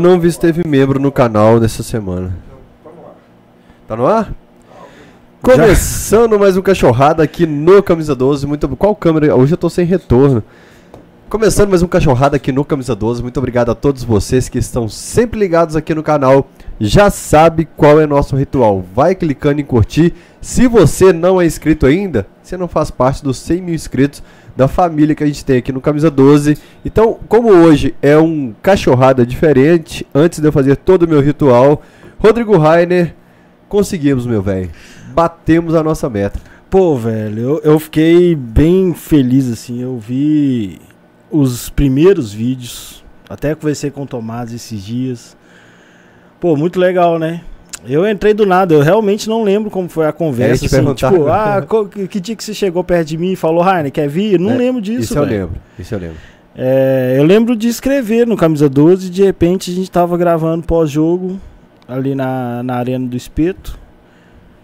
não vi se teve membro no canal nessa semana. Tá no ar? Começando mais um cachorrada aqui no Camisa 12. Muito Qual câmera? Hoje eu tô sem retorno. Começando mais um cachorrada aqui no Camisa 12. Muito obrigado a todos vocês que estão sempre ligados aqui no canal. Já sabe qual é nosso ritual. Vai clicando em curtir. Se você não é inscrito ainda, você não faz parte dos 100 mil inscritos da família que a gente tem aqui no Camisa 12. Então, como hoje é um cachorrada diferente, antes de eu fazer todo o meu ritual, Rodrigo Rainer, conseguimos, meu velho. Batemos a nossa meta. Pô, velho, eu, eu fiquei bem feliz assim. Eu vi os primeiros vídeos, até conversei com o Tomás esses dias. Pô, muito legal, né? Eu entrei do nada, eu realmente não lembro como foi a conversa. É, assim, tipo, ah, que, que dia que você chegou perto de mim e falou, Rainer, quer vir? Eu não é, lembro disso. Isso véio. eu lembro, isso eu lembro. É, eu lembro de escrever no Camisa 12 e de repente a gente tava gravando pós-jogo ali na, na Arena do Espeto.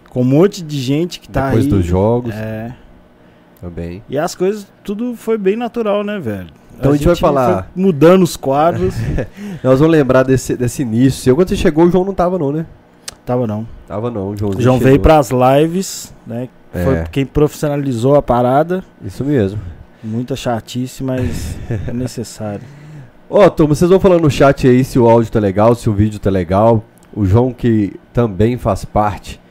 Com um monte de gente que tá Depois aí. dos jogos. É. Também. E as coisas, tudo foi bem natural, né, velho? Então a, a gente, vai falar. Mudando os quadros. Nós vamos lembrar desse, desse início. Eu, quando você chegou, o João não tava, não, né? Tava não. Tava não, o João. João veio para as lives, né? É. Foi quem profissionalizou a parada. Isso mesmo. Muita chatice, mas é necessário. Ó, oh, turma, vocês vão falando no chat aí se o áudio tá legal, se o vídeo tá legal. O João que também faz parte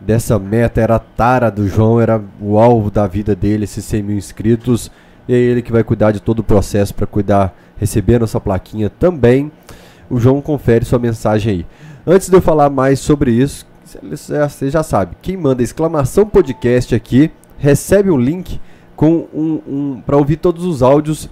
dessa meta, era a tara do João, era o alvo da vida dele, esses 100 mil inscritos. E é ele que vai cuidar de todo o processo para cuidar, receber a nossa plaquinha também. O João confere sua mensagem aí. Antes de eu falar mais sobre isso, você já sabe, quem manda exclamação podcast aqui recebe um link com um, um para ouvir todos os áudios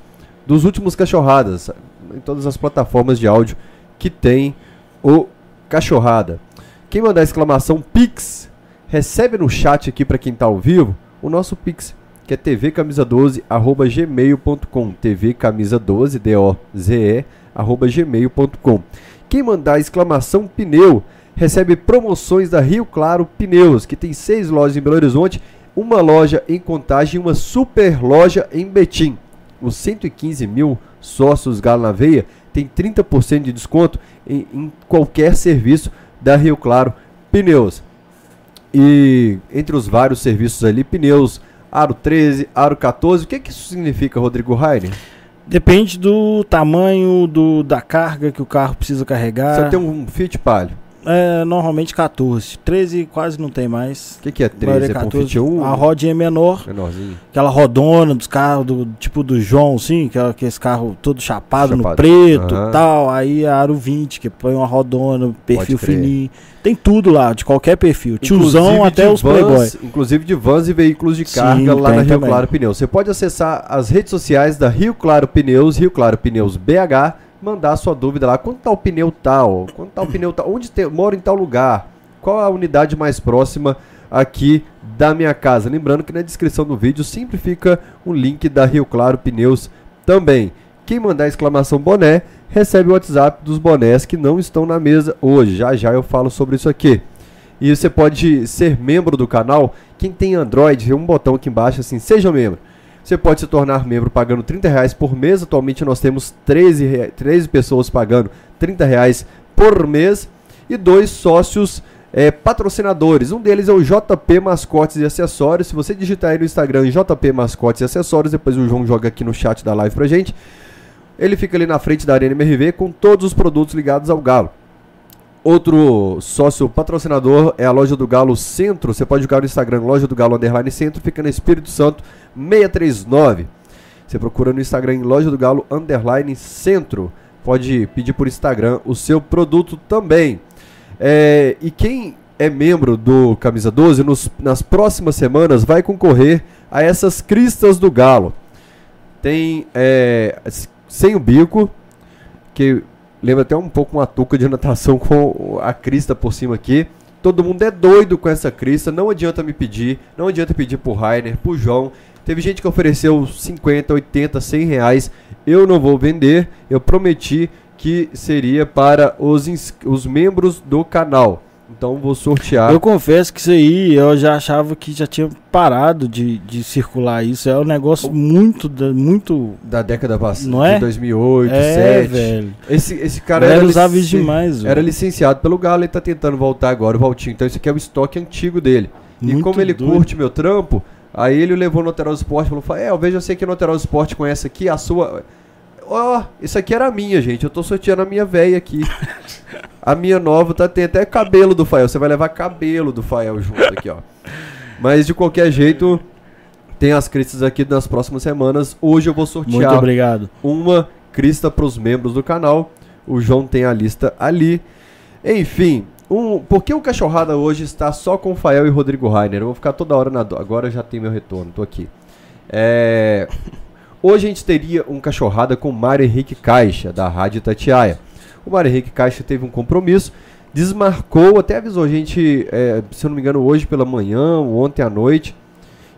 dos últimos cachorradas em todas as plataformas de áudio que tem o cachorrada. Quem mandar exclamação Pix recebe no chat aqui para quem está ao vivo o nosso Pix que é tvcamisa12 arroba gmail.com tvcamisa12 d o z e arroba gmail.com quem mandar exclamação pneu recebe promoções da Rio Claro Pneus, que tem seis lojas em Belo Horizonte, uma loja em Contagem e uma super loja em Betim. Os 115 mil sócios Galo na Veia tem 30% de desconto em, em qualquer serviço da Rio Claro Pneus. E entre os vários serviços ali, pneus aro 13, aro 14, o que, que isso significa, Rodrigo Rainer? Depende do tamanho do, da carga que o carro precisa carregar. Você tem um Fiat Palio. É, normalmente 14. 13 quase não tem mais. O que, que é 13? É 14. Fiat 1? A rodinha é menor. Menorzinho. Aquela rodona dos carros, do, tipo do João, sim, que é aquele carro todo chapado, chapado. no preto e tal. Aí a Aro 20, que põe uma rodona, perfil fininho. Tem tudo lá, de qualquer perfil. Tiozão até os vans, Playboy. Inclusive de vans e veículos de carga Sim, lá na Rio também. Claro Pneus. Você pode acessar as redes sociais da Rio Claro Pneus, Rio Claro Pneus BH, mandar sua dúvida lá. Quanto tá o pneu tal? Quanto tá o pneu tal? Onde te, mora em tal lugar? Qual a unidade mais próxima aqui da minha casa? Lembrando que na descrição do vídeo sempre fica o link da Rio Claro Pneus também. Quem mandar exclamação boné recebe o WhatsApp dos bonés que não estão na mesa hoje. Já já eu falo sobre isso aqui. E você pode ser membro do canal. Quem tem Android, tem um botão aqui embaixo assim, seja membro. Você pode se tornar membro pagando 30 reais por mês. Atualmente nós temos 13, 13 pessoas pagando 30 reais por mês. E dois sócios é, patrocinadores. Um deles é o JP Mascotes e Acessórios. Se você digitar aí no Instagram JP Mascotes e Acessórios, depois o João joga aqui no chat da live pra gente. Ele fica ali na frente da Arena MRV com todos os produtos ligados ao Galo. Outro sócio patrocinador é a loja do Galo Centro. Você pode jogar no Instagram, loja do Galo Underline Centro, fica no Espírito Santo 639. Você procura no Instagram loja do Galo Underline Centro. Pode pedir por Instagram o seu produto também. É, e quem é membro do Camisa 12, nos, nas próximas semanas vai concorrer a essas cristas do Galo. Tem é, sem o bico, que lembra até um pouco uma touca de natação com a crista por cima aqui. Todo mundo é doido com essa crista, não adianta me pedir, não adianta pedir pro Rainer, pro João. Teve gente que ofereceu 50, 80, 100 reais. Eu não vou vender, eu prometi que seria para os, os membros do canal. Então vou sortear. Eu confesso que isso aí eu já achava que já tinha parado de, de circular isso. É um negócio muito da, muito da década passada, não é? de 2008, é, 2007. velho. Esse esse cara era usava isso demais. Era velho. licenciado pelo Galo e tá tentando voltar agora o Valtinho. Então esse aqui é o estoque antigo dele. Muito e como ele doido. curte meu trampo, aí ele levou no Alterosa Esporte e falou: "É, eu vejo você aqui no Alterosa Esporte com essa aqui, a sua Ó, oh, isso aqui era minha, gente. Eu tô sorteando a minha velha aqui. a minha nova tá, tem até cabelo do Fael. Você vai levar cabelo do Fael junto aqui, ó. Mas de qualquer jeito, tem as cristas aqui nas próximas semanas. Hoje eu vou sortear Muito obrigado. uma crista para os membros do canal. O João tem a lista ali. Enfim, um, por que o Cachorrada hoje está só com Fael e Rodrigo Rainer? Eu vou ficar toda hora na. Agora já tem meu retorno, tô aqui. É. Hoje a gente teria um cachorrada com Mário Henrique Caixa, da Rádio Tatiaia. O Mário Henrique Caixa teve um compromisso, desmarcou, até avisou a gente, é, se eu não me engano, hoje pela manhã, ontem à noite.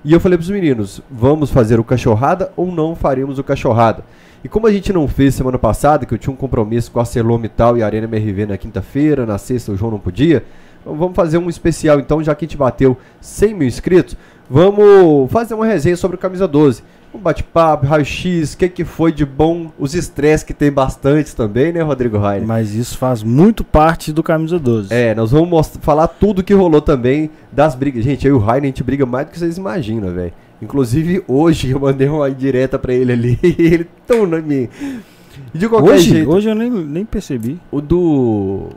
E eu falei para os meninos, vamos fazer o cachorrada ou não faremos o cachorrada? E como a gente não fez semana passada, que eu tinha um compromisso com a ArcelorMittal e a Arena MRV na quinta-feira, na sexta o João não podia, então vamos fazer um especial então, já que a gente bateu 100 mil inscritos, vamos fazer uma resenha sobre o Camisa 12 um bate-papo, raio-x, o que, que foi de bom, os estresses que tem bastante também, né, Rodrigo Rainer? Mas isso faz muito parte do Camisa 12. É, nós vamos mostrar, falar tudo que rolou também das brigas. Gente, eu e o Rainer, a gente briga mais do que vocês imaginam, velho. Inclusive, hoje eu mandei uma direta pra ele ali e ele tão na minha... De qualquer hoje, jeito... Hoje eu nem, nem percebi. O do...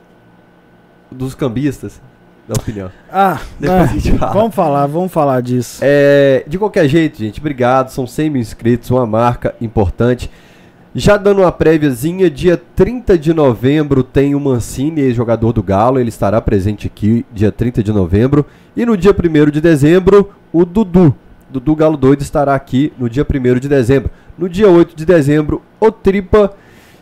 Dos cambistas da opinião. Ah, Depois é, a gente fala. vamos falar, vamos falar disso. É, de qualquer jeito, gente, obrigado. São 100 mil inscritos, uma marca importante. Já dando uma préviazinha, dia 30 de novembro tem o Mancini, jogador do Galo, ele estará presente aqui dia 30 de novembro. E no dia 1 de dezembro, o Dudu, Dudu Galo Doido estará aqui no dia 1 de dezembro. No dia 8 de dezembro, o Tripa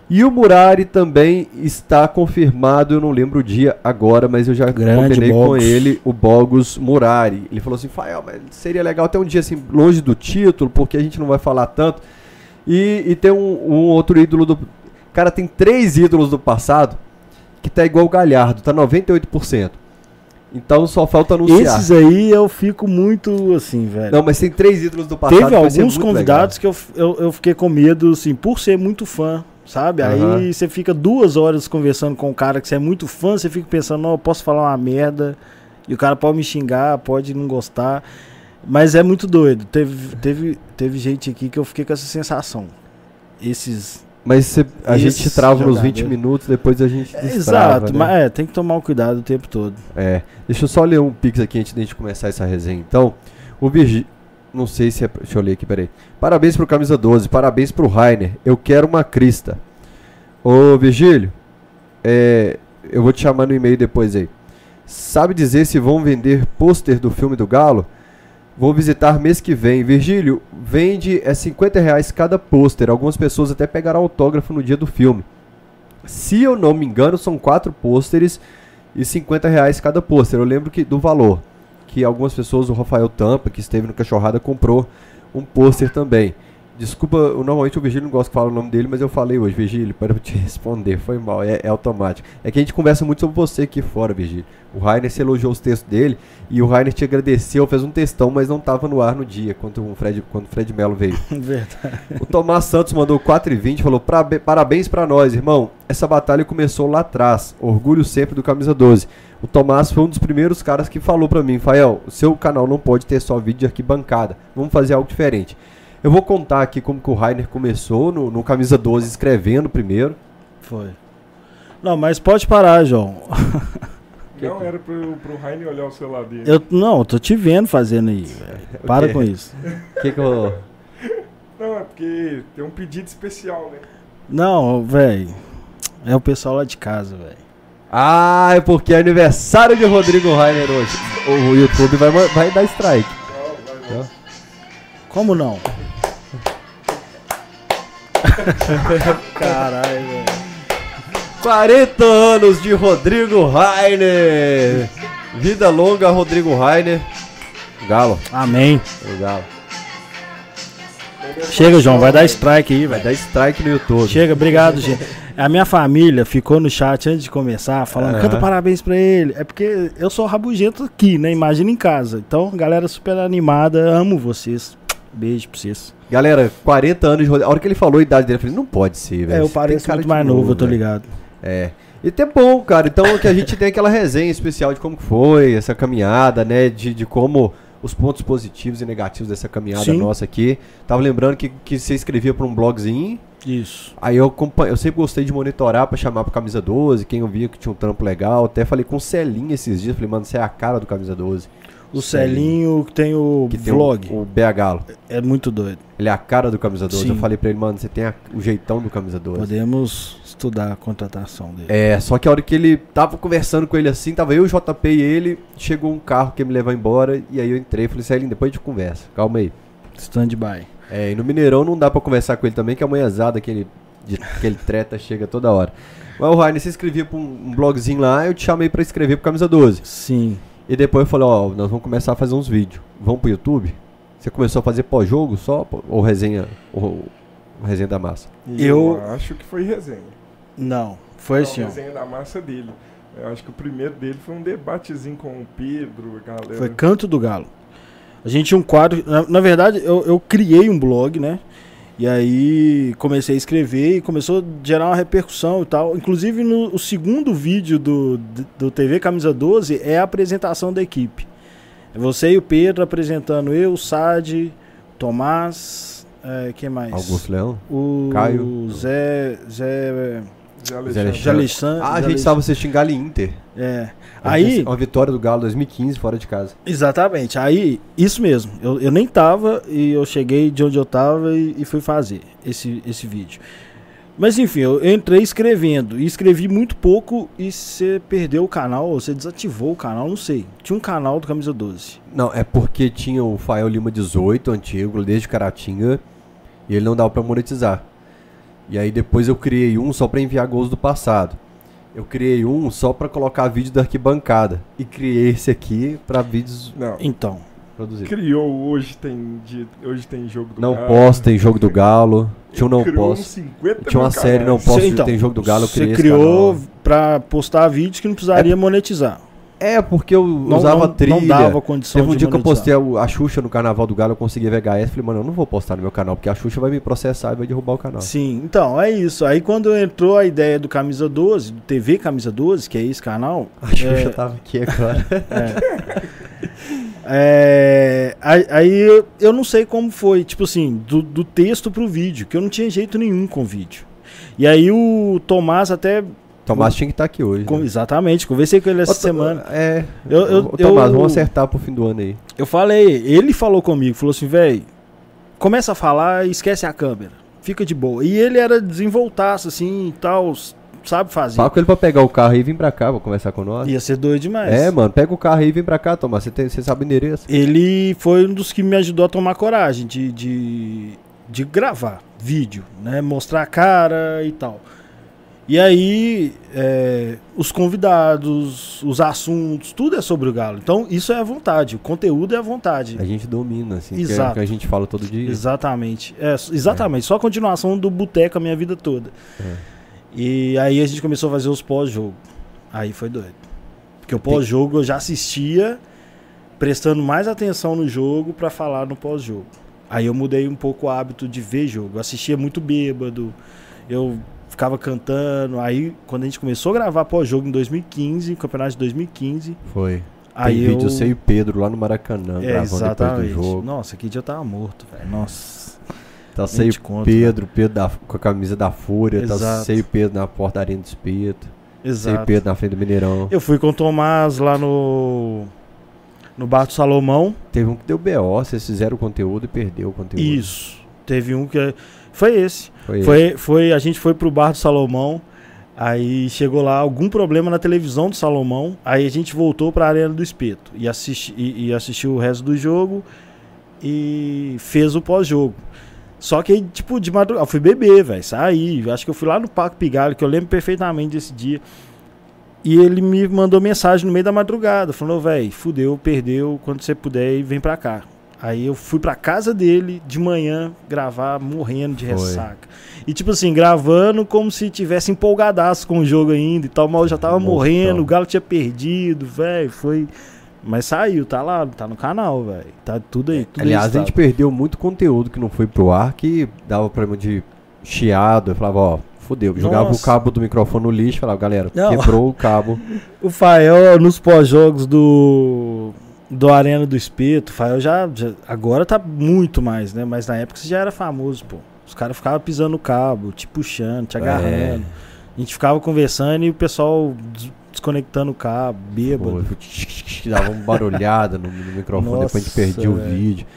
e o Murari também está confirmado, eu não lembro o dia agora, mas eu já Grande combinei com ele, o Bogos Murari. Ele falou assim, Fael, mas seria legal ter um dia assim, longe do título, porque a gente não vai falar tanto. E, e tem um, um, outro ídolo do... Cara, tem três ídolos do passado que tá igual o Galhardo, tá 98%. Então só falta anunciar. Esses aí eu fico muito assim, velho. Não, mas tem três ídolos do passado. Teve alguns convidados legal. que eu, eu, eu, fiquei com medo, assim, por ser muito fã sabe? Uhum. Aí você fica duas horas conversando com um cara que você é muito fã, você fica pensando, não, eu posso falar uma merda, e o cara pode me xingar, pode não gostar. Mas é muito doido. Teve, teve, teve gente aqui que eu fiquei com essa sensação. Esses. Mas cê, a gente trava nos 20 minutos, depois a gente é, Exato, né? mas é, tem que tomar um cuidado o tempo todo. É. Deixa eu só ler um pix aqui antes de a gente começar essa resenha. Então, o Virgílio. Não sei se é. Deixa eu ler aqui, peraí. Parabéns pro Camisa 12, parabéns pro Rainer. Eu quero uma crista. Ô, Virgílio, é, eu vou te chamar no e-mail depois aí. Sabe dizer se vão vender pôster do filme do Galo? Vou visitar mês que vem. Virgílio, vende é 50 reais cada pôster. Algumas pessoas até pegaram autógrafo no dia do filme. Se eu não me engano, são quatro pôsteres e 50 reais cada pôster. Eu lembro que do valor que algumas pessoas, o Rafael Tampa, que esteve no Cachorrada, comprou um pôster também. Desculpa, normalmente o Virgílio não gosta que fale o nome dele, mas eu falei hoje, Virgílio, para te responder, foi mal, é, é, automático. É que a gente conversa muito sobre você aqui fora, Virgílio. O Rainer se elogiou os textos dele e o Rainer te agradeceu, fez um textão, mas não estava no ar no dia, quando o Fred, quando o Fred Melo veio. Verdade. O Tomás Santos mandou 4,20 falou: parabéns para nós, irmão. Essa batalha começou lá atrás. Orgulho sempre do Camisa 12. O Tomás foi um dos primeiros caras que falou para mim, Fael, o seu canal não pode ter só vídeo de arquibancada. Vamos fazer algo diferente. Eu vou contar aqui como que o Rainer começou no, no Camisa 12 escrevendo primeiro. Foi. Não, mas pode parar, João. Não, era pro, pro Rainer olhar o celular dele. Eu, não, eu tô te vendo fazendo aí, velho. Para com isso. que que eu... Não, é porque tem um pedido especial, né? Não, velho. É o pessoal lá de casa, velho. Ah, é porque é aniversário de Rodrigo Rainer hoje. O YouTube vai, vai dar strike. Não, vai não. Como não? Caralho, velho. 40 anos de Rodrigo Rainer. Vida longa, Rodrigo Rainer. Galo. Amém. O Galo. Chega, João, vai dar strike aí, Vai dar strike no YouTube. Chega, obrigado, gente. A minha família ficou no chat antes de começar, falando, uhum. canta parabéns pra ele. É porque eu sou rabugento aqui, né? Imagina em casa. Então, galera super animada, amo vocês. Beijo pra vocês. Galera, 40 anos de A hora que ele falou a idade dele, eu falei, não pode ser, velho. É, eu pareço muito mais novo, novo, eu tô ligado. É. E até bom, cara. Então que a gente tem aquela resenha especial de como foi essa caminhada, né? De, de como os pontos positivos e negativos dessa caminhada Sim. nossa aqui. Tava lembrando que, que você escrevia para um blogzinho. Isso. Aí eu, eu sempre gostei de monitorar para chamar pro Camisa 12, quem eu via que tinha um trampo legal. Até falei com o Celinho esses dias, falei, mano, você é a cara do Camisa 12. O Celinho que tem o que vlog. Tem o, o BH. É muito doido. Ele é a cara do Camisa 12. Sim. Eu falei pra ele, mano, você tem a, o jeitão do Camisa 12. Podemos estudar a contratação dele. É, só que a hora que ele tava conversando com ele assim, tava eu, o JP e ele, chegou um carro que me levou embora, e aí eu entrei e falei, Celinho, depois a gente conversa. Calma aí. Stand-by. É, e no Mineirão não dá pra conversar com ele também, que a manhãzada, aquele, aquele treta chega toda hora. Mas o Rainer, você escrevia pra um, um blogzinho lá, eu te chamei pra escrever pro Camisa 12. Sim. E depois eu falei, ó, nós vamos começar a fazer uns vídeos. Vamos pro YouTube? Você começou a fazer pós-jogo só? Ou resenha? Ou, resenha da massa? Eu, eu acho que foi resenha. Não, foi assim. resenha da massa dele. Eu acho que o primeiro dele foi um debatezinho com o Pedro, galera. Foi Canto do Galo. A gente tinha um quadro. Na, na verdade, eu, eu criei um blog, né? E aí comecei a escrever e começou a gerar uma repercussão e tal. Inclusive no o segundo vídeo do, do TV Camisa 12 é a apresentação da equipe. É você e o Pedro apresentando eu, o Sad, Tomás, é, quem mais? Augusto Leão? O Caio. Zé. Zé. Zé Alexandre. Zé Alexandre. Ah, a gente estava assistindo Galo Inter. É. Aí, uma vitória do Galo 2015 fora de casa. Exatamente. Aí, isso mesmo. Eu, eu nem tava e eu cheguei de onde eu tava e, e fui fazer esse, esse vídeo. Mas enfim, eu entrei escrevendo e escrevi muito pouco e você perdeu o canal, ou você desativou o canal, não sei. Tinha um canal do Camisa 12. Não, é porque tinha o Fael Lima 18, antigo, desde Caratinga, e ele não dava para monetizar. E aí depois eu criei um só para enviar gols do passado. Eu criei um só para colocar vídeo da arquibancada. E criei esse aqui para vídeos. Não. Então. Produzir. Criou hoje tem, hoje tem jogo do não Galo. Não posso, tem jogo do Galo. Tinha um não posso. Tinha uma série não posso, então, tem jogo do Galo. Você criou para postar vídeos que não precisaria é, monetizar. É, porque eu não, usava não, trilha. Não dava condição Teve um dia que eu postei a, a Xuxa no Carnaval do Galo, eu consegui VHS. Falei, mano, eu não vou postar no meu canal, porque a Xuxa vai me processar e vai derrubar o canal. Sim, então, é isso. Aí quando entrou a ideia do Camisa 12, do TV Camisa 12, que é esse canal. A Xuxa é... tava aqui agora. é... é... Aí eu, eu não sei como foi, tipo assim, do, do texto pro vídeo, que eu não tinha jeito nenhum com o vídeo. E aí o Tomás até Tomás tinha que estar tá aqui hoje. Com, né? Exatamente, conversei com ele essa Ô, semana. É. Eu, eu, Tomás, eu, vamos acertar pro fim do ano aí. Eu falei, ele falou comigo, falou assim, velho, começa a falar e esquece a câmera. Fica de boa. E ele era desenvoltaço, assim, tal, sabe fazer. Fala com ele pra pegar o carro e vir pra cá, vou conversar com nós. Ia ser doido demais. É, mano, pega o carro e vem pra cá, Tomás. Você sabe o endereço. Ele foi um dos que me ajudou a tomar coragem de, de, de gravar vídeo, né? Mostrar a cara e tal. E aí, é, os convidados, os assuntos, tudo é sobre o Galo. Então, isso é a vontade, o conteúdo é a vontade. A gente domina, assim, Exato. que, é, que a gente fala todo dia. Exatamente. É, exatamente, só a continuação do boteco a minha vida toda. É. E aí a gente começou a fazer os pós-jogo. Aí foi doido. Porque o pós-jogo eu já assistia, prestando mais atenção no jogo para falar no pós-jogo. Aí eu mudei um pouco o hábito de ver jogo. Eu assistia muito bêbado. Eu ficava cantando. Aí, quando a gente começou a gravar pós-jogo em 2015, campeonato de 2015. Foi. Aí Tem eu... vídeo sem o Pedro lá no Maracanã, é, gravando exatamente. depois do jogo. Nossa, aquele dia eu tava morto, velho. Nossa. Tá sem o Pedro, né? Pedro da, com a camisa da Fúria, tá Exato. tá sem o Pedro na porta da Arena do Espírito. Exato. Sem o Pedro na frente do Mineirão. Eu fui com o Tomás lá no. No Bar do Salomão. Teve um que deu BO, vocês fizeram o conteúdo e perdeu o conteúdo. Isso. Teve um que. Foi esse. Foi, foi, foi, a gente foi pro bar do Salomão. Aí chegou lá algum problema na televisão do Salomão. Aí a gente voltou para a Arena do Espeto e, assisti, e, e assistiu o resto do jogo e fez o pós-jogo. Só que, tipo, de madrugada, eu fui beber, velho, saí. Acho que eu fui lá no Parque Pigalho, que eu lembro perfeitamente desse dia. E ele me mandou mensagem no meio da madrugada, falou, velho, fudeu, perdeu, quando você puder, vem pra cá. Aí eu fui pra casa dele de manhã gravar, morrendo de Foi. ressaca. E tipo assim, gravando como se tivesse empolgadaço com o jogo ainda e tal, mas eu já tava morrendo, o Galo tinha perdido, velho. Foi. Mas saiu, tá lá, tá no canal, velho. Tá tudo aí. Tudo Aliás, a gente perdeu muito conteúdo que não foi pro ar, que dava problema de chiado. Eu falava, ó, fodeu. Jogava o cabo do microfone no lixo, falava, galera, não. quebrou o cabo. o Fael, nos pós-jogos do do Arena do Espeto, o Fael já, já, agora tá muito mais, né? Mas na época você já era famoso, pô. Os caras ficavam pisando o cabo, te puxando, te agarrando. É. A gente ficava conversando e o pessoal desconectando o cabo, bêbado. Pô, dava uma barulhada no, no microfone, Nossa, depois a gente perdia o vídeo.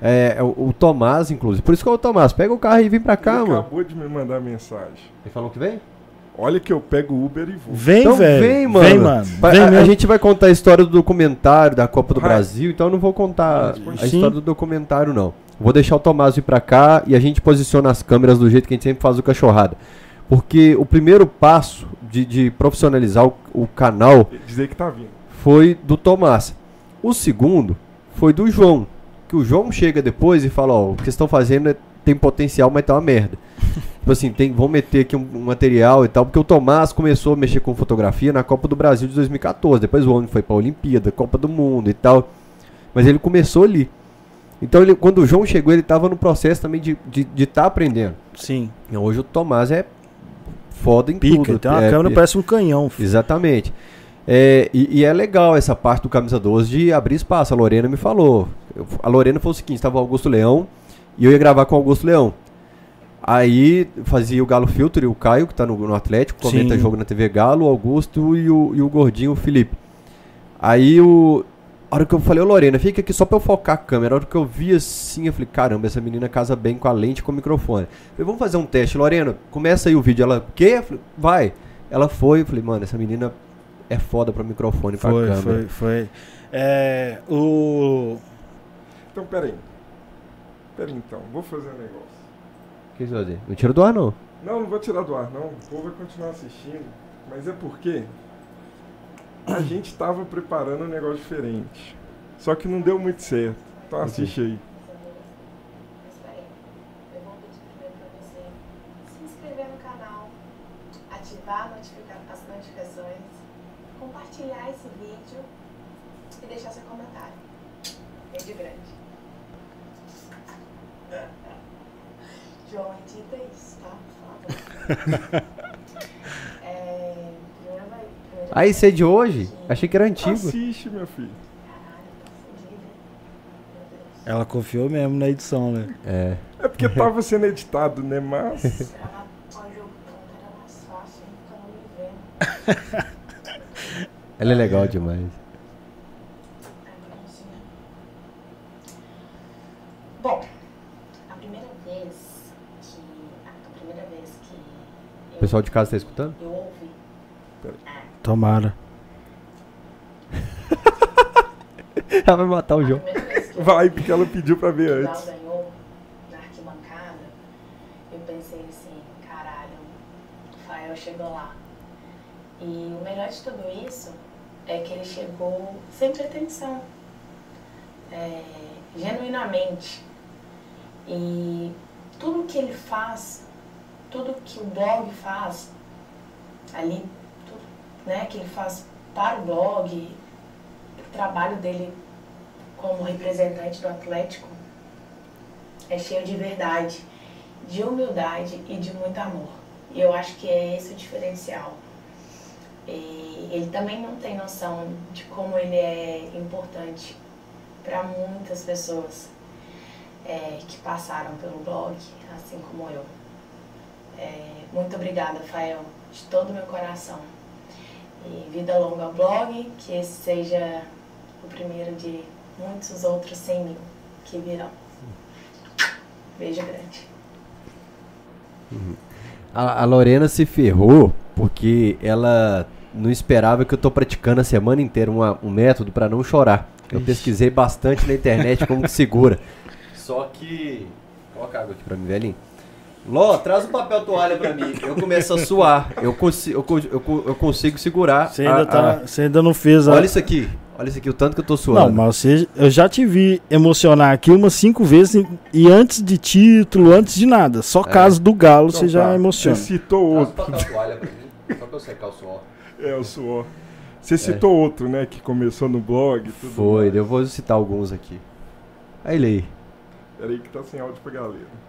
É, é, o, o, Tomás, inclusive. Por isso que é o Tomás, pega o carro e vem pra cá, Ele mano. acabou de me mandar mensagem. Ele falou que vem? Olha que eu pego o Uber e vou. Vem, então, velho. Vem, mano. Vem, mano. Vem a, a, gente vai contar a história do documentário da Copa do Brasil, então eu não vou contar a história do documentário, não. Vou deixar o Tomás vir pra cá e a gente posiciona as câmeras do jeito que a gente sempre faz o cachorrada. Porque o primeiro passo de, de profissionalizar o, o, canal. Dizer que tá vindo. Foi do Tomás. O segundo foi do João. Que o João chega depois e fala: Ó, o que vocês estão fazendo é, tem potencial, mas tá uma merda. tipo assim, tem, vão meter aqui um, um, material e tal. Porque o Tomás começou a mexer com fotografia na Copa do Brasil de 2014. Depois o homem foi pra Olimpíada, Copa do Mundo e tal. Mas ele começou ali. Então, ele, quando o João chegou, ele estava no processo também de estar de, de tá aprendendo. Sim. Então, hoje o Tomás é foda em Pica, tudo. Tem uma é, câmera, parece um canhão. Filho. Exatamente. É, e, e, é legal essa parte do Camisa 12 de abrir espaço. A Lorena me falou. A Lorena foi o seguinte: estava o Augusto Leão e eu ia gravar com o Augusto Leão. Aí fazia o Galo Filter e o Caio, que está no, no, Atlético, comenta Sim. jogo na TV Galo, o Augusto e o, e o Gordinho, o Felipe. Aí o, a hora que eu falei, ô Lorena, fica aqui só pra eu focar a câmera. A hora que eu vi assim, eu falei, caramba, essa menina casa bem com a lente e com o microfone. Eu falei, vamos fazer um teste. Lorena, começa aí o vídeo. Ela, quê? Falei, vai. Ela foi, eu falei, mano, essa menina é foda pra microfone pra foi, câmera. Foi, foi, É, o... Então, peraí. Peraí então, vou fazer um negócio. O que você vai fazer? Não tira do ar, não? Não, não vou tirar do ar, não. O povo vai continuar assistindo. Mas é porque a gente estava preparando um negócio diferente. Só que não deu muito certo. Então assiste aí. ativar as notificações, compartilhar esse vídeo e deixar seu comentário. De grande. João, edita isso, tá? Por favor. Aí, esse é de hoje? Achei que era antigo. Assiste, meu filho. Ela confiou mesmo na edição, né? É. É porque tava sendo editado, né? Mas. Ela é legal demais. Bom, a primeira vez que. A primeira vez que. O pessoal de casa tá escutando? Eu ouvi. Tomara. ela vai matar o jogo. Vai, porque ela pediu pra ver antes. ganhou na arquibancada, eu pensei assim, caralho, o Fael chegou lá. E o melhor de tudo isso é que ele chegou sem pretensão. É, genuinamente. E tudo que ele faz, tudo que o blog faz, ali né, que ele faz para o blog, o trabalho dele como representante do Atlético é cheio de verdade, de humildade e de muito amor. E eu acho que é esse o diferencial. E ele também não tem noção de como ele é importante para muitas pessoas é, que passaram pelo blog, assim como eu. É, muito obrigada, Fael, de todo o meu coração. E vida longa blog, que esse seja o primeiro de muitos outros 100 mil que virão. Beijo grande. Uhum. A, a, Lorena se ferrou porque ela não esperava que eu tô praticando a semana inteira uma, um método para não chorar. Eu Ixi. pesquisei bastante na internet como que segura. Só que. Coloca água aqui pra mim, velhinho. Ló, traz um papel toalha pra mim. Eu começo a suar. Eu, consigo, eu, eu, eu consigo segurar. Você ainda, a, tá, a... Você ainda não fez a. Olha isso aqui. Olha isso aqui, o tanto que eu tô suando. Não, mas você, eu já te vi emocionar aqui umas cinco vezes e antes de título, antes de nada. Só é. caso do Galo então, você já tá. emociona. Você citou outro. Só pra eu secar o suor. É, o suor. Você citou é. outro, né? Que começou no blog. Foi, mais. eu vou citar alguns aqui. Aí, Lei. Peraí que tá sem áudio pra galera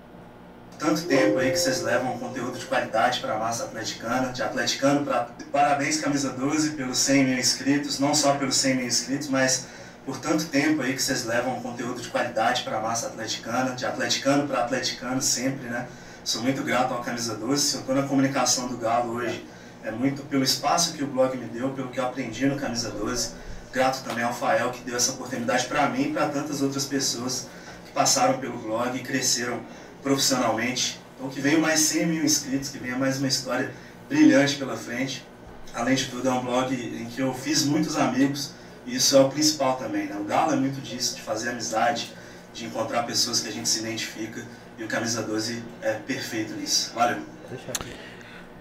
tanto tempo aí que vocês levam conteúdo de qualidade para a massa atleticana, de atleticano, pra, parabéns camisa 12 pelos 100 mil inscritos, não só pelos 100 mil inscritos, mas por tanto tempo aí que vocês levam conteúdo de qualidade para a massa atleticana, de atleticano para atleticano sempre, né? Sou muito grato ao camisa 12, se eu estou na comunicação do Galo hoje, é muito pelo espaço que o blog me deu, pelo que eu aprendi no camisa 12. Grato também ao Fael que deu essa oportunidade para mim e para tantas outras pessoas que passaram pelo blog e cresceram profissionalmente. Então que venham mais 100 mil inscritos, que venha mais uma história brilhante pela frente. Além de tudo, é um blog em que eu fiz muitos amigos, e isso é o principal também. Né? O Galo é muito disso, de fazer amizade, de encontrar pessoas que a gente se identifica, e o Camisa 12 é perfeito nisso. Valeu.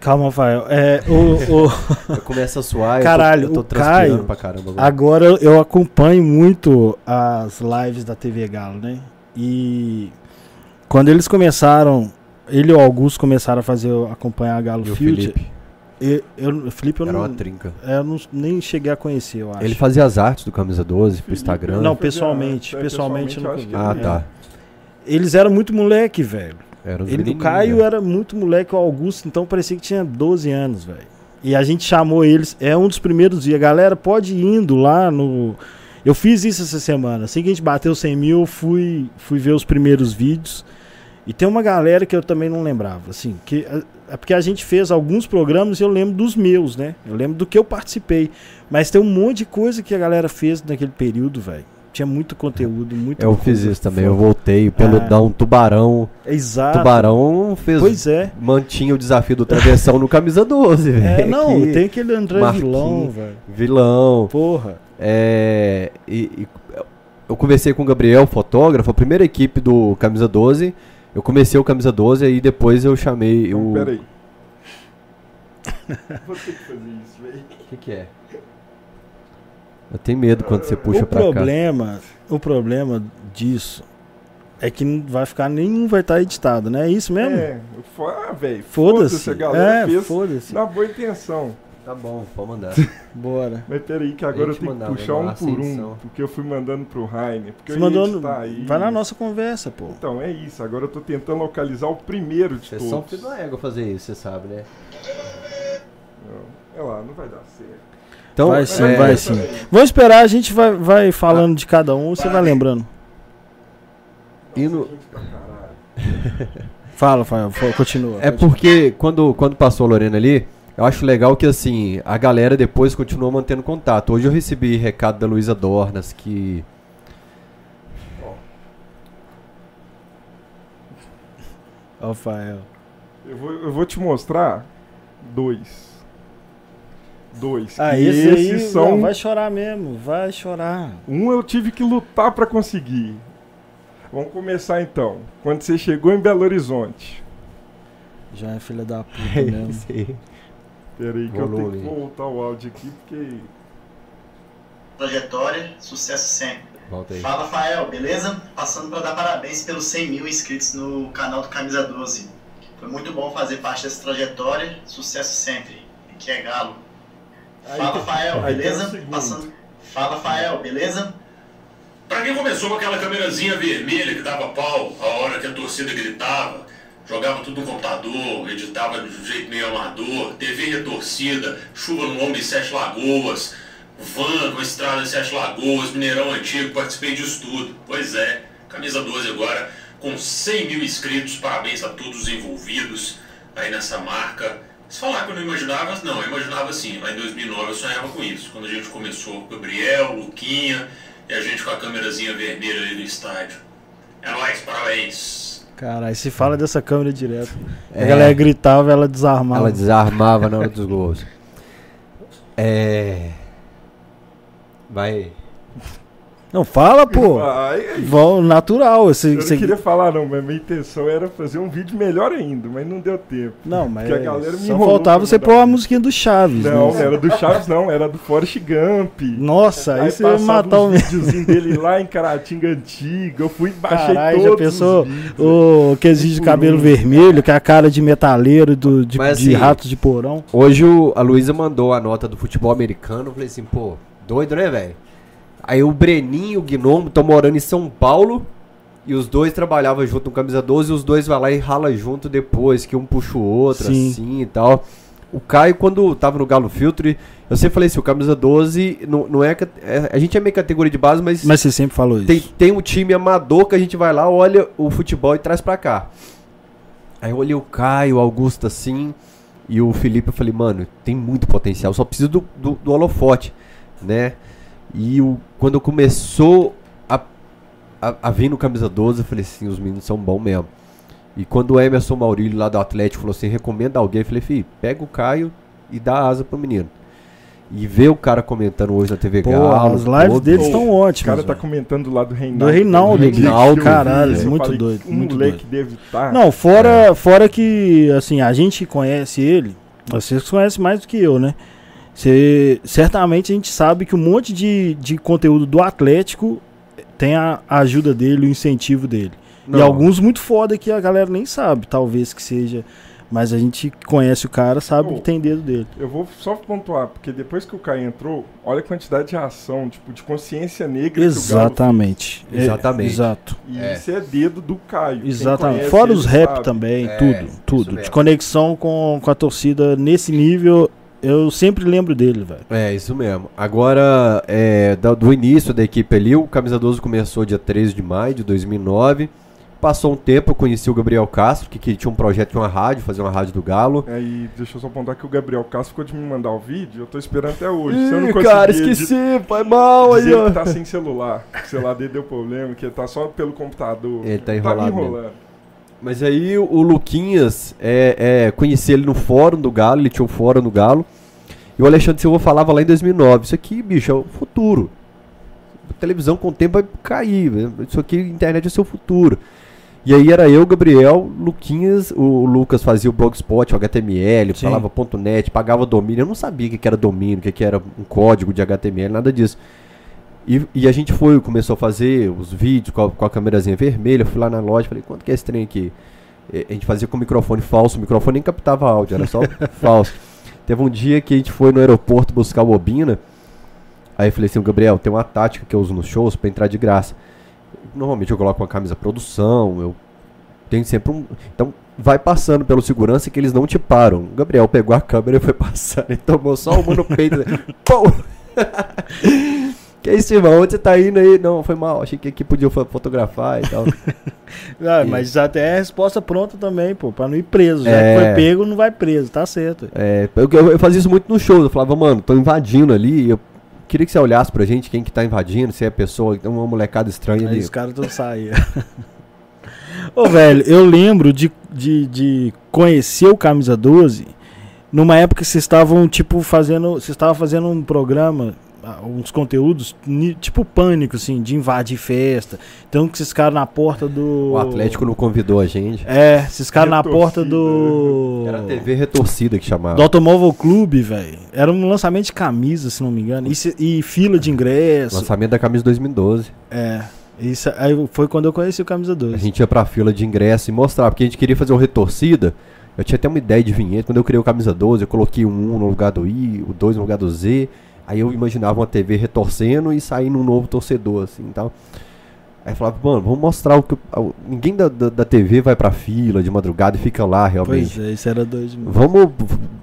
Calma, Rafael. É, o, o... Começa a suar. Caralho, eu tô, eu tô o Caio. Pra caramba agora. agora eu acompanho muito as lives da TV Galo, né? E quando eles começaram, ele e o Augusto começaram a fazer acompanhar a Galo e Field. Felipe. Eu, eu, Felipe, eu Era não, uma trinca. É, eu não, nem cheguei a conhecer, eu acho. Ele fazia as artes do Camisa 12 pro Instagram. Não, pessoalmente. pessoalmente, pessoalmente eu não Ah, tá. Eles eram muito moleque, velho. Ele do Caio era muito moleque, o Augusto, então parecia que tinha 12 anos, velho. E a gente chamou eles, é um dos primeiros dias. Galera, pode ir indo lá no. Eu fiz isso essa semana. Assim que a gente bateu 100 mil, fui, fui ver os primeiros vídeos. E tem uma galera que eu também não lembrava, assim, que é, é porque a gente fez alguns programas e eu lembro dos meus, né? Eu lembro do que eu participei. Mas tem um monte de coisa que a galera fez naquele período, velho. Tinha muito conteúdo, muito Eu fiz isso também, foda. eu voltei, peludão, ah, tubarão. Exato. Tubarão fez. Pois é. Mantinha o desafio do travessão no camisa 12, velho. É, não, que... tem aquele André Vilão, velho. Vilão. Porra. É. E, e, eu conversei com o Gabriel, fotógrafo, a primeira equipe do Camisa 12. Eu comecei o camisa 12 e depois eu chamei Não, o. Peraí. Vou ter que fazer isso, velho. O que, que é? Eu tenho medo quando você puxa o pra problema, cá. O problema disso é que não vai ficar nenhum vai estar editado, né? É isso mesmo? É, ah, velho. Foda-se. Foda a galera é, fez foda-se. na boa intenção. Tá bom, pode mandar. Bora. Mas peraí, que agora eu tenho que puxar um por um, porque eu fui mandando pro Rainer. Porque Você mandou. Vai na nossa conversa, pô. Então, é isso. Agora eu tô tentando localizar o primeiro de todos. Vocês são égua fazer isso, você sabe, né? Não, é lá, não vai dar certo. Então, vai sim, é, vai sim. Vamos esperar, a gente vai, vai falando ah, de cada um, você vai lembrando. E no... Fala, Fael, continua. É porque quando, quando passou a Lorena ali, eu acho legal que assim, a galera depois continua mantendo contato. Hoje eu recebi recado da Luísa Dornas que. Rafael. Eu vou, eu vou te mostrar dois. Dois. Ah, e esse esses aí, são. Não, vai chorar mesmo, vai chorar. Um eu tive que lutar para conseguir. Vamos começar então. Quando você chegou em Belo Horizonte. Já é filha da puta mesmo. Peraí que Volume. eu tenho que voltar o áudio aqui porque. Trajetória, sucesso sempre. Volta aí. Fala, Rafael, beleza? Passando para dar parabéns pelos 100 mil inscritos no canal do Camisa 12. Foi muito bom fazer parte dessa trajetória, sucesso sempre. Que é galo. Fala, Rafael, beleza? Passando... Fala, Rafael, beleza? Pra quem começou com aquela câmerazinha vermelha que dava pau a hora que a torcida gritava, jogava tudo no computador, editava de um jeito meio amador, TV retorcida, chuva no ombro em Sete Lagoas, van com estrada em Sete Lagoas, Mineirão Antigo, participei disso tudo. Pois é, camisa 12 agora com 100 mil inscritos, parabéns a todos os envolvidos aí nessa marca. Se falar que eu não imaginava, não, eu imaginava sim, lá em 2009 eu sonhava com isso, quando a gente começou, Gabriel, Luquinha e a gente com a câmerazinha vermelha ali no estádio. É nóis, parabéns! Caralho, se fala dessa câmera direto. É. A galera gritava, ela desarmava. Ela desarmava na hora dos gols. É. Vai. Não, fala, pô. Vai, Vão natural. Esse, eu não queria falar, não, mas minha intenção era fazer um vídeo melhor ainda, mas não deu tempo. Não, mas. Porque a galera me só faltava você pôr a musiquinha do Chaves. Não, né? era do Chaves, não, era do Forrest Gump. Nossa, aí, aí você ia matar o videozinho dele lá em Caratinga Antiga. Eu fui e baixei Carai, todos. já pensou o quesinho de cabelo vermelho, que é a cara de metaleiro do, de, mas, de assim, ratos de porão. Hoje o, a Luísa mandou a nota do futebol americano. Eu falei assim, pô, doido, né, velho? Aí o Breninho e o Gnomo estão morando em São Paulo. E os dois trabalhavam junto no Camisa 12 e os dois vai lá e rala junto depois, que um puxa o outro, Sim. assim e tal. O Caio, quando tava no Galo Filtre, eu sempre falei assim, o Camisa 12 não, não é, é, A gente é meio categoria de base, mas. Mas você sempre falou tem, isso. Tem um time amador que a gente vai lá, olha o futebol e traz pra cá. Aí eu olhei o Caio, o Augusto assim, e o Felipe, eu falei, mano, tem muito potencial, só preciso do, do, do holofote, né? E o, quando começou a, a, a vir no camisa 12, eu falei assim, os meninos são bons mesmo. E quando o Emerson Maurílio lá do Atlético falou assim, recomenda alguém, eu falei, filho, pega o Caio e dá asa pro menino. E ver o cara comentando hoje na TV Pô, Galo. As lives deles estão ótimas. O cara tá comentando lá do Reinaldo. Do Reinaldo. Reinaldo, caralho, muito falei, doido. Um muito moleque doido. deve estar. Tá. Não, fora, é. fora que, assim, a gente conhece ele, vocês conhecem mais do que eu, né? Cê, certamente a gente sabe que um monte de, de conteúdo do Atlético tem a, ajuda dele, o incentivo dele. Não. E alguns muito foda que a galera nem sabe, talvez que seja. Mas a gente conhece o cara, sabe oh, que tem dedo dele. Eu vou só pontuar, porque depois que o Caio entrou, olha a quantidade de ação, tipo, de consciência negra Exatamente. que o Galo Exatamente. É, exato. E é. isso é dedo do Caio. Exatamente. Fora os rap sabe. também, é, tudo, tudo. De conexão com, com a torcida nesse nível eu sempre lembro dele, velho. É, isso mesmo. Agora, é, do, início da equipe ali, o Camisa 12 começou dia 13 de maio de 2009. Passou um tempo, eu conheci o Gabriel Castro, que, que tinha um projeto de uma rádio, fazer uma rádio do Galo. É, e deixa eu só apontar que o Gabriel Castro ficou de me mandar o vídeo, eu tô esperando até hoje. Ih, Se eu não cara, esqueci, pai mal aí, ó. Ele tá sem celular, o celular dele deu problema, que ele tá só pelo computador. Ele tá enrolado. Tá me enrolando. Mas aí o Luquinhas, é, é, conheci ele no fórum do Galo, ele tinha um fórum no Galo. E o Alexandre Silva falava lá em 2009, isso aqui, bicho, é o futuro. A televisão com o tempo vai cair, isso aqui, internet é o seu futuro. E aí era eu, Gabriel, Luquinhas, o Lucas fazia o blogspot, o HTML, Sim. falava .net, pagava domínio. Eu não sabia o que era domínio, o que era um código de HTML, nada disso. E, e, a gente foi, começou a fazer os vídeos com a, com a câmerazinha vermelha. Eu fui lá na loja, falei, quanto que é esse trem aqui? E, a gente fazia com microfone falso, o microfone nem captava áudio, era só falso. Teve um dia que a gente foi no aeroporto buscar o bobina. Aí eu falei assim, Gabriel, tem uma tática que eu uso nos shows para entrar de graça. Normalmente eu coloco uma camisa produção, eu tenho sempre um. Então vai passando pelo segurança que eles não te param. O Gabriel pegou a câmera e foi passando e tomou só uma no peito. Pô! Que isso, irmão? Onde você tá indo aí? Não, foi mal. Achei que aqui podia fotografar e tal. não, e... Mas já tem a resposta pronta também, pô, pra não ir preso. Já é... que foi pego, não vai preso, tá certo. É, eu, eu, eu fazia isso muito no show. Eu falava, mano, tô invadindo ali. Eu queria que você olhasse pra gente quem que tá invadindo, se é pessoa, uma molecada estranha ali. os caras não saíam. Ô, velho, eu lembro de, de, de conhecer o Camisa 12 numa época que vocês estavam, tipo, fazendo. Vocês estavam fazendo um programa uns conteúdos tipo pânico, assim, de invadir festa. Então que esses caras na porta do. O Atlético não convidou a gente. É, esses caras na porta do. Era a TV retorcida que chamava. Do Automóvel Clube, velho. Era um lançamento de camisa, se não me engano. E, e fila de ingresso. Lançamento da camisa 2012. É. Isso aí foi quando eu conheci o camisa 12. A gente ia pra fila de ingresso e mostrar, porque a gente queria fazer uma retorcida. Eu tinha até uma ideia de vinheta. Quando eu criei o camisa 12, eu coloquei o 1 no lugar do I, o 2 no lugar do Z. Aí eu imaginava uma TV retorcendo e saindo um novo torcedor, assim, tal. Aí eu falava, mano, vamos mostrar o que. Ninguém da, da, da, TV vai pra fila de madrugada e fica lá realmente. Pois é, isso era dois mil. Vamos.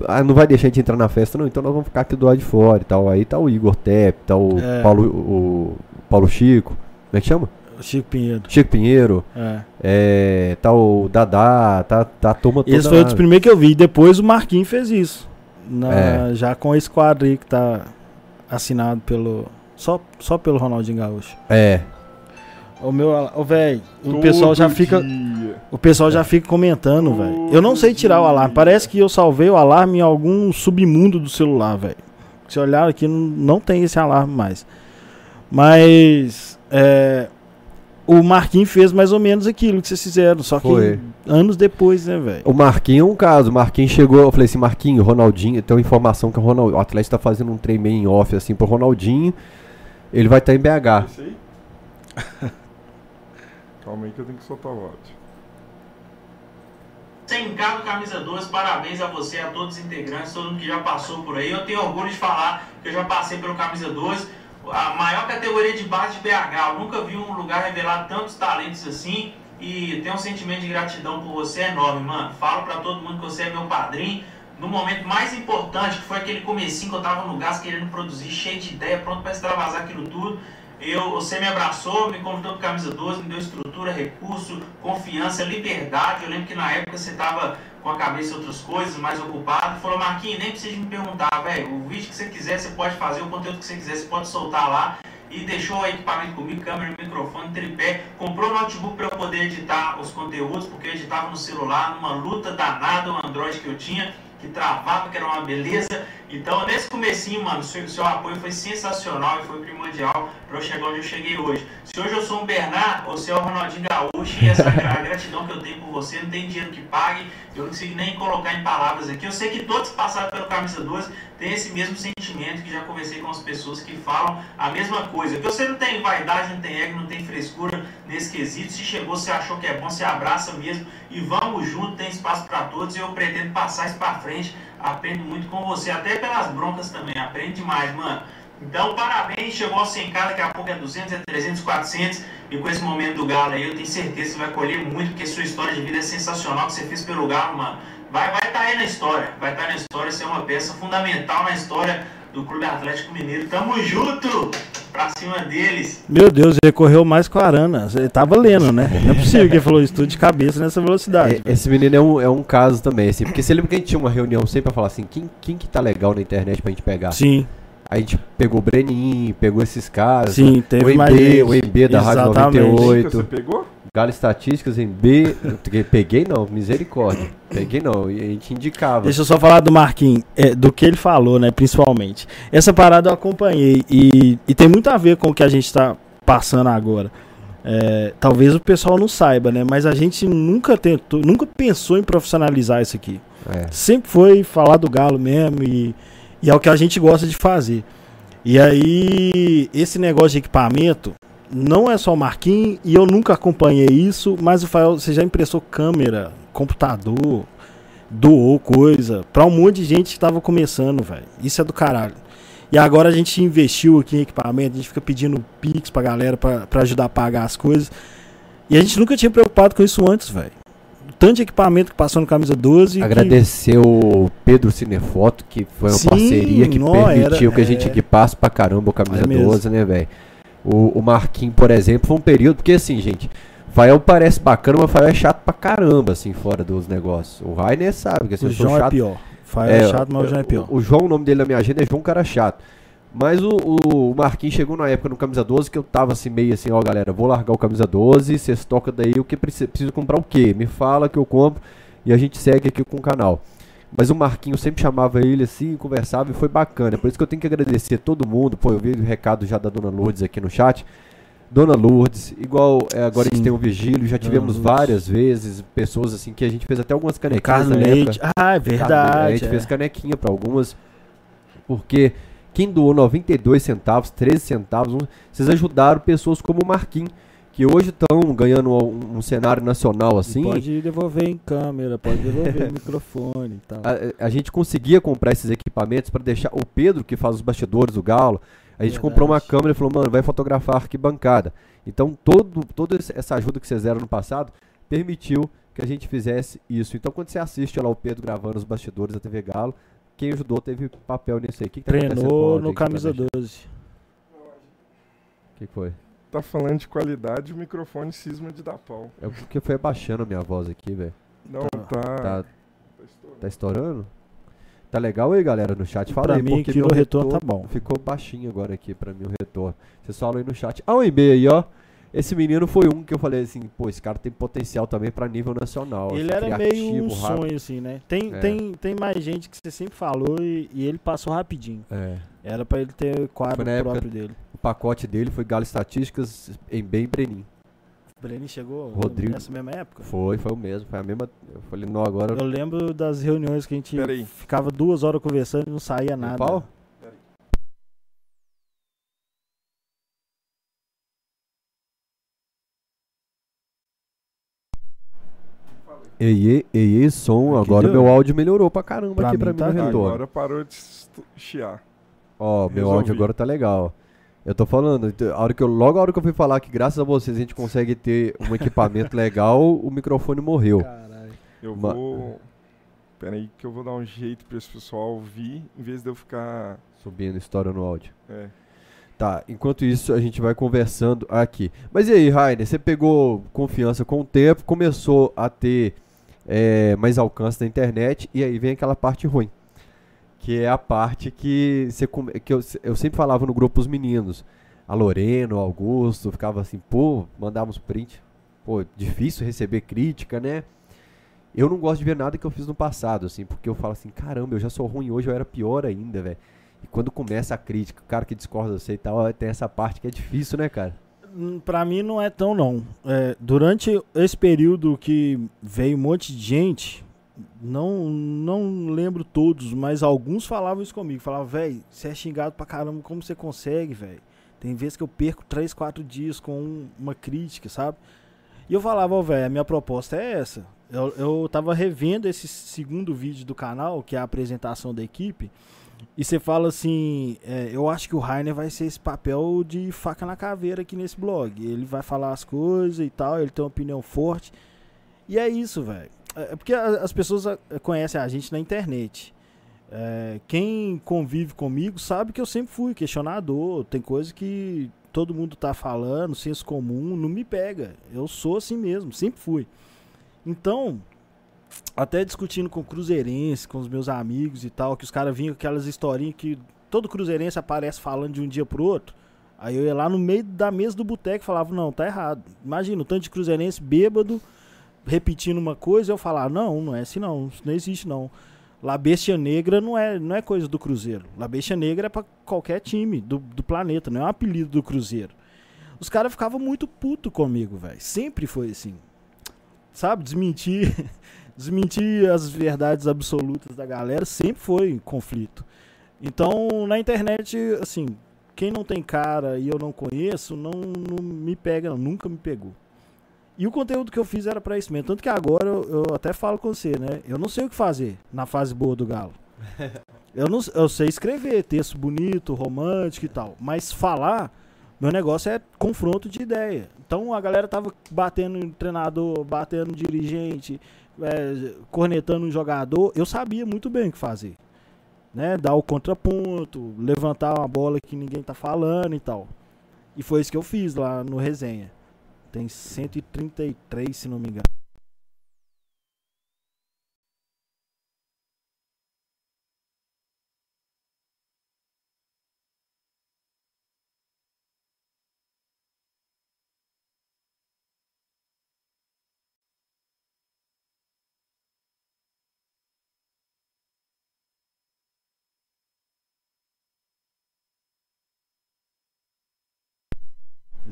Ah, não vai deixar a gente entrar na festa, não, então nós vamos ficar aqui do lado de fora e tal. Aí tá o Igor Tepp, tá o, é. Paulo, o Paulo Chico. Como é que chama? Chico Pinheiro. Chico Pinheiro. É. é tá o Dadá, tá, tá a turma toda. Esse foi o dos primeiros que eu vi. Depois o Marquinhos fez isso. Na, é. Já com esse quadro aí que tá assinado pelo. Só, só pelo Ronaldinho Gaúcho. É. O meu. O velho, o pessoal já fica. Dia. O pessoal já fica comentando, velho. Eu não sei tirar o alarme. Parece que eu salvei o alarme em algum submundo do celular, velho. Se olhar aqui, não, não tem esse alarme mais. Mas. é, o Marquinhos fez mais ou menos aquilo que vocês fizeram, só que Foi. anos depois, né, velho? O Marquinhos é um caso. O Marquinhos chegou, eu falei assim, Marquinhos, Ronaldinho, tem uma informação que o, Ronald, o Atlético tá fazendo um treino em off, assim, pro Ronaldinho. Ele vai estar tá em BH. Calma aí que eu tenho que soltar o áudio. Sem cargo, camisa 12, parabéns a você, a todos os integrantes, todo mundo que já passou por aí. Eu tenho orgulho de falar que eu já passei pelo camisa 12 a maior categoria de base de BH. Eu nunca vi um lugar revelar tantos talentos assim e tenho um sentimento de gratidão por você enorme, mano. Falo para todo mundo que você é meu padrinho. No momento mais importante, que foi aquele comecinho que eu tava no gás querendo produzir, cheio de ideia, pronto para extravasar aquilo tudo. Eu, você me abraçou, me convidou para Camisa 12, me deu estrutura, recurso, confiança, liberdade. Eu lembro que na época você estava com a cabeça em outras coisas, mais ocupado. Falou, Marquinhos, nem precisa me perguntar, velho. O vídeo que você quiser, você pode fazer, o conteúdo que você quiser, você pode soltar lá. E deixou o equipamento comigo, câmera, microfone, tripé. Comprou o notebook para eu poder editar os conteúdos, porque eu editava no celular, numa luta danada, o Android que eu tinha que travava, que era uma beleza. Então, nesse comecinho, mano, seu, seu apoio foi sensacional e foi primordial para eu chegar onde eu cheguei hoje. Se hoje eu sou um Bernard, você é o Ronaldinho Gaúcho e essa gratidão que eu tenho por você, não tem dinheiro que pague, eu não consigo nem colocar em palavras aqui. Eu sei que todos passaram pelo Camisa 12 têm esse mesmo sentimento que já conversei com as pessoas que falam a mesma coisa. Que você não tem vaidade, não tem ego, não tem frescura nesse quesito. Se chegou, você achou que é bom, você abraça mesmo e vamos junto, tem espaço para todos e eu pretendo passar isso para frente. Aprendo muito com você, até pelas broncas também, aprende demais, mano. Então, parabéns, chegou ao 100k, daqui a pouco é 200, é 300, 400. E com esse momento do Galo aí, eu tenho certeza que você vai colher muito, porque sua história de vida é sensacional que você fez pelo Galo, mano. Vai estar vai tá aí na história, vai estar tá na história, você é uma peça fundamental na história do Clube Atlético Mineiro. Tamo junto! Pra cima deles. Meu Deus, ele correu mais com a Arana. Ele tava lendo, né? Não é possível que ele falou isso tudo de cabeça nessa velocidade. É, esse menino é um, é um caso também, assim. Porque você lembra que a gente tinha uma reunião sempre pra falar assim: quem, quem que tá legal na internet pra gente pegar? Sim. A gente pegou o Brenin, pegou esses caras. Sim, teve o EB, mais. O EB da Rádio 98. Você pegou? Galo Estatísticas em B. Peguei não, misericórdia. Peguei não, e a gente indicava. Deixa eu só falar do Marquinhos, é, do que ele falou, né, principalmente. Essa parada eu acompanhei e, e tem muito a ver com o que a gente está passando agora. É, talvez o pessoal não saiba, né? Mas a gente nunca tentou, nunca pensou em profissionalizar isso aqui. É. Sempre foi falar do Galo mesmo e e é o que a gente gosta de fazer. E aí, esse negócio de equipamento, não é só o Marquinhos, e eu nunca acompanhei isso, mas o Fael, você já impressou câmera, computador, doou coisa, pra um monte de gente que tava começando, velho. Isso é do caralho. E agora a gente investiu aqui em equipamento, a gente fica pedindo Pix pra galera pra ajudar a pagar as coisas. E a gente nunca tinha preocupado com isso antes, velho tanto de equipamento que passou no Camisa 12. Agradecer que... o Pedro Cinefoto, que foi uma Sim, parceria que permitiu era, que a gente é... equipasse pra caramba o Camisa é 12, né, velho? O, o Marquinhos, por exemplo, foi um período, porque assim, gente, Fael parece bacana, mas Fael é chato pra caramba, assim, fora dos negócios. O Rainer sabe que assim, o João é chato. é pior. Fael é, é chato, mas o João é pior. O, o João, o nome dele na minha agenda é João Cara Chato. Mas o, o Marquinhos chegou na época no Camisa 12 que eu tava assim, meio assim, ó, galera, vou largar o Camisa 12, vocês tocam daí o que precisa, preciso comprar o quê? Me fala que eu compro e a gente segue aqui com o canal. Mas o Marquinhos sempre chamava ele assim, conversava e foi bacana. Por isso que eu tenho que agradecer todo mundo. Pô, eu vi o recado já da Dona Lourdes aqui no chat. Dona Lourdes, igual é, agora Sim. a gente tem o Vigílio, já tivemos várias vezes pessoas assim que a gente fez até algumas canequinhas. Carlos Leite. Ah, é verdade. a gente é. fez canequinha para algumas. Porque quem doou 92 centavos, 13 centavos, vocês ajudaram pessoas como o Marquinhos, que hoje estão ganhando um, um, cenário nacional assim. E pode devolver em câmera, pode devolver microfone e tal. A, a, gente conseguia comprar esses equipamentos para deixar. O Pedro, que faz os bastidores do Galo, a gente Verdade. comprou uma câmera e falou, mano, vai fotografar a arquibancada. Então, todo, toda essa ajuda que vocês deram no passado permitiu que a gente fizesse isso. Então, quando você assiste lá o Pedro gravando os bastidores da TV Galo, quem ajudou teve papel nisso aí. Que que tá Treinou no camisa 12. O que, foi? Tá falando de qualidade, o microfone cisma de dar pau. É porque foi abaixando a minha voz aqui, velho. Não, tá. Tá, tá, estourando. tá estourando? Tá legal aí, galera, no chat? Fala pra aí, mim, porque o retorno, retorno tá bom. Ficou baixinho agora aqui pra mim o retorno. Vocês falam aí no chat. Ah, um e aí, ó. Esse menino foi um que eu falei assim, pô, esse cara tem potencial também para nível nacional. Ele assim, era meio um rápido. sonho, assim, né? Tem, é. tem, tem mais gente que você sempre falou e, e ele passou rapidinho. É. Era para ele ter quadro próprio dele. pacote dele foi Galo Estatísticas em bem Brenin. Brenin chegou Rodrigo. nessa mesma época? Foi, foi o mesmo. Foi a mesma. Eu falei, não, agora. Eu lembro das reuniões que a gente ficava duas horas conversando e não saía nada. Pau? Ei, ei, ei, som. Aqui agora deu? meu áudio melhorou pra caramba Pra aqui mim pra mim tá no retorno. Agora parou de chiar. Ó, meu áudio agora tá legal. Eu tô falando, a hora que eu, logo a hora que eu fui falar que graças a vocês a gente consegue ter um equipamento legal, o microfone morreu. Caralho. Eu Ma- vou. Pera aí que eu vou dar um jeito pra esse pessoal ouvir, em vez de eu ficar. Subindo história no áudio. É. Tá, enquanto isso a gente vai conversando aqui. Mas e aí, Rainer, você pegou confiança com o tempo, começou a ter é, mais alcance na internet, e aí vem aquela parte ruim. Que é a parte que, você, que eu, eu sempre falava no grupo os meninos. A Lorena, o Augusto, ficava assim, pô, mandávamos print. Pô, difícil receber crítica, né? Eu não gosto de ver nada que eu fiz no passado, assim, porque eu falo assim, caramba, eu já sou ruim hoje, eu era pior ainda, velho. E quando começa a crítica, o cara que discorda você e tal, tem essa parte que é difícil, né, cara? Pra mim não é tão não. É, durante esse período que veio um monte de gente, não, não lembro todos, mas alguns falavam isso comigo. Falavam, velho, você é xingado pra caramba, como você consegue, velho? Tem vezes que eu perco 3, 4 dias com um- uma crítica, sabe? E eu falava, velho, a minha proposta é essa. Eu, eu tava revendo esse segundo vídeo do canal, que é a apresentação da equipe, e você fala assim, é, eu acho que o Rainer vai ser esse papel de faca na caveira aqui nesse blog. Ele vai falar as coisas e tal, ele tem uma opinião forte. E é isso, velho. É é porque as pessoas conhecem a gente na internet. É, quem convive comigo sabe que eu sempre fui questionador. Tem coisa que todo mundo tá falando, senso comum, não me pega. Eu sou assim mesmo, sempre fui. Então, até discutindo com cruzeirense, com os meus amigos e tal, que os caras vinham com aquelas historinhas que todo cruzeirense aparece falando de um dia pro outro. Aí eu ia lá no meio da mesa do boteco e falava, não, tá errado. Imagina, o tanto de cruzeirense bêbado, repetindo uma coisa, eu falar, não, não é assim não, isso não existe não. La Bestia Negra não é, não é coisa do Cruzeiro. La Bestia Negra é pra qualquer time do, do planeta, não é um apelido do Cruzeiro. Os caras ficavam muito puto comigo, velho. Sempre foi assim. Sabe, desmentir, desmentir as verdades absolutas da galera sempre foi conflito. Então, na internet, assim, quem não tem cara e eu não conheço, não, não me pega, não, nunca me pegou. E o conteúdo que eu fiz era pra isso mesmo. Tanto que agora eu, eu até falo com você, né? Eu não sei o que fazer na fase boa do Galo. eu, não, eu sei escrever texto bonito, romântico e tal. Mas falar, meu negócio é confronto de ideia. Então a galera tava batendo em treinador, batendo em dirigente, é, cornetando um jogador. Eu sabia muito bem o que fazer. Né? Dar o contraponto, levantar uma bola que ninguém tá falando e tal. E foi isso que eu fiz lá no resenha. Tem 133, se não me engano.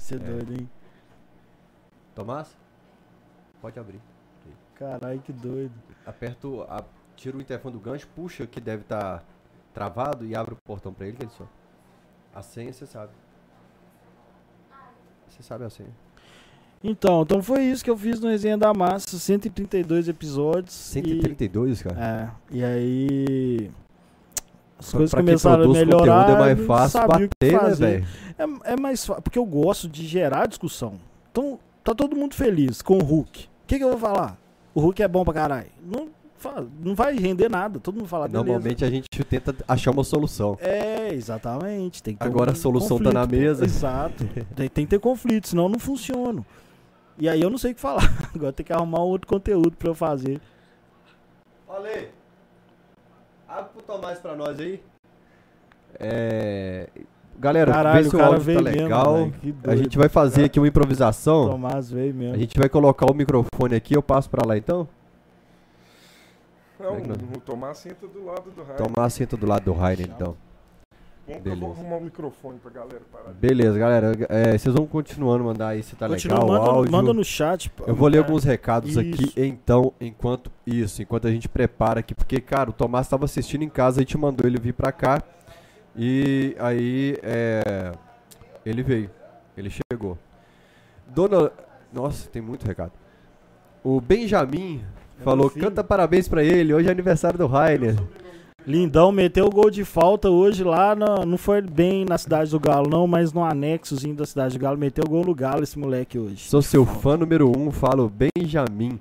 Isso é, doido, hein? Tomás? Pode abrir. Caralho, que doido. Aperto, a, tira o interfone do gancho, puxa que deve estar travado e abre o portão pra ele, que ele só. A senha você sabe. Você sabe a senha. Então, então foi isso que eu fiz no Resenha da Massa, 132 episódios. 132, cara? E, é, e aí. As coisas pra começaram a melhorar. conteúdo é mais fácil bater, né, velho? É, é mais fácil, porque eu gosto de gerar discussão. Então, tá todo mundo feliz com o Hulk. O que, que eu vou falar? O Hulk é bom pra caralho. Não, não vai render nada, todo mundo fala, beleza. Normalmente a gente tenta achar uma solução. É, exatamente. Tem Agora um a solução tá conflito, na pô. mesa. Exato. tem, tem que ter conflito, senão eu não funciona. E aí eu não sei o que falar. Agora tem que arrumar um outro conteúdo pra eu fazer. Olha Abre pro Tomás pra nós aí. É... Galera, Caralho, vê se o o cara áudio veio tá mesmo, legal. a gente vai fazer aqui uma improvisação. Tomás veio mesmo. A gente vai colocar o microfone aqui, eu passo pra lá então. Não, É não- o Tomás senta do lado do raio. Tomás senta do lado do Rainer então. Vamos eu vou arrumar o microfone pra galera parar. Beleza, galera. É, vocês vão continuando a mandar aí se tá Continua, legal manda, o áudio. Manda no chat. Pô, eu vou ler alguns recados isso. aqui, então, enquanto isso, enquanto a gente prepara aqui. Porque, cara, o Tomás estava assistindo em casa, a gente mandou ele vir pra cá. E aí, é, ele veio. Ele chegou. Dona... Nossa, tem muito recado. O Benjamin é falou, canta parabéns pra ele, hoje é aniversário do Rainer. Lindão meteu o gol de falta hoje lá, no, não foi bem na cidade do Galo não, mas no anexozinho da cidade do Galo, meteu o gol no Galo esse moleque hoje. Sou seu fã número um, falo Benjamin.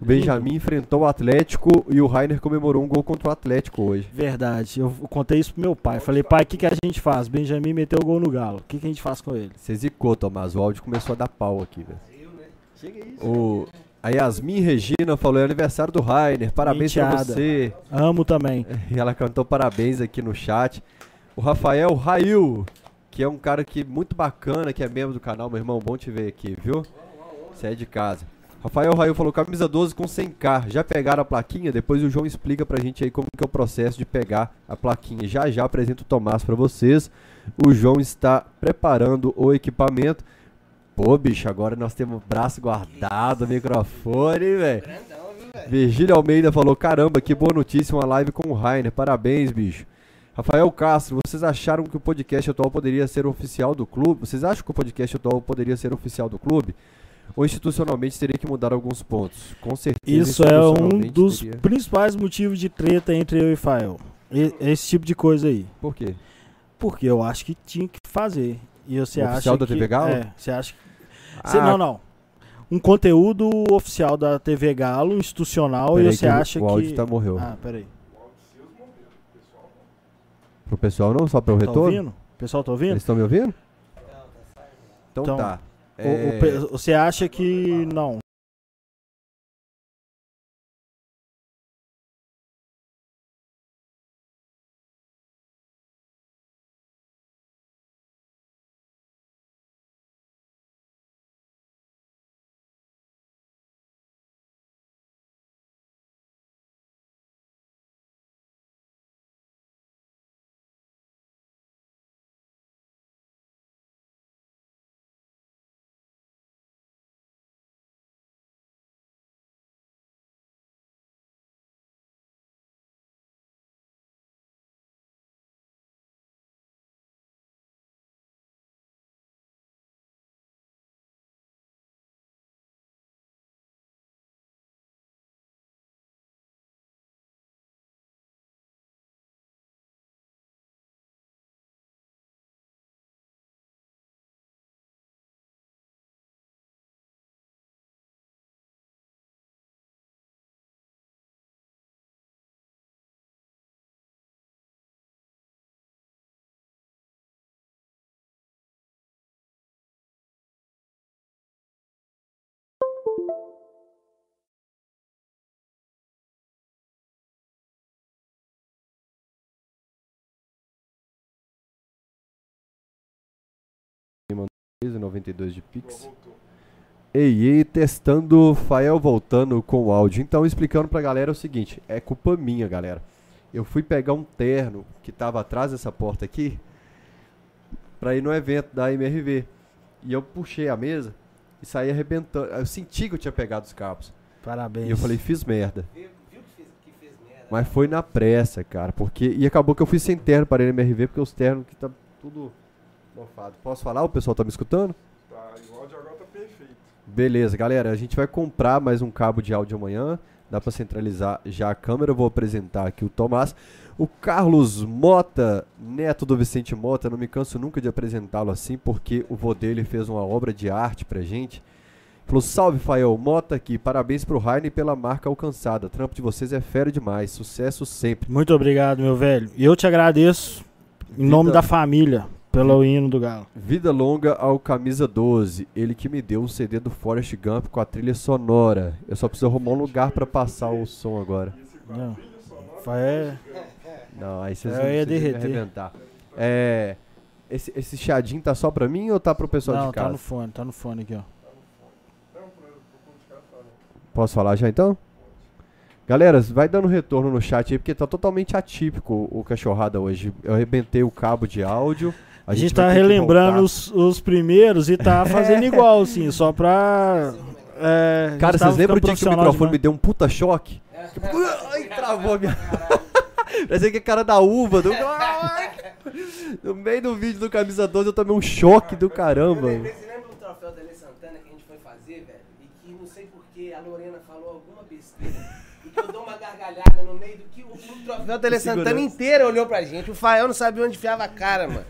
O Benjamin enfrentou o Atlético e o Rainer comemorou um gol contra o Atlético hoje. Verdade. Eu contei isso pro meu pai. Falei, pai, o que, que a gente faz? Benjamin meteu o gol no Galo. O que, que a gente faz com ele? Você zicou, Tomás. O áudio começou a dar pau aqui, velho. Né? Chega aí. O... A Yasmin Regina falou: é aniversário do Rainer, parabéns Menteada. pra você. Amo também. E ela cantou parabéns aqui no chat. O Rafael Rail, que é um cara que muito bacana, que é membro do canal, meu irmão, bom te ver aqui, viu? Você é de casa. Rafael Raio falou camisa 12 com 100k. Já pegaram a plaquinha? Depois o João explica pra gente aí como que é o processo de pegar a plaquinha. Já já apresento o Tomás para vocês. O João está preparando o equipamento. Pô, bicho, agora nós temos braço guardado, microfone, velho. Virgílio Almeida falou: caramba, que boa notícia, uma live com o Rainer. Parabéns, bicho. Rafael Castro, vocês acharam que o podcast atual poderia ser oficial do clube? Vocês acham que o podcast atual poderia ser oficial do clube? ou institucionalmente teria que mudar alguns pontos. Com certeza. Isso é um dos teria... principais motivos de treta entre eu e Fael. Esse tipo de coisa aí. Por quê? Porque eu acho que tinha que fazer. E você acha oficial da TV Galo? É, você acha que... Ah. não, não. Um conteúdo oficial da TV Galo, institucional, e você acha que... O áudio tá morreu. Ah, peraí. Pro pessoal não, só para o tá retorno? Ouvindo? O pessoal tá ouvindo? Eles estão me ouvindo? Então, então tá. É... O, o, você acha que não? 92 de Pix. Ei, ei, testando, Fael voltando com o áudio. Então, explicando pra galera o seguinte: é culpa minha, galera. Eu fui pegar um terno que tava atrás dessa porta aqui pra ir no evento da MRV. E eu puxei a mesa e saí arrebentando. Eu senti que eu tinha pegado os cabos. Parabéns. E eu falei, fiz merda. Mas foi na pressa, cara. Porque. E acabou que eu fui sem terno para a MRV, porque os ternos que tá tudo mofado. Posso falar? O pessoal tá me escutando? Tá, o áudio agora tá perfeito. Beleza, galera. A gente vai comprar mais um cabo de áudio amanhã. Dá para centralizar já a câmera. Eu vou apresentar aqui o Tomás. O Carlos Mota, neto do Vicente Mota, não me canso nunca de apresentá-lo assim, porque o vô dele fez uma obra de arte pra gente. Falou, salve Fael, Mota aqui, parabéns pro Heine pela marca alcançada. O trampo de vocês é fera demais, sucesso sempre. Muito obrigado, meu velho. E eu te agradeço, em Vida... nome da família, pelo hino do Galo. Vida longa ao Camisa 12, ele que me deu um CD do Forrest Gump com a trilha sonora. Eu só preciso arrumar um lugar para passar o som agora. Não. É... Não, aí vocês é, vão arrebentar. É, esse, esse chadinho tá só pra mim ou tá pro pessoal Não, de casa? Não, tá no fone, tá no fone aqui, ó. Posso falar já então? Galera, vai dando retorno no chat aí, porque tá totalmente atípico o cachorrada hoje. Eu arrebentei o cabo de áudio. A, a gente, gente tá relembrando os, os, primeiros e tá fazendo igual, assim, só pra. É, Cara, vocês lembram o dia que o microfone demais. me deu um puta choque? Tipo, ai, travou a minha. Parecia que é cara da uva. Do... no meio do vídeo do Camisa 12 eu tomei um choque do caramba. Você lembra do troféu da Santana que a gente foi fazer, velho? E que não sei porquê a Lorena falou alguma besteira que eu dou uma gargalhada no meio do que o, o troféu Tele Santana inteiro olhou pra gente. O Fael não sabia onde enfiava a cara, mano.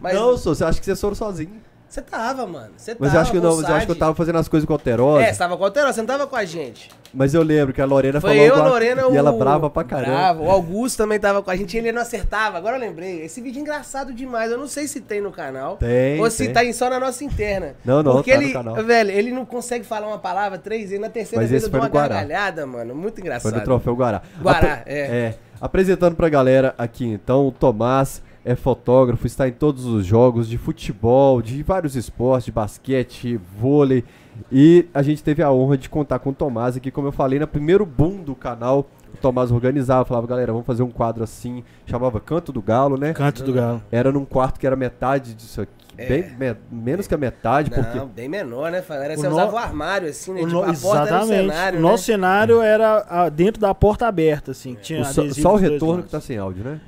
Mas, não, sou, você acha que vocês foram sozinho? Você tava, mano. Você tava. Mas eu acho que não, mas eu acho que eu tava fazendo as coisas com o Alterosa. É, você tava com o Alterosa, você não tava com a gente. Mas eu lembro que a Lorena Foi falou. eu, a Lorena, E ela brava pra caramba. Brava. O Augusto também tava com a gente e ele não acertava. Agora eu lembrei. Esse vídeo é engraçado demais. Eu não sei se tem no canal. Tem. Ou se tem. tá só na nossa interna. Não, não, Porque tá ele, no canal. velho, ele não consegue falar uma palavra três vezes. Na terceira Mas vez eu dou uma gargalhada, mano. Muito engraçado. Foi no troféu Guará. Guará, Apre é. É. Apresentando pra galera aqui então, o Tomás é fotógrafo, está em todos os jogos de futebol, de vários esportes, de basquete, vôlei. E a gente teve a honra de contar com o Tomás aqui, como eu falei, no primeiro boom do canal. O Tomás organizava, falava, galera, vamos fazer um quadro assim, chamava Canto do Galo, né? Canto do Galo. Era num quarto que era metade disso aqui. É. Bem, me, menos que a metade, Não, porque... bem menor, né? Era, você o usava no... o armário, assim, né? O tipo, no... Exatamente. o cenário, o nosso né? cenário era a, dentro da porta aberta, assim. Tinha o só, só o retorno que tá sem áudio, né?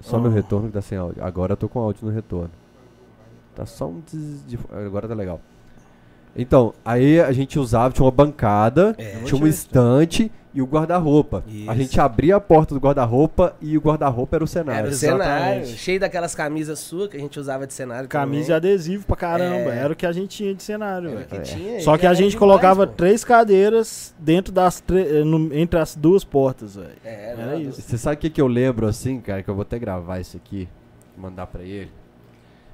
Só oh. meu retorno que tá sem áudio. Agora eu tô com áudio no retorno. Tá só um des... de... Agora tá legal. Então, aí a gente usava, tinha uma bancada, é, tinha um estante e o guarda-roupa. A gente abria a porta do guarda-roupa e o guarda-roupa era o cenário. Era o cenário, cheio daquelas camisas suas que a gente usava de cenário. Camisa também. e adesivo pra caramba, é. era o que a gente tinha de cenário. Que tinha, Só que a gente colocava demais, três cadeiras dentro das eh, no, entre as duas portas, velho. É, era isso. Você sabe o que, que eu lembro assim, cara, que eu vou até gravar isso aqui, mandar pra ele.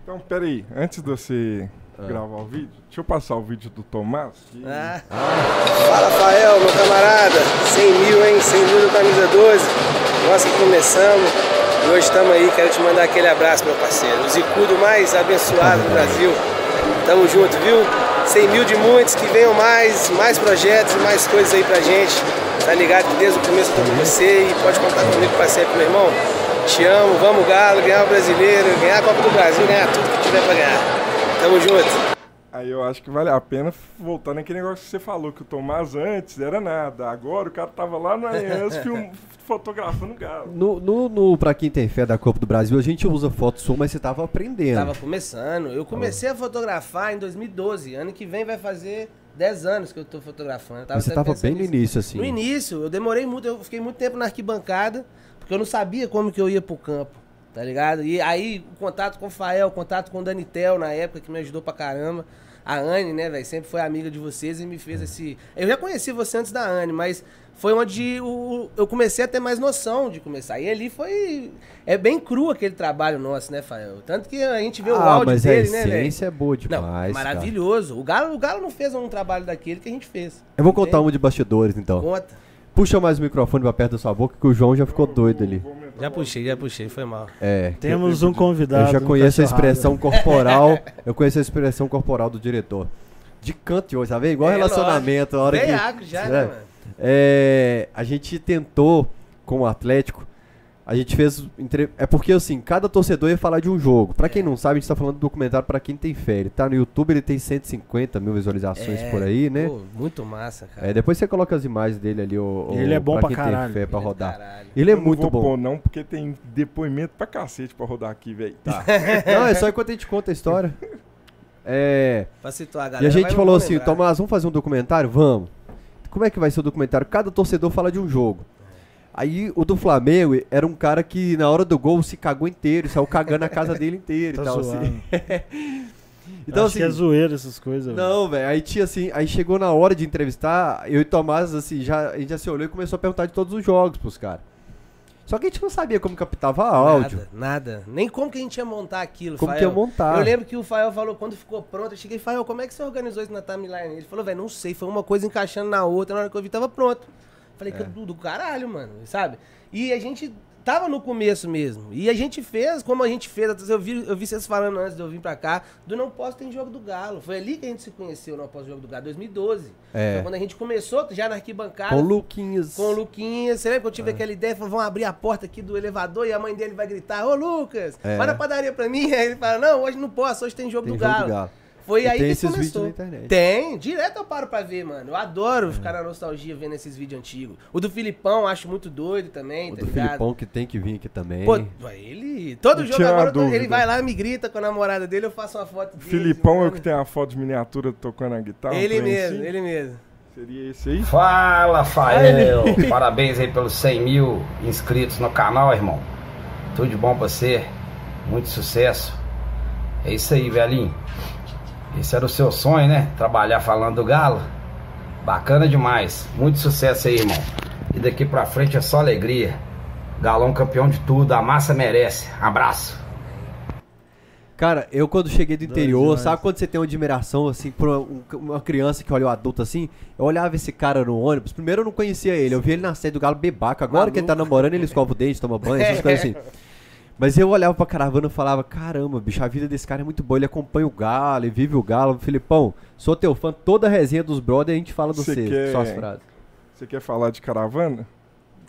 Então, peraí, antes de você ah. gravar o vídeo. Deixa eu passar o vídeo do Tomás. Que... Ah. Fala, Rafael, meu camarada. 100 mil, hein? 100 mil do Camisa 12. Nós que começamos. E hoje estamos aí. Quero te mandar aquele abraço, meu parceiro. O Zicudo mais abençoado do Brasil. Tamo junto, viu? 100 mil de muitos. Que venham mais, mais projetos e mais coisas aí pra gente. Tá ligado que desde o começo eu tô com você e pode contar comigo pra sempre, meu irmão. Te amo, vamos Galo, ganhar o brasileiro, ganhar a Copa do Brasil, ganhar tudo que tiver pra ganhar. Tamo junto. Aí eu acho que vale a pena voltar naquele negócio que você falou, que o Tomás antes era nada. Agora o cara tava lá no Allianz fotografando galo. No, no, no, pra quem tem fé da Copa do Brasil, a gente usa foto sua, mas você tava aprendendo. Tava começando. Eu comecei a fotografar em 2012. Ano que vem vai fazer 10 anos que eu tô fotografando. mas você tava bem no início, assim. No início, eu demorei muito, eu fiquei muito tempo na arquibancada, porque eu não sabia como que eu ia pro campo. Tá ligado? E aí, o contato com o Fael, o contato com o Danitel na época, que me ajudou pra caramba. A Anne, né, velho, sempre foi amiga de vocês e me fez esse. Eu já conheci você antes da Anne, mas foi onde o, eu comecei a ter mais noção de começar. E ali foi. É bem cru aquele trabalho nosso, né, Fael? Tanto que a gente vê ah, o áudio mas dele, a né, velho? A essência é boa demais. Não, maravilhoso. Cara. O Galo, o Galo não fez um trabalho daquele que a gente fez. Eu vou contar um de bastidores, então. Conta. Puxa mais o microfone pra perto da sua boca que o João já ficou doido ali. Já puxei, já puxei, foi mal. É. Temos um convidado. Eu já conheço a expressão corporal. eu conheço a expressão corporal do diretor. De canto hoje, sabe? Igual é, relacionamento. A hora que, já, é, né, mano? É, a gente tentou com o Atlético a gente fez. É porque, assim, cada torcedor ia falar de um jogo. Pra quem é. não sabe, a gente tá falando do documentário Pra Quem Tem Fé. Ele tá no YouTube, ele tem 150 mil visualizações é, por aí, né? Pô, muito massa, cara. É, depois você coloca as imagens dele ali, o, Ele é bom pra, pra quem caralho. tem fé pra ele é rodar. É ele é muito bom. Pôr, não, porque tem depoimento pra cacete pra rodar aqui, velho. Tá. não, é só enquanto a gente conta a história. É. Pra situar a galera. E a gente falou assim: Tomás, vamos fazer um documentário? Vamos. Como é que vai ser o documentário? Cada torcedor fala de um jogo. Aí o do Flamengo era um cara que na hora do gol se cagou inteiro, saiu cagando a casa dele inteira tá e tal, assim. então, Acho assim, que é zoeira essas coisas. Não, velho. Aí tinha assim, aí chegou na hora de entrevistar, eu e Tomás, assim, já, a gente já se olhou e começou a perguntar de todos os jogos pros caras. Só que a gente não sabia como captava áudio. Nada, nada. Nem como que a gente ia montar aquilo, Como Fael. que ia montar. Eu lembro que o Fael falou, quando ficou pronto, eu cheguei, Fael, como é que você organizou isso na timeline? Ele falou, velho, não sei, foi uma coisa encaixando na outra, na hora que eu vi tava pronto. Falei, é. do, do caralho, mano, sabe? E a gente tava no começo mesmo. E a gente fez, como a gente fez, eu vi, eu vi vocês falando antes de eu vir pra cá, do Não Posso Tem Jogo do Galo. Foi ali que a gente se conheceu, Não Posso Jogo do Galo, 2012. É. Foi quando a gente começou, já na arquibancada. Com o Luquinhas. Com o Luquinhas. Você lembra que eu tive é. aquela ideia? Falou, vamos abrir a porta aqui do elevador e a mãe dele vai gritar, ô Lucas, é. vai na padaria pra mim. Aí ele fala, não, hoje não posso, hoje tem Jogo, tem do, jogo Galo. do Galo. Foi e aí tem que esses começou. vídeos na internet. Tem, direto eu paro pra ver, mano. Eu adoro é. ficar na nostalgia vendo esses vídeos antigos. O do Filipão acho muito doido também, o tá do ligado? Filipão que tem que vir aqui também. Pô, ele. Todo jogo agora ele vai lá, me grita com a namorada dele, eu faço uma foto dele. Filipão é o que tem a foto de miniatura tocando a guitarra. Ele mesmo, assim? ele mesmo. Seria esse aí? Fala, Fael! Parabéns aí pelos 100 mil inscritos no canal, irmão. Tudo de bom pra você. Muito sucesso. É isso aí, velhinho. Esse era o seu sonho, né? Trabalhar falando do Galo. Bacana demais. Muito sucesso aí, irmão. E daqui pra frente é só alegria. Galão campeão de tudo, a massa merece. Abraço. Cara, eu quando cheguei do interior, sabe quando você tem uma admiração, assim, por uma, criança que olha o adulto assim? Eu olhava esse cara no ônibus, primeiro eu não conhecia ele, eu vi ele na sede do Galo bebaca, agora Maluco. que ele tá namorando, ele escova o dente, toma banho, essas coisas assim. Mas eu olhava pra caravana e falava, caramba, bicho, a vida desse cara é muito boa, ele acompanha o Galo, ele vive o Galo. Filipão, sou teu fã, toda a resenha dos brothers a gente fala do você, quer... suas frases. Você quer falar de caravana?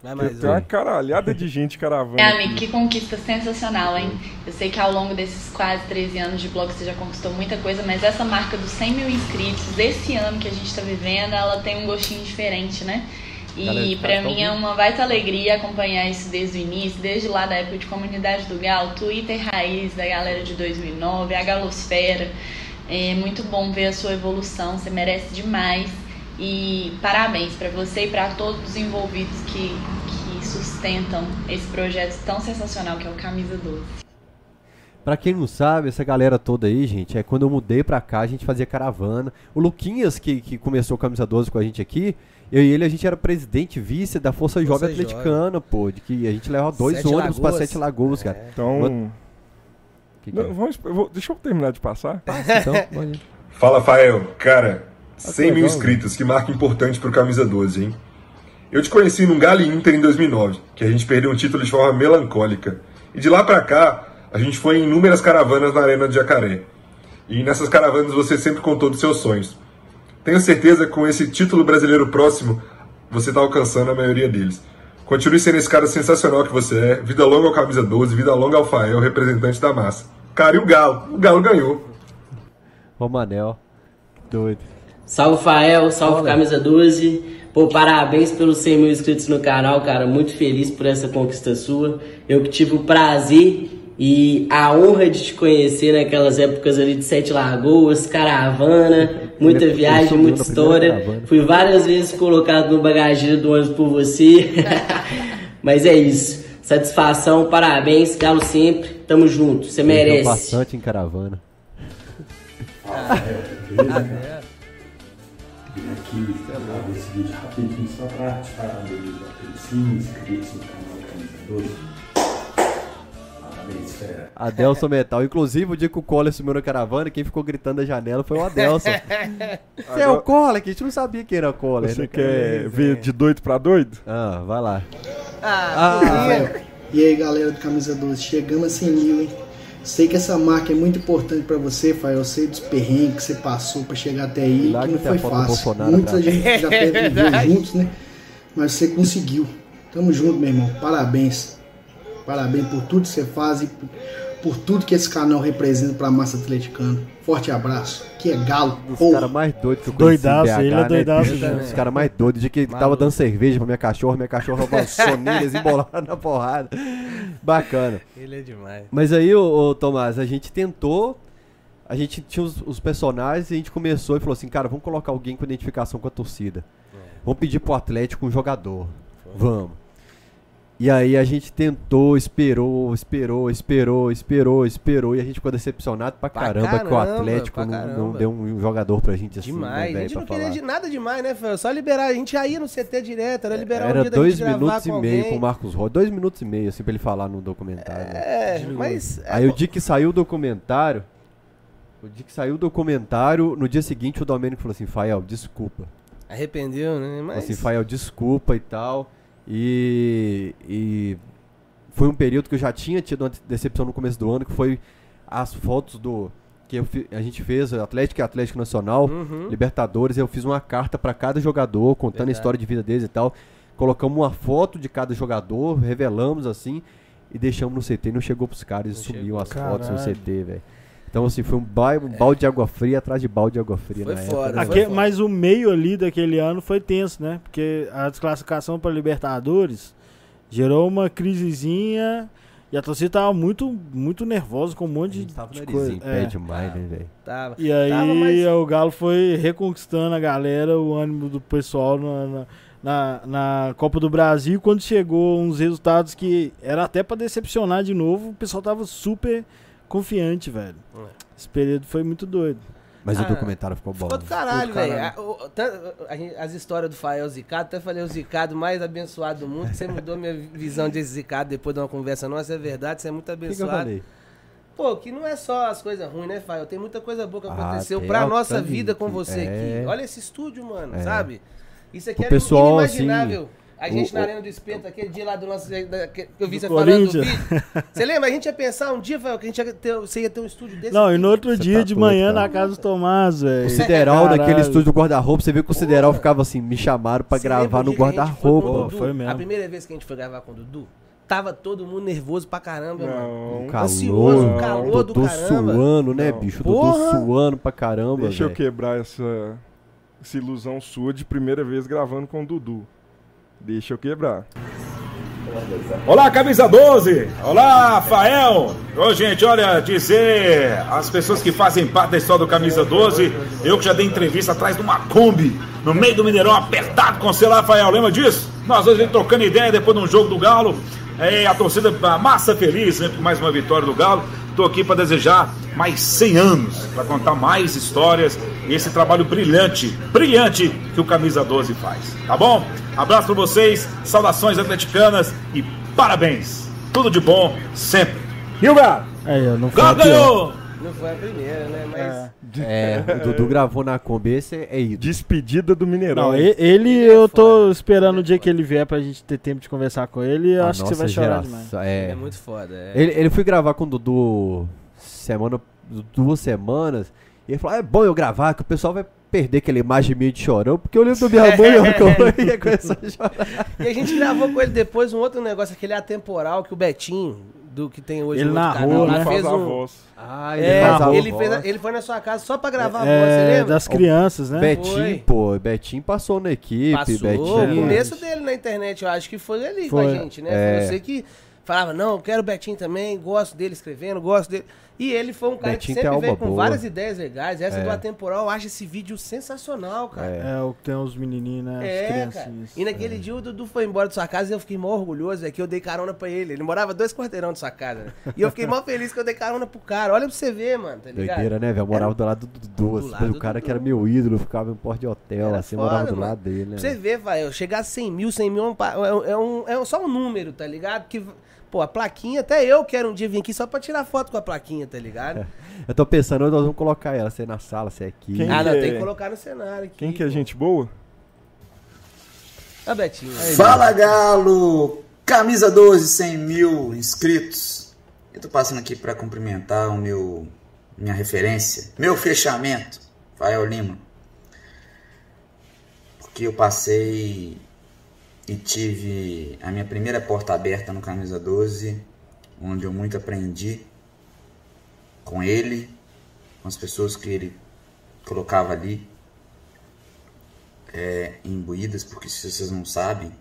Vai mais Tem uma caralhada de gente caravana. É, amigo, que conquista sensacional, hein? Eu sei que ao longo desses quase 13 anos de blog você já conquistou muita coisa, mas essa marca dos 100 mil inscritos, desse ano que a gente tá vivendo, ela tem um gostinho diferente, né? E para mim é uma baita alegria acompanhar isso desde o início, desde lá da época de comunidade do Galo, Twitter raiz da galera de 2009, a Galosfera. É muito bom ver a sua evolução, você merece demais. E parabéns para você e para todos os envolvidos que, que sustentam esse projeto tão sensacional que é o Camisa 12. Pra quem não sabe, essa galera toda aí, gente, é quando eu mudei pra cá, a gente fazia caravana. O Luquinhas, que, que começou o Camisa 12 com a gente aqui, eu e ele, a gente era presidente vice da Força, Jovem Atleticana, pô. De que a gente levava dois Sete ônibus pra Sete Lagoas, é. cara. Então. Que que não, é? vamos, vou, deixa eu terminar de passar. Passa, então, Fala, Fael. Cara, 100 mil inscritos, que marca importante pro Camisa 12, hein? Eu te conheci num Galo Inter em 2009, que a gente perdeu um título de forma melancólica. E de lá pra cá, a gente foi em inúmeras caravanas na Arena de Jacaré. E nessas caravanas você sempre contou dos seus sonhos. Tenho certeza que com esse título brasileiro próximo, você está alcançando a maioria deles. Continue sendo esse cara sensacional que você é. Vida longa ao camisa 12, vida longa ao Fael, representante da massa. Cara, e o Galo? O Galo ganhou. Romanel, doido. Salve Fael, salve Olha. camisa 12. Pô, parabéns pelos 100 mil inscritos no canal, cara. Muito feliz por essa conquista sua. Eu que tive o prazer e a honra de te conhecer naquelas épocas ali de Sete Lagoas, caravana, muita viagem, muita história. Fui várias vezes colocado no bagageiro do ônibus por você. Mas é isso. Satisfação, parabéns, Galo sempre. Tamo junto, você merece. bastante em caravana. Ah, é. Ah, aqui, esse vídeo rapidinho só pra te parabenizar pelos 5 inscritos no canal Camisa 12. Adelson Metal. Inclusive, o dia que o Coller sumiu na caravana, quem ficou gritando da janela foi o Adelson. Você é o Coller, que a gente não sabia quem era o Coller. Você né? quer ver de doido pra doido? Ah, vai lá. Ah, ah E aí, galera do Camisa 12, chegamos a 100 mil, hein? Sei que essa marca é muito importante para você, Fael. Eu sei dos perrengues que você passou para chegar até aí, que não foi fácil. Muita gente já teve viver juntos, né? Mas você conseguiu. Tamo junto, meu irmão. Parabéns. Parabéns por tudo que você faz e por, por tudo que esse canal representa para a massa atleticana. Forte abraço. Que é galo. Os caras mais doidos que eu conheci Doidaço, BH, ele é né? doidaço. Os caras mais doidos. De que Maluco. tava dando cerveja pra minha cachorra, minha cachorra avançou nele, embolada na porrada. Bacana. Ele é demais. Mas aí, ô, ô, Tomás, a gente tentou... A gente tinha os, os, personagens e a gente começou e falou assim, cara, vamos colocar alguém com identificação com a torcida. É. Vamos pedir pro Atlético um jogador. Vamos. E aí a gente tentou, esperou, esperou, esperou, esperou, esperou. E a gente ficou decepcionado pra, pra caramba, caramba, que o Atlético não, não, deu um jogador pra gente assim. Demais. Né, a gente não queria de nada demais, né, Foi Só liberar. A gente já ia no CT direto, era liberar era um dia dois minutos e meio com o Marcos Roy. Dois minutos e meio, assim, pra ele falar no documentário. Né? É, né? mas. Aí o dia que saiu o documentário. O dia que saiu o documentário, no dia seguinte o Domênico falou assim: Fael, desculpa. Arrependeu, né? Mas... Assim, Fael, desculpa e tal. E, e foi um período que eu já tinha tido uma decepção no começo do ano, que foi as fotos do que eu, a gente fez, Atlético e Atlético Nacional, uhum. Libertadores, eu fiz uma carta para cada jogador, contando Verdade. a história de vida deles e tal. Colocamos uma foto de cada jogador, revelamos assim, e deixamos no CT. Não chegou pros caras e sumiu as Caralho. fotos no CT, velho. Então, assim, foi um, ba um balde de água fria atrás de balde de água fria foi na foda, época. Aqui, mas o meio ali daquele ano foi tenso, né? Porque a desclassificação para Libertadores gerou uma crisezinha e a torcida tava muito, muito nervosa com um monte de, tava de coisa. É. demais, né, velho? Tava. E aí tava, mas... o Galo foi reconquistando a galera, o ânimo do pessoal na, na, na, na Copa do Brasil. Quando chegou uns resultados que era até para decepcionar de novo, o pessoal tava super confiante, velho. É. Esse período foi muito doido. Mas ah, o documentário ficou bom. Ficou do caralho, velho. As histórias do Fael Zicado, até falei o Zicado mais abençoado do mundo. Você mudou minha visão de Zicado depois de uma conversa nossa, é verdade, você é muito abençoado. Que que eu falei? Pô, que não é só as coisas ruins, né, Fael? Tem muita coisa boa que ah, aconteceu ah, pra nossa vida com você é... aqui. Olha esse estúdio, mano, é. sabe? Isso aqui o era pessoal, inimaginável. Assim, a gente o, na Arena do Espento, aquele dia lá do nosso. Da, que eu vi você falando do vídeo. Você lembra? A gente ia pensar um dia, que a gente ia ter, você ia ter um estúdio desse. Não, aqui. e no outro você dia tá de manhã cara. na casa do Tomás, velho. O Sideral, naquele estúdio do guarda-roupa, você viu que o Sideral ficava assim, me chamaram pra você gravar no guarda-roupa. Foi, foi mesmo. A primeira vez que a gente foi gravar com o Dudu, tava todo mundo nervoso pra caramba, não. mano. Calor, Ansioso, um calor do caramba. suando, né, não. bicho? Porra. Dudu suando pra caramba, Deixa véio. eu quebrar essa, essa ilusão sua de primeira vez gravando com o Dudu. Deixa eu quebrar. Olá, camisa 12! Olá, Fael! Ô, gente, olha, dizer as pessoas que fazem parte da história do Camisa 12, eu que já dei entrevista atrás de uma Kombi, no meio do Mineirão, apertado com o lá, Fael, lembra disso? Nós dois trocando ideia depois de um jogo do Galo, é, a torcida, a massa feliz, né, por mais uma vitória do Galo. Estou aqui para desejar mais 100 anos, para contar mais histórias e esse trabalho brilhante, brilhante que o Camisa 12 faz. Tá bom? Abraço para vocês, saudações atleticanas e parabéns. Tudo de bom sempre. E o Galo? É, eu não Galo ganhou! Não foi a primeira, né? Mas. É, é o Dudu gravou na Kombi, esse é isso. Despedida do Mineirão. Não, ele, ele eu tô esperando o dia que ele vier pra gente ter tempo de conversar com ele. Eu acho que você vai chorar geração, demais. É. é muito foda. É. Ele, ele foi gravar com o Dudu semana, duas semanas. E ele falou: ah, é bom eu gravar, que o pessoal vai perder aquela imagem meio de chorão, porque eu lembro do minha mãe é. que eu ia começar a chorar. E a gente gravou com ele depois um outro negócio, aquele atemporal que o Betinho, do que tem hoje ele narrou, canal, né? fez um... voz. Ah, ele, é, ele, fez, ele foi na sua casa só pra gravar é, a voz, você lembra? Das crianças, né? Betinho, foi. pô, Betinho passou na equipe, passou, Betinho. O começo dele na internet, eu acho que foi ali foi. com a gente, né? É. Foi você que falava, não, eu quero o Betinho também, gosto dele escrevendo, gosto dele. E ele foi um cara Betinho que sempre veio com boa. várias ideias legais. Essa é. do Atemporal, eu acho esse vídeo sensacional, cara. É, é o que tem os menininhos, né? É, cara. E naquele é. dia o Dudu foi embora de sua casa e eu fiquei mó orgulhoso, é que eu dei carona pra ele. Ele morava dois quarteirão de sua casa. Né? E eu fiquei mó feliz que eu dei carona pro cara. Olha pra você ver, mano, tá ligado? Doideira, né, velho? Eu morava do lado do Dudu. Do assim, o cara Dudu. que era meu ídolo, ficava em porto de hotel, era assim, foda, morava do mano. lado dele, né? Pra você ver, vai, eu chegar a 100 mil, 100 mil é, é, um, é só um número, tá ligado? Que Pô, a plaquinha, até eu quero um dia vir aqui só pra tirar foto com a plaquinha, tá ligado? eu tô pensando, nós vamos colocar ela, se é na sala, se é aqui. Quem ah, não, é... tem que colocar no cenário aqui. Quem que é gente boa? A Betinho. Aí, Fala, Galo! Camisa 12, 100 mil inscritos. Eu tô passando aqui para cumprimentar o meu minha referência, meu fechamento, Fael Lima. Porque eu passei e tive a minha primeira porta aberta no Camisa 12, onde eu muito aprendi com ele, com as pessoas que ele colocava ali é, imbuídas, porque se vocês não sabem,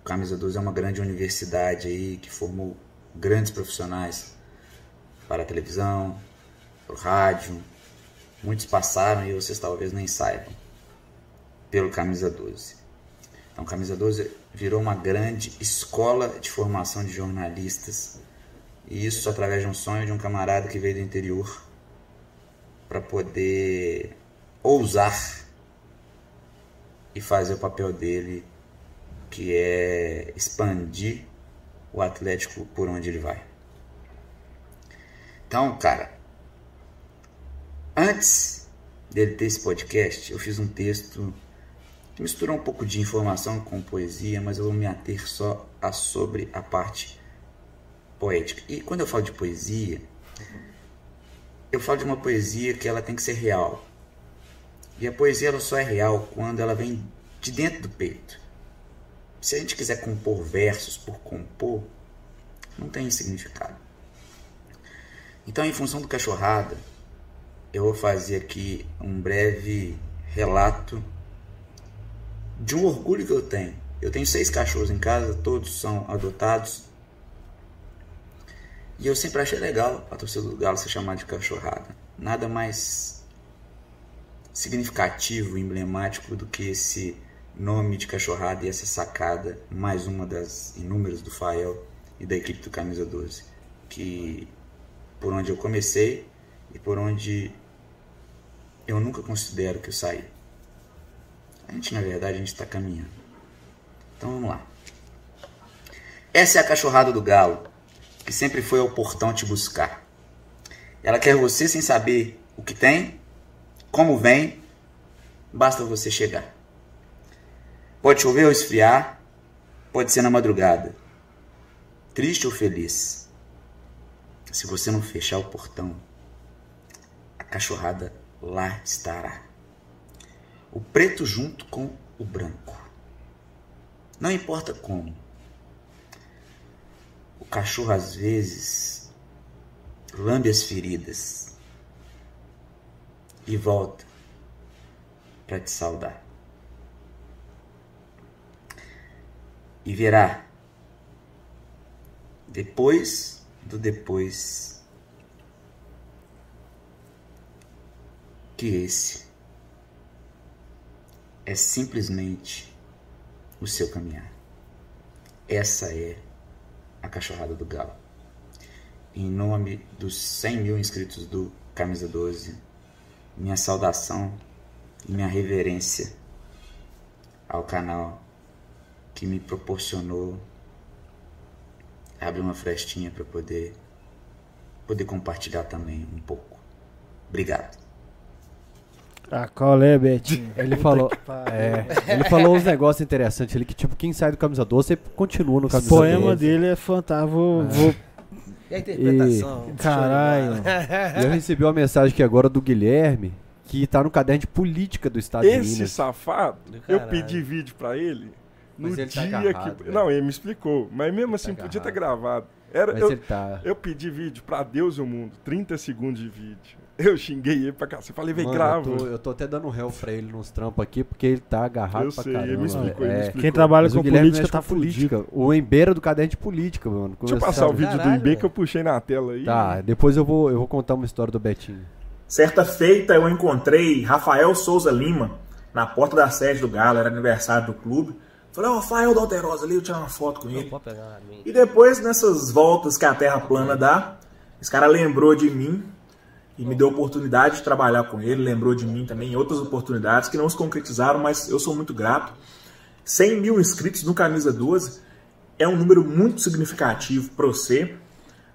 o Camisa 12 é uma grande universidade aí que formou grandes profissionais para a televisão, para o rádio. Muitos passaram e vocês talvez nem saibam pelo Camisa 12. Então, Camisa 12 virou uma grande escola de formação de jornalistas. E isso através de um sonho de um camarada que veio do interior para poder ousar e fazer o papel dele, que é expandir o Atlético por onde ele vai. Então, cara, antes dele ter esse podcast, eu fiz um texto Misturou um pouco de informação com poesia, mas eu vou me ater só a sobre a parte poética. E quando eu falo de poesia, eu falo de uma poesia que ela tem que ser real. E a poesia ela só é real quando ela vem de dentro do peito. Se a gente quiser compor versos por compor, não tem significado. Então, em função do cachorrada, eu vou fazer aqui um breve relato de um orgulho que eu tenho. Eu tenho seis cachorros em casa, todos são adotados. E eu sempre achei legal a torcida do Galo ser chamada de cachorrada. Nada mais significativo, emblemático do que esse nome de cachorrada e essa sacada, mais uma das inúmeras do Fael e da equipe do Camisa 12, que por onde eu comecei e por onde eu nunca considero que eu saí. Gente, na verdade, a gente está caminhando. Então vamos lá. Essa é a cachorrada do galo, que sempre foi ao portão te buscar. Ela quer você sem saber o que tem, como vem, basta você chegar. Pode chover ou esfriar, pode ser na madrugada, triste ou feliz. Se você não fechar o portão, a cachorrada lá estará. O preto junto com o branco. Não importa como. O cachorro às vezes lambe as feridas e volta para te saudar. E verá, depois do depois, que esse é simplesmente o seu caminhar. Essa é a cachorrada do galo. Em nome dos 100 mil inscritos do Camisa 12, minha saudação e minha reverência ao canal que me proporcionou abrir uma frestinha para poder poder compartilhar também um pouco. Obrigado. Ah, qual é, Betinho? Ele falou, é, ele falou uns negócios interessantes ali que tipo quem sai do camisa 12 você continua no camisa 12. O poema dele é fantástico. Vou, é. vou... E a interpretação? E, caralho. eu recebi uma mensagem aqui agora do Guilherme que tá no caderno de política do Estado Esse de Minas. Esse safado, eu pedi vídeo para ele no mas tá dia tá agarrado, que. Velho. Não, ele me explicou. Mas mesmo ele assim, tá podia ter gravado. Era, mas eu, ele tá... eu pedi vídeo pra Deus e o mundo. 30 segundos de vídeo. Eu xinguei ele pra cá. Você falei, vem, grava. Eu tô, eu tô, até dando réu pra ele nos trampos aqui, porque ele tá agarrado eu pra sei, caramba. Ele me explicou, é. ele me explicou. Quem trabalha com política tá política. O Embeira do caderno de política, mano. Deixa eu passar o vídeo Caralho, do Embe que eu puxei na tela aí. Tá, depois eu vou, eu vou contar uma história do Betinho. Certa feita eu encontrei Rafael Souza Lima na porta da sede do Galo, era aniversário do clube. Falei, ó, oh, Rafael da Alterosa ali, eu tirar uma foto com ele. E depois, nessas voltas que a Terra plana dá, esse cara lembrou de mim e me deu a oportunidade de trabalhar com ele, lembrou de mim também outras oportunidades que não se concretizaram, mas eu sou muito grato. 100 mil inscritos no Camisa 12 é um número muito significativo para você,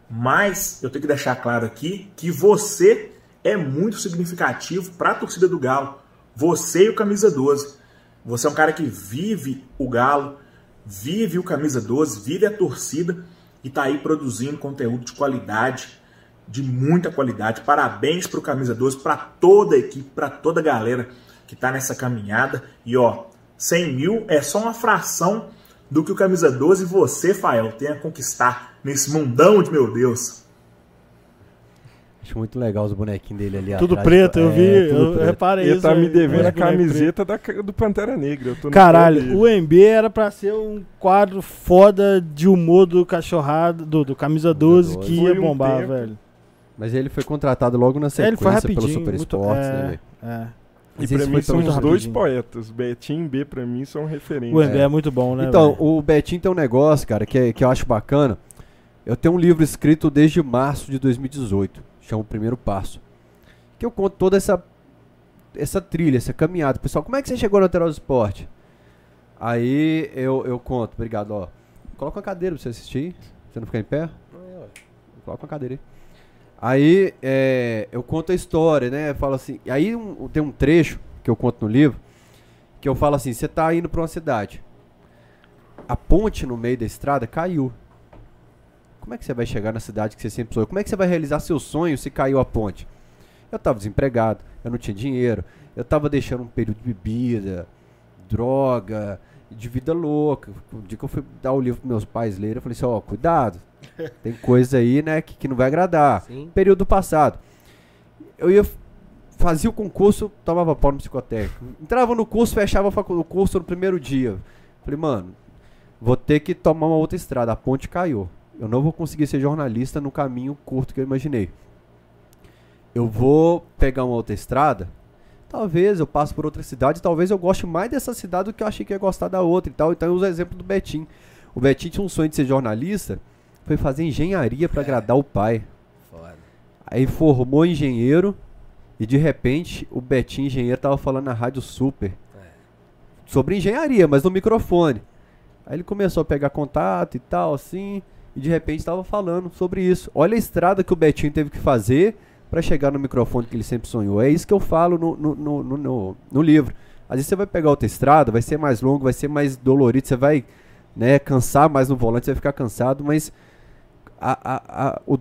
mas eu tenho que deixar claro aqui que você é muito significativo para a torcida do Galo. Você e o Camisa 12. Você é um cara que vive o Galo, vive o Camisa 12, vive a torcida e está aí produzindo conteúdo de qualidade, de muita qualidade. Parabéns para o Camisa 12, para toda a equipe, para toda a galera que está nessa caminhada. E ó, 100 mil é só uma fração do que o Camisa 12 e você, Fael, tem a conquistar nesse mundão de meu Deus. Acho muito legal os bonequinhos dele ali Tudo atrás. preto, eu é, vi, eu preto. reparei Ele tá me devendo a camiseta da, do Pantera Negra. Caralho, o MB era pra ser um quadro foda de humor do cachorrado, do, do Camisa 12, 12. que ia bombar, um velho. Mas ele foi contratado logo na sequência pelo Super Sports, é, né, velho? É. E pra mim são os dois poetas. Betinho e B pra mim são referências. O MB é. é muito bom, né? Então, véio? o Betinho tem um negócio, cara, que, é, que eu acho bacana. Eu tenho um livro escrito desde março de 2018 chama o primeiro passo. Que eu conto toda essa essa trilha, essa caminhada. Pessoal, como é que você chegou no Alterosa Esporte? Aí eu, eu conto, obrigado, ó. Coloca uma cadeira pra você assistir. Você não ficar em pé? Coloca uma cadeira aí. Aí é, eu conto a história, né? Eu falo assim. Aí um, tem um trecho que eu conto no livro que eu falo assim: você tá indo pra uma cidade. A ponte no meio da estrada caiu. como é que você vai chegar na cidade que você sempre sonhou? Como é que você vai realizar seu sonho se caiu a ponte? Eu estava desempregado, eu não tinha dinheiro, eu estava deixando um período de bebida, droga, de vida louca. O dia que eu fui dar o livro para meus pais lerem, eu falei assim, ó, oh, cuidado, tem coisa aí, né, que, que não vai agradar. Sim. Período passado. Eu ia fazia o concurso, tomava pau no psicotécnico. Entrava no curso, fechava o curso no primeiro dia. Falei, mano, vou ter que tomar uma outra estrada. A ponte caiu. Eu não vou conseguir ser jornalista no caminho curto que eu imaginei. Eu vou pegar uma outra estrada. Talvez eu passe por outra cidade, talvez eu goste mais dessa cidade do que eu achei que ia gostar da outra e tal. Então eu uso o exemplo do Betim. O Betim tinha um sonho de ser jornalista, foi fazer engenharia para agradar o pai. Foda. Aí formou engenheiro, e de repente, o Betinho engenheiro tava falando na Rádio Super. É. Sobre engenharia, mas no microfone. Aí ele começou a pegar contato e tal, assim. E de repente estava falando sobre isso. Olha a estrada que o Betinho teve que fazer para chegar no microfone que ele sempre sonhou. É isso que eu falo no, no, no, no, no livro. Às vezes você vai pegar outra estrada, vai ser mais longo, vai ser mais dolorido, você vai né, cansar mais no volante, você vai ficar cansado, mas a, a, a, o,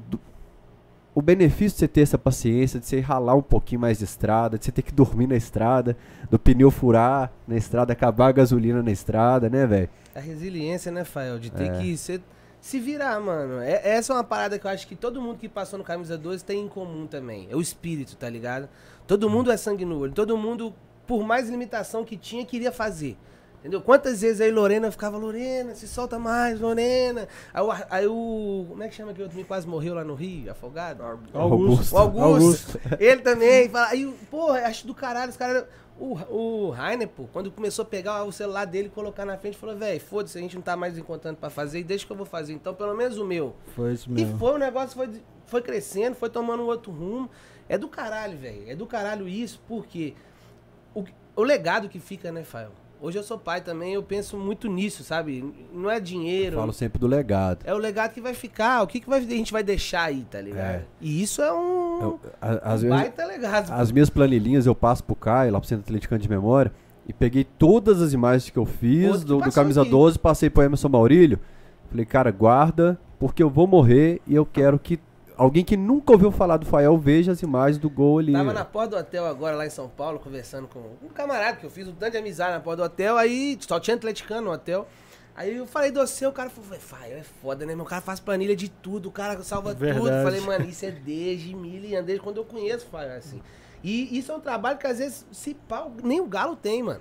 o benefício de você ter essa paciência, de você ralar um pouquinho mais de estrada, de você ter que dormir na estrada, do pneu furar na estrada, acabar a gasolina na estrada, né, velho? A resiliência, né, Fael? De ter é. que ser, se virar, mano. É, essa é uma parada que eu acho que todo mundo que passou no Camisa 12 tem em comum também. É o espírito, tá ligado? Todo hum. mundo é sangue no olho. Todo mundo, por mais limitação que tinha, queria fazer. Entendeu? Quantas vezes aí Lorena ficava, Lorena, se solta mais, Lorena. Aí, o, aí o. Como é que chama que o outro quase morreu lá no Rio, afogado? Augusto. O Augusto. Augusto. Ele também. Fala, aí, porra, acho do caralho, os caras. O, o Rainer, pô, quando começou a pegar o celular dele e colocar na frente, falou, velho, foda-se, a gente não tá mais encontrando pra fazer, e deixa que eu vou fazer. Então, pelo menos o meu. Foi isso mesmo. E foi, o negócio foi, foi crescendo, foi tomando um outro rumo. É do caralho, velho. É do caralho isso, porque o, o legado que fica, né, Fael? Hoje eu sou pai também, eu penso muito nisso, sabe? Não é dinheiro. Eu falo sempre do legado. É o legado que vai ficar, o que, que vai, a gente vai deixar aí, tá ligado? É. E isso é um, eu, a, um baita legado. As minhas planilhinhas eu passo pro Caio, lá pro Centro Atleticano de Memória, e peguei todas as imagens que eu fiz do, do, Camisa aqui. 12, passei pro Emerson Maurílio. Falei, cara, guarda, porque eu vou morrer e eu quero que alguém que nunca ouviu falar do Fael veja as imagens do gol ali. Tava na porta do hotel agora, lá em São Paulo, conversando com um camarada que eu fiz um tanto de amizade na porta do hotel, aí só tinha atleticano no hotel. Aí eu falei do seu, o cara falou, Fael é foda, né? Meu cara faz planilha de tudo, o cara salva Verdade. tudo. Falei, mano, isso é desde mil desde quando eu conheço o Fael, assim. E isso é um trabalho que às vezes se pau, nem o Galo tem, mano.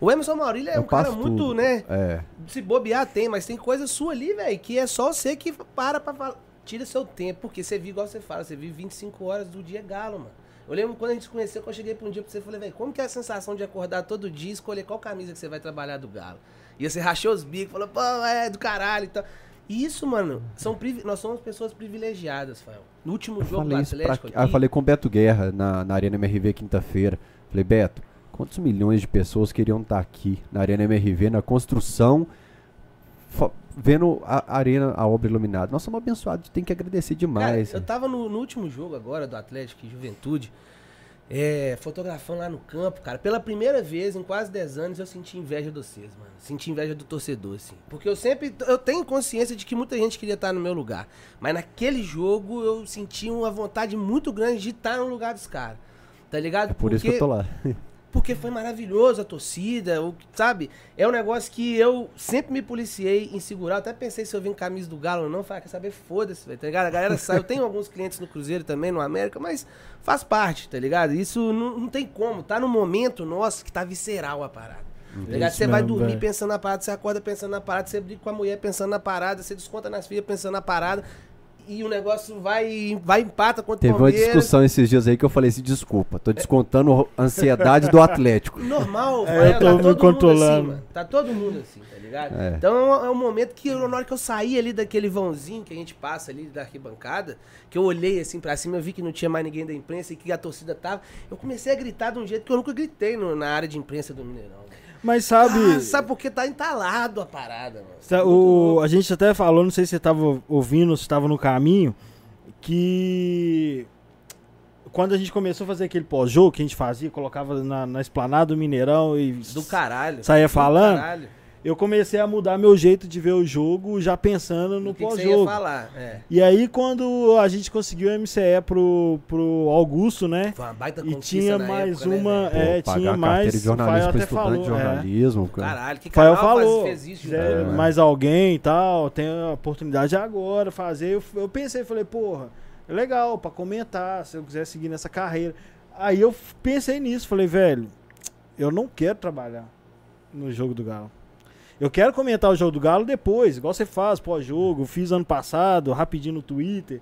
O Emerson Maurílio é eu um cara muito, tudo. né? É. Se bobear tem, mas tem coisa sua ali, velho, que é só você que para pra falar tira seu tempo, porque você vive igual você fala, você vive 25 horas do dia galo, mano. Eu lembro quando a gente se conheceu, quando eu cheguei pra um dia pra você, eu falei, velho, como que é a sensação de acordar todo dia e escolher qual camisa que você vai trabalhar do galo? E você rachou os bicos, falou, pô, é do caralho e tal. E isso, mano, são nós somos pessoas privilegiadas, Fael. No último jogo do Atlético pra... aqui... Eu falei com o Beto Guerra na, na Arena MRV quinta-feira. Falei, Beto, quantos milhões de pessoas queriam estar tá aqui na Arena MRV, na construção vendo a arena, a obra iluminada. Nós somos abençoados, tem que agradecer demais. Cara, eu tava no, no, último jogo agora do Atlético e Juventude, é, fotografando lá no campo, cara. Pela primeira vez em quase 10 anos eu senti inveja de vocês, mano. Senti inveja do torcedor, assim. Porque eu sempre. Eu tenho consciência de que muita gente queria estar no meu lugar. Mas naquele jogo eu senti uma vontade muito grande de estar no lugar dos caras. Tá ligado? É por Porque... isso que eu tô lá. porque foi maravilhoso a torcida, o, sabe? É um negócio que eu sempre me policiei em segurar. Até pensei se eu vim camisa do Galo ou não. Falei, ah, quer saber? Foda-se, tá ligado? A galera sai. Eu tenho alguns clientes no Cruzeiro também, no América, mas faz parte, tá ligado? Isso não, não tem como. Tá no momento nosso que tá visceral a parada. Tá ligado? Você vai dormir véio. pensando na parada, você acorda pensando na parada, você briga com a mulher pensando na parada, você desconta nas filhas pensando na parada e o negócio vai, vai empata contra Teve o Palmeiras. Teve uma discussão esses dias aí que eu falei assim, desculpa, tô descontando a ansiedade do Atlético. Normal, é, eu tô tá me controlando. Assim, tá todo mundo assim, tá ligado? É. Então é um momento que na hora que eu saí ali daquele vãozinho que a gente passa ali da arquibancada, que eu olhei assim pra cima, eu vi que não tinha mais ninguém da imprensa e que a torcida tava, eu comecei a gritar de um jeito que eu nunca gritei no, na área de imprensa do Mineirão. Mas sabe. Ah, sabe porque tá entalado a parada, mano. O, a gente até falou, não sei se você tava ouvindo, se estava no caminho, que quando a gente começou a fazer aquele pós-jogo que a gente fazia, colocava na, na esplanada do Mineirão e. Do caralho. Saía falando. Caralho. Eu comecei a mudar meu jeito de ver o jogo já pensando no pós-jogo. É. E aí quando a gente conseguiu o MCE pro, pro Augusto, né? Foi uma baita E tinha mais época, né, uma, né, é, Pô, tinha mais, de jornalismo até falou, de é. jornalismo, é. Caralho, que canal falou, fez isso, é, mais alguém e tal, tem a oportunidade agora fazer. Eu, eu pensei, falei, porra, é legal para comentar, se eu quiser seguir nessa carreira. Aí eu pensei nisso, falei, velho, eu não quero trabalhar no jogo do Galo. Eu quero comentar o jogo do Galo depois, igual você faz pós-jogo, fiz ano passado, rapidinho no Twitter.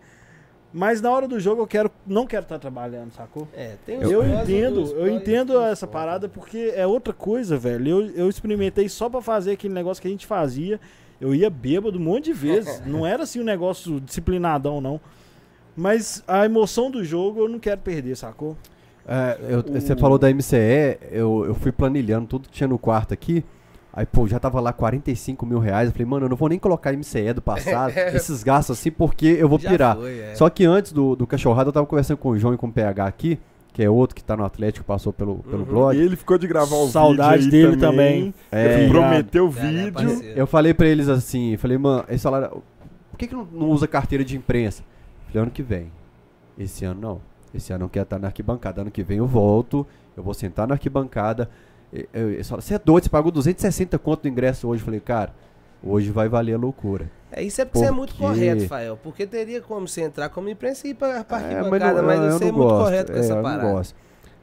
Mas na hora do jogo eu quero, não quero estar trabalhando, sacou? É, tem Eu entendo, eu entendo essa parada porque é outra coisa, velho. Eu, eu experimentei só para fazer aquele negócio que a gente fazia. Eu ia bêbado um monte de vezes. não era assim um negócio disciplinadão, não. Mas a emoção do jogo eu não quero perder, sacou? É, eu, o... Você falou da MCE, eu, eu fui planilhando tudo que tinha no quarto aqui. Aí, pô, já tava lá 45 mil reais. Eu falei, mano, eu não vou nem colocar MCE do passado, esses gastos assim, porque eu vou já pirar. Foi, é. Só que antes do, do cachorrado, eu tava conversando com o João e com o PH aqui, que é outro que tá no Atlético, passou pelo, pelo uhum. blog. E ele ficou de gravar o Saudade vídeo dele também. também. É, ele prometeu o vídeo. eu falei pra eles assim, falei, mano, esse salário. Por que, que não, não usa carteira de imprensa? Falei, ano que vem. Esse ano não. Esse ano eu quero estar na arquibancada. Ano que vem eu volto, eu vou sentar na arquibancada você é doido, você pagou 260 conto do ingresso hoje. Eu falei, cara, hoje vai valer a loucura. É, isso é porque, você é muito correto, Fael. Porque teria como você entrar como imprensa e ir pra, pra é, mas, não, mas você é muito correto com é, essa eu parada. Não gosto.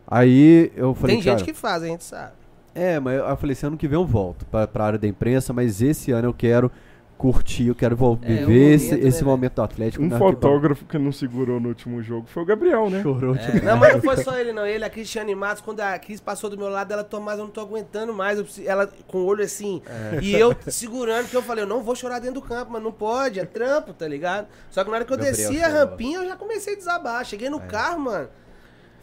Aí eu falei, Tem gente que faz, a gente sabe. É, mas eu falei, esse ano que vem eu volto pra, pra área da imprensa, mas esse ano eu quero curtir, eu quero é, viver esse, momento, esse né, momento do Atlético. Um fotógrafo que não segurou no último jogo foi o Gabriel, né? Chorou. É. Não, mas não foi só ele, não. Ele, a Cristiane Matos, quando a Cris passou do meu lado, ela, Tomás, eu não tô aguentando mais. Preciso, ela com o olho assim. É. E eu segurando, que eu falei, eu não vou chorar dentro do campo, mas não pode, é trampo, tá ligado? Só que na hora que eu Gabriel desci a rampinha, eu já comecei a desabar. Cheguei no é. carro, mano.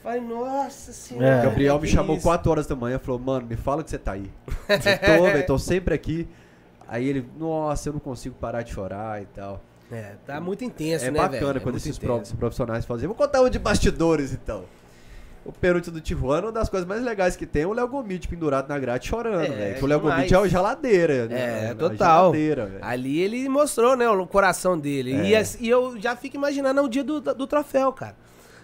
Falei, nossa senhora. É. Gabriel me chamou 4 horas da manhã e falou, mano, me fala que você tá aí. Eu tô, eu tô sempre aqui. Aí ele, nossa, eu não consigo parar de chorar e tal. É, tá muito intenso, é né, bacana velho? É quando esses intenso. profissionais fazem. Vou contar um de bastidores, então. O Perute do Tijuana, uma das coisas mais legais que tem é o Léo Gomide pendurado na grade chorando, é, velho. O Léo Gomide é o geladeira, né? É, total. Geladeira, Ali ele mostrou, né, o coração dele. É. E, e, eu já fico imaginando o dia do, do troféu, cara.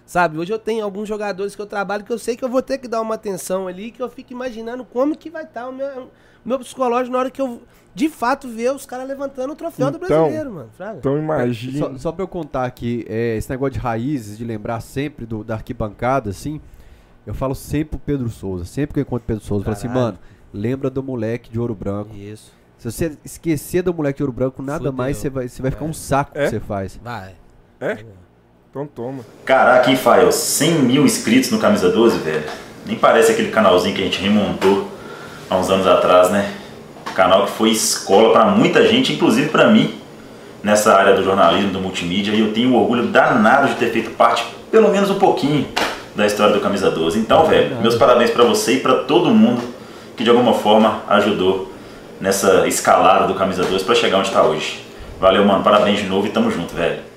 Sabe, hoje eu tenho alguns jogadores que eu trabalho que eu sei que eu vou ter que dar uma atenção ali, que eu fico imaginando como que vai estar tá o meu, meu psicológico na hora que eu de fato ver os caras levantando o troféu então, do brasileiro, mano. Fraga. Então imagina. Só, só pra eu contar aqui, é, esse negócio de raízes, de lembrar sempre do, da arquibancada, assim, eu falo sempre pro Pedro Souza. Sempre que eu encontro Pedro Souza, eu falo assim, mano, lembra do moleque de ouro branco. Isso. Se você esquecer do moleque de ouro branco, nada Fudeu. mais você vai, você vai ficar um saco é? que você faz. Vai. É? Então toma. Caraca, hein, Fael? 100 mil inscritos no Camisa 12, velho. Nem parece aquele canalzinho que a gente remontou há uns anos atrás, né? canal que foi escola para muita gente, inclusive para mim, nessa área do jornalismo, do multimídia, e eu tenho orgulho danado de ter feito parte, pelo menos um pouquinho, da história do Camisa 12. Então, velho, meus parabéns para você e para todo mundo que de alguma forma ajudou nessa escalada do Camisa 12 para chegar onde está hoje. Valeu, mano, parabéns de novo e tamo junto, velho.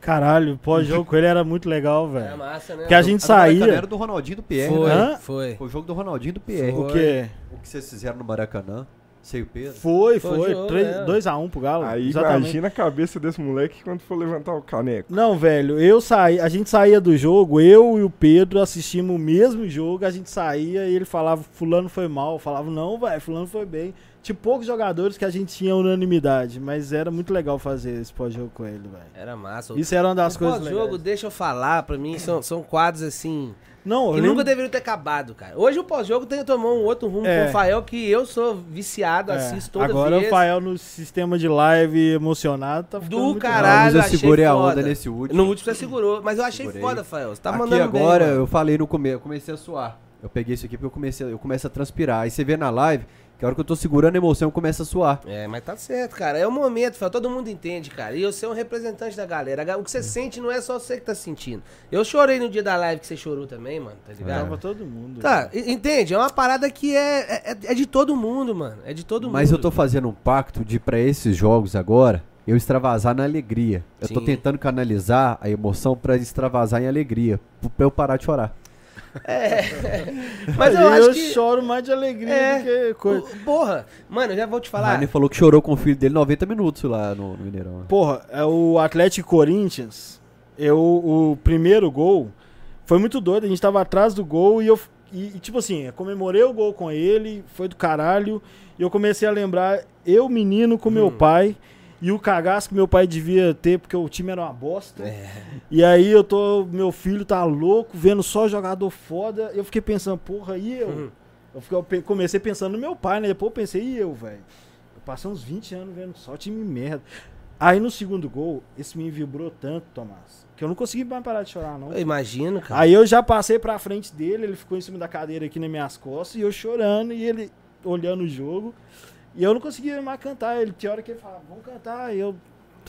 Caralho, pós-jogo com ele era muito legal, velho. É massa, né? Porque a gente a saía. Era do Ronaldinho do Pierre, foi, né? Foi. Foi o jogo do Ronaldinho do Pierre. Foi. O quê? O que vocês fizeram no Maracanã? Sei o Pedro. Foi, foi. 2x1 um pro Galo. Aí exatamente. imagina a cabeça desse moleque quando for levantar o caneco. Não, velho, eu saí, a gente saía do jogo, eu e o Pedro assistimos o mesmo jogo, a gente saía e ele falava, fulano foi mal. Eu falava, não, velho, fulano foi bem. Tinha poucos jogadores que a gente tinha unanimidade, mas era muito legal fazer esse pós-jogo com ele, velho. Era massa. Isso era uma das o coisas pós-jogo, deixa eu falar, pra mim, são, são quadros assim não, que nunca deveriam ter acabado, cara. Hoje o pós-jogo tem tomou um outro rumo é. com o Fael que eu sou viciado, é. assisto toda Agora vez. Agora o Fael no sistema de live emocionado tá Do caralho, eu segurei a onda nesse último. No último você segurou, mas eu achei segurei. foda, Fael. Você tá Aqui mandando agora bem, eu falei no começo, eu comecei a suar. Eu peguei isso aqui porque eu comecei, eu começo a transpirar. Aí você vê na live, que a hora que eu tô segurando a emoção começa a suar. É, mas tá certo, cara. É o momento. Todo mundo entende, cara. E eu sou um representante da galera. O que você sente não é só você que tá sentindo. Eu chorei no dia da live que você chorou também, mano. Tá ligado? Tava todo mundo. Tá, entende? É uma parada que é, é, é, de todo mundo, mano. É de todo mas mundo. Mas eu tô fazendo um pacto de pra esses jogos agora eu extravasar na alegria. Eu Sim. tô tentando canalizar a emoção para extravasar em alegria, pra eu parar de chorar. É. Mas eu, eu acho que. Eu choro mais de alegria é, do que coisa. Porra, mano, eu já vou te falar. Ele falou que chorou com o filho dele 90 minutos lá no, no Mineirão. Porra, é o Atlético Corinthians. Eu, o primeiro gol foi muito doido. A gente tava atrás do gol e eu. E, e, tipo assim, eu comemorei o gol com ele, foi do caralho. E eu comecei a lembrar, eu, menino, com hum. meu pai. E o cagaço que meu pai devia ter, porque o time era uma bosta. É. E aí eu tô. Meu filho tá louco, vendo só jogador foda. Eu fiquei pensando, porra, e eu? Uhum. Eu, fiquei, eu comecei pensando no meu pai, né? Depois eu pensei, e eu, velho? Eu passei uns 20 anos vendo só time merda. Aí no segundo gol, esse me vibrou tanto, Tomás, que eu não consegui mais parar de chorar, não. Eu imagino, cara. Aí eu já passei pra frente dele, ele ficou em cima da cadeira aqui nas minhas costas, e eu chorando, e ele olhando o jogo. E eu não conseguia mais cantar. Ele tinha hora que ele falava, vamos cantar. E eu.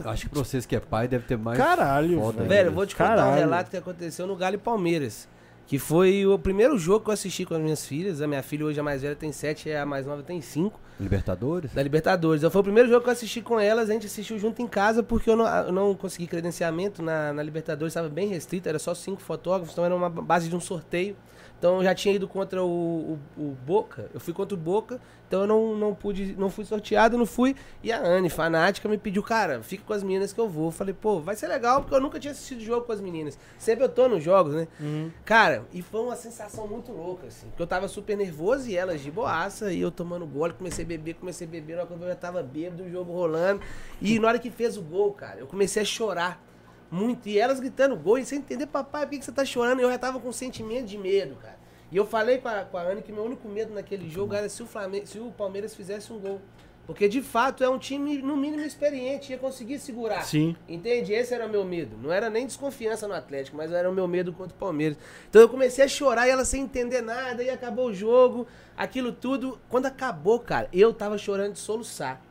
Acho que pra vocês que é pai deve ter mais. Caralho, foda velho. eu vou te contar Caralho. um relato que aconteceu no Galo e Palmeiras. Que foi o primeiro jogo que eu assisti com as minhas filhas. A minha filha hoje, a mais velha, tem sete, e a mais nova tem cinco. Libertadores? Da Libertadores. Foi o primeiro jogo que eu assisti com elas, a gente assistiu junto em casa, porque eu não, eu não consegui credenciamento na, na Libertadores, estava bem restrito, era só cinco fotógrafos, então era uma base de um sorteio. Então eu já tinha ido contra o, o, o, Boca, eu fui contra o Boca, então eu não, não pude, não fui sorteado, não fui. E a Anne, fanática, me pediu, cara, fica com as meninas que eu vou. Eu falei, pô, vai ser legal, porque eu nunca tinha assistido jogo com as meninas. Sempre eu tô nos jogos, né? Uhum. Cara, e foi uma sensação muito louca, assim. Porque eu tava super nervoso e elas de boaça, e eu tomando gole, comecei a beber, comecei a beber, na hora que eu já tava bêbado, o jogo rolando. E na hora que fez o gol, cara, eu comecei a chorar muito. E elas gritando gol, e sem entender, papai, por que, que você tá chorando? Eu já tava com um sentimento de medo, cara. E eu falei com a, com a Anne que meu único medo naquele jogo era se o, Flamengo, se o Palmeiras fizesse um gol. Porque de fato é um time, no mínimo, experiente, ia conseguir segurar. Sim. Entende? Esse era o meu medo. Não era nem desconfiança no Atlético, mas era o meu medo contra o Palmeiras. Então eu comecei a chorar e ela sem entender nada, e acabou o jogo, aquilo tudo. Quando acabou, cara, eu tava chorando de soluçar.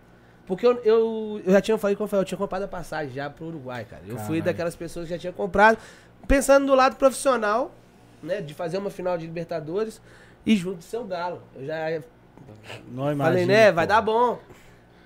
Porque eu, eu, eu já tinha falado com o Rafael, eu tinha comprado a passagem já pro Uruguai, cara. Eu Caralho. fui daquelas pessoas que já tinha comprado, pensando do lado profissional, né? De fazer uma final de Libertadores e junto do seu Galo. Eu já não falei, né? Vai dar bom.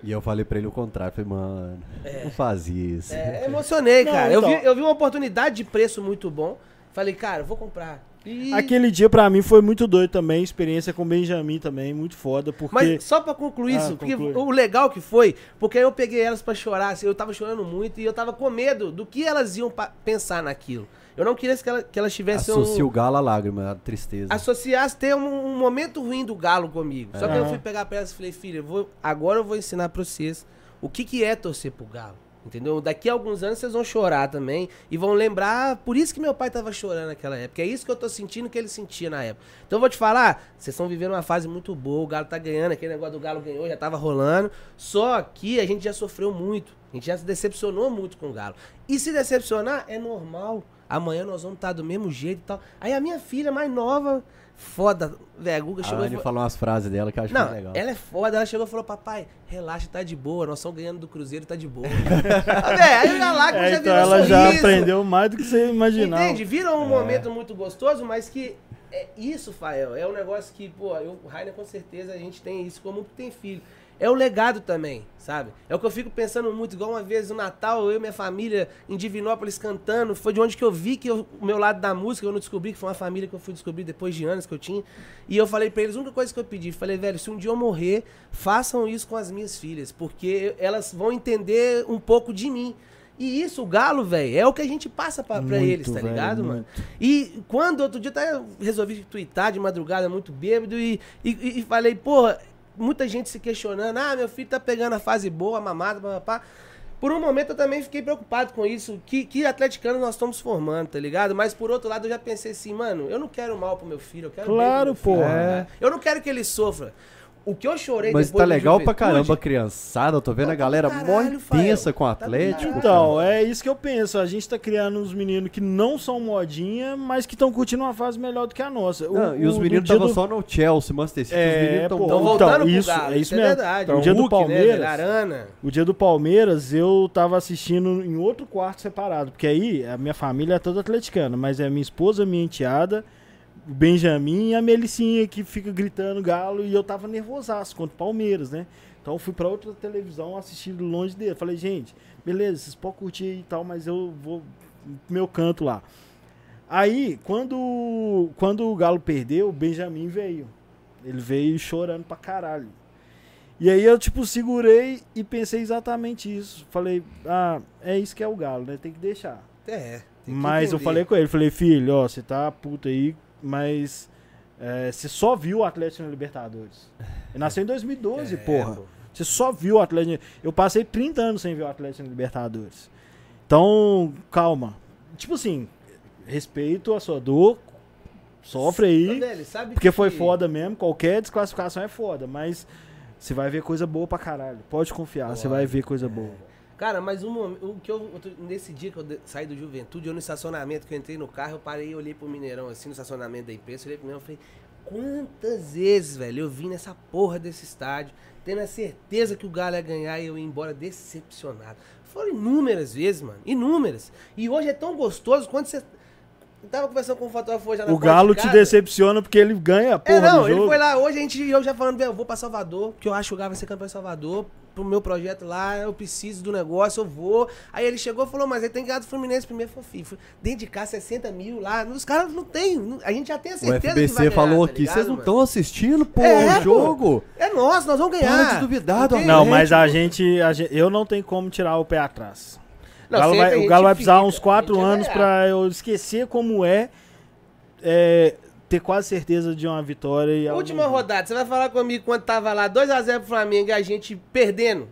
E eu falei pra ele o contrário, falei, mano, é. não faz isso. É, emocionei, cara. Não, então... eu, vi, eu vi uma oportunidade de preço muito bom. Falei, cara, vou comprar. E... Aquele dia pra mim foi muito doido também, experiência com o Benjamin também, muito foda, porque... Mas só pra concluir ah, isso, porque o legal que foi, porque eu peguei elas pra chorar, assim, eu tava chorando muito e eu tava com medo do que elas iam pensar naquilo. Eu não queria que, ela, que elas tivessem Associa um... o galo à lágrima, à tristeza. Associasse ter um, um momento ruim do galo comigo. É. Só que eu fui pegar pra elas e falei, filha, agora eu vou ensinar pra vocês o que, que é torcer pro galo. Entendeu? Daqui a alguns anos vocês vão chorar também e vão lembrar, por isso que meu pai tava chorando naquela época. É isso que eu tô sentindo que ele sentia na época. Então eu vou te falar, vocês estão vivendo uma fase muito boa, o Galo tá ganhando, aquele negócio do Galo ganhou, já tava rolando. Só que a gente já sofreu muito. A gente já se decepcionou muito com o Galo. E se decepcionar é normal. Amanhã nós vamos estar do mesmo jeito e tal. Aí a minha filha mais nova, foda, velho, a Guga chegou. A Anne falou umas frases dela que eu acho Não, legal. Ela é foda, ela chegou e falou: Papai, relaxa, tá de boa, nós estamos ganhando do Cruzeiro, tá de boa. véio, aí já lá é, já então ela sorriso. já aprendeu mais do que você imaginava. Entende? Vira um é. momento muito gostoso, mas que é isso, Fael, é um negócio que, pô, eu, o Rainer com certeza a gente tem isso como tem filho é o legado também, sabe? É o que eu fico pensando muito, igual uma vez no Natal, eu e minha família em Divinópolis cantando, foi de onde que eu vi que eu, o meu lado da música, eu não descobri, que foi uma família que eu fui descobrir depois de anos que eu tinha. E eu falei para eles, a única coisa que eu pedi, falei, velho, se um dia eu morrer, façam isso com as minhas filhas, porque elas vão entender um pouco de mim. E isso, o galo, velho, é o que a gente passa pra, pra eles, tá ligado, muito. mano? E quando outro dia até resolvi twittar de madrugada muito bêbado e, e, e falei, porra, muita gente se questionando, ah, meu filho tá pegando a fase boa, mamada, papá. Por um momento eu também fiquei preocupado com isso. Que, que atleticanos nós estamos formando, tá ligado? Mas por outro lado eu já pensei assim, mano, eu não quero mal pro meu filho, eu quero Claro, pô. É. Eu não quero que ele sofra. O que eu chorei Mas tá legal pra caramba, criançada. Eu tô vendo a galera mó intensa com o tá Atlético. Tá então, é isso que eu penso. A gente tá criando uns meninos que não são modinha, mas que estão curtindo uma fase melhor do que a nossa. Não, o, e os meninos estavam do... só no Chelsea, Manchester City. É, os meninos estão voltando então, isso, Galo, é isso, mesmo. É verdade. Então, o dia Hulk, do né, Palmeiras, né, o dia do Palmeiras, eu tava assistindo em outro quarto separado, porque aí a minha família é toda atleticana, mas é minha esposa, minha enteada o Benjamin e a Melicinha que fica gritando galo e eu tava nervosaço contra o Palmeiras, né? Então eu fui para outra televisão assistir longe dele. Falei, gente, beleza, vocês podem curtir e tal, mas eu vou meu canto lá. Aí, quando, quando o Galo perdeu, o Benjamin veio. Ele veio chorando pra caralho. E aí eu, tipo, segurei e pensei exatamente isso. Falei, ah, é isso que é o Galo, né? Tem que deixar. É. Mas eu falei com ele, falei, filho, ó, você tá puto aí, mas é, você só viu o Atlético na Libertadores. Ele nasceu em 2012, é, porra. Pô. Você só viu o Atlético. Eu passei 30 anos sem ver o Atlético na Libertadores. Então, calma. Tipo assim, respeito a sua dor, sofre aí. Velho, porque que... foi foda mesmo. Qualquer desclassificação é foda, mas você vai ver coisa boa pra caralho. Pode confiar, você vai ver coisa boa. Cara, mas um, o que eu. Nesse dia que eu saí do Juventude, eu no estacionamento, que eu entrei no carro, eu parei e olhei pro Mineirão, assim, no estacionamento da imprensa, olhei pro Mineirão e falei, quantas vezes, velho, eu vim nessa porra desse estádio, tendo a certeza que o Galo ia ganhar e eu ia embora decepcionado. Foram inúmeras vezes, mano. Inúmeras. E hoje é tão gostoso quando você tava conversando com o fotógrafo hoje já na O Galo de te decepciona porque ele ganha, porra, é, não, ele foi lá hoje, a gente, eu já falando, eu vou pra Salvador, que eu acho que o Galo vai ser campeão em Salvador, pro meu projeto lá, eu preciso do negócio, eu vou. Aí ele chegou e falou, mas ele tem que ganhar do Fluminense primeiro, fofinho. Dentro de cá, 60 mil lá, os caras não tem, a gente já tem a certeza o FBC que vai ganhar, falou tá aqui, vocês não estão assistindo, pô, é, o jogo. É nosso, nós vamos ganhar. Para de duvidar Não, não mas a gente, a gente, eu não tenho como tirar o pé atrás. Não, o Galo vai, o Galo vai precisar fica, uns 4 anos pra eu esquecer como é é, ter quase certeza de uma vitória. E Última rodada, você vai falar comigo quando tava lá 2x0 pro Flamengo e a gente perdendo.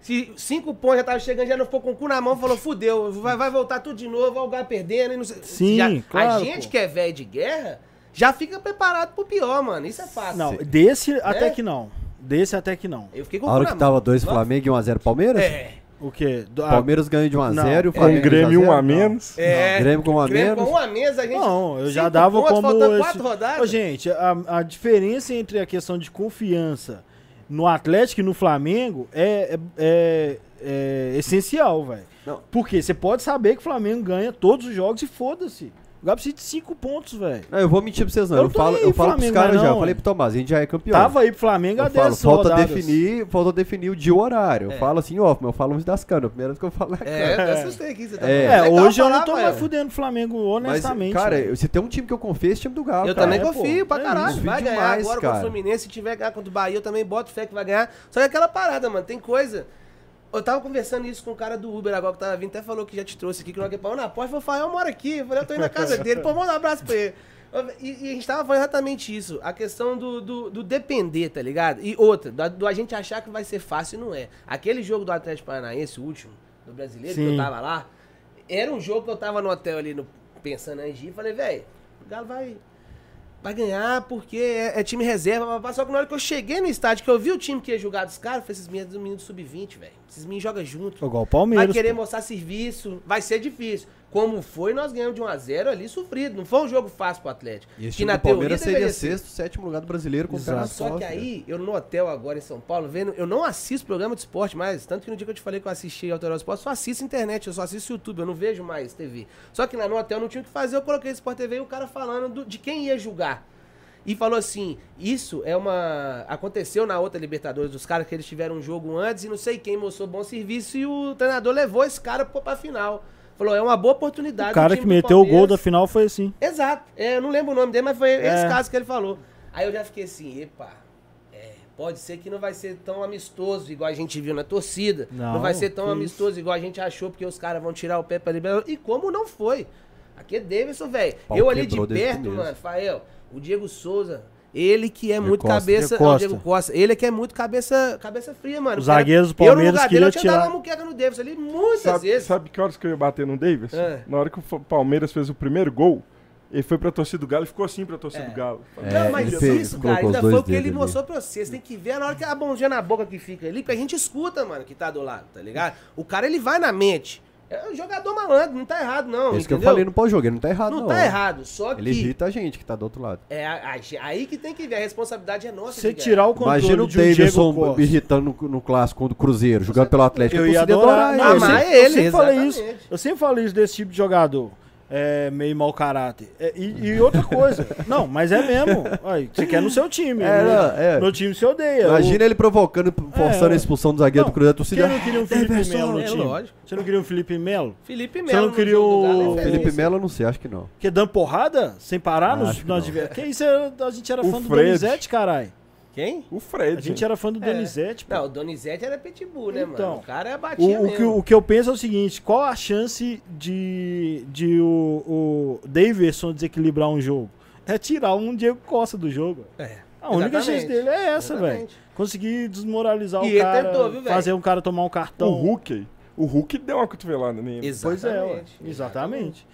Se cinco pontos já tava chegando, já não ficou com o cu na mão, falou, fudeu, vai, vai voltar tudo de novo, vai o lugar perdendo. E não sei. Sim, já, claro, A gente pô. que é velho de guerra, já fica preparado pro pior, mano. Isso é fácil. Não, desse né? até que não. Desse até que não. Eu fiquei com A hora que tava 2 Flamengo e 1x0 Palmeiras? É. O quê? Do, Palmeiras ganha de 1x0 e o Flamengo. Com o Grêmio 1 a menos. É. Grêmio com 1 a menos. Com 1 a menos, a gente. Não, eu já dava pontos, como. Esse... quatro rodadas. Ô, gente, a, a diferença entre a questão de confiança no Atlético e no Flamengo é, é, é, é essencial, velho. Porque você pode saber que o Flamengo ganha todos os jogos e foda-se. O Galo precisa de 5 pontos, velho. Eu vou mentir pra vocês não. Eu, eu falo, eu falo pros caras já. Eu falei pro Tomás, a gente já é campeão. Tava aí pro Flamengo a 10 falta definir, falta definir o dia e o horário. Eu é. falo assim, ó, eu falo uns das canas. Primeiro que eu falo é É, eu assustei aqui. Você tá é, é hoje eu não tô mais fudendo o Flamengo, honestamente. Mas, cara, véio. se tem um time que eu confio, é esse time do Galo. Eu cara. também é, confio pô, pra caralho. vai ganhar demais, agora cara. contra o Fluminense. Se tiver ganhar contra o Bahia, eu também boto fé que vai ganhar. Só que aquela parada, mano, tem coisa eu tava conversando isso com o cara do Uber agora que tava vindo, até falou que já te trouxe aqui, que não é pau na porta. Falei, Fael mora aqui. Eu falei, eu tô indo na casa dele. Pô, manda um abraço pra ele. E, e, a gente tava falando exatamente isso. A questão do, do, do depender, tá ligado? E outra, do, do, a gente achar que vai ser fácil não é. Aquele jogo do Atlético Paranaense, o último, do brasileiro, Sim. que eu tava lá, era um jogo que eu tava no hotel ali, no, pensando em agir. Falei, velho, o Galo vai vai ganhar porque é, é time reserva. Só que na hora que eu cheguei no estádio, que eu vi o time que ia jogar dos caras, foi esses meninos do menino sub-20, velho. Esses meninos jogam junto. Igual o Palmeiras. Vai querer pô. mostrar serviço, vai ser difícil. Como foi, nós ganhamos de 1x0 ali sofrido. Não foi um jogo fácil pro Atlético. E que na Palmeiras seria sexto, sétimo lugar do brasileiro com o Só que aí, eu no hotel agora em São Paulo, vendo, eu não assisto programa de esporte mais. Tanto que no dia que eu te falei que eu assisti Alterosa Esporte, só assisto internet, eu só assisto YouTube, eu não vejo mais TV. Só que lá no hotel não tinha o que fazer, eu coloquei Sport TV e o cara falando do, de quem ia julgar e falou assim: Isso é uma. Aconteceu na outra Libertadores dos caras que eles tiveram um jogo antes e não sei quem mostrou bom serviço e o treinador levou esse cara pra final. Falou, é uma boa oportunidade. O cara que meteu o gol da final foi assim. Exato. É, eu não lembro o nome dele, mas foi é. esse caso que ele falou. Aí eu já fiquei assim, epa, é, pode ser que não vai ser tão amistoso igual a gente viu na torcida. Não, não vai ser tão amistoso isso. igual a gente achou, porque os caras vão tirar o pé pra Libertadores. E como não foi? Aqui é Davidson, velho. Eu ali de perto, mano, Fael, o Diego Souza, ele que é muito Costa, cabeça. Diego, Diego Costa. Ele que é muito cabeça, cabeça fria, mano. Os zagueiros do Palmeiras eu, no queriam tirar... Eu tinha uma muqueca no Davis ali muitas sabe, vezes. Sabe que horas que eu ia bater no Davis? É. Na hora que o Palmeiras fez o primeiro gol, ele foi pra torcida do Galo e ficou assim pra torcida é. do Galo. É, não, mas fez, isso, cara, ainda foi o que ele ali. mostrou pra vocês. Tem que ver na hora que a bondinha na boca que fica ali, que a gente escuta, mano, que tá do lado, tá ligado? O cara, ele vai na mente. É um jogador malandro, não tá errado, não. Isso entendeu? que eu falei no pós-jogo, não tá errado, não. Não tá errado, só que. Ele irrita a gente que tá do outro lado. É aí que tem que ver, a responsabilidade é nossa. Você tirar o controle Imagina o Davidson um irritando no, no clássico do Cruzeiro, jogando pelo Atlético. Eu ia adorar, adorar ele. Amar ele, eu sempre, falei isso, eu sempre falei isso desse tipo de jogador. É, meio mau caráter. É, e, e, outra coisa. não, mas é mesmo. Aí, você quer no seu time. É, no, é. no time você odeia. Imagina o... ele provocando, forçando é, a expulsão do zagueiro não, do Cruzeiro. Você não queria um Felipe Melo no time? Lógico. Você não queria um Felipe Melo? Felipe Melo. Você não queria o. Felipe Melo, não sei, acho que não. Que dando porrada? Sem parar ah, nos, nos Que isso? A gente era o fã Fred. do Donizete, caralho. Quem? O Fred. A gente era fã do é. Donizete. Pô. Não, o Donizete era pitbull, né, então, mano? O cara é batia o, o, que, o que eu penso é o seguinte, qual a chance de, de o, o Davidson desequilibrar um jogo? É tirar um Diego Costa do jogo. É. A única chance dele é essa, velho. Conseguir desmoralizar e o cara, tentou, viu, fazer um cara tomar um cartão. O Hulk, o Hulk deu uma cotovelada nele. Exatamente. Pois é, ué. exatamente.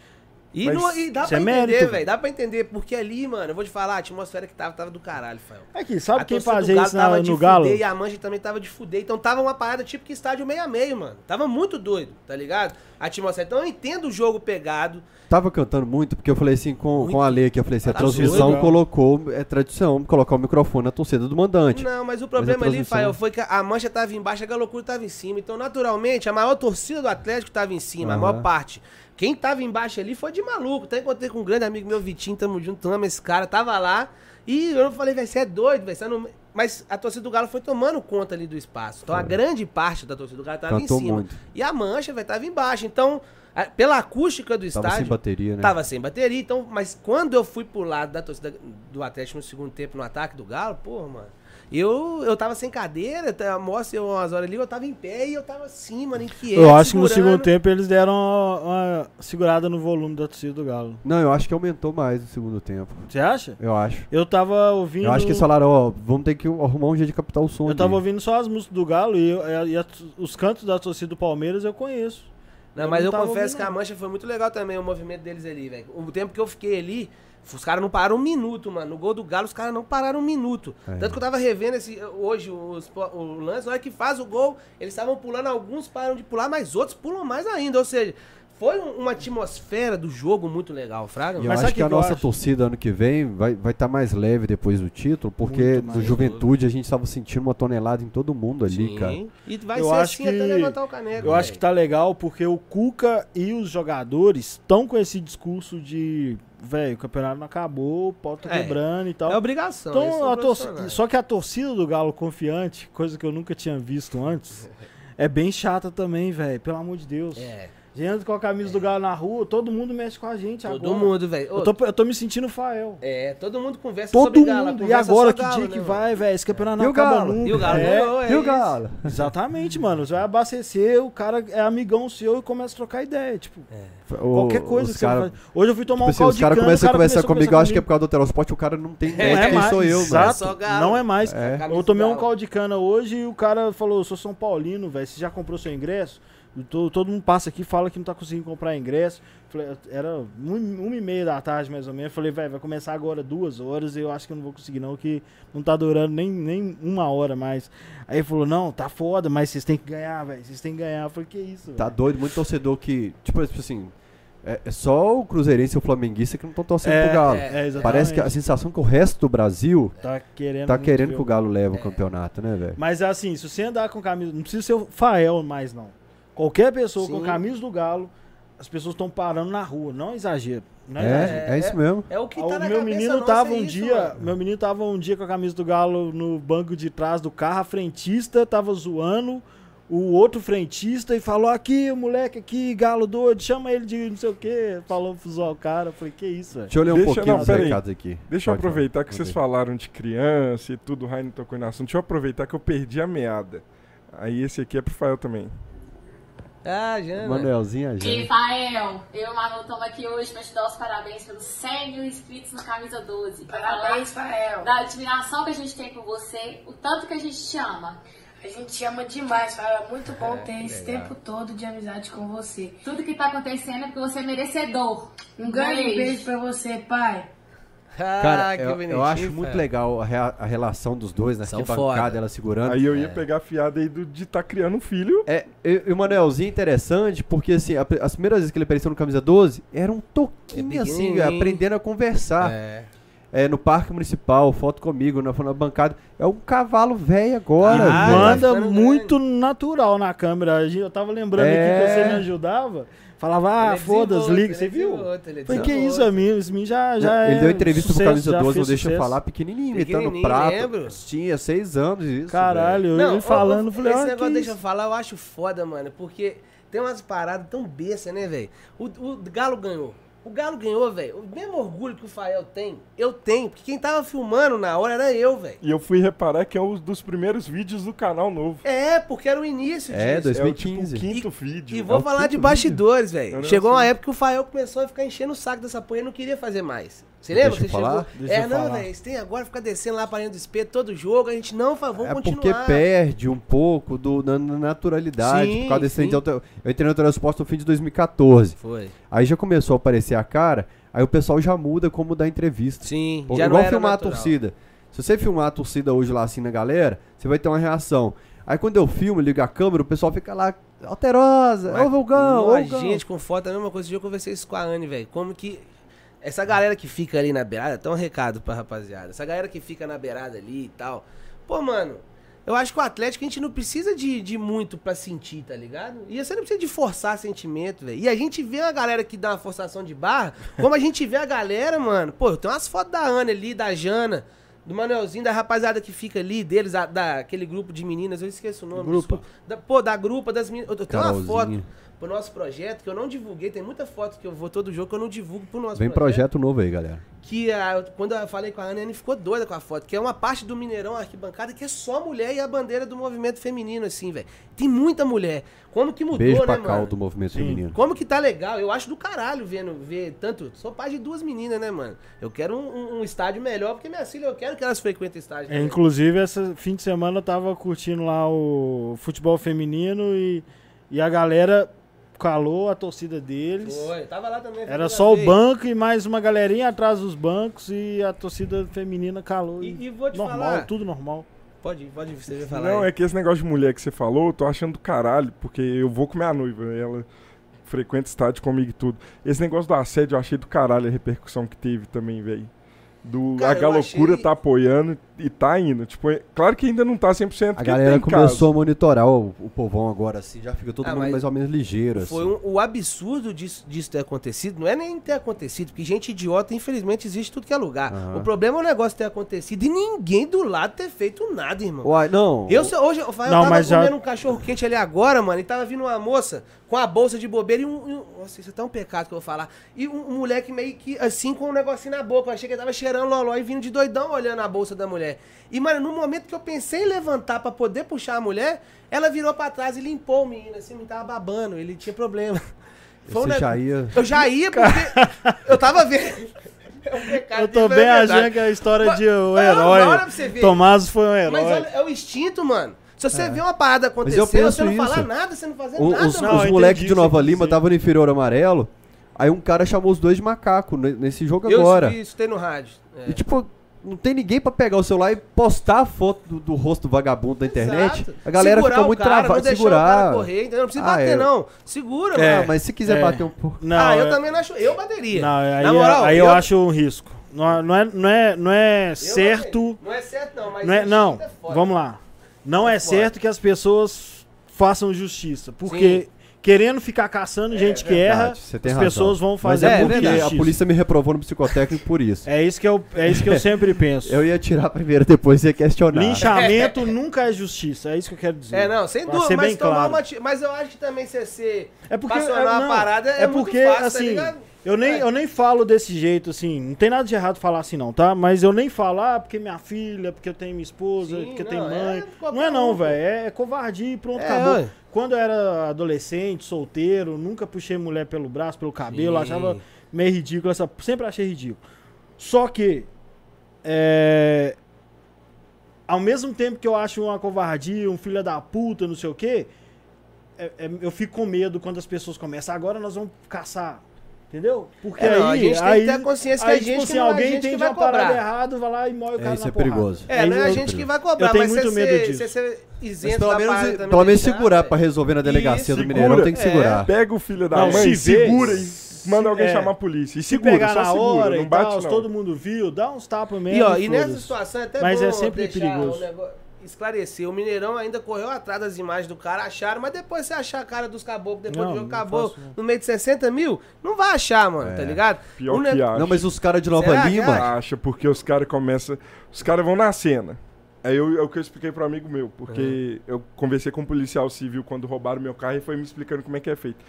E, não, e dá pra é entender, velho. Dá pra entender, porque ali, mano, eu vou te falar, a atmosfera que tava, tava do caralho, Fael. É que sabe a quem fazia isso na, no Galo? Fuder, e a Mancha também tava de fuder. Então tava uma parada tipo que estádio meio a meio, mano. Tava muito doido, tá ligado? A atmosfera. Então eu entendo o jogo pegado. Tava cantando muito, porque eu falei assim com, com a Lei aqui, eu falei assim, a tá transmissão doido, colocou, é tradição, colocar o microfone na torcida do mandante. Não, mas o problema mas ali, Fael, foi que a Mancha tava embaixo, a loucura tava em cima. Então, naturalmente, a maior torcida do Atlético tava em cima, uhum. a maior parte. Quem tava embaixo ali foi de maluco. Até encontrei com um grande amigo meu, Vitinho, tamo junto, amo esse cara, tava lá. E eu falei, vai, você é doido, vai, não... Mas a torcida do Galo foi tomando conta ali do espaço. Então a grande parte da torcida do Galo tava Cantou em cima. Muito. E a mancha, vai, tava embaixo. Então, a, pela acústica do estádio. Tava sem bateria, né? Tava sem bateria. Então, mas quando eu fui pro lado da torcida do Atlético no segundo tempo, no ataque do Galo, porra, mano. Eu, eu tava sem cadeira, mostra umas horas ali, eu tava em pé e eu tava assim, mano, inquieto. Eu acho que no segundo tempo eles deram uma, uma, segurada no volume da torcida do Galo. Não, eu acho que aumentou mais no segundo tempo. Você acha? Eu acho. Eu tava ouvindo. Eu acho que eles falaram, ó, vamos ter que arrumar um jeito de captar o som. Eu tava ouvindo só as músicas do Galo e, e a, os cantos da torcida do Palmeiras eu conheço. Não, eu mas não eu confesso ouvindo, que a mancha foi muito legal também, o movimento deles ali, velho. O tempo que eu fiquei ali. Os caras não pararam um minuto, mano. No gol do Galo, os caras não pararam um minuto. É. Tanto que eu tava revendo esse, hoje os, o lance, na hora que faz o gol, eles estavam pulando, alguns param de pular, mas outros pulam mais ainda. Ou seja, foi uma atmosfera do jogo muito legal, Fraga. E eu acho que, que a nossa acho? torcida ano que vem vai estar vai tá mais leve depois do título, porque do Juventude a gente estava sentindo uma tonelada em todo mundo ali, Sim. cara. E vai eu ser acho assim que, até levantar o caneco. Eu véio. acho que tá legal porque o Cuca e os jogadores estão com esse discurso de velho, o campeonato não acabou, o pau tá é, quebrando e tal. É obrigação. Então, é a torcida, só que a torcida do Galo confiante, coisa que eu nunca tinha visto antes, é bem chata também, velho. Pelo amor de Deus. É. Gente com a camisa é. do Galo na rua, todo mundo mexe com a gente todo agora. Todo mundo, velho. Eu tô, eu tô me sentindo Fael. É, todo mundo conversa todo sobre mundo. Galo. Conversa e agora, que dia né, que vai, velho? Esse campeonato não acaba nunca. E o Galo é, ganhou, é E o Galo. Exatamente, mano. Você vai abastecer, o cara é amigão seu e começa a trocar ideia. Tipo, é. qualquer coisa que cara, você faz. Hoje eu fui tomar tipo um assim, caldo Os caras começam a conversar comigo, eu acho que é por causa do Terosport, o cara não tem ideia é, quem mais, sou eu, exato, mano. Não é mais. É. Eu tomei um caldo de cana hoje e o cara falou, eu sou São Paulino, velho. Você já comprou seu ingresso? Todo, todo mundo passa aqui fala que não tá conseguindo comprar ingresso. Falei, era uma e meia da tarde, mais ou menos. Falei, velho, vai começar agora duas horas e eu acho que eu não vou conseguir, não, que não tá durando nem, nem uma hora mais. Aí ele falou, não, tá foda, mas vocês têm que ganhar, velho. Vocês têm que ganhar. Eu falei, que isso? Tá véio? doido, muito torcedor que. Tipo, tipo assim. É, é só o Cruzeirense e o Flamenguista que não estão torcendo é, pro Galo. É, é Parece que a sensação que o resto do Brasil tá querendo, tá querendo que o Galo leve o é. campeonato, né, velho? Mas assim, se você andar com camisa. Não precisa ser o Fael mais, não. Qualquer pessoa Sim. com camisa do Galo, as pessoas estão parando na rua, não exagero. Não é, é, é, isso mesmo. É, é o que tá o na meu menino tava é um isso, dia, mano. meu menino tava um dia com a camisa do Galo no banco de trás do carro, a frentista tava zoando o outro frentista e falou aqui, o moleque aqui, galo doido, chama ele de não sei o que, falou pro zoar o cara, eu falei, que isso, velho. Deixa eu ler um Deixa, pouquinho não, dos recados aqui. Deixa Pode eu aproveitar falar. que vocês falaram de criança e tudo, o Rainer tocou no assunto, deixa eu aproveitar que eu perdi a meada. Aí esse aqui é pro Fael também. Ah, Jana. Manuelzinha, Jana. E Fael, eu e o Manu estamos aqui hoje para te dar os parabéns pelos 100 mil inscritos no Camisa 12. Parabéns, Fael. Da admiração que a gente tem por você, o tanto que a gente te ama. A gente te ama demais, Fael. É muito bom é, ter esse tempo todo de amizade com você. Tudo que tá acontecendo é porque você é merecedor. Um grande beijo, beijo para você, pai. Cara, ah, eu, eu, acho muito legal a, rea, a, relação dos dois, né? Que bancada, ela segurando. Aí eu ia é. pegar a fiada aí do, de estar tá criando um filho. É, e, e o Manuelzinho interessante, porque assim, a, as primeiras vezes que ele apareceu no Camisa 12, era um toquinho é assim, aprendendo a conversar. É. é, no Parque Municipal, foto comigo, na, na bancada. É um cavalo velho agora. Ah, manda muito natural na câmera. Eu tava lembrando é... aqui que você me ajudava. Falava, ah, foda-se, liga. Você viu? Foi que isso, a mim, isso mim já, já Ele é deu entrevista sucesso, pro Camisa 12, não deixa eu falar, pequenininho, imitando prato. Lembro. Tinha seis anos isso. Caralho, não, ele falando, eu, falei, Esse negócio deixa eu falar, eu acho foda, mano, porque tem umas paradas tão bestas, né, velho? O, o Galo ganhou. O Galo ganhou, velho. O mesmo orgulho que o Fael tem, eu tenho. Porque quem tava filmando na hora era eu, velho. E eu fui reparar que é um dos primeiros vídeos do canal novo. É, porque era o início é, disso. É, 2015. É o tipo, quinto e, vídeo. E vou é falar de bastidores, velho. Chegou assim. uma época que o Fael começou a ficar enchendo o saco dessa porra e não queria fazer mais. Você lembra? Deixa você falar? chegou. Deixa é, não, velho, tem agora ficar descendo lá para dentro do espeto todo jogo, a gente não, vamos é continuar. porque perde um pouco do, da naturalidade. Sim, por causa desse sim. Eu entrei no transporte no fim de 2014. Foi. Aí já começou a aparecer a cara, aí o pessoal já muda como dar entrevista. Sim, Pô, já Igual filmar natural. a torcida. Se você filmar a torcida hoje lá assim na galera, você vai ter uma reação. Aí quando eu filmo, ligo a câmera, o pessoal fica lá, alterosa, ô vulgão, ô gente com foto, é a mesma coisa. Eu conversei isso com a Anne, velho. Como que essa galera que fica ali na beirada, tem um recado pra rapaziada. Essa galera que fica na beirada ali e tal. Pô, mano, eu acho que o Atlético a gente não precisa de, de muito pra sentir, tá ligado? E você não precisa de forçar sentimento, velho. E a gente vê uma galera que dá uma forçação de barra, como a gente vê a galera, mano. Pô, tem umas fotos da Ana ali, da Jana, do Manuelzinho, da rapaziada que fica ali, deles, a, daquele grupo de meninas, eu esqueço o nome. Grupo. Da, pô, da grupa das meninas. Eu tenho uma foto pro nosso projeto, que eu não divulguei, tem muita foto que eu vou todo jogo que eu não divulgo pro nosso Vem projeto. novo aí, galera. Que a, quando eu falei com a Ana, a Ana ficou doida com a foto, que é uma parte do Mineirão arquibancada que é só mulher e a bandeira do movimento feminino, assim, velho. Tem muita mulher. Como que mudou, Beijo né, pra mano? Cal do movimento Sim. feminino. Como que tá legal. Eu acho do caralho vendo, ver tanto. Sou pai de duas meninas, né, mano? Eu quero um, um, um estádio melhor, porque minha filha, eu quero que elas frequentem estádio. É, inclusive, esse fim de semana eu tava curtindo lá o futebol feminino e, e a galera calou a torcida deles. Foi, tava lá também. Era só o banco e mais uma galerinha atrás dos bancos e a torcida feminina calou. E, e vou te normal, falar. tudo normal. Pode, pode você falar. Não, aí. é que esse negócio de mulher que você falou, eu tô achando do caralho, porque eu vou com minha noiva, ela frequenta estádio comigo e tudo. Esse negócio do assédio eu achei do caralho a repercussão que teve também, velho do Cara, a Galocura achei... tá apoiando e tá indo. Tipo, é, claro que ainda não tá 100%. A galera começou caso. a monitorar o, o povão agora, assim, já fica todo ah, mundo mais ou menos ligeiro. Foi assim. um, o absurdo disso, disso, ter acontecido, não é nem ter acontecido, porque gente idiota, infelizmente, existe tudo que é lugar. Uhum. O problema é o negócio ter acontecido e ninguém do lado ter feito nada, irmão. Uai, não. Eu, hoje, eu, eu não, tava comendo já... um cachorro quente ali agora, mano, e tava vindo uma moça com a bolsa de bobeira e um. um nossa, isso é tão pecado que eu vou falar. E um, um, moleque meio que assim com um negocinho na boca. Eu achei que ele tava cheirando loló e vindo de doidão olhando a bolsa da mulher. E, mano, no momento que eu pensei em levantar para poder puxar a mulher, ela virou para trás e limpou o menino, assim, me tava babando, ele tinha problema. Foi Você um já ia. Eu já ia porque eu tava vendo. É um eu tô bem achando que é a história de um herói. Tomás foi um herói. Mas olha, é o instinto, mano. Se você é. vê uma parada acontecer, você não isso. falar nada, você não fazer o, nada, os, mano. Os moleques de Nova Lima estavam no inferior amarelo. Aí um cara chamou os dois de macaco nesse jogo eu agora. Eu isso tem no rádio. É. E tipo, não tem ninguém para pegar o celular e postar a foto do, do rosto do vagabundo da internet. Exato. A galera segurar fica muito travada. Segurar. O correr, então Não precisa ah, bater, é. não. Segura, é, mano. mas se quiser é. bater um pouco. Não, ah, eu é. também não acho. Eu bateria. Não, aí, Na moral, aí eu, eu acho um risco. Não, não, é, não, é, não é certo. Não é certo, não, mas. Não, é, não. vamos lá. Não é, é certo que as pessoas façam justiça. Porque. Sim querendo ficar caçando gente é, que erra, as razão. pessoas vão fazer Mas é porque a polícia me reprovou no psicotécnico por isso. É isso que eu, é isso que eu sempre penso. Eu ia tirar primeiro, depois ia questionar. Linchamento nunca é justiça, é isso que eu quero dizer. É, não, sem dúvida, mas, claro. uma, mas eu acho que também você ser é porque, é, não, parada é, é porque, fácil, tá assim, tá eu nem, eu nem falo desse jeito, assim, não tem nada de errado falar assim não, tá? Mas eu nem falar ah, porque minha filha, porque eu tenho minha esposa, Sim, porque eu tenho mãe. É não é não, velho, é, é covardia e pronto, é, acabou. Quando eu era adolescente, solteiro, nunca puxei mulher pelo braço, pelo cabelo, Sim. achava meio ridículo, essa, sempre achei ridículo. Só que, é, ao mesmo tempo que eu acho uma covardia, um filho da puta, não sei o quê, é, é, eu fico com medo quando as pessoas começam, agora nós vamos caçar Entendeu? Porque é, não, aí, a gente aí, tem que ter consciência aí, que a gente tipo assim, alguém tem uma parada errada, vai lá e morre o cara é, isso é perigoso. É, não é a gente que vai cobrar, eu tenho mas muito medo ser, disso. ser isento pelo menos, pelo menos segurar pra resolver na delegacia isso, do Mineirão, tem que segurar. É, pega o filho da não, mãe, segura e manda alguém é, chamar a polícia. E segura, pegar só na segura, hora não bate tal, não. todo mundo viu, dá uns tapas mesmo. E, ó, e nessa situação é até Mas é sempre perigoso. Negócio, esclarecer. O Mineirão ainda correu atrás das imagens do cara, acharam, mas depois você achar a cara dos caboclos, depois não, do jogo acabou no meio de 60 mil, não vai achar, mano, tá é. tá ligado? Pior o que acha. Não, mas os caras de Nova Será Lima... Acha, porque os caras começam... Os caras vão na cena. Aí eu, é o que eu expliquei para um amigo meu, porque uhum. eu conversei com um policial civil quando roubaram meu carro e foi me explicando como é que é feito.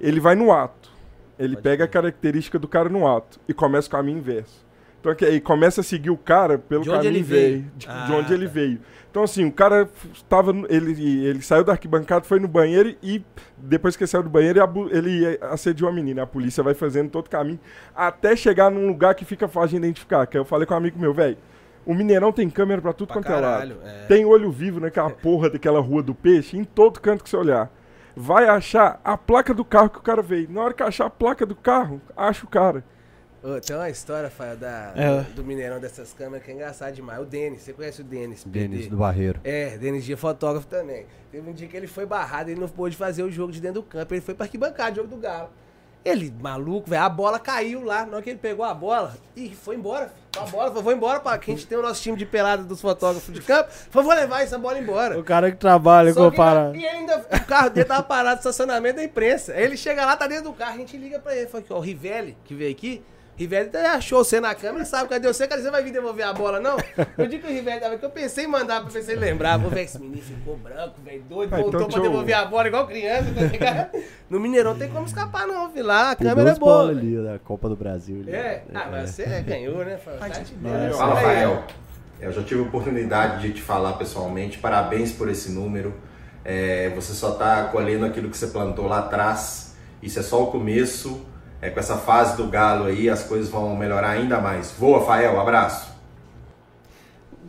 Ele vai no ato, ele Pode pega ver. a característica do cara no ato e começa o caminho inverso. Então aí começa a seguir o cara pelo de caminho ele veio, veio de, ah, de, onde tá. ele veio. Então assim, o cara estava ele ele saiu da arquibancada, foi no banheiro e depois que ele saiu do banheiro ele assediou a menina. A polícia vai fazendo todo o caminho até chegar num lugar que fica fácil de identificar. Que eu falei com um amigo meu, velho, o Mineirão tem câmera para tudo pra quanto caralho, é lado. É. Tem olho vivo naquela porra daquela rua do peixe, em todo canto que você olhar. Vai achar a placa do carro que o cara veio. Na hora que achar a placa do carro, acha o cara. Oh, tem uma história, Fael, da, é. do Mineirão dessas câmeras que é engraçado demais. O Denis, você conhece o Denis? Denis do Barreiro. É, Denis Dia, fotógrafo também. Teve um dia que ele foi barrado, ele não pôde fazer o jogo de dentro do campo. Ele foi pra arquibancada, o jogo do Galo. Ele, maluco, velho, a bola caiu lá. Na hora que ele pegou a bola, e foi embora, filho. A bola, falou, vou embora, para que a gente tem o nosso time de pelada dos fotógrafos de campo. Falou, vou levar essa bola embora. O cara que trabalha com parar. E ainda, o carro dele tava parado no estacionamento da imprensa. Aí ele chega lá, tá dentro do carro, a gente liga pra ele. Fala aqui, ó, o Rivelli, que veio aqui, Rivelli achou você na câmera, sabe cadê você? Cadê você vai vir devolver a bola, não? No dia que o Rivelli tava aqui, eu pensei em mandar pra ele lembrava. Vou ver esse menino ficou branco, velho, doido, ah, voltou então, pra devolver a bola igual criança, tá? No Mineirão tem como escapar, não, filho. Lá a câmera é boa. ali da Copa do Brasil. Ali. É, ah, mas você ganhou, né? Fala, Fala Rafael. Eu já tive a oportunidade de te falar pessoalmente. Parabéns por esse número. É, você só está colhendo aquilo que você plantou lá atrás. Isso é só o começo é, com essa fase do Galo aí, as coisas vão melhorar ainda mais. Voa, Fael, abraço.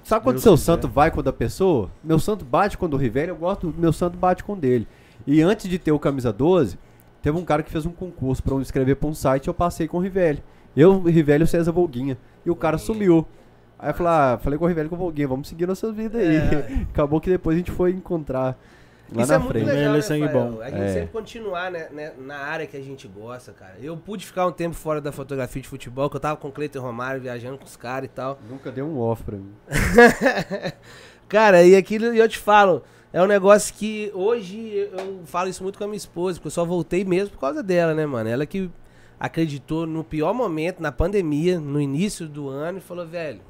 Sabe quando seu santo vai com a pessoa? Meu santo bate quando o Rivelli, eu gosto do meu santo bate com dele. E antes de ter o camisa 12, teve um cara que fez um concurso para eu escrever para um site, eu passei com o Rivelli. Eu, Rivelli e o César Volguinha. E o cara sumiu. Aí eu falei, ah, falei com o Rivelli com o Volguinha, vamos seguir nossas vidas aí. É. Acabou que depois a gente foi encontrar Lá Isso na é frente. muito legal, né, sangue bom. A gente é. sempre continuar né, né, na área que a gente gosta, cara. Eu pude ficar um tempo fora da fotografia de futebol, que eu tava com o Cleiton Romário viajando com os caras e tal. Nunca deu um off pra mim. cara, e aquilo eu te falo, é um negócio que hoje eu falo isso muito com a minha esposa, porque eu só voltei mesmo por causa dela, né, mano? Ela que acreditou no pior momento, na pandemia, no início do ano, e falou, velho,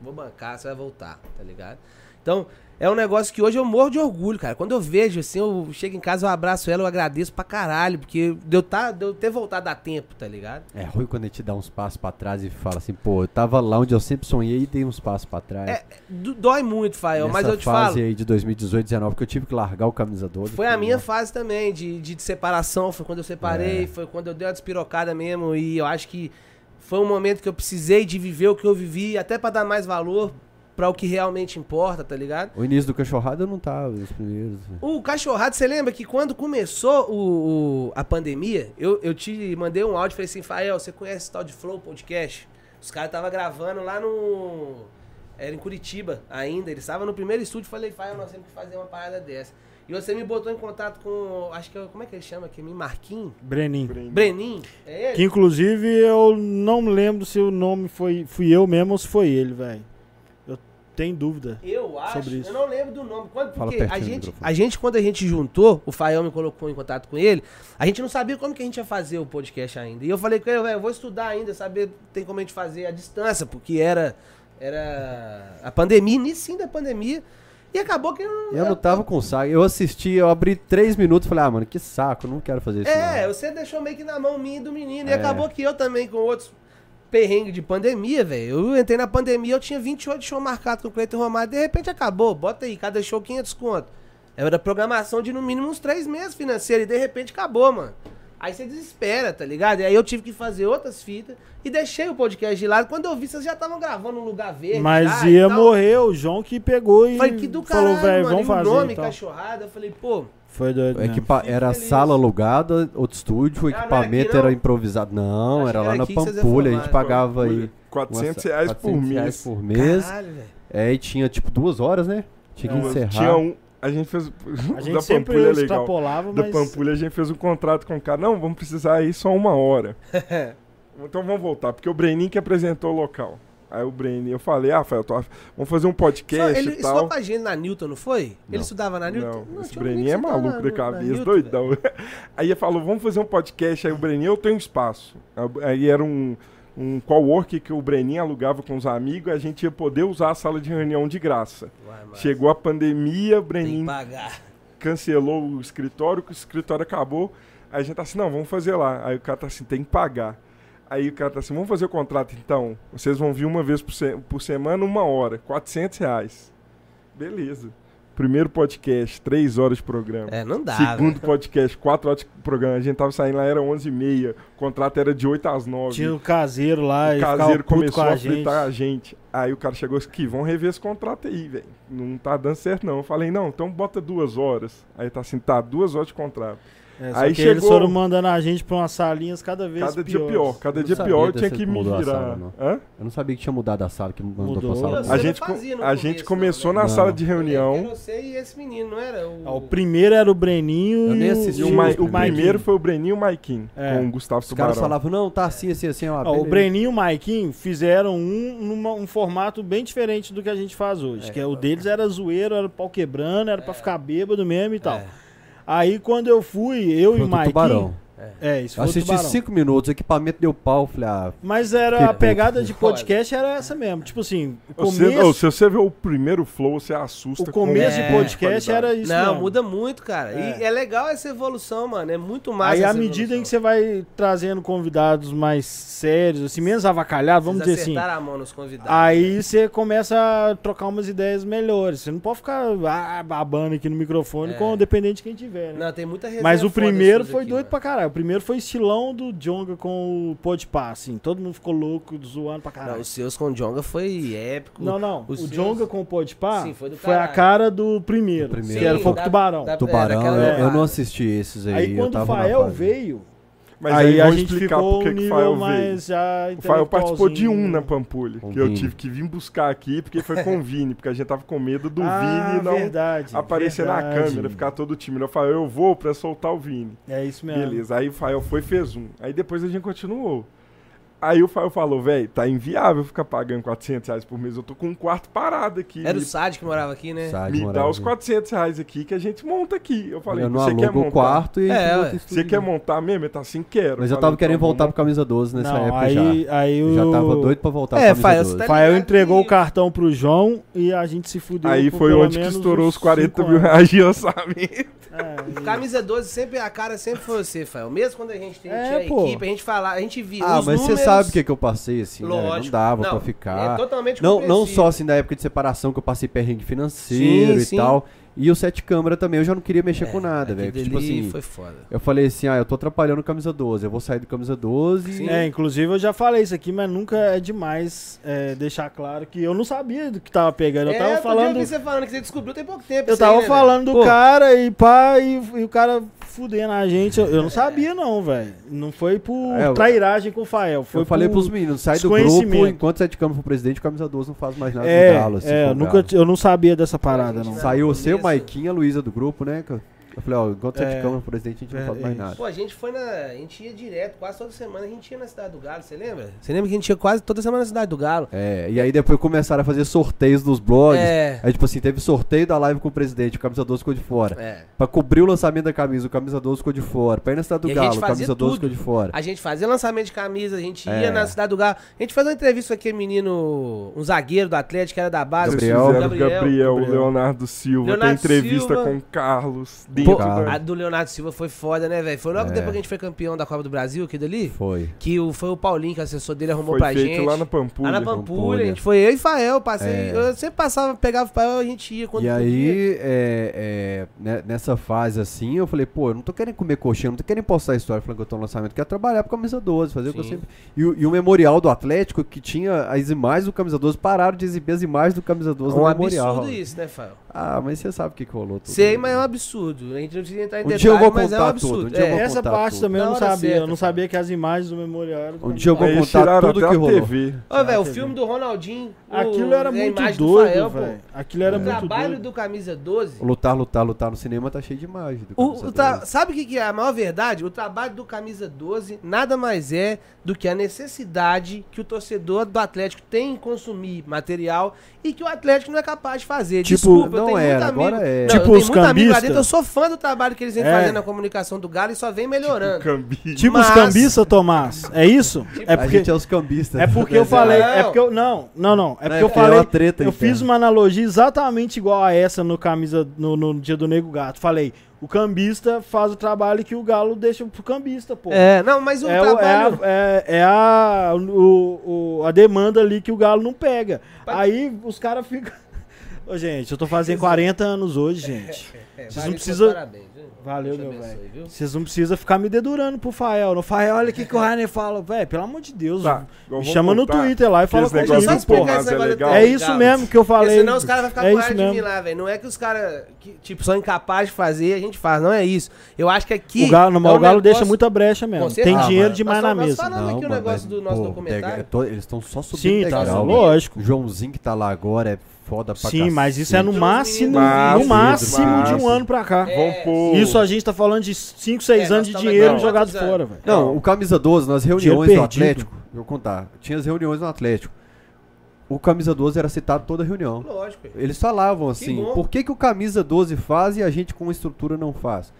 vou bancar, você vai voltar, tá ligado? Então, é um negócio que hoje eu morro de orgulho, cara. Quando eu vejo, assim, eu chego em casa, eu abraço ela, eu agradeço pra caralho, porque deu, tá, deu ter voltado a tempo, tá ligado? É ruim quando a gente dá uns passos pra trás e fala assim, pô, eu tava lá onde eu sempre sonhei e dei uns passos pra trás. É, dói muito, Fael, mas eu te falo. fase aí de 2018, 19, que eu tive que largar o camisa 12. Foi a minha fase também, de, de, de, separação, foi quando eu separei, é. foi quando eu dei uma despirocada mesmo, e eu acho que foi um momento que eu precisei de viver o que eu vivi, até para dar mais valor para o que realmente importa, tá ligado? O início do Cachorrado eu não tava, os primeiros. O Cachorrado, você lembra que quando começou o, o, a pandemia, eu, eu te mandei um áudio e falei assim, Fael, você conhece esse tal de Flow Podcast? Os caras estavam gravando lá no... Era em Curitiba ainda, eles estavam no primeiro estúdio, falei, Fael, nós temos que fazer uma parada dessa. E você me botou em contato com, acho que, como é que ele chama aqui? Marquinhos? Brenin. Brenin. É ele? Que inclusive eu não lembro se o nome foi, fui eu mesmo ou se foi ele, velho tem dúvida. Eu acho, sobre isso. eu não lembro do nome. Quando, porque a gente, a gente, quando a gente juntou, o Fael me colocou em contato com ele, a gente não sabia como que a gente ia fazer o podcast ainda. E eu falei com ele, eu vou estudar ainda, saber tem como a gente fazer a distância, porque era, era a pandemia, início da pandemia. E acabou que eu, eu não tava com saco. Eu assisti, eu abri três minutos e falei, ah, mano, que saco, não quero fazer isso. É, não. você deixou meio que na mão minha e do menino. É. E acabou que eu também, com outros perrengue de pandemia, velho. Eu entrei na pandemia, eu tinha 28 shows marcados com o Cleiton Romário, de repente acabou. Bota aí, cada show 500 conto. Era programação de no mínimo uns 3 meses financeiro e de repente acabou, mano. Aí você desespera, tá ligado? E aí eu tive que fazer outras fitas e deixei o podcast de lado. Quando eu vi, vocês já estavam gravando um lugar verde. Mas ia morrer, o João que pegou e falei, que do caralho, falou, velho, vamos fazer. O nome, cachorrada, eu falei, pô, foi doido. Equipa era feliz. sala alugada, outro estúdio, o ah, equipamento era, era, improvisado. Não, Acho era lá na Pampulha, a gente pagava aí. 400 reais 400 por mês. Reais por mês. Caralho, é, e tinha tipo duas horas, né? Tinha que encerrar. Tinha um, A gente fez. A gente da sempre Pampulha é extrapolava, mas... Da Pampulha a gente fez um contrato com o cara. Não, vamos precisar ir só uma hora. então vamos voltar, porque o Brenin que apresentou o local. Aí o Brenin, eu falei, ah, Rafael, tô... vamos fazer um podcast ele, e tal. Ele estudou com a gente na Newton, não foi? Não. Ele estudava na Newton? Não, não esse Brenin é maluco da cabeça, doidão. aí ele falou, vamos fazer um podcast. Aí o Brenin, eu tenho espaço. Aí era um um co-work que o Brenin alugava com os amigos, a gente ia poder usar a sala de reunião de graça. Uai, Chegou a pandemia, o Brenin cancelou o escritório, o escritório acabou. Aí a gente tá assim, não, vamos fazer lá. Aí o cara tá assim, tem que pagar. Aí o cara tá assim, vamos fazer o contrato então. Vocês vão vir uma vez por, se por semana, uma hora, 400 reais. Beleza. Primeiro podcast, três horas de programa. É, não dá. Segundo podcast, quatro horas de programa. A gente tava saindo lá, era 11 e meia. O contrato era de 8 às 9. Tinha o caseiro lá o caseiro começou a, a fritar a gente. Aí o cara chegou aqui, vamos rever esse contrato aí, velho. Não tá dando certo não. Eu falei, não, então bota duas horas. Aí tá assim, tá, duas horas de contrato. É, aí chegou... eles foram mandando a gente pra umas salinhas cada vez cada piores. dia pior. Cada dia pior eu tinha que me virar. Sala, eu não sabia que tinha mudado a sala, que mandou Mudou. pra sala. A gente, a gente começou não, né? na sala de reunião. Você e esse menino, não era? O, ah, o primeiro era o Breninho eu nem assisti e o, Ma o, primeiro foi o Breninho e o Maikin, é. com o Gustavo Os Tubarão. Os caras falavam, não, tá assim, assim, assim. Ó, ó, o Breninho e o Maikin fizeram um, numa, um formato bem diferente do que a gente faz hoje. É, que é, o deles era zoeiro, era pau quebrando, era é. pra ficar bêbado mesmo e tal. É. Aí quando eu fui, eu foi e o Mike. É, isso foi Assisti cinco minutos, o equipamento deu pau, falei, ah, Mas era a pegada de podcast era essa mesmo. Tipo assim, começo... você, oh, se você vê o primeiro flow, você assusta. O começo com de podcast era isso. Não, mesmo. muda muito, cara. É. E é legal essa evolução, mano. É muito mais. Aí à medida em que você vai trazendo convidados mais sérios, assim, menos avacalhados, vamos dizer assim. a mão nos convidados. Aí né? você começa a trocar umas ideias melhores. Você não pode ficar ah, babando aqui no microfone, é. com, dependente de quem tiver. Né? Não, tem muita Mas o primeiro foi aqui, doido mano. pra caralho. O primeiro foi estilão do Jonga com o Podpah, assim. Todo mundo ficou louco, zoando pra caralho. Não, os seus com o Jonga foi épico. Não, não. Os o seus... Jonga com o Podpah Sim, foi, foi a cara do primeiro, do primeiro. que era Fogo Tubarão. Da, tubarão, eu, eu, não assisti esses aí. Aí quando o Fael veio, mas aí, aí a gente ficou um nível mais já O Fael participou de um na Pampulha, que eu tive que vir buscar aqui, porque foi com o Vini, porque a gente tava com medo do ah, Vini não verdade, aparecer verdade. na câmera, ficar todo time. Eu falei, eu vou pra soltar o Vini. É isso mesmo. Beleza, aí o Fael foi e fez um. Aí depois a gente continuou. Aí o Fael falou, velho, tá inviável ficar pagando 400 reais por mês. Eu tô com um quarto parado aqui. Era o Sad que morava aqui, né? Sad me dá os 400 reais aqui que a gente monta aqui. Eu falei, eu você quer montar? o quarto e é, Você quer montar mesmo? Ele tá assim, quero. Mas eu, tava querendo então, voltar pro Camisa 12 nessa não, época aí, já. Aí o... Já tava doido pra voltar é, pro Camisa 12. Tá Fael entregou o cartão pro João e a gente se fudeu. Aí foi onde que estourou os 40 mil reais de orçamento. É, Camisa 12 sempre, a cara sempre foi você, Fael. Mesmo quando a gente tem, é, tinha pô. equipe, a gente fala, a gente via Ah, mas você sabe o que, que eu passei, assim, Lógico. Né? Não dava não, pra ficar. É totalmente não, não só assim da época de separação que eu passei perrengue financeiro sim, e sim. tal. E o sete câmera também, eu já não queria mexer é, com nada, velho. Tipo assim, foi foda. Eu falei assim, ah, eu tô atrapalhando camisa 12, eu vou sair do camisa 12. Sim. É, inclusive eu já falei isso aqui, mas nunca é demais é, deixar claro que eu não sabia do que tava pegando. Eu é, tava falando. Eu você falando que você descobriu tem pouco tempo. Eu tava aí, né, falando do Pô. cara e pá, e, e, o cara fudendo a gente. Eu, eu não sabia, não, velho. Não foi por é, trairagem com o Fael. Foi eu falei pros meninos, sai do grupo, enquanto sete câmera for presidente, camisa 12 não faz mais nada é, do Galo. Assim, é, eu, nunca, eu não sabia dessa parada, não. Saiu o seu, Maiquinha, Luísa do grupo, né? Eu falei, ó, enquanto você é, de câmera presidente, a gente não fala mais nada. Pô, a gente foi na. A gente ia direto, quase toda semana a gente ia na Cidade do Galo, você lembra? Você lembra que a gente ia quase toda semana na Cidade do Galo? É, e aí depois começaram a fazer sorteios nos blogs. É. Aí, tipo assim, teve sorteio da live com o presidente, o camisa 12 ficou de fora. É. Pra cobrir o lançamento da camisa, o camisa 12 ficou de fora. Pra ir na Cidade do e Galo, o camisa 12 ficou de fora. A gente fazia lançamento de camisa, a gente ia é. na Cidade do Galo. A gente fazia uma entrevista com aquele menino, um zagueiro do Atlético, que era da base. Gabriel, Gabriel, Gabriel, Gabriel Leonardo Silva, Leonardo tem entrevista Silva. com o Carlos. Pô. A do Leonardo Silva foi foda, né, velho? Foi logo é. depois que a gente foi campeão da Copa do Brasil, aqui dali? Foi. Que o, foi o Paulinho, que é assessor dele, arrumou foi pra feito gente. lá na Pampulha. Lá na Pampulha, Pampulha. a gente foi eu e Fael, passei. É. Eu sempre passava, pegava o Fael, a gente ia quando E aí, é, é, né, nessa fase assim, eu falei, pô, eu não tô querendo comer coxinha, não tô querendo postar a história falando que eu tô no lançamento, quero trabalhar pro Camisa 12, fazer Sim. o que eu sempre. E, e, o memorial do Atlético, que tinha as imagens do Camisa 12, pararam de exibir as imagens do Camisa 12 é um no memorial. absurdo isso, né, Fael? Ah, mas você sabe o que, que rolou. Sei, mas é um absurdo. A gente não precisa entrar em um detalhe, vou mas é um absurdo. Um é. Essa parte tudo. também eu não sabia. Certa, eu não sabia que as imagens do memorial eram Um dia eu vou contar tudo que rolou. TV. Ô, velho, o filme do Ronaldinho. Aquilo era muito doido, velho. Aquilo era muito doido. O trabalho do Camisa 12. Lutar, lutar, lutar no cinema tá cheio de imagem. Sabe o que é a maior verdade? O trabalho do Camisa 12 nada mais é do que a necessidade que o torcedor do Atlético tem em consumir material e que o Atlético não é capaz de fazer. Tipo, Desculpa, não era, agora é. Não, tipo os cambistas. Eu sou fã do trabalho que eles vêm é. fazendo na comunicação do Galo e só vem melhorando. Tipo, cambi... tipo Mas... os cambistas, Tomás. É isso? Tipo, é porque... A gente é os cambistas. É porque eu falei. Não. É porque eu. Não, não, não. É porque eu falei. É treta, eu fiz uma analogia exatamente igual a essa no camisa no, no dia do Nego Gato. Falei. O cambista faz o trabalho que o Galo deixa pro cambista, pô. É, não, mas o é, trabalho... É, é, é a, o, o, a demanda ali que o Galo não pega. Aí os caras ficam... Ô, gente, eu tô fazendo 40 anos hoje, gente. É, Vocês não precisam... Valeu, meu velho. Vocês não precisam ficar me dedurando pro Fael. No Fael, olha o que, que o Rainer fala. Velho, pelo amor de Deus. Tá, me chama no Twitter lá e fala comigo, é, é isso mesmo que eu falei. Porque senão os caras vão ficar é com raiva de mim lá, velho. Não é que os caras, tipo, são incapazes de fazer, a gente faz. Não é isso. Eu acho que aqui... O Galo, é o Galo deixa muita brecha mesmo. Tem dinheiro demais na mesa. Falando aqui o negócio do nosso documentário. Eles estão só subindo Sim, tá, lógico. O Joãozinho que tá lá agora é foda pra Sim, cacete. mas isso é no máximo, no máximo de um ano pra cá. É. Isso a gente tá falando de 5, 6 é, anos de dinheiro jogado fora, velho. Não, o camisa 12, nas reuniões do Atlético, eu vou contar, tinha as reuniões no Atlético. O camisa 12 era citado toda reunião. Lógico. Eles falavam assim, por que, que o camisa 12 faz e a gente com estrutura não faz?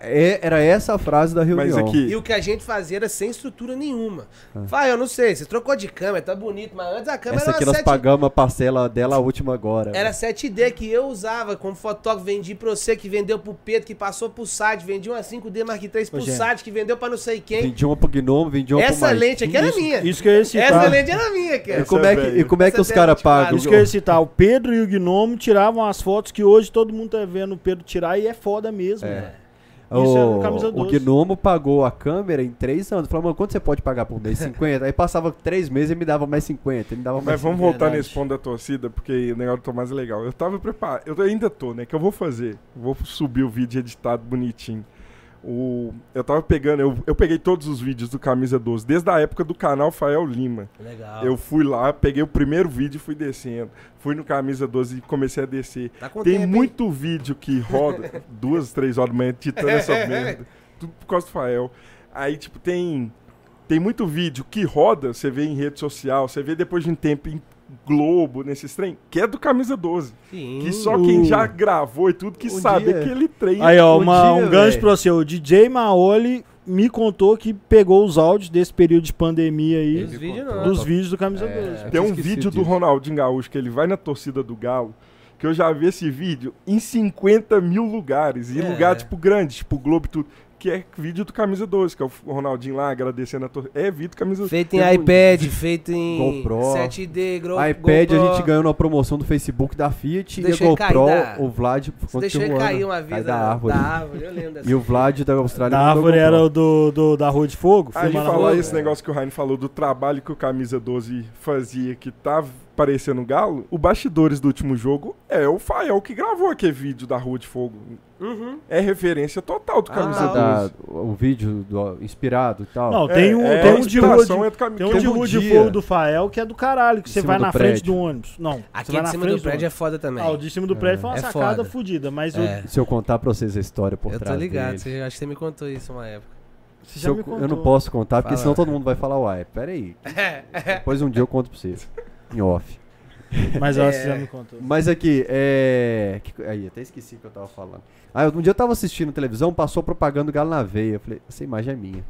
É, era essa a frase da reunião. Aqui... E o que a gente fazia era sem estrutura nenhuma. Ah. Vai, eu não sei, você trocou de câmera, tá bonito, mas antes a câmera essa era aqui nós 7... pagamos a parcela dela a última agora. Era 7D que eu usava como fotógrafo, vendi pra você, que vendeu pro Pedro, que passou pro site, vendi uma 5D Mark III pro Ô, site, que vendeu pra não sei quem. Vendi uma pro Gnome, vendi uma essa pro Essa lente aqui era isso, minha. Isso que eu ia citar. Essa lente era minha, cara. E como é que, e como é que os caras pagam? Isso que eu ia citar, o Pedro e o Gnome tiravam as fotos que hoje todo mundo tá vendo o Pedro tirar e é foda mesmo, é. velho. Isso o, é camisa 12. O Gnomo pagou a câmera em 3 anos. Falou, mano, quanto você pode pagar por mês? 50. Aí passava 3 meses e me dava mais 50. Ele me dava mais Mas vamos 50. voltar nesse ponto da torcida, porque o negócio do Tomás é legal. Eu tava preparado, eu ainda tô, né? Que eu vou fazer. Vou subir o vídeo editado bonitinho. O, eu tava pegando, eu, eu peguei todos os vídeos do Camisa 12, desde a época do canal Fael Lima. Legal. Eu fui lá, peguei o primeiro vídeo e fui descendo. Fui no Camisa 12 e comecei a descer. Tá Tem tempo, muito hein? vídeo que roda, duas, três horas da manhã, editando essa merda. Tudo por causa do Fael. Aí, tipo, tem. Tem muito vídeo que roda, você vê em rede social, você vê depois de um tempo Globo, nesses trem, que é do Camisa 12. Sim. Que só quem já gravou e tudo que um sabe dia. aquele trem. Aí, ó, uma, dia, um gancho pra você. O DJ Maoli me contou que pegou os áudios desse período de pandemia aí. Vídeo dos vídeos do Camisa é, 12. Tem um vídeo disso. do Ronaldinho Gaúcho que ele vai na torcida do Galo. Que eu já vi esse vídeo em 50 mil lugares. E é. lugar, tipo, grande, tipo, Globo e tudo que é vídeo do Camisa 12, que é o Ronaldinho lá agradecendo a torcida. É vídeo do Camisa 12. Feito em iPad, feito em GoPro. 7D, Gro iPad GoPro. a gente ganhou na promoção do Facebook da Fiat e a GoPro, da... o Vlad... Deixou ele cair uma vez da, da, árvore. Da árvore, eu lembro dessa E o Vlad da Austrália... Da árvore era o do, do, da Rua de Fogo? A gente falou esse negócio que o Raine falou do trabalho que o Camisa 12 fazia, que tava parecendo Galo, o bastidores do último jogo é o Fael que gravou aquele vídeo da Rua de Fogo. Uhum. É referência total do Camisa ah, 12. o vídeo do, inspirado e tal. Não, tem um, é, tem um de rua de, é tem um de, rua de fogo do Fael que é do caralho, que você vai na frente do ônibus. Não, aqui de cima do prédio é foda também. Ah, o de cima do prédio foi uma é sacada fodida, mas é. Se eu contar pra vocês a história por eu trás Eu tô ligado, você, acho que você me contou isso uma época. Eu, eu, não posso contar, porque Fala. senão todo mundo vai falar, uai, peraí. Depois um dia eu conto pra vocês. Em off. Mas é, você já me contou. Mas aqui, é. Aí, até esqueci o que eu tava falando. Ah, um dia eu tava assistindo televisão, passou propaganda do Galo na veia. Eu falei, essa imagem é minha.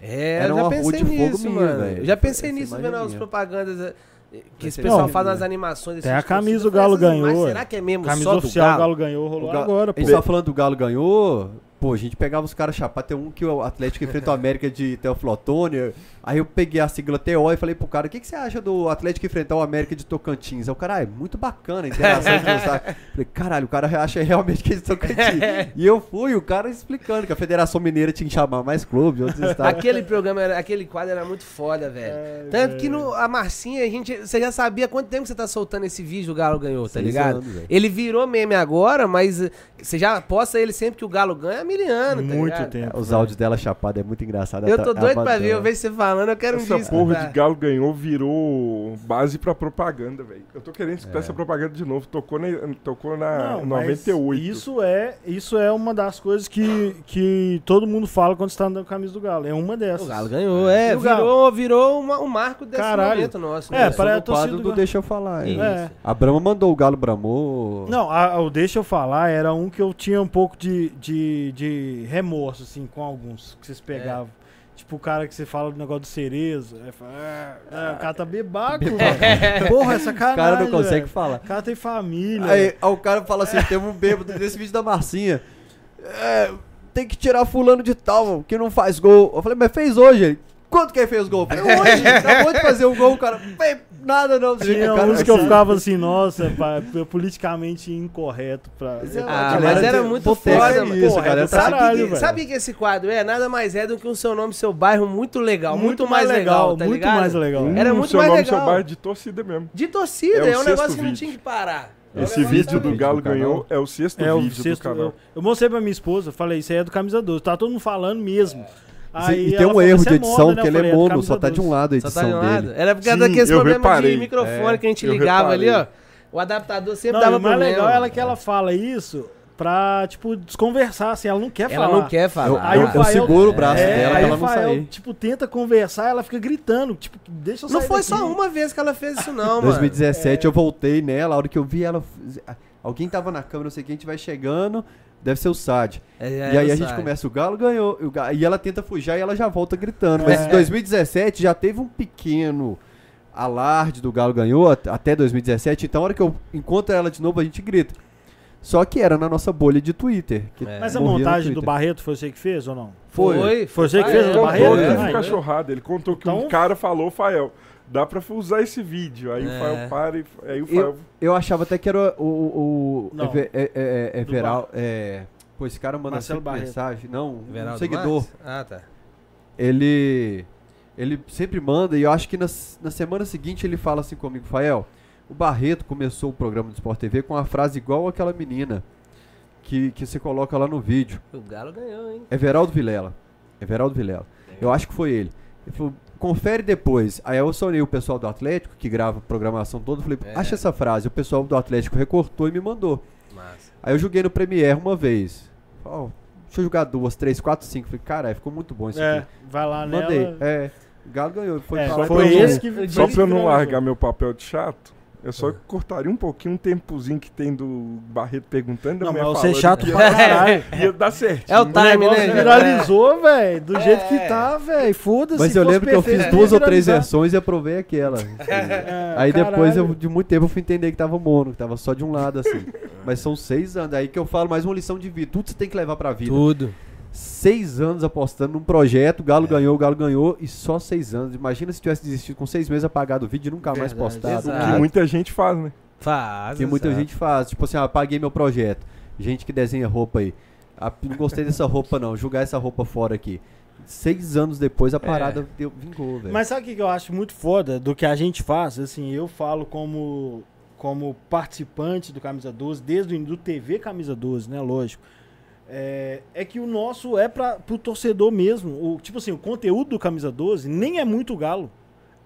É, Era eu já pensei nisso, mano. Minha, já pensei nisso vendo é as propagandas eh, que esse pessoal faz nas animações. Tem a camisa o Galo ganhou. será que é mesmo camisa só oficial do Galo? o Galo ganhou, rolou Galo, agora. Pô. A gente tava falando do Galo ganhou, pô, a gente pegava os caras chapados. Tem um que o Atlético enfrentou a América de Teoflotônia Aí eu peguei a sigla TO e falei pro cara, o que, que você acha do Atlético enfrentar o América de Tocantins? Aí o cara, ah, é muito bacana a interação Falei, caralho, o cara acha realmente que é de Tocantins. e eu fui, o cara explicando que a Federação Mineira tinha que chamar mais clube, outros estados. Aquele programa, era, aquele quadro era muito foda, velho. É, Tanto que no, a Marcinha, a gente, você já sabia quanto tempo você tá soltando esse vídeo o Galo ganhou, tá Seis ligado? Anos, ele virou meme agora, mas eh, você já posta ele sempre que o Galo ganha há mil anos, tá Muito tempo. Os áudios dela chapada é muito engraçado. Eu tô doido pra ver, eu vejo você falando, eu quero Essa um Essa porra de Galo ganhou virou base pra propaganda, velho. Eu tô querendo escutar é. essa propaganda de novo. Tocou na, tocou na Não, 98. Isso é, isso é uma das coisas que, que todo mundo fala quando está andando com a camisa do Galo. É uma dessas. O Galo ganhou, é. é virou, virou uma, um marco desse Caralho. momento nosso. É, para a torcida do, do Deixa Eu Falar. É. A Brama mandou o Galo bramou. Não, a, o Deixa Eu Falar era um que eu tinha um pouco de, de, de remorso, assim, com alguns que vocês pegavam. É. Tipo o cara que você fala do negócio do cerezo. Aí fala, ah, ah, o cara tá bebaco, velho. Porra, essa cara. O cara não consegue véio. falar. O cara tem família. Aí, aí o cara fala assim: tem um bêbado nesse vídeo da Marcinha. É, tem que tirar fulano de tal, que não faz gol. Eu falei, mas fez hoje. Ele, Quanto que ele fez gol? Eu falei, hoje, acabou de fazer um gol, o cara. Nada não. Tinha cara, uns que eu ficava assim, nossa, pá, politicamente incorreto. Pra... Mas, é, ah, mas era muito foda, isso, cara. É sabe, caralho, que, sabe que esse quadro é? Nada mais é do que um seu nome, seu bairro muito legal. Muito, muito mais legal, legal tá Muito ligado? mais legal. Hum, era muito seu mais nome, legal. seu bairro de torcida mesmo. De torcida, é, é um negócio vídeo. que não tinha que parar. Esse é vídeo do Galo ganhou é o sexto é vídeo o sexto, do canal. Eu, eu mostrei pra minha esposa, falei, isso aí é do Camisa 12. Tá todo mundo falando mesmo. É. Aí e tem um erro de edição, moda, né? que ele é mono, só tá de um lado a edição tá de um dele. Era por causa daquele problema reparei. de microfone é, que a gente ligava ali, ó. O adaptador sempre não, dava problema. O mais legal é que ela fala isso pra, tipo, desconversar, assim, ela não quer ela falar. Ela não quer falar. Eu, aí eu, o eu seguro o braço é, dela pra ela não sair. tipo, tenta conversar, ela fica gritando, tipo, deixa eu sair Não foi daqui. só uma vez que ela fez isso não, mano. 2017 é. eu voltei nela, a hora que eu vi ela... Alguém tava na câmera, não sei quem, a gente vai chegando... Deve ser o Sad. É, é, e aí a gente começa, o Galo ganhou. E ela tenta fugir e ela já volta gritando. Mas em 2017 já teve um pequeno alarde do Galo ganhou até 2017. Então, a hora que eu encontro ela de novo, a gente grita. Só que era na nossa bolha de Twitter. É. Mas a montagem do Barreto foi você que fez ou não? Foi. Foi, foi você que fez o Barreto? Ele é. cachorrado. Ele contou que então... um cara falou, Fael dá pra usar esse vídeo. Aí é. o Fael para e aí o Fael... Eu, eu achava até que era o... o, o é, é, é, é Veral... É, pô, esse cara manda sempre mensagem. Não, um seguidor. Ah, tá. Ele... Ele sempre manda e eu acho que na, na semana seguinte ele fala assim comigo, Fael, o Barreto começou o programa do Sport TV com uma frase igual aquela menina que, que você coloca lá no vídeo. O Galo ganhou, hein? É Veraldo Vilela. É Veraldo Vilela. Eu acho que foi ele. Ele falou, confere depois. Aí eu sonhei o pessoal do Atlético, que grava programação toda, falei, é. acha essa frase. O pessoal do Atlético recortou e me mandou. Massa. Aí eu joguei no Premiere uma vez. Oh, deixa eu jogar duas, três, quatro, cinco. Falei, cara, ficou muito bom isso é, aqui. Vai lá Mandei. Nela. É. O Galo ganhou. Foi, é, foi esse que Só pra eu não largar meu papel de chato. Eu só é. cortaria um pouquinho um tempozinho que tem do Barreto perguntando. Não, mas você é chato pra caralho. Ia dar certo. É o time, né? Viralizou, velho. Do é. jeito que tá, velho. Foda-se. Mas eu lembro que eu fiz duas ou três versões e aprovei aquela. É, Aí depois, eu, de muito tempo, eu fui entender que tava mono, que tava só de um lado, assim. mas são seis anos. Aí que eu falo mais uma lição de vida. Tudo você tem que levar pra vida. Tudo seis anos apostando num projeto, o Galo é. ganhou, o Galo ganhou, e só seis anos. Imagina se tivesse desistido com seis meses, apagado o vídeo e nunca Verdade, mais postado. O que muita gente faz, né? Faz. Que muita gente faz. Tipo assim, ah, apaguei meu projeto. Gente que desenha roupa aí. Ah, não gostei dessa roupa, não. Jogar essa roupa fora aqui. Seis anos depois a é. parada é. deu, vingou, velho. Mas sabe o que eu acho muito foda do que a gente faz? Assim, eu falo como, como participante do Camisa 12, desde o do TV Camisa 12, né? Lógico. É, é, que o nosso é para o torcedor mesmo. O, tipo assim, o conteúdo do Camisa 12 nem é muito galo.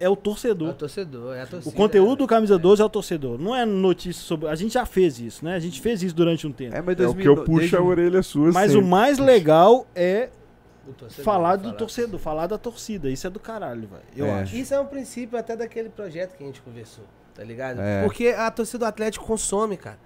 É o torcedor. É o torcedor, é a torcida. O conteúdo do Camisa 12 é o torcedor. Não é notícia sobre. A gente já fez isso, né? A gente fez isso durante um tempo. É, mas 2000, é o que eu puxo desde... a orelha sua. Mas sempre. o mais legal é falar do torcedor, falar da torcida. Isso é do caralho, velho. Eu é. acho. Isso é um princípio até daquele projeto que a gente conversou. Tá ligado? É. Porque a torcida do Atlético consome, cara.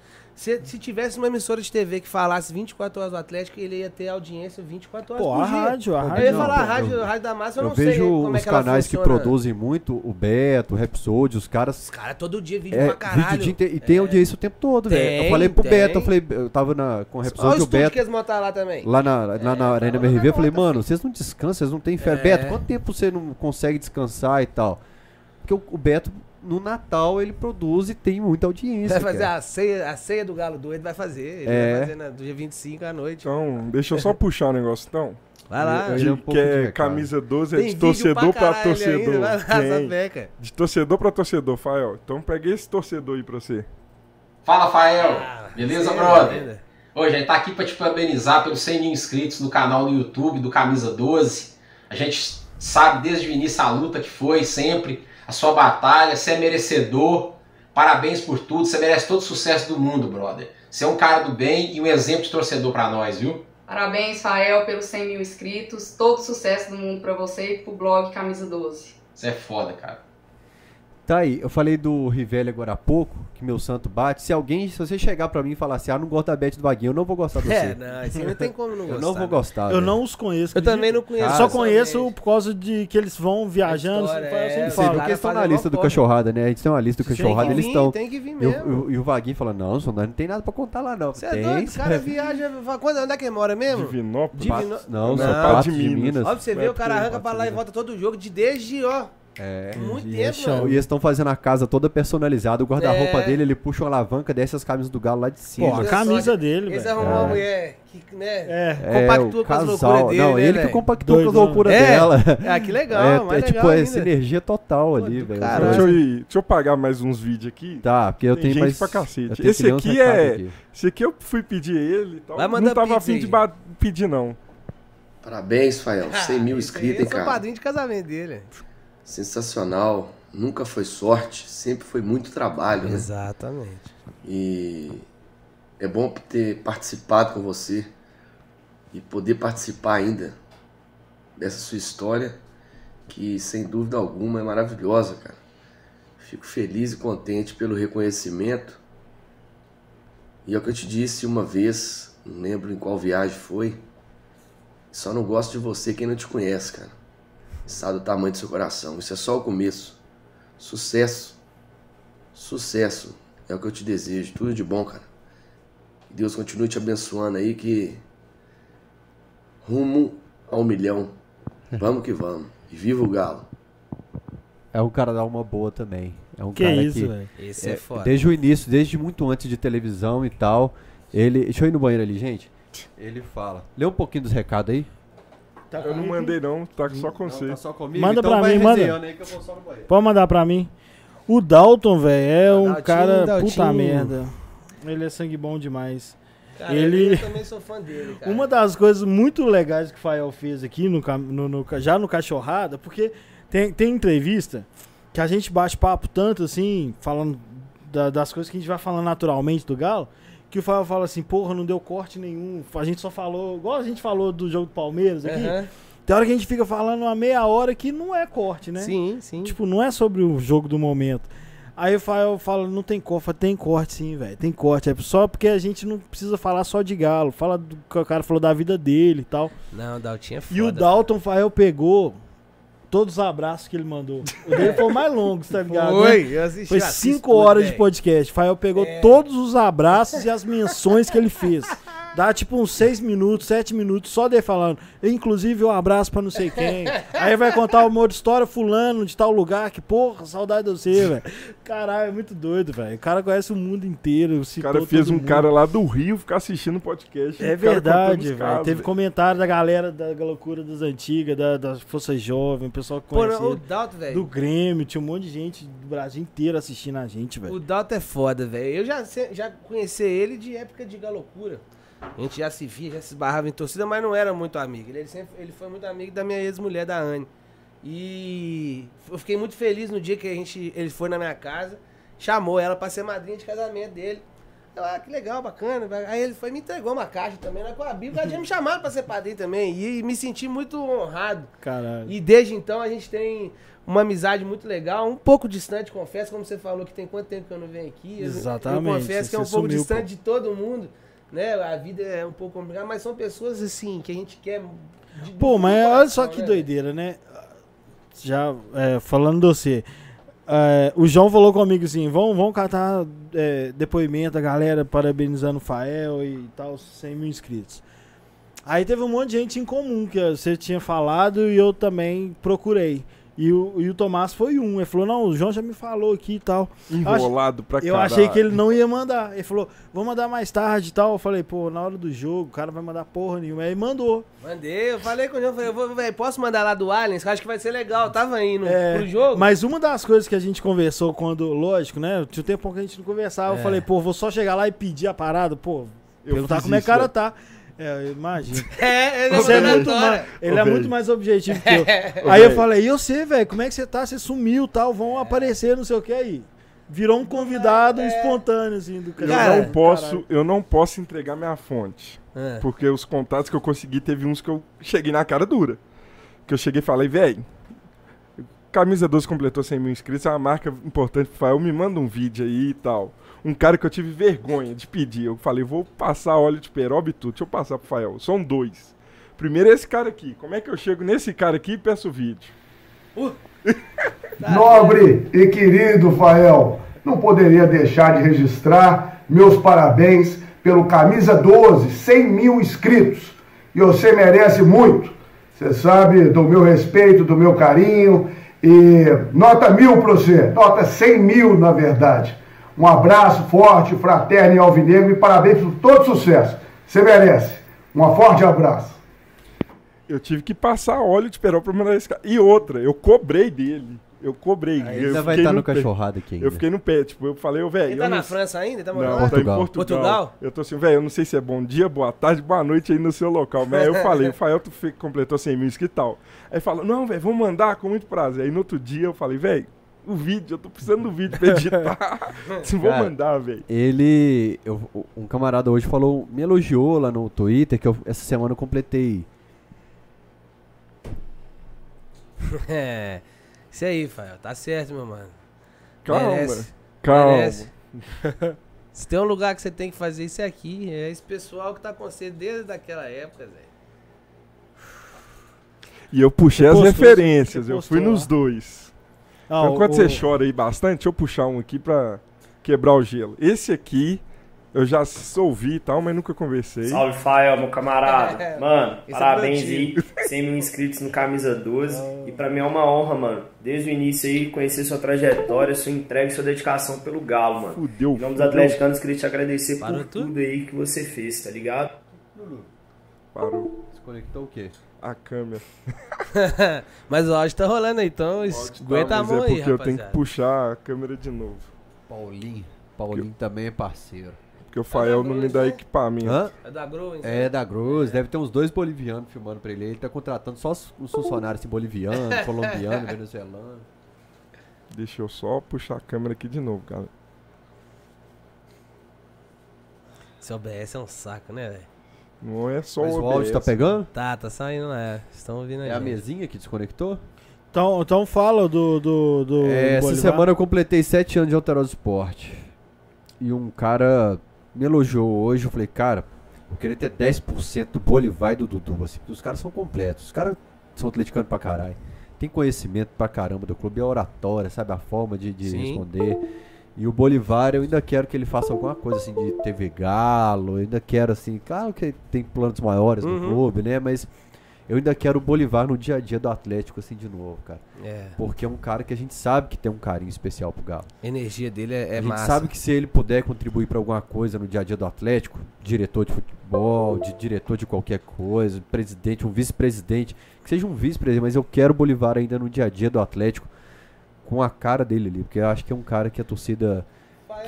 Se, se tivesse uma emissora de TV que falasse 24 horas do Atlético, ele ia ter audiência 24 horas pô, por a dia. rádio, a rádio. Eu ia falar a rádio, eu, rádio da massa, eu, eu não sei como é que canais que produzem muito, o Beto, o Rhapsody, os caras... Os caras todo dia vídeo é, pra caralho. Vídeo de, e tem é. audiência o tempo todo, velho. Eu falei pro tem. Beto, eu falei, eu tava na, com o Rhapsody, o, o Beto... que eles montaram lá também. Lá na, lá é, na Arena MRV, eu falei, mano, vocês não descansam, vocês não têm fé. É. Beto, quanto tempo você não consegue descansar e tal? Porque o, o Beto no Natal ele produz e tem muita audiência. Vai fazer a ceia, a ceia do Galo Doido, vai fazer. Ele é. vai fazer na, do dia 25 à noite. Então, deixa eu só puxar o um negócio então. Vai lá. De, um que é camisa 12 é de torcedor pra, pra torcedor. Ainda, vai lá, de torcedor pra torcedor, Fael. Então peguei esse torcedor aí pra você. Fala, Fael. Ah, Beleza, brother? Hoje a gente tá aqui pra te parabenizar pelos 100 mil inscritos no canal no YouTube do Camisa 12. A gente sabe desde o início a luta que foi sempre a sua batalha, você é merecedor. Parabéns por tudo, você merece todo o sucesso do mundo, brother. Você é um cara do bem e um exemplo de torcedor para nós, viu? Parabéns, Fael, pelos 100 mil inscritos. Todo o sucesso do mundo para você e pro blog Camisa 12. Você é foda, cara. Tá aí, eu falei do Rivelli agora há pouco, que meu santo bate. Se alguém, se você chegar pra mim e falar assim, ah, não gosto da Beth do Vaguinho, eu não vou gostar do é, você. É, não, assim não tem como não gostar. Eu não vou né? gostar. Eu não os conheço. Eu também não conheço. só conheço por causa de que eles vão viajando. História, é, falo. Porque eles estão na lista do Cachorrada, né? A gente tem uma lista do Cachorrada, eles estão. Tem que vir mesmo. E o Vaguinho fala, não, não tem nada pra contar lá não. Você é doido, o cara viaja, onde é que ele mora mesmo? Divinópolis. Divinópolis. Não, só parte de Minas. Ó, pra você ver, o cara arranca pra lá e volta todo jogo de desde, ó... É, muito e tempo, é E eles estão fazendo a casa toda personalizada. O guarda-roupa é. dele, ele puxa uma alavanca, desce as camisas do Galo lá de cima. Pô, a camisa dele, velho. Eles arrumam uma mulher que, né, é. compactua é, com as loucuras dele. Não, né, ele que compactua com as loucuras é. dela. Ah, que legal. É, é tipo, essa energia total ali, velho. Deixa, eu deixa eu pagar mais uns vídeos aqui. Tá, porque eu Tem tenho mais. pra cacete. Esse aqui é. Aqui. Esse aqui eu fui pedir ele e tal. Vai não tava afim de pedir, não. Parabéns, Fael. 100 mil inscritos, hein, cara? Eu sou padrinho de casamento dele sensacional. Nunca foi sorte, sempre foi muito trabalho. Né? Exatamente. E é bom ter participado com você e poder participar ainda dessa sua história, que sem dúvida alguma é maravilhosa, cara. Fico feliz e contente pelo reconhecimento. E é o que eu te disse uma vez, não lembro em qual viagem foi. Só não gosto de você quem não te conhece, cara sabe o tamanho do seu coração. Isso é só o começo. Sucesso. Sucesso. É o que eu te desejo. Tudo de bom, cara. Deus continue te abençoando aí que rumo ao milhão. Vamos que vamos. E viva o Galo. É um cara da uma boa também. É um que cara isso, que Esse é, é foda. Desde o início, desde muito antes de televisão e tal, ele, deixa eu ir no banheiro ali, gente. Ele fala. Lê um pouquinho dos recados aí. Tá eu não mandei não, tá só com você. Tá só comigo? Manda então pra mim, manda. Pode mandar pra mim. O Dalton, velho, é um cara Daltinho. puta merda. Ele é sangue bom demais. Cara, ele... Eu também sou fã dele, cara. Uma das coisas muito legais que o Fael fez aqui, no, no, no, já no Cachorrada, porque tem, tem entrevista que a gente bate papo tanto assim, falando da, das coisas que a gente vai falando naturalmente do Galo, que o Fábio fala assim, porra, não deu corte nenhum. A gente só falou, igual a gente falou do jogo do Palmeiras aqui. Uhum. Tem hora que a gente fica falando uma meia hora que não é corte, né? Sim, sim. Tipo, não é sobre o jogo do momento. Aí o Fael fala, não tem corte, tem corte sim, velho, tem corte. É só porque a gente não precisa falar só de galo, fala do que o cara falou da vida dele e tal. Não, o Dalton é foda. E o Dalton Fael pegou todos os abraços que ele mandou. O dele foi o mais longo, tá ligado? Foi, né? eu assisti. Foi cinco horas de podcast. Fael pegou é. todos os abraços e as menções que ele fez. Dá tipo uns 6 minutos, 7 minutos só dele falando. Inclusive, um abraço pra não sei quem. Aí vai contar uma outra história, fulano, de tal lugar, que porra, saudade de você, velho. Caralho, é muito doido, velho. O cara conhece o mundo inteiro. O cara fez um mundo. cara lá do Rio ficar assistindo podcast. É verdade, velho. Teve comentário da galera da loucura das antigas, da, das Forças Jovens, o pessoal que conhece. Pô, o Dalton, velho. Do Grêmio, tinha um monte de gente do Brasil inteiro assistindo a gente, velho. O Dalton é foda, velho. Eu já, já conheci ele de época de galocura. A gente já se via, já se esbarrava em torcida, mas não era muito amigo. Ele, sempre, ele foi muito amigo da minha ex-mulher, da Anne. E eu fiquei muito feliz no dia que a gente, ele foi na minha casa, chamou ela para ser madrinha de casamento dele. Eu, ah, que legal, bacana. Aí ele foi me entregou uma caixa também, né, com a Bíblia. Já me chamaram pra ser padrinho também. E me senti muito honrado. Caralho. E desde então a gente tem uma amizade muito legal, um pouco distante, confesso, como você falou, que tem quanto tempo que eu não venho aqui. Exatamente. Eu confesso que é um pouco distante pô. de todo mundo. Né? A vida é um pouco complicada, mas são pessoas assim que a gente quer. De, pô, mas olha só que né? doideira, né? Já é, falando de você. É, o João falou comigo assim: vamos, vamos catar é, depoimento da galera parabenizando o Fael e tal, 100 mil inscritos. Aí teve um monte de gente em comum que você tinha falado e eu também procurei. E o, e o Tomás foi um. Ele falou: Não, o João já me falou aqui e tal. Enrolado pra Eu achei que ele não ia mandar. Ele falou: Vou mandar mais tarde e tal. Eu falei: Pô, na hora do jogo, o cara vai mandar porra nenhuma. Aí mandou. Mandei, eu falei com o João: falei, eu vou, véio, Posso mandar lá do Aliens? Acho que vai ser legal. Eu tava indo é, pro jogo. Mas uma das coisas que a gente conversou quando, lógico, né? Tinha um tempo que a gente não conversava. É. Eu falei: Pô, vou só chegar lá e pedir a parada. Pô, eu perguntar como é que o cara né? tá. É, eu imagino. É, ele, é, muito mais, ele é muito mais objetivo que eu. aí eu falei, e você, velho, como é que você tá? Você sumiu tal, vão aparecer, não sei o que aí. Virou um convidado é. espontâneo, assim, do cara. Eu não posso, eu não posso entregar minha fonte. É. Porque os contatos que eu consegui, teve uns que eu cheguei na cara dura. Que eu cheguei e falei, velho, Camisa 12 completou 100 mil inscritos, é uma marca importante pro Fael, me manda um vídeo aí e tal um cara que eu tive vergonha de pedir. Eu falei, vou passar óleo de peroba e tudo. Deixa eu passar pro Fael. São dois. Primeiro é esse cara aqui. Como é que eu chego nesse cara aqui e peço o vídeo? Uh. Nobre e querido Fael, não poderia deixar de registrar meus parabéns pelo Camisa 12, 100 mil inscritos. E você merece muito. Você sabe do meu respeito, do meu carinho. E nota mil para você, nota 100 mil na verdade. Um abraço forte, fraterno e alvinegro e parabéns por todo sucesso. Você merece. Um forte abraço. Eu tive que passar óleo de perol para mandar esse cara. E outra, eu cobrei dele. Eu cobrei. Aí ainda vai estar tá no, no cachorrado aqui. Ainda. Eu fiquei no pé, tipo, eu falei, velho. Ele tá na não... França ainda? Tá morando não, Portugal. Tá em Portugal. Portugal. Eu tô assim, velho, eu não sei se é bom dia, boa tarde, boa noite aí no seu local. Mas aí eu falei, o Fael, tu completou 100 mil que tal. Aí falou, não, velho, vamos mandar com muito prazer. Aí no outro dia eu falei, velho, o vídeo, eu tô precisando do vídeo pra editar. Se vou mandar, velho. Ele. Eu, um camarada hoje falou, me elogiou lá no Twitter que eu, essa semana eu completei. é. Isso aí, Fael. Tá certo, meu mano. Calma. Merece. Calma. Merece. Se tem um lugar que você tem que fazer isso é aqui. É esse pessoal que tá com você desde aquela época, velho. E eu puxei você as postou, referências, eu fui lá. nos dois. Ah, então, quando o... você chora aí bastante, deixa eu puxar um aqui pra quebrar o gelo. Esse aqui, eu já ouvi e tal, mas nunca conversei. Salve, Fael, meu camarada. É, mano, Esse é parabéns é aí. 100 mil inscritos no Camisa 12. Ah. E pra mim é uma honra, mano. Desde o início aí, conhecer sua trajetória, sua entrega e sua dedicação pelo Galo, mano. Fudeu, Em nome dos atleticanos, queria te agradecer Parou por tudo? tudo aí que você fez, tá ligado? Parou. Desconectou o quê? A câmera. mas o áudio tá rolando aí, então aguenta tá, a mão é aí, porque eu tenho que puxar a câmera de novo. Paulinho. Paulinho também é parceiro. Porque o Fael é não me dá né? equipamento. Hã? É da Gross. É da Gross. É. Deve ter uns dois bolivianos filmando pra ele. Ele tá contratando só os funcionários assim, boliviano, colombiano, venezuelano. Deixa eu só puxar a câmera aqui de novo, cara. Esse OBS é um saco, né, velho? Não é só Mas o, áudio tá pegando? Tá, tá saindo, né? Estão ouvindo aí. É a mesinha que desconectou? Então, então fala do. do, do é, essa semana eu completei 7 anos de Alterosa Esporte. E um cara me elogiou hoje. Eu falei, cara, eu queria ter 10% do Bolivar e do Dudu. Assim, os caras são completos. Os caras são atleticanos pra caralho. Tem conhecimento pra caramba do clube, é oratória, sabe? A forma de, de responder. E o Bolivar, eu ainda quero que ele faça alguma coisa assim de TV Galo, eu ainda quero assim, claro que tem planos maiores uhum. no clube, né? Mas eu ainda quero o Bolivar no dia a dia do Atlético, assim, de novo, cara. É. Porque é um cara que a gente sabe que tem um carinho especial pro Galo. A energia dele é, é A gente massa. sabe que se ele puder contribuir para alguma coisa no dia a dia do Atlético, diretor de futebol, de diretor de qualquer coisa, presidente, um vice-presidente, que seja um vice-presidente, mas eu quero o Bolivar ainda no dia a dia do Atlético com a cara dele ali, porque eu acho que é um cara que a torcida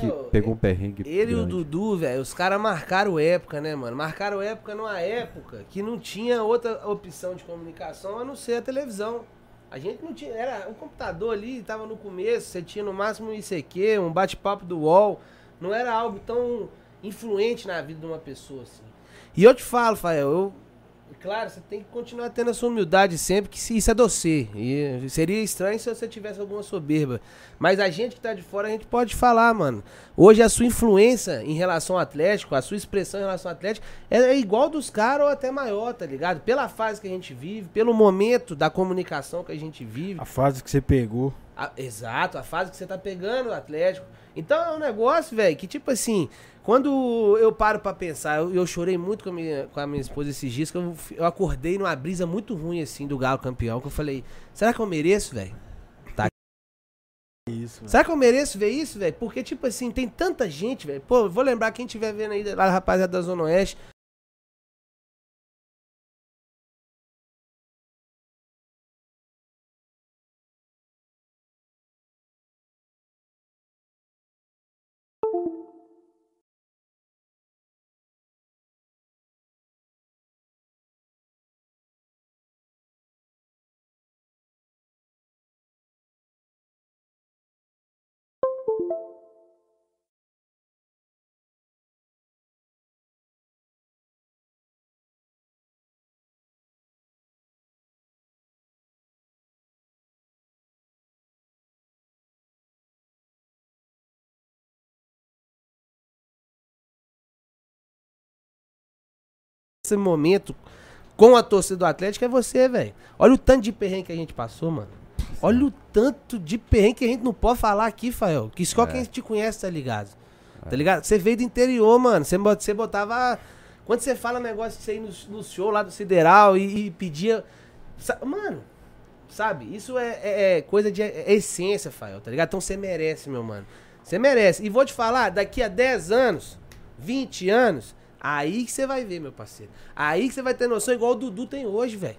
que pegou um perrengue. Ele grande. e o Dudu, velho, os caras marcaram época, né, mano? Marcaram época numa época que não tinha outra opção de comunicação a não ser a televisão. A gente não tinha. Era um computador ali, tava no começo, você tinha no máximo um ICQ, um bate-papo do UOL. Não era algo tão influente na vida de uma pessoa, assim. E eu te falo, Fael, eu claro, você tem que continuar tendo a sua humildade sempre, que isso é doce. E seria estranho se você tivesse alguma soberba. Mas a gente que tá de fora, a gente pode falar, mano. Hoje a sua influência em relação ao Atlético, a sua expressão em relação ao Atlético, é igual dos caras ou até maior, tá ligado? Pela fase que a gente vive, pelo momento da comunicação que a gente vive. A fase que você pegou. A, exato, a fase que você tá pegando o Atlético. Então é um negócio, velho, que tipo assim, quando eu paro para pensar, eu, eu, chorei muito com a, minha, com a minha esposa esses dias, que eu, eu acordei numa brisa muito ruim, assim, do Galo campeão, que eu falei, será que eu mereço, velho? Tá. Isso, será que eu mereço ver isso, velho? Porque, tipo assim, tem tanta gente, velho. Pô, vou lembrar quem estiver vendo aí, lá, rapaziada da Zona Oeste, esse momento com a torcida do Atlético é você, velho. Olha o tanto de perrengue que a gente passou, mano. Olha o tanto de perrengue que a gente não pode falar aqui, Fael. Que só é. quem te conhece tá ligado. É. Tá ligado? Você veio do interior, mano. Você botava. Quando você fala negócio de você ir no, no show lá do Sideral e, e pedia. Mano, sabe? Isso é, é, é coisa de é essência, Fael, tá ligado? Então você merece, meu mano. Você merece. E vou te falar, daqui a 10 anos, 20 anos, Aí que você vai ver, meu parceiro. Aí que você vai ter noção igual o Dudu tem hoje, velho.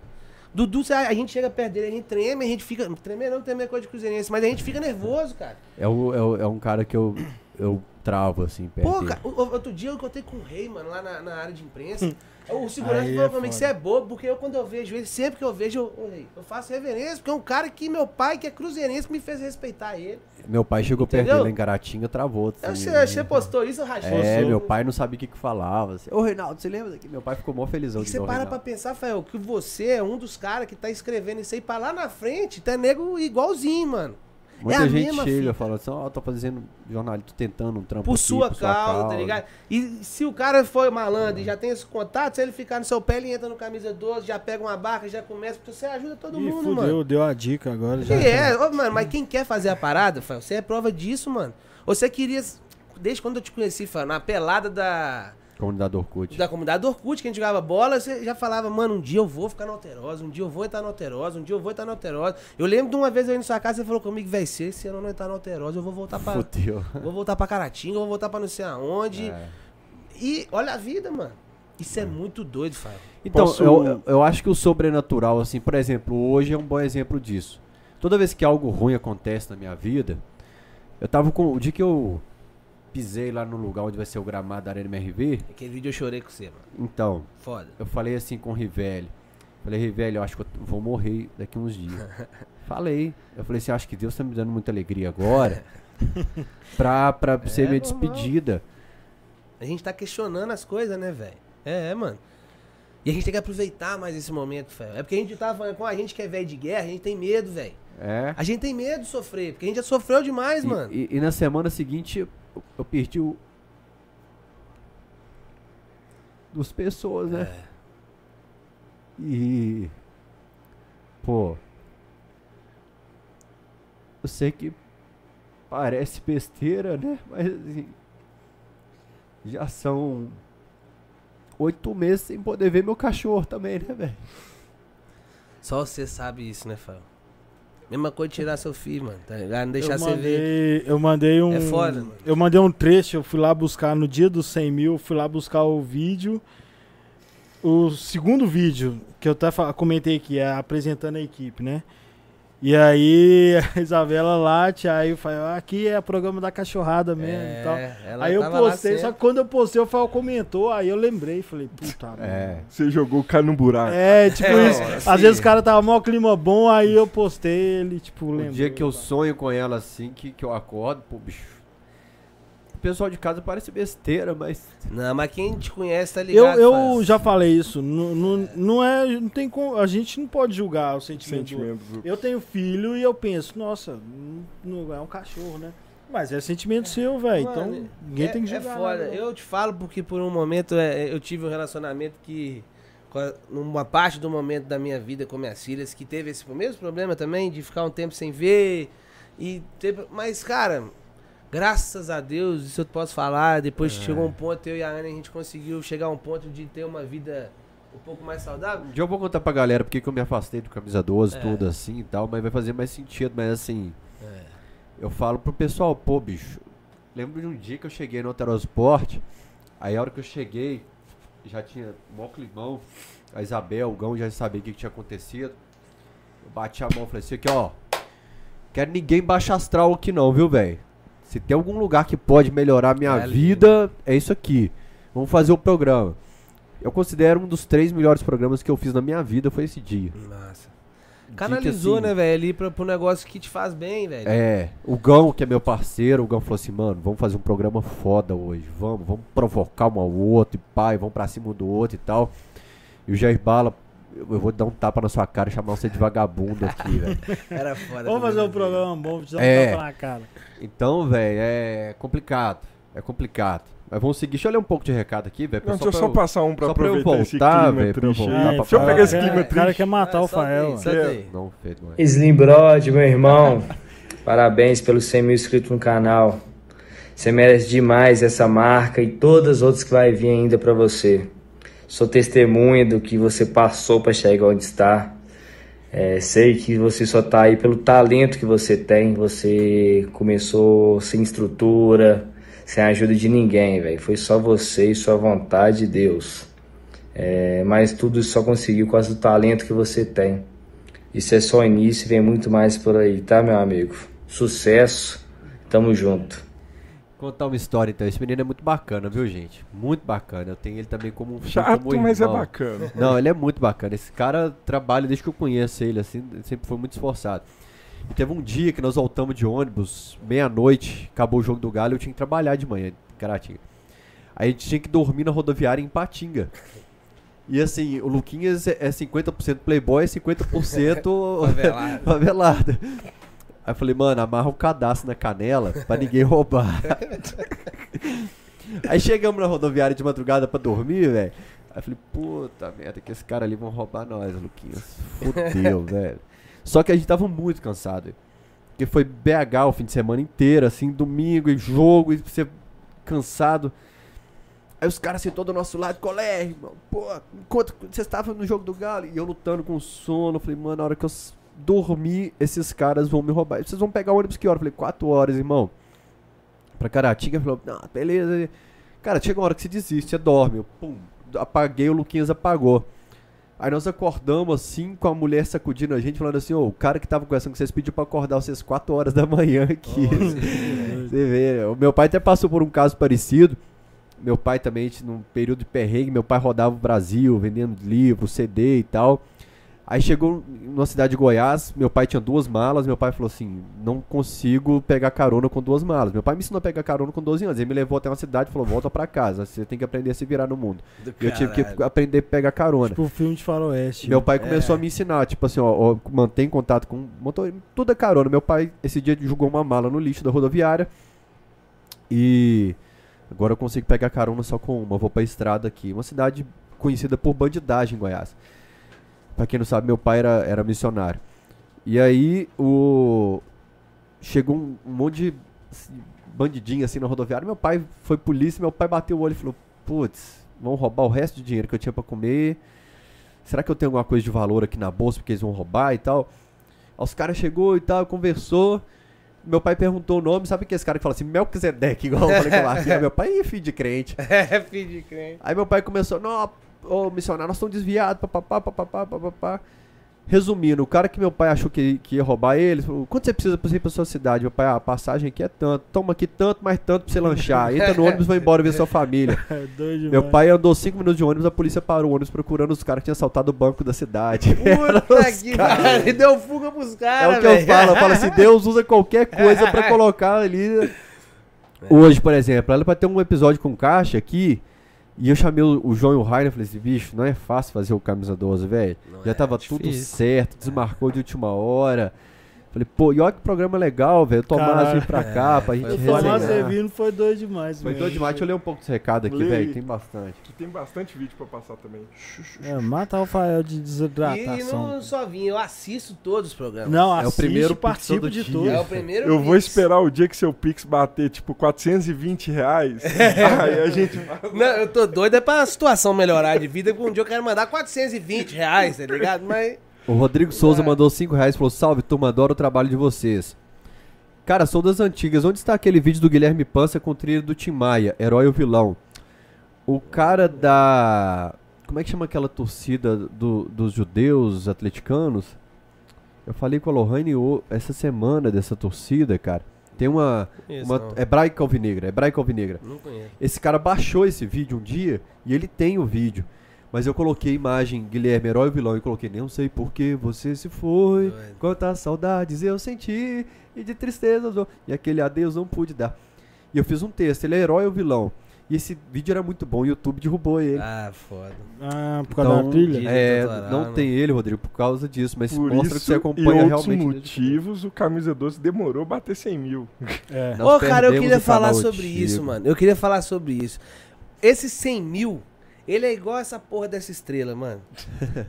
Dudu, a gente chega perto dele, a gente treme, a gente fica. Tremer não tem coisa de cruzeirense, mas a gente fica nervoso, cara. É, o, é, o, é um cara que eu, eu travo, assim, perto Pô, cara, outro dia eu contei com o rei, mano, lá na, na área de imprensa. O segurança Aí falou é pra mim que você é bobo, porque eu, quando eu vejo ele, sempre que eu vejo, eu, eu faço reverência, porque é um cara que meu pai, que é cruzeirense, me fez respeitar ele. Meu pai chegou Entendeu? perto dele em Caratinga, travou. Assim, você, você postou isso, rachou. É, meu pai não sabia o que, que falava. Assim, Ô, Reinaldo, você lembra daqui? Meu pai ficou mó felizão. E você para Reinaldo. pra pensar, Fael, que você é um dos caras que tá escrevendo isso aí pra lá na frente, tá nego igualzinho, mano. Muita é gente chega e fala assim, ó, oh, tô fazendo jornalista, tô tentando um trampo por, aqui, sua, por sua causa, causa, tá ligado? E se o cara foi malandro é. e já tem esse contato, se ele ficar no seu pé, ele entra no camisa 12, já pega uma barca, já começa, porque você ajuda todo Ih, mundo, fudeu, mano. deu a dica agora. Já é, oh, mano, mas quem quer fazer a parada, você é prova disso, mano. Você queria, desde quando eu te conheci, na pelada da Comunidade Orkut. Da comunidade Orkut, que a gente jogava bola, você já falava, mano, um dia eu vou ficar na Alterosa, um dia eu vou entrar na Alterosa, um dia eu vou entrar na Alterosa. Eu lembro de uma vez eu indo na sua casa, você falou comigo, vai ser, se eu não entrar na Alterosa, eu vou voltar pra. Fudeu. Vou voltar pra Caratinga, eu vou voltar pra não sei aonde. É. E olha a vida, mano. Isso é, é muito doido, Fábio. Então, Posso... eu, eu acho que o sobrenatural, assim, por exemplo, hoje é um bom exemplo disso. Toda vez que algo ruim acontece na minha vida, eu tava com. O dia que eu pisei lá no lugar onde vai ser o gramado da Arena MRV. Aquele vídeo eu chorei com você, mano. Então. Foda. Eu falei assim com o Rivelli. Falei, Rivelli, eu acho que eu vou morrer daqui uns dias. falei. Eu falei assim, acho que Deus tá me dando muita alegria agora. pra, pra é, ser minha normal. despedida. A gente tá questionando as coisas, né, velho? É, é, mano. E a gente tem que aproveitar mais esse momento, velho. É porque a gente tava falando com a gente que é velho de guerra, a gente tem medo, velho. É. A gente tem medo de sofrer, porque a gente já sofreu demais, e, mano. E, e, na semana seguinte eu perdi o. Duas pessoas, né? É. E. Pô. Eu sei que parece besteira, né? Mas assim. Já são oito meses sem poder ver meu cachorro também, né, velho? Só você sabe isso, né, Fábio? Mesma coisa de tirar seu filho, mano, tá ligado? Não deixar eu você ver. Eu mandei um. É foda, mano. Eu mandei um trecho, eu fui lá buscar no dia dos 100 mil, fui lá buscar o vídeo. O segundo vídeo que eu até comentei aqui, é apresentando a equipe, né? E aí a Isabela late, aí eu falei, ah, aqui é o programa da cachorrada mesmo é, e tal. Aí eu postei, só que quando eu postei, o Fael comentou, aí eu lembrei, falei, puta, é. Você jogou o cara no buraco. É, tipo é, isso. Assim, Às vezes o cara tava mó clima bom, aí eu postei ele, tipo, lembrei. O dia que eu sonho com ela assim, que, que eu acordo, pô, bicho. Pessoal de casa parece besteira, mas. Não, mas quem te conhece tá ligado. Eu, eu já falei isso. Não, não, não é. Não tem como, a gente não pode julgar o sentimento. sentimento do... Eu tenho filho e eu penso, nossa, não, é um cachorro, né? Mas é sentimento seu, velho. Então ninguém é, tem que é julgar. É foda. Eu te falo porque por um momento é, eu tive um relacionamento que. Numa parte do momento da minha vida com minhas filhas, que teve esse mesmo problema também, de ficar um tempo sem ver. E ter, mas, cara, graças a Deus, isso eu posso falar. Depois é. chegou um ponto, eu e a Ana, a gente conseguiu chegar a um ponto de ter uma vida um pouco mais saudável. Já vou contar pra galera porque que eu me afastei do camisa 12, é. tudo assim e tal, mas vai fazer mais sentido, mas assim. É. Eu falo pro pessoal, pô, bicho, lembro de um dia que eu cheguei no Aerosport, aí a hora que eu cheguei, já tinha mó climão, a Isabel, o Gão já sabia o que, que tinha acontecido. Eu bati a mão e falei assim, aqui ó, quero ninguém baixa astral aqui não, viu, velho? Se tem algum lugar que pode melhorar minha é vida, é isso aqui. Vamos fazer o programa. Eu considero um dos três melhores programas que eu fiz na minha vida foi esse dia. Massa. Canalizou, assim, né, velho, ali pra, pro negócio que te faz bem, velho. É, o Gão, que é meu parceiro, o Gão falou assim, mano, vamos fazer um programa foda hoje, vamos, vamos provocar um ao outro, e pai, vamos pra cima do outro e tal. E o Jair Bala, eu vou dar um tapa na sua cara e chamar você de vagabundo aqui, velho. Era foda. Vamos fazer um programa bom, te dar um é, tapa na cara. Então, velho, é complicado. É complicado. Mas vamos seguir. Deixa eu ler um pouco de recado aqui, velho. Deixa eu só passar um pra só aproveitar pra eu voltar, velho. Pra eu voltar é, Deixa eu pegar esse clima triste. O cara quer matar é, o Fael. Não, Pedro. Slim Brod, meu irmão. Parabéns pelos 100 mil inscritos no canal. Você merece demais essa marca e todas as outras que vai vir ainda para você. Sou testemunha do que você passou para chegar onde está. É, sei que você só está aí pelo talento que você tem. Você começou sem estrutura, sem a ajuda de ninguém, velho. Foi só você e sua vontade de Deus. É, mas tudo só conseguiu causa do talento que você tem. Isso é só o início, vem muito mais por aí, tá, meu amigo? Sucesso, tamo junto contar uma história então. Esse menino é muito bacana, viu, gente? Muito bacana. Eu tenho ele também como um Chato, como mas é bacana. Não, ele é muito bacana. Esse cara trabalha desde que eu conheço ele, assim, sempre foi muito esforçado. E teve um dia que nós voltamos de ônibus, meia-noite, acabou o jogo do Galo, eu tinha que trabalhar de manhã, Caratinga. Aí a gente tinha que dormir na rodoviária em Patinga. E assim, o Luquinhas é 50% playboy e 50% favelado. favelado. Aí eu falei, mano, amarra o um cadastro na canela pra ninguém roubar. Aí chegamos na rodoviária de madrugada pra dormir, velho. Aí eu falei, puta merda, que esse cara ali vão roubar nós, Luquinhas. Fudeu, velho. Só que a gente tava muito cansado. Porque foi BH o fim de semana inteiro, assim, domingo e jogo, e você cansado. Aí os caras sentou do nosso lado, colé, irmão, pô, enquanto você estava no jogo do Galo, e eu lutando com sono, falei, mano, na hora que eu dormir, esses caras vão me roubar. Vocês vão pegar o ônibus que hora? Eu falei, 4 horas, irmão. Pra Caratinga, falou, não, beleza. Cara, chega uma hora que você desiste, você dorme. Eu, pum, apaguei, o Luquinhas apagou. Aí nós acordamos assim, com a mulher sacudindo a gente, falando assim, ô, oh, o cara que tava conversando com vocês pediu pra acordar vocês 4 horas da manhã aqui. Oh, você vê, o meu pai até passou por um caso parecido. Meu pai também, num período de perrengue, meu pai rodava o Brasil, vendendo livro, CD e tal. Aí chegou numa cidade de Goiás, meu pai tinha duas malas, meu pai falou assim, não consigo pegar carona com duas malas. Meu pai me ensinou a pegar carona com 12 anos, ele me levou até uma cidade e falou, volta para casa, você tem que aprender a se virar no mundo. Do eu tive que aprender a pegar carona. Tipo o filme de faroeste. Meu pai começou é. a me ensinar, tipo assim, ó, ó mantém contato com motor, tudo é carona. Meu pai, esse dia, jogou uma mala no lixo da rodoviária e agora eu consigo pegar carona só com uma, vou pra estrada aqui. Uma cidade conhecida por bandidagem em Goiás. Pra quem não sabe, meu pai era, era missionário. E aí o. Chegou um, um monte de bandidinho assim na rodoviária. Meu pai foi polícia, meu pai bateu o olho e falou: Putz, vão roubar o resto do dinheiro que eu tinha para comer. Será que eu tenho alguma coisa de valor aqui na bolsa porque eles vão roubar e tal? Aí os caras chegou e tal, conversou. Meu pai perguntou o nome, sabe que esse cara que fala assim, Melquisedeque, igual eu falei com lá. meu pai é filho de crente. É, filho de crente. Aí meu pai começou, não, ô missionário, nós estamos desviados, papapá, papapá, papapá. Resumindo, o cara que meu pai achou que, que ia roubar ele, falou, quanto você precisa pra ir pra sua cidade? Meu pai, ah, a passagem aqui é tanto, toma aqui tanto, mais tanto pra você lanchar. Entra no ônibus e vai embora ver sua família. É meu pai andou cinco minutos de ônibus, a polícia parou o ônibus procurando os caras que tinham assaltado o banco da cidade. Puta que pariu, deu fuga pros caras, É o que véio. eu falo, eu falo assim, Deus usa qualquer coisa pra colocar ali É. Hoje, por exemplo, ela pra ter um episódio com caixa aqui. E eu chamei o, o João e o Rainer e falei assim, bicho, não é fácil fazer o camisa 12, velho. Já é, tava tudo certo, desmarcou de última hora. Falei, pô, e olha que programa legal, velho. O Tomás veio pra cá, é, pra gente resenhar. O Tomás vindo foi doido demais, Foi doido demais. Deixa eu ler um pouco desse recado aqui, velho. Tem bastante. Tem bastante vídeo pra passar também. É, mata o Fael de desidratação. E não só vim, eu assisto todos os programas. Não, é o primeiro participo de todos. É o primeiro Eu vou esperar o dia que seu Pix bater, tipo, 420 reais. aí a gente... Não, eu tô doido é pra situação melhorar de vida, porque um dia eu quero mandar 420 reais, tá ligado? Mas... O Rodrigo Souza é. mandou 5 reais e falou: Salve, turma, adoro o trabalho de vocês. Cara, sou das antigas. Onde está aquele vídeo do Guilherme Pança com o trilho do Tim Maia, herói ou vilão? O cara da. Como é que chama aquela torcida do, dos judeus atleticanos? Eu falei com a Lohane essa semana dessa torcida, cara. Tem uma. Isso, uma hebraica alvinegra. Hebraica alvinegra. Não conheço. Esse cara baixou esse vídeo um dia e ele tem o vídeo. Mas eu coloquei imagem Guilherme, herói vilão, e coloquei, nem sei por que você se foi, quantas saudades eu senti, e de tristeza, e aquele adeus não pude dar. E eu fiz um texto, ele é herói ou vilão? E esse vídeo era muito bom, o YouTube derrubou ele. Ah, foda. Ah, por causa então, da trilha? É, não tem ele, Rodrigo, por causa disso, mas por mostra que você acompanha e realmente. Por motivos, o Camisa 12 demorou a bater 100 mil. É. Ô, cara, eu queria falar sobre isso, mano. Eu queria falar sobre isso. Esses 100 mil ele é igual essa porra dessa estrela, mano.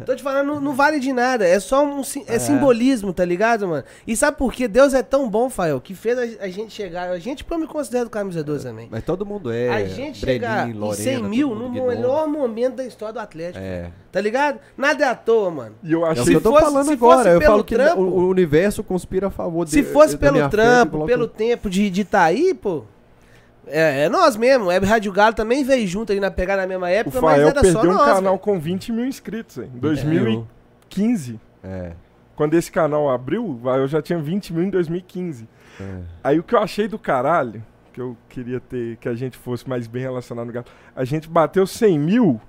Tô te falando, não, não vale de nada. É só um é, é. simbolismo, tá ligado, mano? E sabe por quê? Deus é tão bom, Fael, que fez a, a, gente chegar. A gente, porque eu me considero camisa 12 também. Mas todo mundo é. A gente chegar Lorena, em 100 mil no melhor momento da história do Atlético. É. Tá ligado? Nada é à toa, mano. E eu acho é que eu tô fosse, falando agora. Eu falo que trampo, o universo conspira a favor dele. Se fosse pelo trampo, pelo tempo de estar de tá aí, pô. É, é nós mesmo. Web Rádio Galo também veio junto ali na pegada na mesma época, o mas era perdeu só um nós, canal véio. com 20 mil inscritos, em 2015. É. Quando esse canal abriu, eu já tinha 20 mil em 2015. É. Aí o que eu achei do caralho, que eu queria ter, que a gente fosse mais bem relacionado no Galo, a gente bateu 100 mil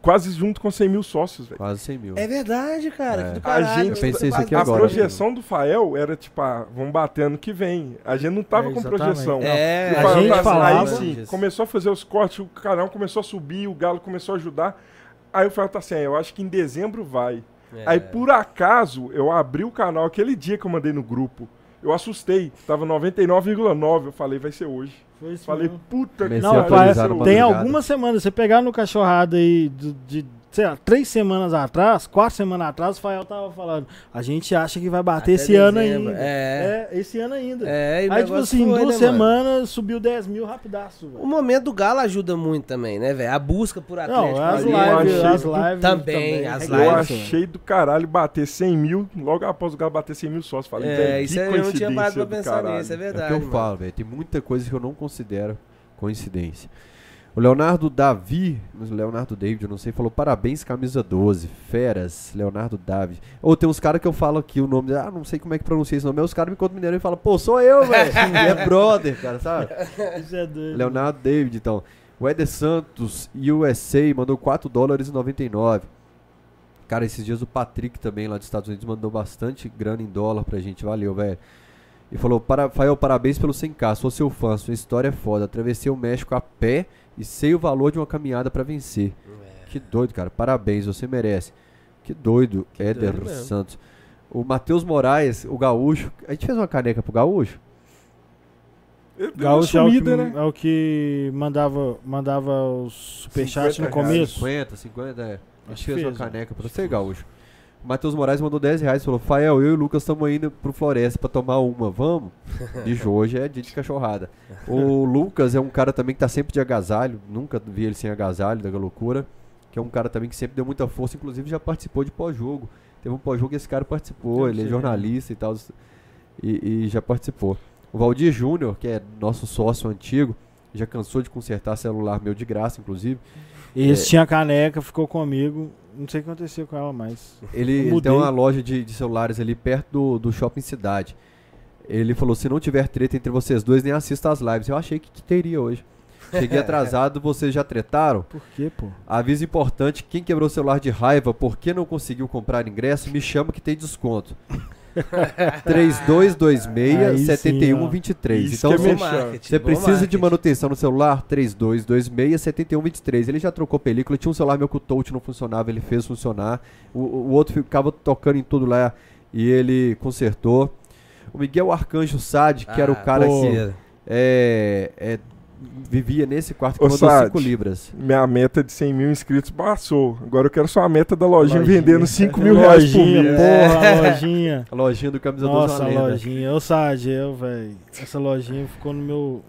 quase junto com 100 mil sócios, velho. Quase 100 mil. É verdade, cara. É. a gente, pensei isso aqui a, agora. A projeção do Fael era tipo, ah, vamos bater ano que vem. A gente não tava é, com projeção. É, a gente tava, falava. Aí sim, começou a fazer os cortes, o canal começou a subir, o Galo começou a ajudar. Aí o Fael tá assim, eu acho que em dezembro vai. É. Aí por acaso eu abri o canal aquele dia que eu mandei no grupo. Eu assustei, tava 99,9. Eu falei, vai ser hoje. Foi isso Falei, mesmo. puta que Não, pai, tem algumas semanas. Você pegar no cachorrada aí de, de sei lá, três semanas atrás, quatro semanas atrás, o Fael tava falando. A gente acha que vai bater Até esse dezembro. ano ainda. É. é. esse ano ainda. É, Aí, tipo assim, foi, duas né, semanas mano? subiu 10 mil rapidaço. Véio. O momento do Galo ajuda muito também, né, velho? A busca por Atlético. Não, as lives, as lives também, também. As lives. Eu achei do caralho bater 100 mil, logo após o Galo bater 100 mil sócios. Falei, é, isso aí eu não tinha parado pra pensar nisso, é verdade. É o que eu mano. falo, velho. Tem muita coisa que eu não considero coincidência. O Leonardo Davi, Leonardo David, eu não sei, falou parabéns, camisa 12, feras, Leonardo David. Ou tem uns caras que eu falo aqui o nome, ah, não sei como é que pronuncia esse nome, aí os caras me contam mineiro e falam, pô, sou eu, velho. é brother, cara, sabe? Isso é doido. Leonardo David, então. O Eder Santos, USA, mandou 4 dólares e 99. Cara, esses dias o Patrick também lá dos Estados Unidos mandou bastante grana em dólar pra gente, valeu, velho. E falou, para, Fael, parabéns pelo 100k, sou seu fã, sua história é foda. Atravessei o México a pé e sei o valor de uma caminhada para vencer. É. Que doido, cara. Parabéns, você merece. Que doido, que Éder doido Santos. O Matheus Moraes, o Gaúcho. A gente fez uma caneca pro Gaúcho? Gaúcho sumida, é, o que, né? é o que mandava, mandava os superchats no começo. 50, 50, é. A gente fez, fez uma caneca pra você, Gaúcho. O Matheus Moraes mandou 10 reais e falou: Fael, eu e o Lucas estamos indo pro Floresta pra tomar uma, vamos? De hoje é dia de cachorrada. O Lucas é um cara também que tá sempre de agasalho, nunca vi ele sem agasalho, da loucura. Que é um cara também que sempre deu muita força, inclusive já participou de pós-jogo. Teve um pós-jogo que esse cara participou, ele é jornalista e tal, e, e já participou. O Valdir Júnior, que é nosso sócio antigo, já cansou de consertar celular meu de graça, inclusive. Esse é, tinha caneca, ficou comigo. Não sei o que aconteceu com ela mais. Ele, ele tem uma loja de, de, celulares ali perto do, do shopping cidade. Ele falou: se não tiver treta entre vocês dois, nem assista as lives. Eu achei que, que teria hoje. Cheguei atrasado, vocês já tretaram? Por quê, pô? Aviso importante: quem quebrou o celular de raiva, por que não conseguiu comprar ingresso, me chama que tem desconto. 3226-7123. Então, você, você precisa de manutenção no celular? 3226-7123. Ele já trocou película, tinha um celular meu que o touch não funcionava, ele fez funcionar. O, o outro ficava tocando em tudo lá e ele consertou. O Miguel Arcanjo Sade, que ah, era o ah, cara pô. que é, é, vivia nesse quarto que Ô, mandou 5 libras. Minha meta de 100 mil inscritos passou. Agora eu quero só a meta da lojinha, lojinha. vendendo 5 mil reais por mês. Porra, a lojinha. A lojinha do camisa Nossa, a lojinha. Ô, Sade, eu, velho. Essa lojinha ficou no meu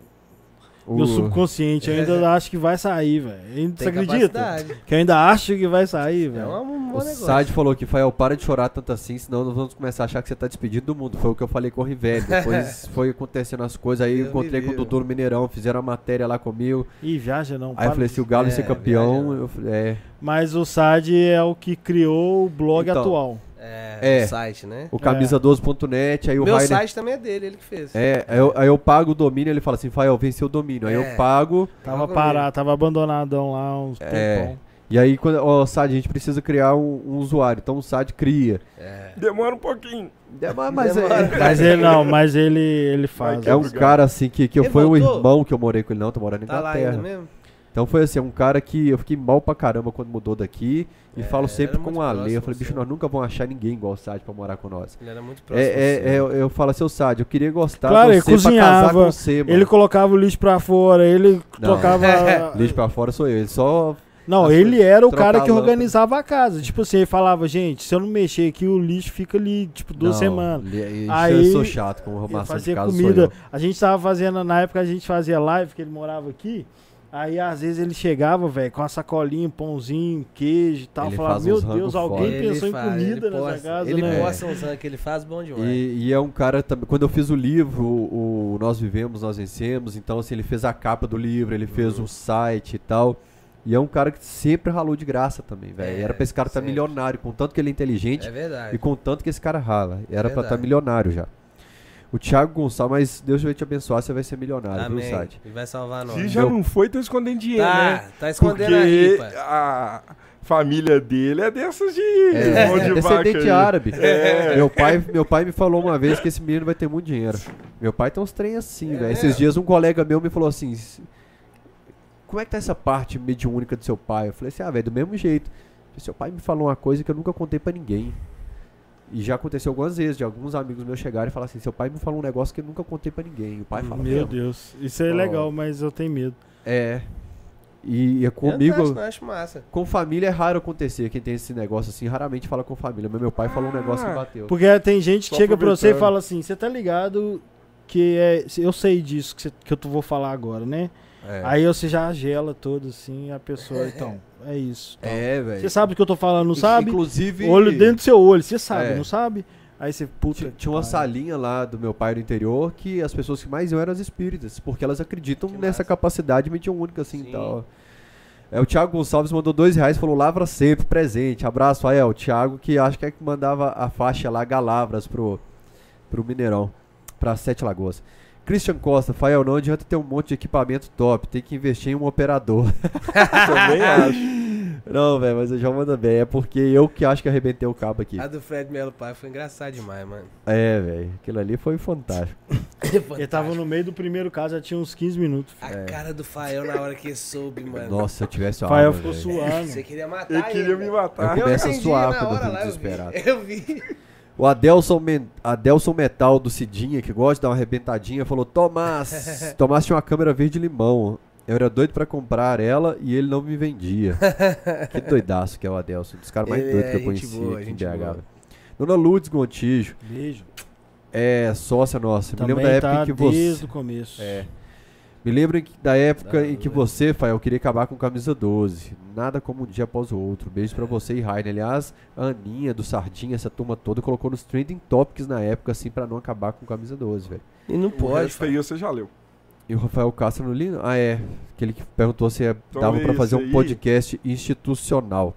o... Meu subconsciente, eu ainda acho que vai sair, velho. Você acredita? Que eu ainda acho que vai sair, velho. É um bom o Sade falou que, Fael, para de chorar tanto assim, senão nós vamos começar a achar que você tá despedido do mundo. Foi o que eu falei com o Rivelli. Depois foi acontecendo as coisas. Aí eu encontrei com o doutor Mineirão, fizeram a matéria lá comigo. Ih, viaja não. Aí eu falei, se o Galo é, ser campeão, eu falei, é. Mas o Sade é o que criou o blog então, atual. É, é, site, né? O camisa12.net, aí o Meu Rainer... site também é dele, ele que fez. É, aí eu, aí eu pago o domínio, ele fala assim, Fael, venceu o domínio. Aí é. eu pago... Tava parado, tava abandonadão lá uns é. tempão. E aí, quando, ó, SAD, a gente precisa criar um, um usuário. Então o SAD cria. É. Demora um pouquinho. Demora, mas, Demora. É, mas ele não, mas ele, ele faz. É um cara assim que, que eu foi um irmão que eu morei com ele, não, tô morando em tá Inglaterra. Lá mesmo? Então foi assim, um cara que eu fiquei mal pra caramba quando mudou daqui. E é, falo sempre com a lei. Eu falei, bicho, nós nunca vamos achar ninguém igual o Sad pra morar com nós. Ele era muito é, próximo. É, é, é, eu, eu falo assim, o Sad, eu queria gostar claro, de você ele cozinhava, pra você, mano. Ele colocava o lixo pra fora, ele não, tocava. lixo pra fora sou eu. Ele só. Não, ele era o cara que organizava a casa. Tipo assim, ele falava, gente, se eu não mexer aqui, o lixo fica ali, tipo, duas não, semanas. Aí eu sou chato com arrumação de casa. comida. A gente tava fazendo, na época a gente fazia live, que ele morava aqui. Aí às vezes ele chegava, velho, com a sacolinha, pãozinho, queijo e tal. Ele falava, meu Deus, alguém foda. pensou ele em faz, comida nessa posta, casa, ele né? posta uns que ele faz bom demais. E, e, é um cara também. Quando eu fiz o livro, o, Nós Vivemos, Nós Vencemos, então assim, ele fez a capa do livro, ele fez uhum. um site e tal. E é um cara que sempre ralou de graça também, velho. É, Era pra esse cara estar tá milionário, com tanto que ele é inteligente. É verdade. E com tanto que esse cara rala. Era é pra estar tá milionário já. O Thiago Gonçalves, mas Deus vai te abençoar, você vai ser milionário, Amém. site? Ele vai salvar nós. Se já não foi, tá escondendo dinheiro, tá, né? Tá escondendo Porque a ripa. A família dele é dessas de é, mão de é descendente árabe. É. Meu, pai, meu pai me falou uma vez que esse menino vai ter muito dinheiro. Meu pai tem uns trem assim, é. velho. Esses dias um colega meu me falou assim: Como é que tá essa parte mediúnica do seu pai? Eu falei assim: Ah, velho, do mesmo jeito. Seu pai me falou uma coisa que eu nunca contei para ninguém. E já aconteceu algumas vezes de alguns amigos meus chegarem e falar assim: seu pai me falou um negócio que eu nunca contei para ninguém. O pai fala: Meu Deus, isso é legal, mas eu tenho medo. É. E, é comigo. Eu acho, acho massa. Com família é raro acontecer. Quem tem esse negócio assim, raramente fala com família. Mas meu pai falou um negócio que ah, bateu. Porque tem gente que Só chega pra você e fala assim: você tá ligado que é. Eu sei disso que, você, que eu vou falar agora, né? É. Aí você já gela todo assim, a pessoa, é. então, é isso. Então. É, velho. Você sabe o que eu tô falando, não sabe? Inclusive. Olho dentro do seu olho, você sabe, é. não sabe? Aí você, puta. Tinha, tinha uma salinha lá do meu pai do interior que as pessoas que mais iam eram as espíritas, porque elas acreditam que nessa massa. capacidade mediúnica, assim Sim. tal. É, o Thiago Gonçalves mandou dois reais falou Lavra sempre, presente. Abraço aí, é o Thiago, que acho que é que mandava a faixa lá, Galavras, pro, pro Mineirão, pra Sete Lagoas. Christian Costa, Fael, não adianta ter um monte de equipamento top, tem que investir em um operador. Também acho. Não, velho, mas eu já mando bem. É porque eu que acho que arrebentei o cabo aqui. A do Fred Melo Pai foi engraçado demais, mano. É, velho. Aquilo ali foi fantástico. fantástico. Ele tava no meio do primeiro caso, já tinha uns 15 minutos. A é. cara do Fael na hora que ele soube, mano. Nossa, se eu tivesse uma Fael ficou suando. Você queria matar ele. queria me matar. Eu começo a suar quando eu fico desesperado. Eu vi. O Adelson, Men Adelson Metal do Cidinha, que gosta de dar uma arrebentadinha, falou: Tomás, Tomás tinha uma câmera verde limão. Eu era doido para comprar ela e ele não me vendia. que doidaço que é o Adelson. Um dos caras mais doidos é que eu conheci boa, aqui em BH. Dona Lourdes Gontijo. Beijo. É sócia nossa. Também me lembro da época tá em que você. Desde o começo. É. Me lembro da época em que você, Fael, queria acabar com camisa 12. Nada como um dia após o outro. Beijo para você e Rainer. Aliás, a Aninha do Sardinha, essa turma toda, colocou nos trending topics na época, assim, para não acabar com camisa 12, velho. E não pode. Isso aí você já leu. E o Rafael Castro no Lino? Ah, é. Aquele que perguntou se é, dava para fazer um podcast institucional.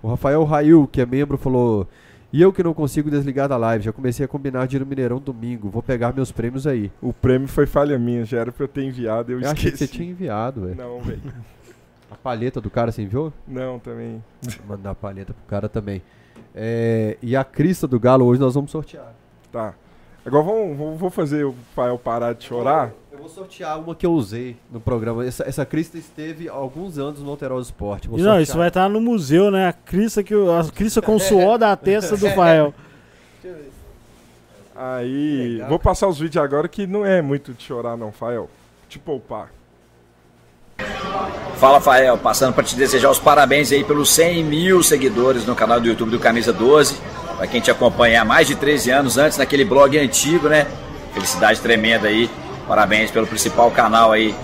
O Rafael Rail, que é membro, falou: e eu que não consigo desligar da live, já comecei a combinar de ir no Mineirão domingo, vou pegar meus prêmios aí. O prêmio foi falha minha, já era pra eu ter enviado, eu, eu esqueci. achei que você tinha enviado, velho. Não, velho. A palheta do cara você enviou? Não, também. Vou mandar a palheta pro cara também. É, e a crista do Galo hoje nós vamos sortear. Tá. Agora vamos, vou fazer o Fael parar de chorar. Vou sortear uma que eu usei no programa. Essa, essa crista esteve alguns anos no Alterosa Esporte. Vou não, isso vai estar no museu, né? A crista, que, a crista com o suor da testa do Fael. Deixa eu ver. Aí, Legal, vou passar os vídeos agora que não é muito de chorar não, Fael. Te poupar. Fala, Fael. Passando para te desejar os parabéns aí pelos 100 mil seguidores no canal do YouTube do Camisa 12. Para quem te acompanha há mais de 13 anos, antes naquele blog antigo, né? Felicidade tremenda aí. Parabéns pelo principal canal aí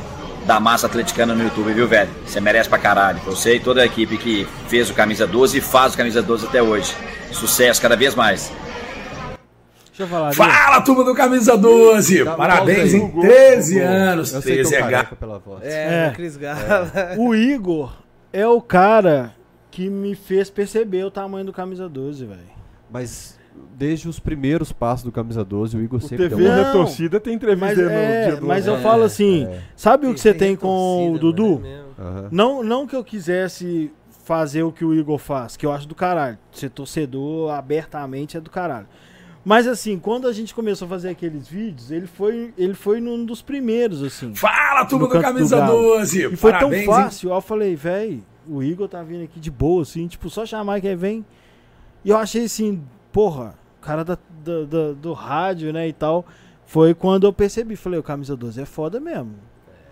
da massa atleticana no YouTube, viu, velho? Você merece pra caralho. Você e toda a equipe que fez o Camisa 12 e faz o Camisa 12 até hoje. Sucesso cada vez mais. Deixa eu falar. Fala, turma do Camisa 12! Dá Parabéns em 13 anos. 13 é gato. É, é, Cris Gala. É. O Igor é o cara que me fez perceber o tamanho do Camisa 12, velho. Mas desde os primeiros passos do Camisa 12, o Igor o sempre TV deu torcida tem entrevista mas, no é, dia do Mas eu falo assim, é. sabe o que você tem, com o Dudu? Uhum. Não, não que eu quisesse fazer o que o Igor faz, que eu acho do caralho. Ser torcedor abertamente é do caralho. Mas assim, quando a gente começou a fazer aqueles vídeos, ele foi, ele foi num dos primeiros, assim. Fala, turma do Camisa do 12! E foi Parabéns, tão fácil. Hein? Eu falei, velho, o Igor tá vindo aqui de boa, assim, tipo, só chamar que vem. E eu achei assim, porra, o cara da, da, da, do rádio, né, e tal. Foi quando eu percebi, falei, o Camisa 12 é foda mesmo.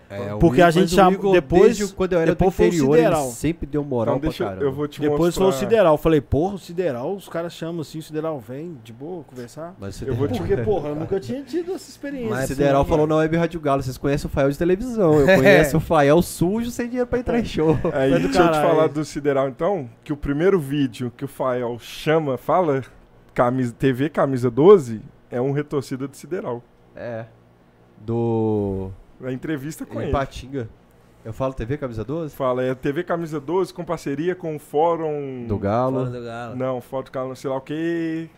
É, Porque a gente chamou. Depois, quando eu era depois foi o Sideral. sempre deu moral então, deixa, pra Eu vou te depois mostrar. foi o Sideral. Eu falei, porra, o Sideral, os caras chamam assim, o Sideral vem, de boa, conversar. Mas eu vou te... Porque, porra, eu nunca tinha tido essa experiência. Mas o Sideral falou na Web Rádio Galo, vocês conhecem o Fael de televisão. Eu conheço o Fael sujo sem dinheiro pra entrar em show. Aí, deixa caralho. eu te falar do Sideral então, que o primeiro vídeo que o Fael chama, fala camisa, TV Camisa 12, é um retorcida do Sideral. É. Do... A entrevista com em ele. Patinga. Eu falo TV Camisa 12? Fala, é TV Camisa 12 com parceria com o Fórum... Do Galo. Fórum do Galo. Não, Fórum do Galo, sei lá o que...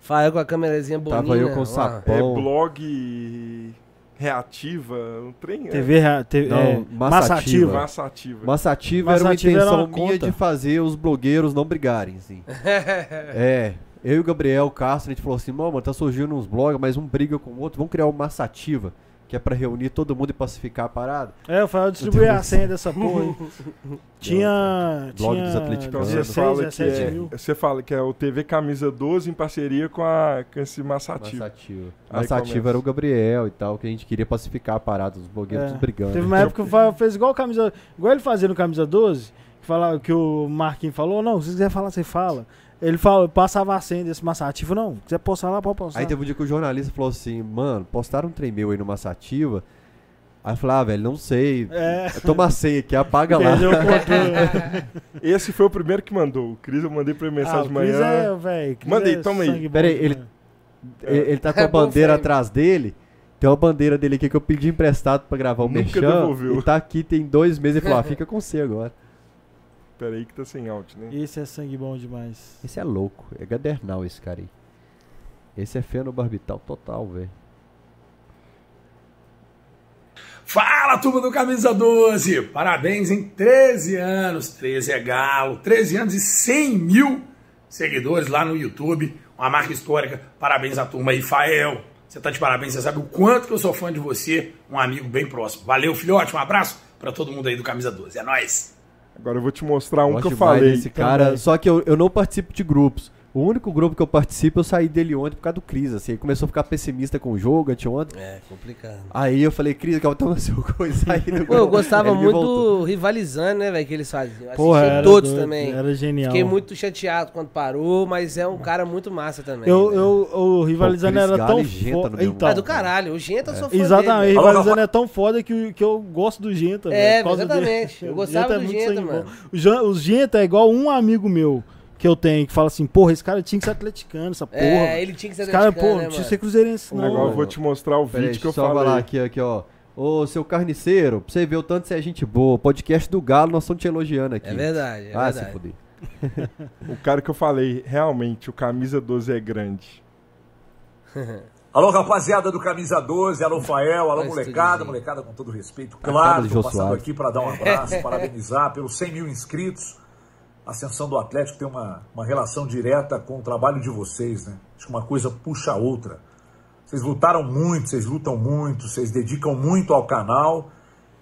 Fala com a câmerazinha bonita. Tava eu com o sapão. É blog reativa, um trem... TV, é... TV não, é, massativa. Massativa. Massativa era uma intenção era uma minha conta. de fazer os blogueiros não brigarem, assim. é... Eu e o Gabriel Castro, a gente falou assim, mano, tá surgindo uns blogs, mas um briga com o outro, vamos criar uma massativa que é pra reunir todo mundo e pacificar a parada. É, eu falei, distribuir a senha dessa porra tinha. Blog tinha dos Atléticos. Então você fala, que é, você fala que é o TV Camisa 12 em parceria com, a, com esse Massativo. Massativo. Massativo era o Gabriel e tal, que a gente queria pacificar a parada, os blogueiros é. brigando. Teve uma época que fez igual Camisa. Igual ele fazia no Camisa 12, que, fala, que o Marquinhos falou, não, se você quiser falar, você fala. Ele falou, passava a senha desse Massativa, não. Se quiser postar lá, pode postar. Aí teve um dia que o jornalista falou assim, mano, postaram um trem meu aí no Massativa. Aí eu falei, ah, velho, não sei. É. Toma a senha aqui, apaga lá. Esse foi o primeiro que mandou. O Cris, eu mandei pra ele mensagem ah, de manhã. É, velho. Mandei, é toma aí. Pera aí, ele, é. ele tá com a bandeira atrás dele. Tem uma bandeira dele aqui que eu pedi emprestado pra gravar o Nunca merchan. Devolveu. E tá aqui tem dois meses. Ele falou, ah, fica com você agora. Pera aí que tá sem áudio, né? Esse é sangue bom demais. Esse é louco. É gadernal esse cara aí. Esse é fenobarbital total, velho. Fala, turma do Camisa 12! Parabéns em 13 anos. 13 é galo. 13 anos e 100 mil seguidores lá no YouTube. Uma marca histórica. Parabéns à turma aí, Fael. Você tá de parabéns, você sabe o quanto que eu sou fã de você. Um amigo bem próximo. Valeu, filhote. Um abraço para todo mundo aí do Camisa 12. É nóis! Agora eu vou te mostrar um que eu falei. Esse cara, só que eu, eu não participo de grupos. O único grupo que eu participo, eu saí dele ontem por causa do Cris, assim. Ele começou a ficar pessimista com o jogo anteontem. É, complicado. Aí eu falei, Cris, que eu tomo seu coisa aí no Pô, eu gostava muito do rivalizando, né, velho, que eles faziam. Porra, era todos doido, também. Era genial. Fiquei muito chateado quando parou, mas é um cara muito massa também. Eu, né? eu, o rivalizando Pô, era tão foda. Então, é do caralho, o Genta é. eu sou fã Exatamente, dele, rivalizando é tão foda que, que eu gosto do Genta. É, exatamente. Eu gostava do Genta, mano. O Genta é igual um amigo meu que eu tenho, que fala assim, porra, esse cara tinha que ser atleticano, essa é, porra. É, ele tinha que ser atleticano, cara, porra, né, tinha que ser cruzeirense, não. Agora eu vou te mostrar o vídeo que eu só falei. Só lá aqui, aqui, ó. Ô, seu carniceiro, pra você ver o tanto que você é gente boa. Podcast do Galo, nós estamos te elogiando aqui. É verdade, é ah, verdade. se fuder. o cara que eu falei, realmente, o camisa 12 é grande. Alô, rapaziada do Camisa 12, alô, Fael, alô, molecada, molecada com todo respeito. Claro, tô passando aqui para dar um abraço, parabenizar pelos 100 mil inscritos. A ascensão do Atlético tem uma, uma relação direta com o trabalho de vocês, né? Acho que uma coisa puxa a outra. Vocês lutaram muito, vocês lutam muito, vocês dedicam muito ao canal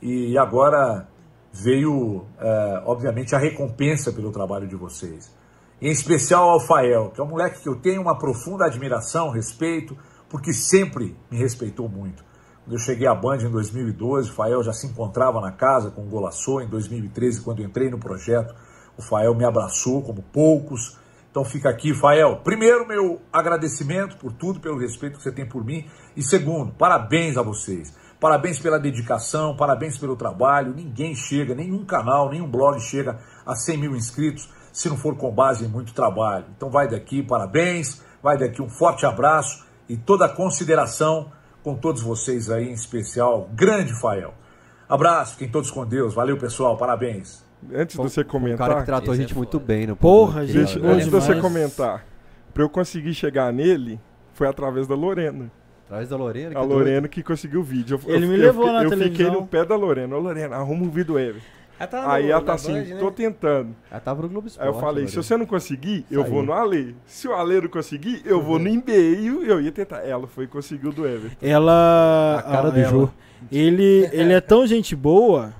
e agora veio, é, obviamente, a recompensa pelo trabalho de vocês. Em especial ao Fael, que é um moleque que eu tenho uma profunda admiração, respeito, porque sempre me respeitou muito. Quando eu cheguei à Band em 2012, o Fael já se encontrava na casa com o Golaçou. Em 2013, quando entrei no projeto, o Fael me abraçou como poucos. Então fica aqui, Fael. Primeiro, meu agradecimento por tudo, pelo respeito que você tem por mim. E segundo, parabéns a vocês. Parabéns pela dedicação, parabéns pelo trabalho. Ninguém chega, nenhum canal, nenhum blog chega a 100 mil inscritos se não for com base em muito trabalho. Então vai daqui, parabéns, vai daqui um forte abraço e toda a consideração com todos vocês aí, em especial, grande Fael. Abraço, fiquem todos com Deus. Valeu, pessoal, parabéns. Antes de você comentar. Um cara que tratou a gente é muito bem, né? Porra, gente. Antes de você comentar, para eu conseguir chegar nele, foi através da Lorena. Traz da Lorena? A Lorena que conseguiu o vídeo. Eu, Ele eu, me levou eu, na eu televisão. Eu fiquei no pé da Lorena. Ô, Lorena, arruma o vídeo Ever. Ela tá Aí no, ela tá assim, Band, né? tô tentando. Ela tava no Globo Esporte. Aí eu falei, se você não conseguir, eu vou no Ale. Se o Ale não conseguir, eu vou no e-mail. Eu ia tentar. Ela foi e conseguiu do Ever. Ela... A cara ah, do ela, Ju. Ele, ele é tão gente boa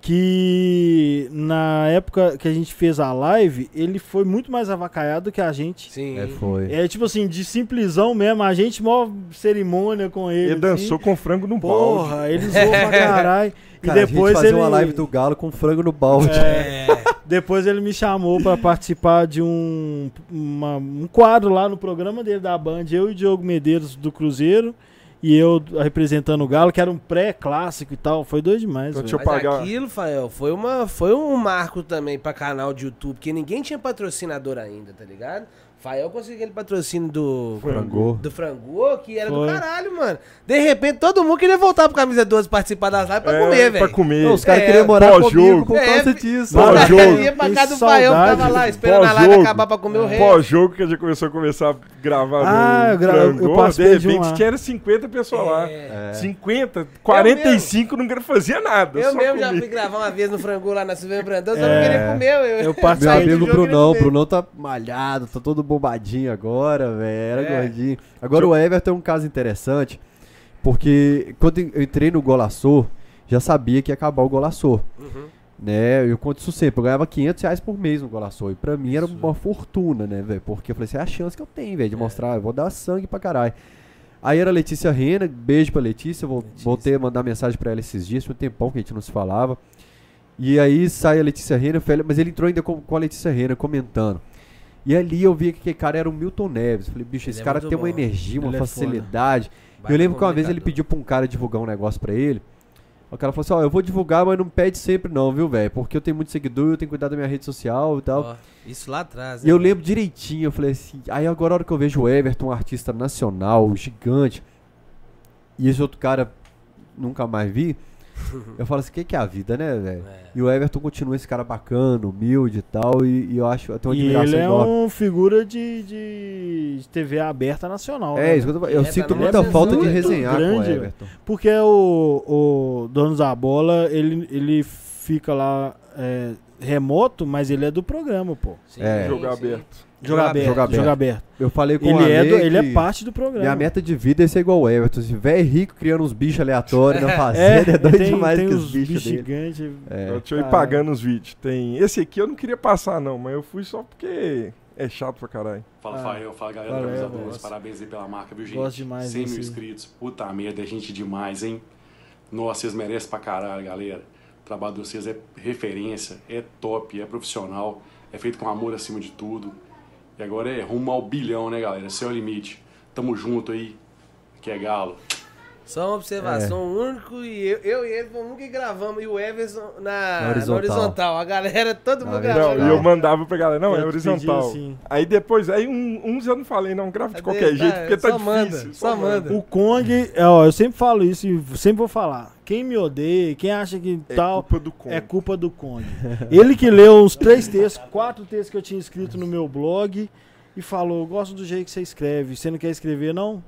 que na época que a gente fez a live, ele foi muito mais avacaiado que a gente. Sim. É, foi. É tipo assim, de simplesão mesmo, a gente mó cerimônia com ele. Ele assim. dançou com frango no Porra, balde. ele zoou pra caralho. E Cara, depois a gente fazia ele uma live do Galo com frango no balde. É. Depois ele me chamou pra participar de um, uma- um quadro lá no programa dele da Band, eu e o Diogo Medeiros do Cruzeiro. E eu representando o Galo, que era um pré-clássico e tal. Foi doido demais. Então, deixa eu Mas pagar. aquilo, Fael, foi, uma, foi um marco também pra canal de YouTube, porque ninguém tinha patrocinador ainda, tá ligado? Fael conseguiu aquele patrocínio do Frangô. do Frangô, que era Foi. do caralho, mano. De repente, todo mundo queria voltar pro Camisa 12 participar das lives pra É, comer, Pra velho. comer. Não, os caras É, queriam morar pós-jogo. comigo por É, causa fi- disso. Os mano. jogo. iam pra casa do Fael, saudade. lá esperando a live acabar pra comer o resto. Pós-jogo que a gente começou a começar a gravar Ah, no eu gra- eu Frangô, de participei de um repente lá. tinha 50 pessoas lá. É. 50, 45 não fazia nada. Eu só mesmo já comia. fui gravar uma vez no Frangô lá na Silveira Brandão, só É. não queria comer. Eu, Eu saí do Brunão, ele Brunão tá malhado, tá todo bombadinho agora, velho. Era É. gordinho. Agora o Everton é um caso interessante, porque quando eu entrei no Golaçô, já sabia que ia acabar o Golaçô. Uhum. Né, eu conto isso sempre, eu ganhava 500 reais por mês no Golaçô. E pra mim era uma fortuna, né, velho? Porque eu falei assim, é a chance que eu tenho, velho, de mostrar, eu vou dar sangue pra caralho. Aí era a Letícia Rena, beijo pra Letícia, vou, voltei a mandar mensagem pra ela esses dias, tinha um tempão que a gente não se falava. E aí sai a Letícia Rena, mas ele entrou ainda com, com a Letícia Rena comentando. E ali eu vi que aquele cara era o Milton Neves. Falei, bicho, Ele esse é cara tem uma bom. energia, uma Ele é facilidade. Baita eu lembro que uma vez ele pediu pra um cara divulgar um negócio pra ele. O cara falou assim, ó, eu vou divulgar, mas não pede sempre não, viu, velho? Porque eu tenho muito seguidor, eu tenho que cuidar da minha rede social e tal. Ó, isso lá atrás. E eu lembro direitinho, eu falei assim, aí agora a hora que eu vejo o Everton, um artista nacional, gigante, e esse outro cara nunca mais vi, eu falo assim, o que, que é a vida, né, velho? É. E o Everton continua esse cara bacana, humilde e tal, e, e eu acho, tenho uma E admiração ele é enorme. uma figura de, de, TV aberta nacional. É, né? isso que eu, tô, eu É, sinto tá muita falta de resenhar com o grande, Everton. Porque o, o Donos da Bola, ele, ele fica lá é, remoto, mas ele é do programa, pô. Sim, É. Jogar sim. aberto. Jogar aberto, Jogar aberto. jogar aberto. Eu falei com Ele, o é, do- ele é parte do programa. Minha meta de vida é ser igual o Everton. Se velho rico criando uns bichos aleatórios na é, fazenda, é, doido tem, demais tem que os os bichos dele. gigantes. É. Deixa eu ir pagando os vídeos. Tem. Esse aqui eu não queria passar, não, mas eu fui só porque é chato pra caralho. Fala, Ah, Fael, fala galera valeu, da Camisa 12, gosto. parabéns aí pela marca, viu, gente? Gosto demais 100 mil desse- inscritos, puta merda, é gente demais, hein? Nossa, vocês merecem pra caralho, galera. O trabalho de vocês é referência, é top, é profissional, é feito com amor acima de tudo. E agora é rumo ao bilhão, né, galera? Esse é o limite. Tamo junto aí, que é galo. Só uma observação, É. o único e eu, eu e ele fomos nunca gravamos e o Everson na, Na na horizontal. horizontal. A galera, todo mundo. Não, e eu mandava pra galera, não, é Eu horizontal. pedi assim. Aí depois, aí um- uns eu não falei, não, grava de qualquer Tá, jeito, porque tá só manda, difícil. só manda. O Kong, é, ó, eu sempre falo isso e sempre vou falar. Quem me odeia, quem acha que É tal, culpa do Kong. é culpa do Kong. Ele que leu uns três textos, quatro textos que eu tinha escrito no meu blog e falou: gosto do jeito que você escreve. Você não quer escrever, não?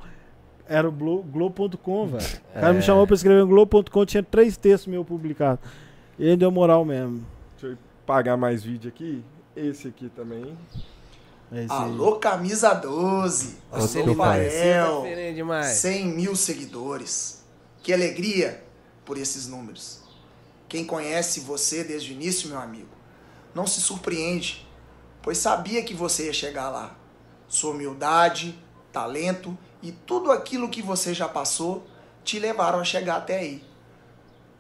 Era o Glo- Globo.com, velho. O cara É. me chamou pra escrever no Globo.com, tinha três textos meus publicados. Ele deu moral mesmo. Deixa eu pagar mais vídeo aqui. Esse aqui também. Esse Alô, camisa 12. Você sou Fael. 100 mil seguidores. Que alegria por esses números. Quem conhece você desde o início, meu amigo, não se surpreende, pois sabia que você ia chegar lá. Sua humildade, talento e tudo aquilo que você já passou te levaram a chegar até aí.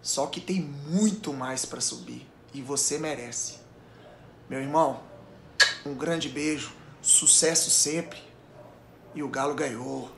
Só que tem muito mais para subir e você merece. Meu irmão, um grande beijo, sucesso sempre. E o Galo ganhou.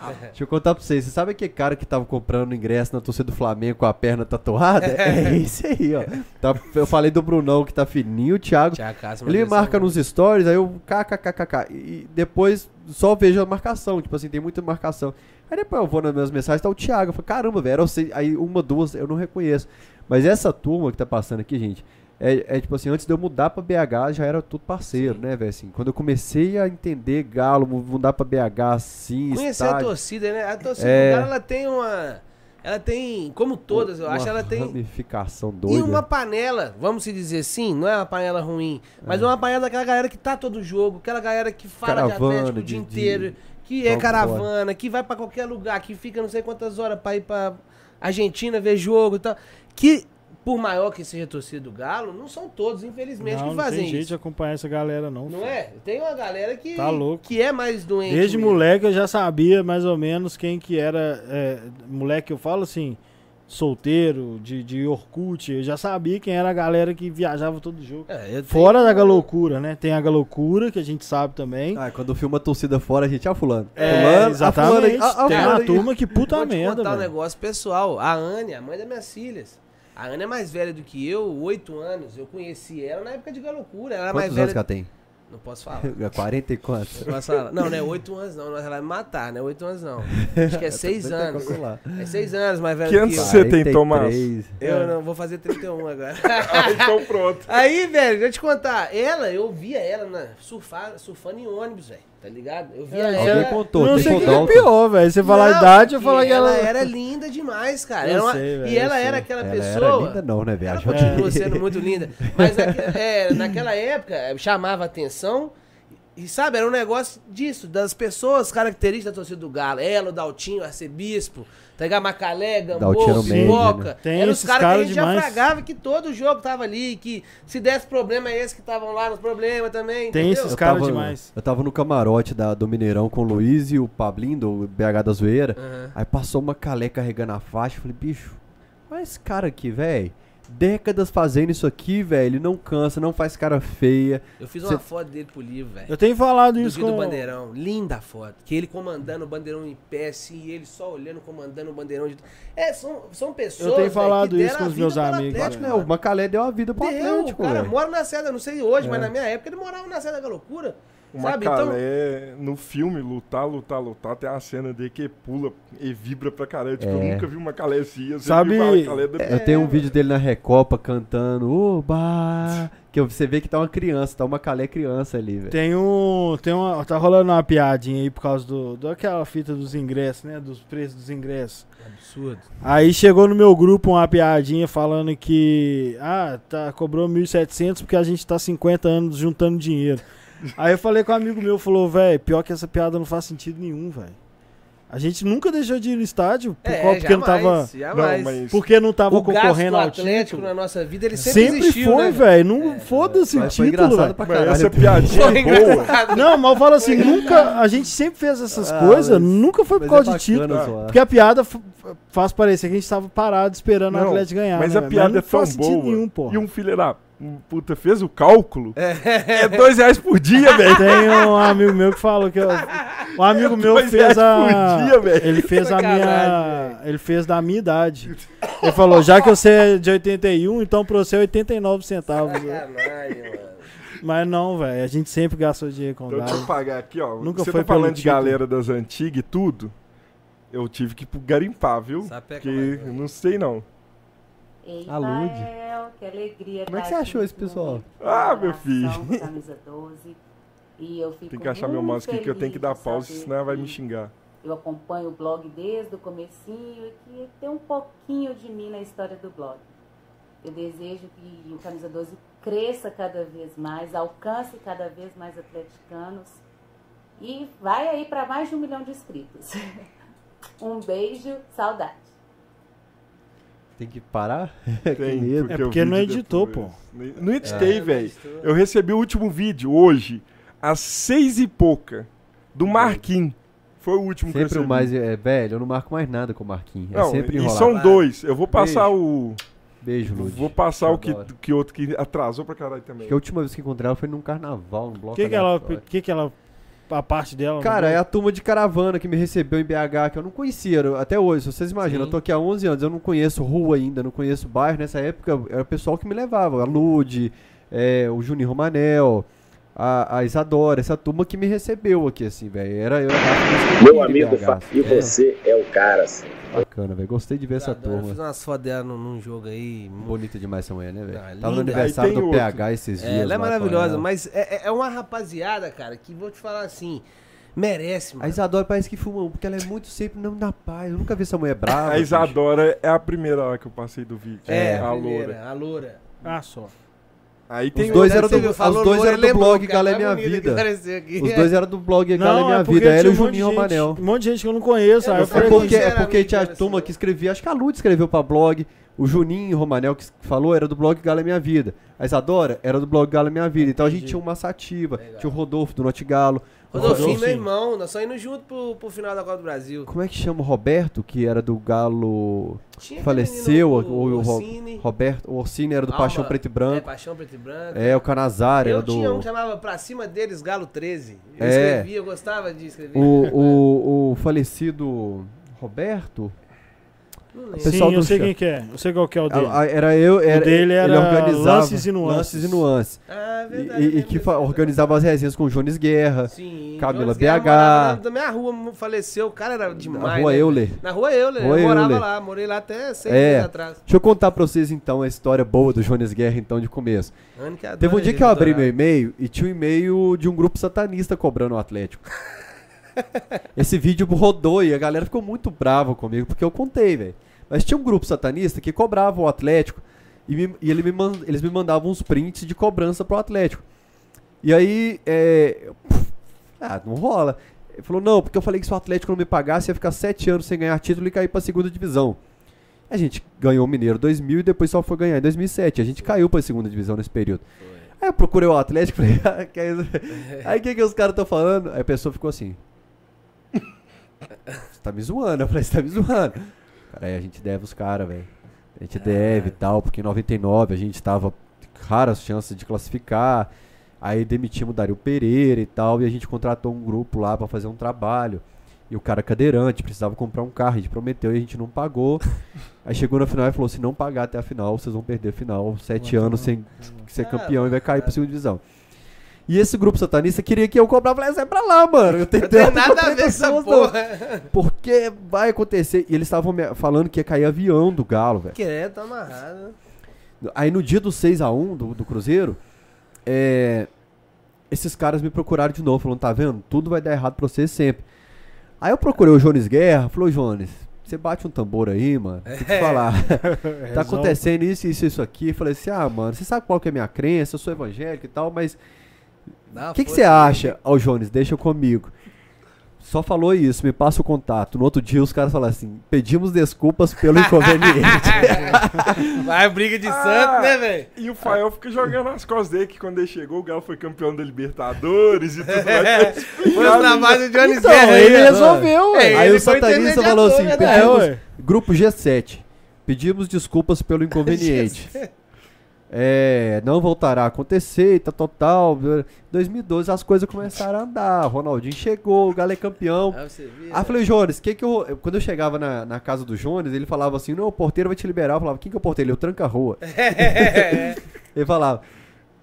Ah. Deixa eu contar pra vocês. Você sabe aquele cara que tava comprando ingresso na torcida do Flamengo com a perna tatuada? É esse aí, ó. Tá, eu falei do Brunão que tá fininho, o Thiago. Thiago ele marca nos stories, aí eu kkkk. E depois só vejo a marcação. Tipo assim, tem muita marcação. Aí depois eu vou nas minhas mensagens, tá o Thiago. Eu falo, caramba, velho. Aí uma, duas, eu não reconheço. Mas essa turma que tá passando aqui, gente, é, é, tipo assim, antes de eu mudar pra BH já era tudo parceiro, Sim. né, velho? Assim, quando eu comecei a entender Galo, mudar pra BH assim. Conhecer estádio, a torcida, né? A torcida é... do Galo ela tem uma. Ela tem, como todas, eu uma acho, ela tem. ramificação doida. E uma panela, vamos se dizer assim, não é uma panela ruim, mas é uma panela daquela galera que tá todo jogo, aquela galera que fala caravana, de Atlético o dia inteiro, que é caravana, que vai para qualquer lugar, que fica não sei quantas horas pra ir pra Argentina ver jogo e tal. Que por maior que seja a torcida do Galo, não são todos, infelizmente, não, que fazem isso. Não tem jeito de acompanhar essa galera, não. Não filho. é? Tem uma galera que, tá louco. que é mais doente. Desde mesmo. moleque eu já sabia mais ou menos quem que era. É, moleque, eu falo assim, solteiro, de, de Orkut, eu já sabia quem era a galera que viajava todo jogo. É, fora tenho... da galocura, né? Tem a galocura, que a gente sabe também. Ah, quando filma a torcida fora, a gente, ah, fulano. É, fulano, exatamente. A fulano, a, a, tem a turma que puta Vou merda, Vou contar um negócio pessoal. A Anne, a mãe das minhas filhas, a Ana é mais velha do que eu, oito anos. Eu conheci ela na época de Galocura. Ela é Quantos mais velha. anos que ela tem? Não posso falar. 40 e quantos? Não posso falar. Não, não é 8 anos não. Ela vai me matar, não é 8 anos não. Acho que é 6 anos. É 6 anos mais velho que anos você tem, Tomás? Eu é. não, vou fazer 31 agora. ah, então pronto. Aí, velho, deixa eu te contar. Ela, eu via ela na, surfar, surfando em ônibus, velho. Tá ligado? Eu via é, ela. Contou, não sei o que é pior, velho. Você falar a idade, eu falar que ela... ela era linda demais, cara. Uma... Sei, véio, e ela era aquela ela pessoa. Era linda, não, né, viagem? Ela continua sendo muito linda. Mas naque... é, naquela época chamava atenção. E sabe, era um negócio disso, das pessoas características da torcida do Galo. Ela, o Daltinho, o Arcebispo, pegar Macalé, Gambô, Pipoca. Né? Eram os caras cara que a gente demais. já fragava que todo jogo tava ali, que se desse problema é esse que estavam lá nos problemas também. Tem entendeu? esses caras demais. Eu tava no camarote da, do Mineirão com o Luiz e o Pablinho, do BH da Zoeira. Uhum. Aí passou uma Macalé carregando a faixa. Eu falei, bicho, olha esse cara aqui, velho décadas fazendo isso aqui, velho. Não cansa, não faz cara feia. Eu fiz Cê... uma foto dele pro livro, velho. Eu tenho falado isso com... do Bandeirão. Linda foto. Que ele comandando o Bandeirão em pé, assim, e ele só olhando, comandando o Bandeirão. De... É, são, são pessoas, Eu tenho falado véio, isso com os meus amigos. Atlético, né? O Macalé deu a vida pro deu, Atlético, O cara véio. mora na Seda, não sei hoje, é. mas na minha época ele morava na Seda da Loucura. O Sabe, Macalé, então... no filme, lutar, lutar, lutar, tem a cena dele que pula e vibra pra caralho. Tipo, é. eu nunca vi uma Macalé assim. Sabe, Macalé da... eu tenho um vídeo dele na Recopa cantando, oba! Que você vê que tá uma criança, tá uma Macalé criança ali, velho. Tem um. Tem uma. Tá rolando uma piadinha aí por causa do. daquela fita dos ingressos, né? Dos preços dos ingressos. Absurdo. Aí chegou no meu grupo uma piadinha falando que. Ah, tá, cobrou 1.700 porque a gente tá 50 anos juntando dinheiro. Aí eu falei com um amigo meu, falou, velho, pior que essa piada não faz sentido nenhum, velho. A gente nunca deixou de ir no estádio por, é, porque jamais, não tava. Jamais. Não, mas... Porque não tava o concorrendo ao Atlético na nossa vida, ele sempre, sempre existiu, foi, né, velho. Não é, foda-se o título, velho. Essa piadinha é boa. Não, mas eu falo assim, nunca. A gente sempre fez essas ah, coisas, nunca foi por causa é de título. Porque a piada faz parecer que a gente tava parado esperando não, o Atlético ganhar. Mas né, a piada mas é tão boa. Nenhum, e um filho puta, fez o cálculo, é, é dois reais por dia, velho. Tem um amigo meu que falou que eu, um amigo é meu fez a dia, ele fez a minha ele fez da minha idade. Ele falou, já que você é de 81, então pra você é 89 centavos. Mas não, velho, a gente sempre gastou dinheiro com então, Deixa eu pagar aqui, ó. Nunca você foi tá falando de galera das antigas e tudo, eu tive que garimpar, viu? Que não sei não. Eita, Alude. El, que alegria. Como é que você achou esse pessoal? Ah, meu filho. Camisa 12. E eu fico Tem que achar meu mouse aqui que eu tenho que dar pausa, senão ela vai me xingar. Eu acompanho o blog desde o comecinho e que tem um pouquinho de mim na história do blog. Eu desejo que o Camisa 12 cresça cada vez mais, alcance cada vez mais atleticanos e vai aí para mais de um milhão de inscritos. um beijo, saudade. Tem que parar? Tem, medo. É porque não editou, depois. pô. Não editei, é. velho. Eu recebi o último vídeo hoje, às seis e pouca, do Marquinhos. Foi o último sempre que eu recebi. o mais. É, velho, eu não marco mais nada com o Marquinhos. É sempre enrolado. E são dois. Eu vou passar Beijo. o. Beijo, Lud. Vou passar o que, que outro que atrasou pra caralho também. Acho que a última vez que encontrei ela foi num carnaval, num bloco. O que, que, ela, que, que ela a parte dela. Cara, é a turma de caravana que me recebeu em BH, que eu não conhecia até hoje. Vocês imaginam, Sim. eu tô aqui há 11 anos, eu não conheço rua ainda, não conheço bairro. Nessa época era o pessoal que me levava, a Lude, é, o Juninho Romanel, a, a, Isadora, essa turma que me recebeu aqui, assim, velho. Era eu. Meu amigo, BH, e assim. você é. é o cara, assim. Bacana, velho. Gostei de ver essa turma. Eu fiz umas fotos dela num, num, jogo aí. Bonita demais essa manhã, né, velho? Ah, Tava no aniversário do outro. PH esses é, dias. Ela é maravilhosa, mas é, é, é uma rapaziada, cara, que vou te falar assim. Merece, mano. A Isadora parece que fuma porque ela é muito sempre não dá paz. Eu nunca vi essa mulher brava. A Isadora bicho. é a primeira hora que eu passei do vídeo. É, a, a loura. A loura. Ah, só. Aí tem os dois eram do, os dois eram do blog Gala é Minha Vida. Os dois eram do blog Gala é Minha Vida. Ela e o Juninho Romanel. Um monte de gente que eu não conheço. É, é porque, é porque tinha a turma que escrevia, acho que a Lud escreveu pra blog. O Juninho Romanel que falou era do blog Gala é Minha Vida. A Isadora era do blog Gala é Minha Vida. Então a gente tinha uma sativa. Tinha o Rodolfo do Note Galo. Rodolfinho, meu irmão, nós só indo junto pro, pro final da Copa do Brasil. Como é que chama o Roberto, que era do Galo. Tinha faleceu? O, o, o Roberto, o Orsini era do Alma, Paixão Preto e Branco. É, Paixão Preto e Branco. É, o Canazar era do. tinha um que chamava Pra Cima deles Galo 13. Eu é. escrevia, eu gostava de escrever. O, o, o falecido Roberto. Sim, eu sei quem que é. Eu sei qual que é o dele. Era eu, era, o dele era ele organizava lances e nuances. Lances e nuances. Ah, verdade. E, e que organizava as resenhas com o Jones Guerra, Sim, Camila Jones BH. Guerra da minha rua faleceu, o cara era demais. Na rua né? Euler. Na rua Euler. Rua eu morava Euler. lá, morei lá até seis é. anos atrás. Deixa eu contar pra vocês então a história boa do Jones Guerra, então, de começo. Teve um dia que eu abri meu e-mail e tinha um e-mail de um grupo satanista cobrando o Atlético. Esse vídeo rodou e a galera ficou muito brava comigo, porque eu contei, velho. Mas tinha um grupo satanista que cobrava o Atlético e, me, e ele me mand, eles me mandavam uns prints de cobrança pro Atlético. E aí, é, ah, não rola. Ele falou, não, porque eu falei que se o Atlético não me pagasse, ia ficar sete anos sem ganhar título e cair pra segunda divisão. A gente ganhou o Mineiro 2000 e depois só foi ganhar em 2007. A gente caiu pra segunda divisão nesse período. Aí eu procurei o Atlético e falei, ah, aí o que, que os caras estão falando? Aí a pessoa ficou assim. Você tá me zoando? Eu falei, você tá me zoando. Cara, aí a gente deve os caras, velho. A gente deve e tal, porque em 99 a gente tava raras chances de classificar. Aí demitimos o Dario Pereira e tal, e a gente contratou um grupo lá para fazer um trabalho. E o cara cadeirante, precisava comprar um carro, a gente prometeu e a gente não pagou. Aí chegou na final e falou: se não pagar até a final, vocês vão perder a final. Sete anos sem ser campeão e vai cair pra segunda divisão. E esse grupo satanista queria que eu cobrava, falei, sai pra lá, mano. Eu tentei não tem nada a ver essa porra. Porque vai acontecer. E eles estavam falando que ia cair avião do Galo, velho. Que é, tá amarrado. Aí no dia do 6x1 do, do Cruzeiro, é, esses caras me procuraram de novo, falando, tá vendo? Tudo vai dar errado pra você sempre. Aí eu procurei o Jones Guerra, falou, Jones, você bate um tambor aí, mano. Tem que é. falar. tá acontecendo isso, isso, isso aqui. Eu falei assim, ah, mano, você sabe qual que é a minha crença, eu sou evangélico e tal, mas o que, que você acha? Ó, oh, Jones, deixa comigo. Só falou isso, me passa o contato. No outro dia os caras falaram assim: pedimos desculpas pelo inconveniente. Vai, briga de ah, santo, né, velho? E o Fael fica jogando as costas dele que quando ele chegou, o Galo foi campeão da Libertadores e tudo mais. Foi o trabalho de Jones então, Guerra, ele né? resolveu. É, aí o satanista falou assim: né? pedimos, grupo G7, pedimos desculpas pelo inconveniente. É, não voltará a acontecer e tal, tal, 2012 as coisas começaram a andar. Ronaldinho chegou, o Galo é campeão. Ah, você viu, Aí eu falei, Jones, que que eu. Quando eu chegava na, na casa do Jones, ele falava assim: não, o porteiro vai te liberar. Eu falava, quem que é o porteiro? Ele, eu tranca a rua. ele falava.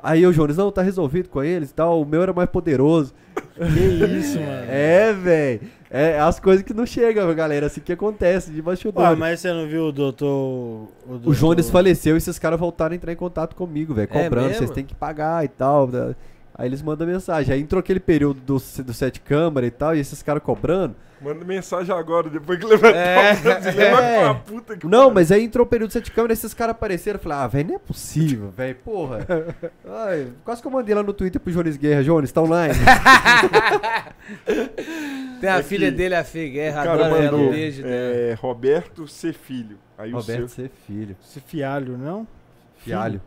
Aí o Jones, não, tá resolvido com eles e tal, o meu era mais poderoso. Que isso, mano. É, velho. É as coisas que não chegam, galera. Assim que acontece de bastidor. Ah, mas você não viu o doutor. O, doutor... o Jones faleceu e esses caras voltaram a entrar em contato comigo, velho. É cobrando, é vocês têm que pagar e tal. Né? Aí eles mandam mensagem. Aí entrou aquele período do, do sete câmara e tal, e esses caras cobrando. Manda mensagem agora, depois que levantar é, o brasileiro, é. Uma puta que Não, mas aí entrou o período de sete câmera, esses caras apareceram. Eu falei, ah, velho, não é possível, velho, porra. Ai, quase que eu mandei lá no Twitter pro Jones Guerra. Jones, tá online? Tem a Aqui, filha dele, a Fê Guerra, adora mandou, ela, um beijo é, Roberto C. Filho. Aí Roberto o seu... C. Filho. C. Fialho, não? Fialho.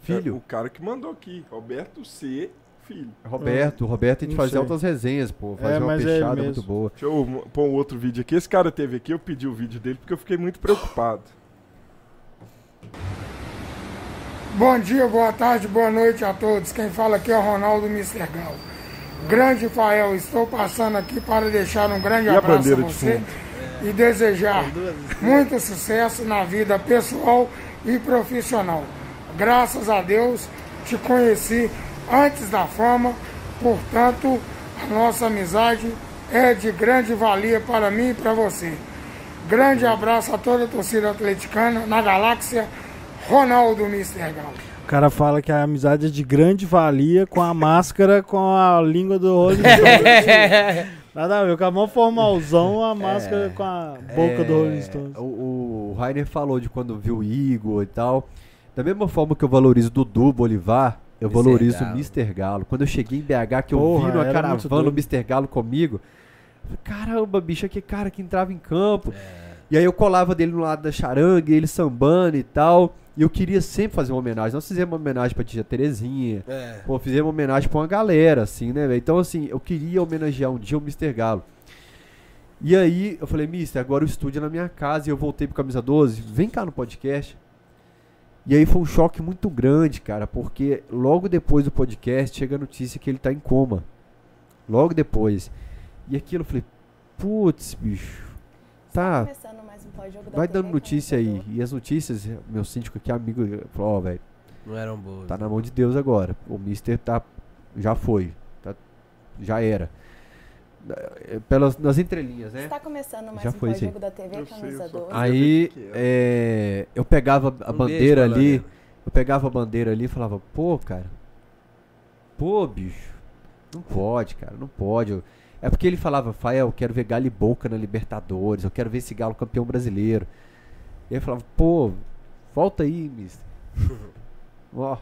Filho. É, o cara que mandou aqui, Roberto C filho. Roberto, Roberto, a gente fazia altas resenhas, pô. Fazia é, uma é peixada é muito boa. Deixa eu pôr um outro vídeo aqui. Esse cara teve aqui, eu pedi o vídeo dele porque eu fiquei muito preocupado. Bom dia, boa tarde, boa noite a todos. Quem fala aqui é o Ronaldo Mr. Gal. Grande Fael, estou passando aqui para deixar um grande e abraço a, a você e desejar muito sucesso na vida pessoal e profissional. Graças a Deus te conheci antes da fama, portanto, a nossa amizade é de grande valia para mim e para você. Grande abraço a toda a torcida atleticana na galáxia, Ronaldo Mister Galo. O cara fala que a amizade é de grande valia com a máscara com a língua do Rolling Nada a ver, com a mão formalzão, a máscara é, com a boca é, do Rolling Stones. O, o Rainer falou de quando viu o Igor e tal. Da mesma forma que eu valorizo Dudu Bolivar, eu Mr. valorizo o Mr. Galo. Quando eu cheguei em BH, que eu Porra, vi numa caravana o Mr. Galo comigo, falei, caramba, bicho, que cara que entrava em campo. É. E aí eu colava dele no lado da charangue, ele sambando e tal. E eu queria sempre fazer uma homenagem. Nós fizemos uma homenagem pra tia Terezinha. É. Pô, fizemos uma homenagem pra uma galera, assim, né, velho? Então, assim, eu queria homenagear um dia o Mr. Galo. E aí eu falei, Mister, agora o estúdio é na minha casa. E eu voltei pro Camisa 12. Vem cá no podcast. E aí foi um choque muito grande, cara, porque logo depois do podcast chega a notícia que ele tá em coma. Logo depois. E aquilo eu falei, putz, bicho. Tá. Vai dando notícia aí. E as notícias, meu síndico aqui, amigo, falou, ó, oh, velho. Não eram boas. Tá na mão de Deus agora. O Mister tá. Já foi. Tá, já era. É, pelas, nas entrelinhas, né? Está começando mais Já um foi, jogo da TV eu Camisa 12. Aí é, eu pegava a um bandeira beijo, ali, eu pegava a bandeira ali e falava, pô, cara, pô, bicho, não pode, cara, não pode. É porque ele falava, Fael, eu quero ver Galo e Boca na Libertadores, eu quero ver esse Galo campeão brasileiro. E aí eu falava, pô, volta aí, mister. Ó,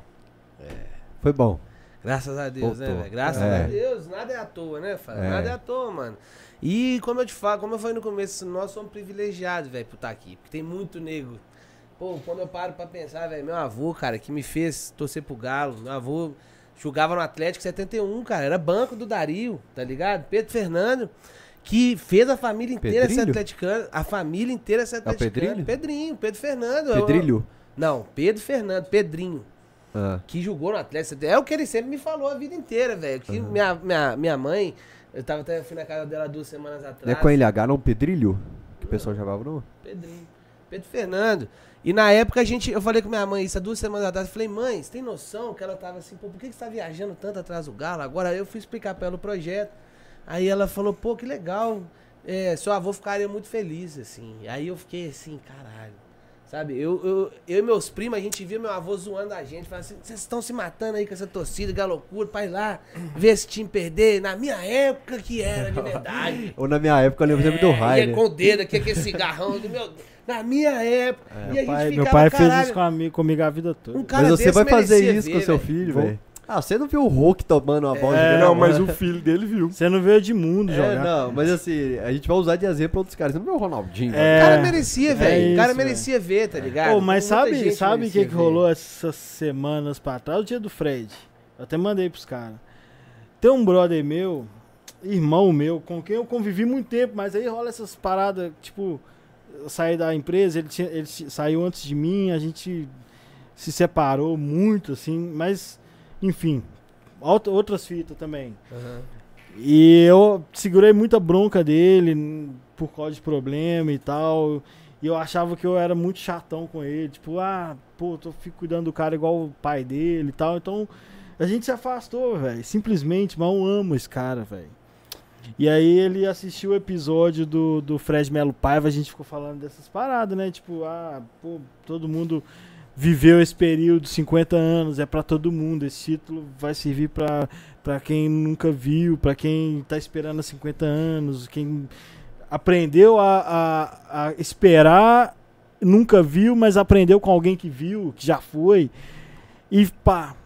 é. foi bom. Graças a Deus, né, Voltou. né, velho? Graças é. a Deus, nada é à toa, né, Fábio? É. Nada é à toa, mano. E como eu te falo, como eu falei no começo, nós somos privilegiados, velho, por estar tá aqui. Porque tem muito nego. Pô, quando eu paro pra pensar, velho, meu avô, cara, que me fez torcer pro Galo, meu avô jogava no Atlético 71, cara, era banco do Dario, tá ligado? Pedro Fernando, que fez a família inteira Pedrilho? ser atleticana, a família inteira ser atleticana. É Pedrinho? Pedrinho, Pedro Fernando. Pedrilho? Eu, não, Pedro Fernando, Pedrinho. Ah. Que jogou no Atlético. É o que ele sempre me falou a vida inteira, velho. Que uhum. minha, minha, minha mãe, eu tava até fui na casa dela duas semanas atrás. Não é com a LH, não? Pedrilho? Que o pessoal chamava, não? Pedrinho. Pedro Fernando. E na época a gente, eu falei com minha mãe isso há duas semanas atrás. Eu falei, mãe, você tem noção que ela tava assim, pô, por que, que você tá viajando tanto atrás do Galo? Agora eu fui explicar pra ela o projeto. Aí ela falou, pô, que legal. É, seu avô ficaria muito feliz, assim. Aí eu fiquei assim, caralho. Sabe, eu, eu, eu e meus primos, a gente via meu avô zoando a gente, falando assim, vocês estão se matando aí com essa torcida, que loucura, pra ir lá ver esse time perder. Na minha época que era, de verdade. Ou na minha época eu lembro é, sempre do raio. Com o dedo aqui, aquele cigarrão, do meu na minha época. É, e a pai, gente meu pai fez isso comigo, comigo a vida toda. Um mas você vai fazer isso ver, com seu filho, velho? Ah, você não viu o Hulk tomando a bola é, Não, mas o filho dele viu. Você não viu Edmundo é, jogar. Não, mas assim, a gente vai usar de exemplo outros caras. Você não viu o Ronaldinho. É, o cara merecia, velho. É o cara merecia ver, tá ligado? Oh, mas sabe sabe o que, que rolou essas semanas pra trás? O dia do Fred. Eu até mandei pros caras. Tem um brother meu, irmão meu, com quem eu convivi muito tempo, mas aí rola essas paradas, tipo, eu saí da empresa, ele, tinha, ele saiu antes de mim, a gente se separou muito, assim, mas enfim, outras fitas também. Uhum. E eu segurei muita bronca dele por causa de problema e tal. E eu achava que eu era muito chatão com ele. Tipo, ah, pô, tô fico cuidando do cara igual o pai dele e tal. Então, a gente se afastou, velho. Simplesmente, mas eu amo esse cara, velho. E aí ele assistiu o episódio do, do Fred Melo Paiva, a gente ficou falando dessas paradas, né? Tipo, ah, pô, todo mundo viveu esse período, 50 anos, é para todo mundo. Esse título vai servir para quem nunca viu, para quem tá esperando há 50 anos, quem aprendeu a, a, a, esperar, nunca viu, mas aprendeu com alguém que viu, que já foi. E pá,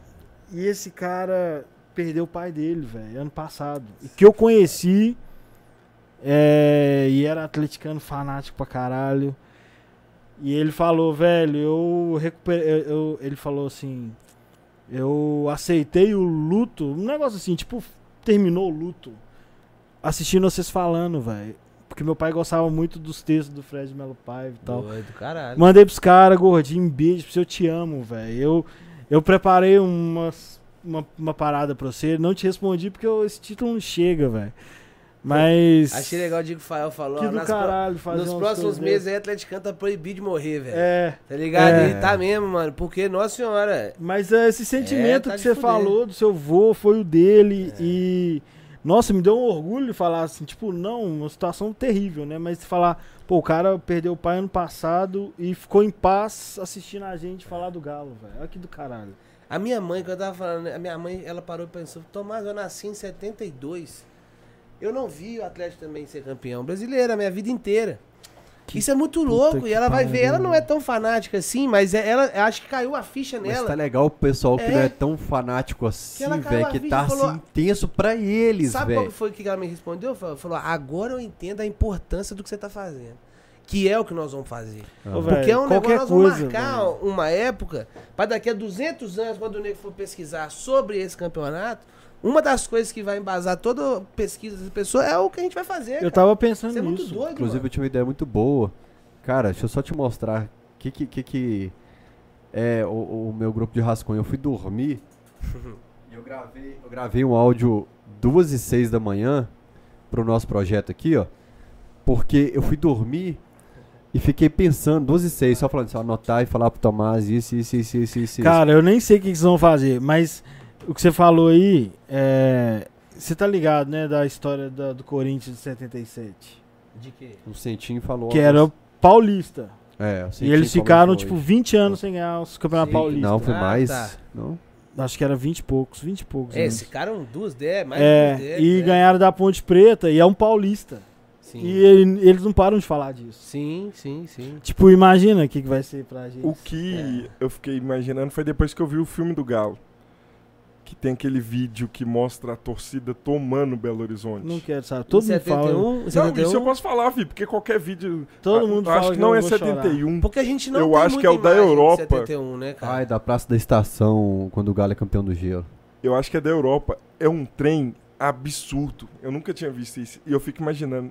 e esse cara perdeu o pai dele, velho, ano passado. E que eu conheci, é, e era atleticano fanático pra caralho. E ele falou, velho, eu recuperei. Eu, eu, ele falou assim: eu aceitei o luto, um negócio assim, tipo, terminou o luto. Assistindo vocês falando, velho. Porque meu pai gostava muito dos textos do Fred Melo Paiva e tal. Doido, caralho. Mandei pros caras, gordinho, beijo eu te amo, velho. Eu, eu preparei uma, uma, uma parada pra você, não te respondi porque eu, esse título não chega, velho. Mas. Achei legal o Diego Fael falou. Que do caralho, pro... Nos próximos meses aí, Atlético tá proibido de morrer, velho. É. Tá ligado? É. Ele tá mesmo, mano. Porque, nossa senhora. Mas é, esse sentimento é, tá que você falou do seu vô foi o dele. É. E. Nossa, me deu um orgulho de falar assim, tipo, não, uma situação terrível, né? Mas falar, pô, o cara perdeu o pai ano passado e ficou em paz assistindo a gente falar do Galo, velho. Olha que do caralho. A minha mãe, quando eu tava falando, a minha mãe, ela parou e pensou, Tomás, eu nasci em 72. Eu não vi o Atlético também ser campeão brasileiro a minha vida inteira. Que Isso é muito louco. E ela vai ver, ela não é tão fanática assim, mas é, ela acho que caiu a ficha nela. Mas tá legal o pessoal que é. não é tão fanático assim, velho, que, que tá falou, assim intenso pra eles, velho. Sabe véio. qual foi que ela me respondeu? Falou, agora eu entendo a importância do que você tá fazendo. Que é o que nós vamos fazer. Ah. Porque é um negócio, nós vamos marcar uma época, para daqui a 200 anos, quando o nego for pesquisar sobre esse campeonato, uma das coisas que vai embasar toda pesquisa dessa pessoa é o que a gente vai fazer. Eu cara. tava pensando Isso nisso. É muito doido, Inclusive, mano. eu tinha uma ideia muito boa. Cara, deixa eu só te mostrar o que, que, que, que é o, o, meu grupo de rascunho. Eu fui dormir e eu gravei, eu gravei um áudio duas e seis da manhã pro nosso projeto aqui, ó. Porque eu fui dormir e fiquei pensando, 12 e 6, só falando, só anotar e falar pro Tomás isso, isso, isso, isso, isso. Cara, eu nem sei o que eles vão fazer, mas o que você falou aí, é, você tá ligado, né, da história da, do Corinthians de 77? De quê? O Centinho falou. Que era paulista. É, o E eles ficaram, tipo, 20 anos sem ganhar os campeonatos paulistas. Não, foi ah, mais. Tá. Não? Acho que era 20 e poucos, 20 e poucos. É, esse cara um duas D, mais é, duas E é. ganharam da Ponte Preta, e é um paulista. Sim. E ele, eles não param de falar disso. Sim, sim, sim. Tipo, imagina o que, que vai ser pra gente. O que é. eu fiquei imaginando foi depois que eu vi o filme do Galo que tem aquele vídeo que mostra a torcida tomando Belo Horizonte. Não quero saber. Todo mundo fala. Não, 71? isso eu posso falar, filho, porque qualquer vídeo. Todo mundo fala. Acho que não é 71. Chorar. Porque a gente não Eu acho que é o da Europa. 71, né, cara? Ai, da Praça da Estação, quando o Galo é campeão do Gelo. Eu acho que é da Europa. É um trem absurdo. Eu nunca tinha visto isso. E eu fico imaginando.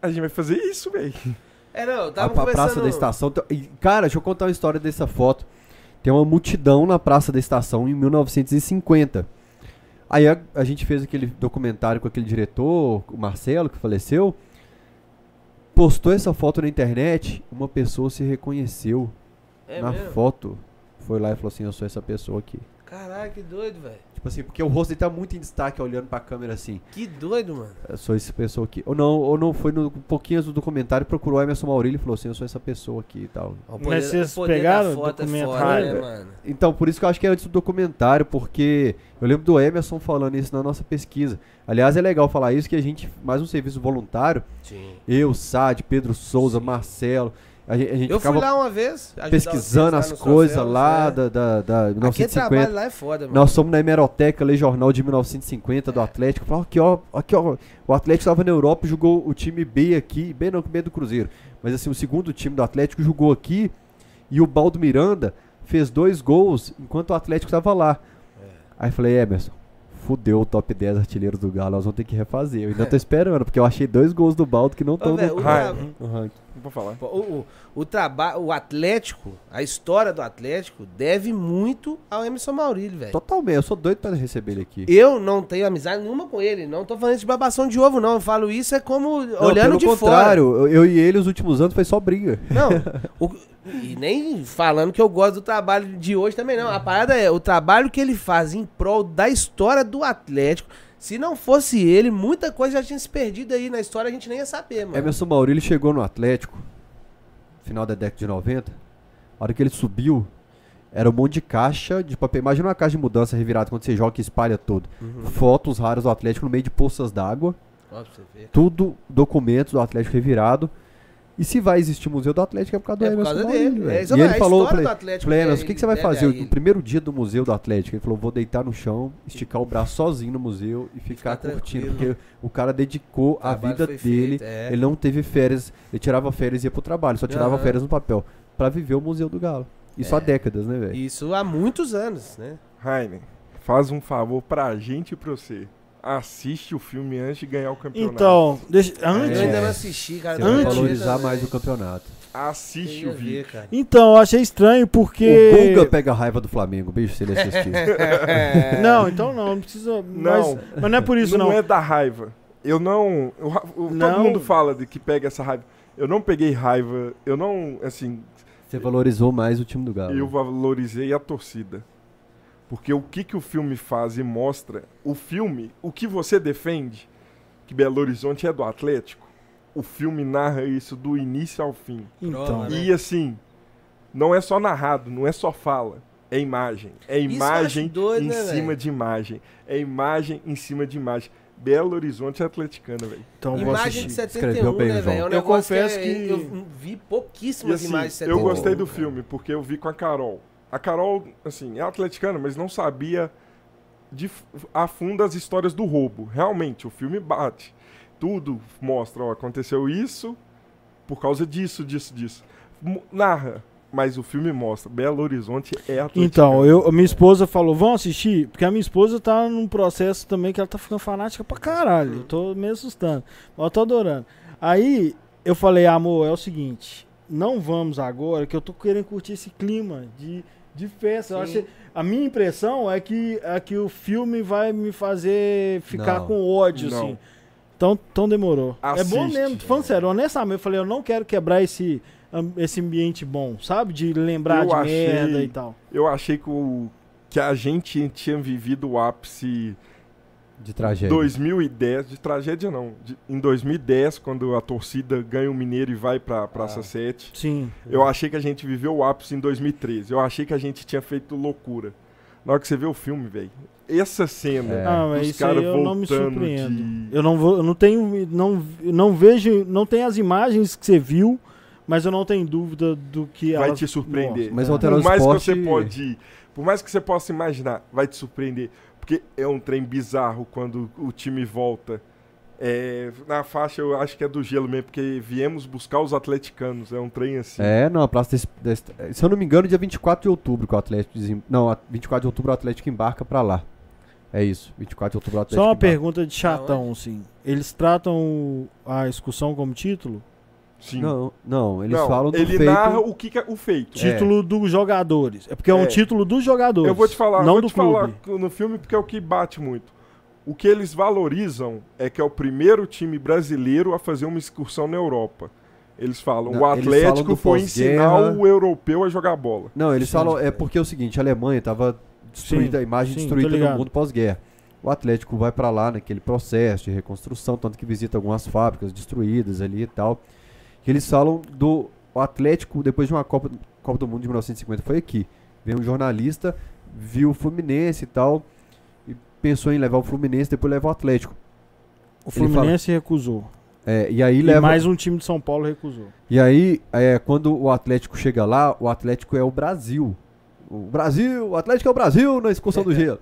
A gente vai fazer isso, velho. É, não, eu tava a, conversando... a Praça da Estação. Cara, deixa eu contar uma história dessa foto. Tem uma multidão na Praça da Estação em 1950. Aí a, a, gente fez aquele documentário com aquele diretor, o Marcelo, que faleceu. Postou essa foto na internet, uma pessoa se reconheceu é na mesmo? foto. Foi lá e falou assim: Eu sou essa pessoa aqui. Caralho, que doido, velho. Tipo assim, porque o rosto dele tá muito em destaque olhando pra câmera assim. Que doido, mano. Eu sou essa pessoa aqui. Ou não, ou não foi no um pouquinho do documentário, procurou Emerson Maurílio e falou assim: Eu sou essa pessoa aqui e tal. Poder, Mas vocês pegaram o documentário? É né, então, por isso que eu acho que é antes do documentário, porque eu lembro do Emerson falando isso na nossa pesquisa. Aliás, é legal falar isso, que a gente, mais um serviço voluntário. Sim. Eu, Sad, Pedro Souza, Sim. Marcelo. A gente, a gente eu fui lá uma vez. Pesquisando as coisas lá é. da, da, da 1950. lá é foda, mano. Nós somos na hemeroteca, ler jornal de 1950 é. do Atlético. Falamos, aqui ó, aqui ó, o Atlético estava na Europa, jogou o time B aqui, B não, B do Cruzeiro. Mas assim, o segundo time do Atlético jogou aqui e o Baldo Miranda fez dois gols enquanto o Atlético estava lá. É. Aí falei, Emerson, fudeu o top 10 artilheiros do Galo, nós vamos ter que refazer. Eu ainda tô esperando, porque eu achei dois gols do Baldo que não estão no, no ranking. Vou falar. O, o, o trabalho, o Atlético, a história do Atlético deve muito ao Emerson Maurílio, velho. Totalmente, eu sou doido para receber ele aqui. Eu não tenho amizade nenhuma com ele, não tô falando de babação de ovo, não. Eu falo isso é como não, olhando de contrário, fora. eu e ele os últimos anos foi só briga. Não, o, e nem falando que eu gosto do trabalho de hoje também, não. A parada é o trabalho que ele faz em prol da história do Atlético. Se não fosse ele, muita coisa já tinha se perdido aí na história, a gente nem ia saber, mano. Emerson Maurílio chegou no Atlético, final da década de 90. A hora que ele subiu, Era um monte de caixa de papel. Imagina uma caixa de mudança revirada quando você joga e espalha tudo. Uhum. Fotos raras do Atlético no meio de poças d'água. Tudo documentos do Atlético revirado. E se vai existir museu do Atlético é por causa do é Emerson causa dele. É, e ele falou, falei, Plenas, o que, que você vai fazer no primeiro dia do museu do Atlético? Ele falou, vou deitar no chão, esticar o braço sozinho no museu e ficar, ficar curtindo. Porque o cara dedicou a vida dele, feito, é. ele não teve férias, ele tirava férias e ia pro trabalho, só tirava uhum. férias no papel, para viver o Museu do Galo. Isso é. há décadas, né, velho? Isso há muitos anos, né? Rainer, faz um favor pra gente e pra você assiste o filme antes de ganhar o campeonato. Então, deixa, antes. Eu ainda não assisti, cara. Você antes, valorizar mais o campeonato. Assiste o vídeo. Ver, então, eu achei estranho porque. O Guga pega raiva do Flamengo, bicho, se ele assistir. não, então não, não precisa. Não, mas, mas não é por isso, não. Não é da raiva. Eu não. Eu, eu, não. Todo mundo fala de que pega essa raiva. Eu não peguei raiva. Eu não. Assim. Você valorizou mais o time do Galo. Eu valorizei a torcida. Porque o que, que o filme faz e mostra, o filme, o que você defende, que Belo Horizonte é do Atlético, o filme narra isso do início ao fim. Então, e né? assim, não é só narrado, não é só fala, é imagem. É imagem doido, em né, cima véio? de imagem. É imagem em cima de imagem. Belo Horizonte atleticana, velho. Então, imagem de 71, bem, né, velho? É um eu confesso que, que, eu vi pouquíssimas assim, imagens de 71. Eu gostei do filme, porque eu vi com a Carol. A Carol, assim, é atleticana, mas não sabia de a fundo as histórias do roubo. Realmente, o filme bate. Tudo mostra, ó, aconteceu isso por causa disso, disso, disso. Narra, mas o filme mostra. Belo Horizonte é atleticano. Então, eu, minha esposa falou, vamos assistir? Porque a minha esposa tá num processo também que ela tá ficando fanática pra caralho. Eu tô meio assustando. Mas eu tô adorando. Aí, eu falei, amor, é o seguinte, não vamos agora, que eu tô querendo curtir esse clima de de festa. Eu achei, a minha impressão é que, é que o filme vai me fazer ficar não. com ódio, não. assim. Então, então demorou. Assiste. É bom mesmo, tô falando sério, honestamente, eu falei, eu não quero quebrar esse, esse ambiente bom, sabe? De lembrar eu de achei, merda e tal. Eu achei que, o, que a gente tinha vivido o ápice de tragédia. 2010, de tragédia não. De, em 2010, quando a torcida ganha o Mineiro e vai pra Praça ah, 7. Sim. Eu achei que a gente viveu o ápice em 2013. Eu achei que a gente tinha feito loucura. Na hora que você vê o filme, velho. Essa cena, é. ah, mas isso aí eu não me surpreendo. De... Eu não vou, eu não tenho, não, não vejo, não tem as imagens que você viu, mas eu não tenho dúvida do que vai te surpreender. Mas é. por mais que você pode, por mais que você possa imaginar, vai te surpreender. Porque é um trem bizarro quando o time volta. É, na faixa eu acho que é do gelo mesmo, porque viemos buscar os atleticanos. É um trem assim. É, não, a praça desse, desse, Se eu não me engano, dia 24 de outubro que o Atlético. Não, 24 de outubro o Atlético embarca pra lá. É isso, 24 de outubro o Atlético. Só uma embarca. pergunta de chatão, assim. Eles tratam a excursão como título? Sim. Não, não, eles não, falam do ele feito. Ele narra o que, que, é o feito. Título é. dos jogadores. É porque é um é. título dos jogadores. Eu vou te falar, não vou do te clube. falar no filme porque é o que bate muito. O que eles valorizam é que é o primeiro time brasileiro a fazer uma excursão na Europa. Eles falam, não, o Atlético falam foi ensinar o europeu a jogar bola. Não, eles sim. falam, é porque é o seguinte, a Alemanha estava destruída, sim, a imagem sim, destruída no mundo pós-guerra. O Atlético vai para lá naquele processo de reconstrução, tanto que visita algumas fábricas destruídas ali e tal que eles falam do Atlético depois de uma Copa, Copa do Mundo de 1950. Foi aqui. Veio um jornalista, viu o Fluminense e tal, e pensou em levar o Fluminense, depois levar o Atlético. O Fluminense fala, recusou. É, e aí e leva. mais um time de São Paulo recusou. E aí, é, quando o Atlético chega lá, o Atlético é o Brasil. O Brasil, o Atlético é o Brasil na excursão do gelo.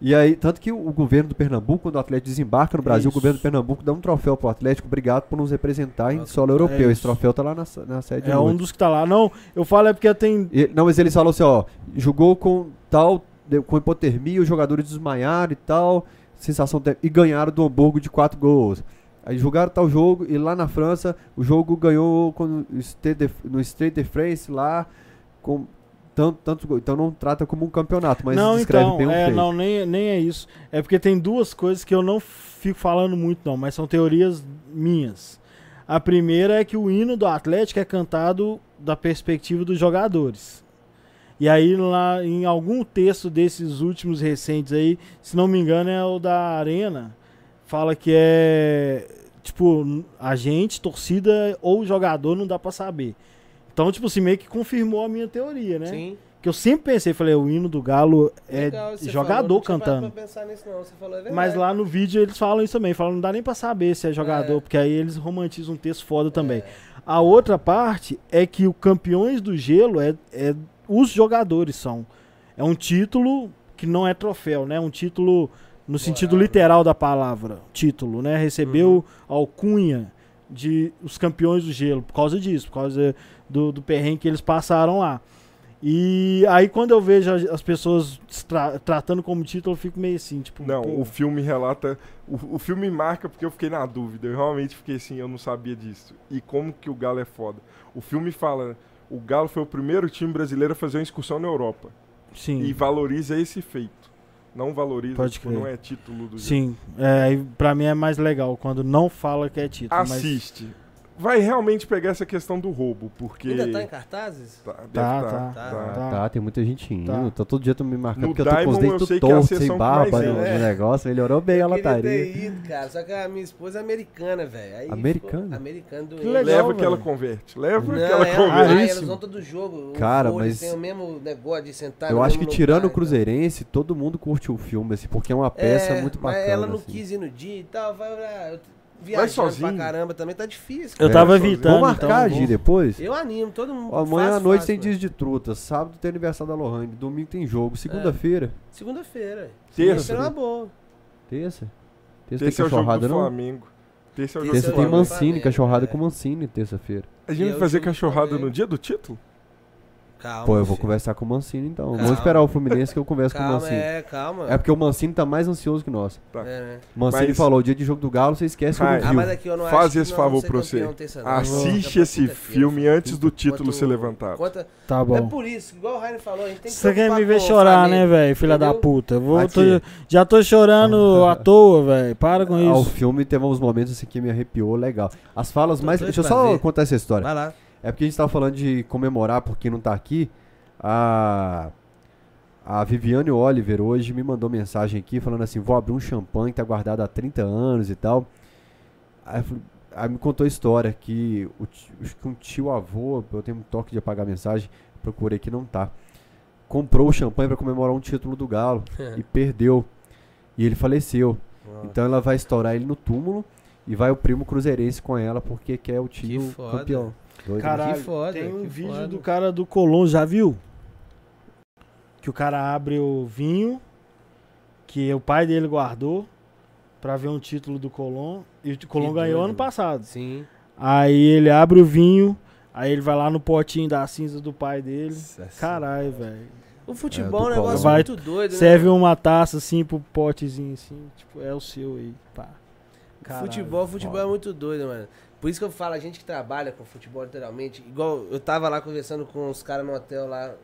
E aí, tanto que o governo do Pernambuco, quando o Atlético desembarca no Brasil, Isso. o governo do Pernambuco dá um troféu pro Atlético, obrigado por nos representar em solo europeu. É Esse troféu tá lá na, na sede. É um dos que tá lá. Não, eu falo é porque tem. E, não, mas eles falam assim, ó, jogou com tal, com hipotermia, os jogadores desmaiaram e tal, sensação e ganharam do Hamburgo de quatro gols. Aí jogaram tal jogo e lá na França o jogo ganhou com, no Stade de France lá com tanto, tanto então não trata como um campeonato, mas não, descreve então, bem um é, feito. Não, nem, nem é isso. É porque tem duas coisas que eu não fico falando muito, não, mas são teorias minhas. A primeira é que o hino do Atlético é cantado da perspectiva dos jogadores. E aí, lá em algum texto desses últimos recentes aí, se não me engano, é o da Arena, fala que é tipo, a gente, torcida ou jogador, não dá para saber. Então, tipo assim, meio que confirmou a minha teoria, né? Sim. que eu sempre pensei, falei, o hino do Galo é Legal, jogador falou, não cantando. Nisso, não. É Mas lá no vídeo eles falam isso também, falam, não dá nem pra saber se é jogador, é. porque aí eles romantizam um texto foda também. É. A outra parte é que o Campeões do Gelo é, é os jogadores são. É um título que não é troféu, né? Um título no sentido literal da palavra, título, né? Recebeu uhum. alcunha de os campeões do gelo por causa disso, por causa do, do perrengue que eles passaram lá. E aí quando eu vejo as pessoas tra tratando como título, eu fico meio assim, tipo. Não, pô. o filme relata. O, o filme marca porque eu fiquei na dúvida. Eu realmente fiquei assim, eu não sabia disso. E como que o Galo é foda. O filme fala. O Galo foi o primeiro time brasileiro a fazer uma excursão na Europa. Sim. E valoriza esse feito não valoriza, Pode tipo, não é título do Sim, é, pra mim é mais legal quando não fala que é título. Assiste. Mas vai realmente pegar essa questão do roubo, porque... Ainda tá em cartazes? Tá, tá, tá, tá, tá, tá, tá. tem muita gente indo. Tá. Tá todo dia tu me marcando, porque eu tô com os dentes é tortos, sem barba no, no, negócio, melhorou bem eu a lataria. ter ido, cara, só que a minha esposa é americana, velho. Americana? Americana do... Que legal, Leva que ela converte, leva que ela é, converte. Ah, elas vão todo jogo. Cara, mas... tem o mesmo negócio de sentar Eu acho que tirando o Cruzeirense, todo mundo curte o filme, assim, porque é uma peça é, muito bacana. ela não assim. quis ir no dia e tal, vai viajando sozinho. pra caramba também tá difícil. Eu tava evitando. Vamos marcar então, depois? Eu animo, todo mundo. Amanhã à noite fácil, tem dias de truta. Sábado tem aniversário da Lohane. Domingo tem jogo. Segunda-feira. É. Segunda-feira. Terça. Terça é uma boa. Terça? Terça, terça tem cachorrada, é o jogo do Flamengo. Terça, é o jogo terça tem Mancini, cachorrada é. com Mancini, terça-feira. A gente vai fazer cachorrada no dia do título? Calma. Pô, eu vou conversar com o Mancini então. Calma. Vou esperar o Fluminense que eu converso calma, com o Mancini. É, calma. É porque o Mancini tá mais ansioso que nós. É, né? Mancini mas... falou: o dia de jogo do Galo, você esquece Ai, ah, mas aqui eu não Faz esse favor pra você. Assiste esse filme antes do título ser levantado. Conta... Tá bom. É por isso, igual o Rainer falou, a gente tem que Você quer me ver chorar, né, velho, filha da puta? Vou, tô, já tô chorando à toa, velho. Para com isso. Ah, o filme teve uns momentos assim que me arrepiou legal. As falas mais. Deixa eu só contar essa história. Vai lá. É porque a gente tava falando de comemorar por quem não tá aqui. A, a Viviane Oliver hoje me mandou mensagem aqui falando assim: vou abrir um champanhe que tá guardado há 30 anos e tal. Aí, aí me contou a história que o, um tio avô, eu tenho um toque de apagar a mensagem, procurei que não tá. Comprou o champanhe para comemorar um título do Galo e perdeu. E ele faleceu. Então ela vai estourar ele no túmulo e vai o primo cruzeirense com ela porque quer o tio campeão. Doido. Caralho, que foda, tem um vídeo foda. do cara do Colón, já viu? Que o cara abre o vinho que o pai dele guardou para ver um título do Colón e o Colón ganhou ano passado. Sim. Aí ele abre o vinho, aí ele vai lá no potinho da cinza do pai dele. Caralho, velho. O futebol é, é um negócio vai, muito doido, né? Serve uma taça assim pro potezinho assim, tipo, é o seu aí, pá. Caralho, futebol, futebol é muito doido, mano. Por isso que eu falo, a gente que trabalha com futebol literalmente, igual eu tava lá conversando com os caras no hotel lá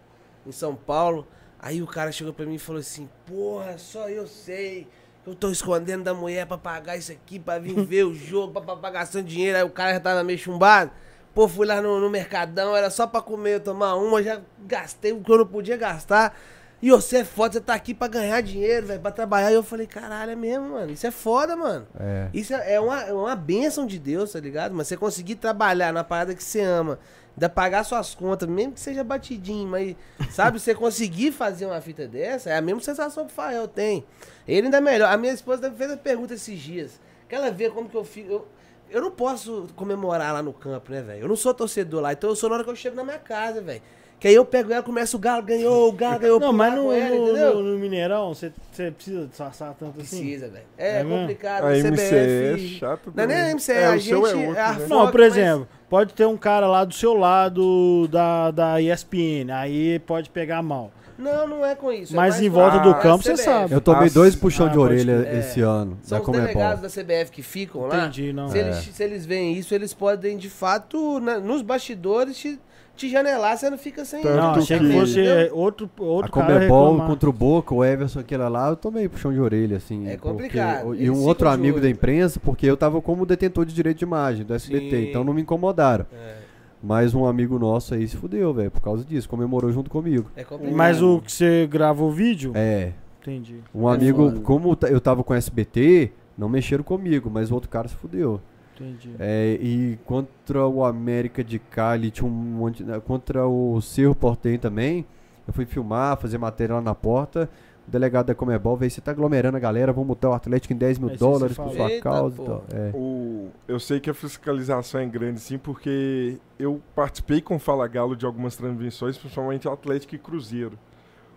em São Paulo, aí o cara chegou pra mim e falou assim, porra, só eu sei que eu tô escondendo da mulher pra pagar isso aqui, pra vir ver o jogo, pra, pra, pra gastando dinheiro, aí o cara já tava meio chumbado. Pô, fui lá no, no Mercadão, era só pra comer, tomar uma, já gastei o que eu não podia gastar. E você é foda, você tá aqui pra ganhar dinheiro, velho, pra trabalhar. E eu falei, caralho, é mesmo, mano. Isso é foda, mano. É. Isso é uma, é uma bênção de Deus, tá ligado? Mas você conseguir trabalhar na parada que você ama, ainda pagar suas contas, mesmo que seja batidinho, mas, sabe, você conseguir fazer uma fita dessa, é a mesma sensação que o Fael tem. Ele ainda é melhor. A minha esposa fez a pergunta esses dias. Que ela vê como que eu fico. Eu, eu não posso comemorar lá no campo, né, velho? Eu não sou torcedor lá, então eu sou na hora que eu chego na minha casa, velho. Que aí eu pego ela, começa o Galo, ganhou, o Galo ganhou. Não, mas no, ela, no, no, no, Mineirão, você precisa disfarçar tanto assim? Precisa, velho. É, é complicado. A MCE é chato. Não é nem a MCE, é, a gente... É outro, né? Não, por exemplo, mas... pode ter um cara lá do seu lado da, da ESPN, aí pode pegar mal. Não, não é com isso. É mas em volta do campo, você sabe. Eu tomei dois puxão ah, de orelha é. esse ano. São da os delegados da CBF que ficam lá. Entendi, não. Se, eles, se eles veem isso, eles podem, de fato, na, nos bastidores, te te janelar, você não fica sem. Tanto não, achei que fosse outro, outro a cara Comebol contra o Boca, o Everson, aquele lá, eu tomei puxão de orelha, assim. É complicado. Porque, e um outro amigo da imprensa, porque eu tava como detentor de direito de imagem do SBT, Sim. então não me incomodaram. É. Mas um amigo nosso aí se fudeu, velho, por causa disso, comemorou junto comigo. É Mas o que você gravou o vídeo? É. Entendi. Um é amigo, foda. como eu tava com SBT, não mexeram comigo, mas o outro cara se fudeu. Entendi. É, e contra o América de Cali, tinha um monte. Né, contra o Cerro Portem também, Eu fui filmar, fazer matéria lá na porta. O delegado da Comebol veio, você tá aglomerando a galera, vamos botar o Atlético em 10 mil dólares por sua Eita, causa e tal. É. O, eu sei que a fiscalização é grande, sim, porque eu participei com o Fala Galo de algumas transmissões, principalmente Atlético e Cruzeiro.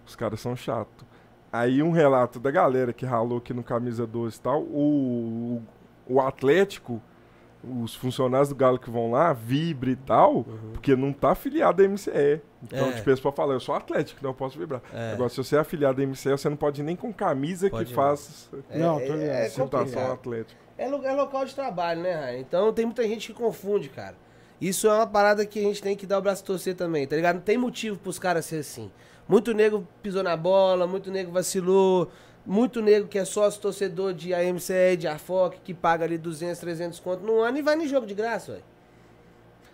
Os caras são chatos. Aí um relato da galera que ralou aqui no Camisa 12 e tal, o, o Atlético os funcionários do Galo que vão lá vibre e tal, uhum. porque não tá afiliado à MCE. Então, é. tipo, eles podem falar, eu sou atlético, não posso vibrar. É. Agora, se você é afiliado à MCE, você não pode ir nem com camisa pode que ir. faz é, não, tô é, é atlética. É, é local de trabalho, né, Raio? Então tem muita gente que confunde, cara. Isso é uma parada que a gente tem que dar o braço a torcer também, tá ligado? Não tem motivo pros caras ser assim. Muito nego pisou na bola, muito nego vacilou, muito nego que é sócio torcedor de AMCE, de AFOC, que paga ali 200, 300 conto no ano e vai no jogo de graça, velho.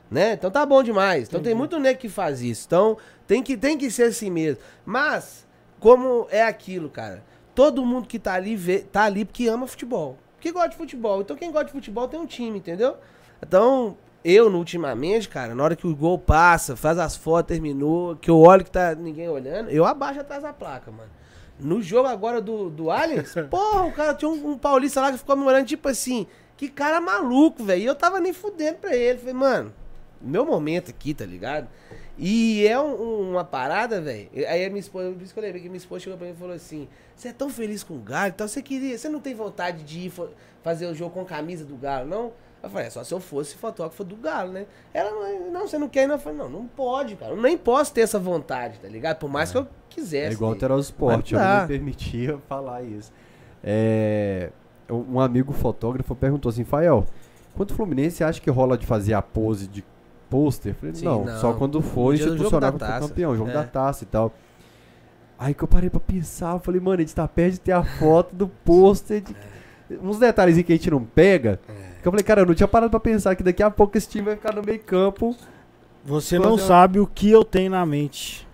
Né? Então tá bom demais. Então Entendi. tem muito nego que faz isso. Então tem que, tem que ser assim mesmo. Mas, como é aquilo, cara? Todo mundo que tá ali, vê, tá ali porque ama futebol. Que gosta de futebol. Então quem gosta de futebol tem um time, entendeu? Então, eu, no, ultimamente, cara, na hora que o gol passa, faz as fotos, terminou, que eu olho que tá ninguém olhando, eu abaixo atrás da placa, mano. No jogo agora do, do Aliens, porra, o cara tinha um, um, paulista lá que ficou comemorando, tipo assim, que cara maluco, velho. E eu tava nem fudendo pra ele. Falei, mano, meu momento aqui, tá ligado? E é um, uma parada, velho. Aí a minha esposa, por isso que eu lembrei que minha esposa chegou pra mim e falou assim: Você é tão feliz com o Galo, então você queria, você não tem vontade de ir fazer o jogo com camisa do Galo, não? Eu falei, é só se eu fosse fotógrafo do Galo, né? Ela, não, você não quer não? Eu falei, não, não pode, cara. Eu nem posso ter essa vontade, tá ligado? Por mais é. que eu quisesse. É igual ter o esporte, eu não me permitia falar isso. É, um amigo fotógrafo perguntou assim, Fael, quanto Fluminense acha que rola de fazer a pose de pôster? Falei, Sim, não, não, só quando for institucional contra campeão, jogo é. da taça e tal. Aí que eu parei pra pensar, eu falei, mano, a gente tá perto de ter a foto do pôster de... É. Uns detalhes que a gente não pega. É. Que eu falei, cara, eu não tinha parado pra pensar que daqui a pouco esse time vai ficar no meio campo. Você não sabe o que eu tenho na mente.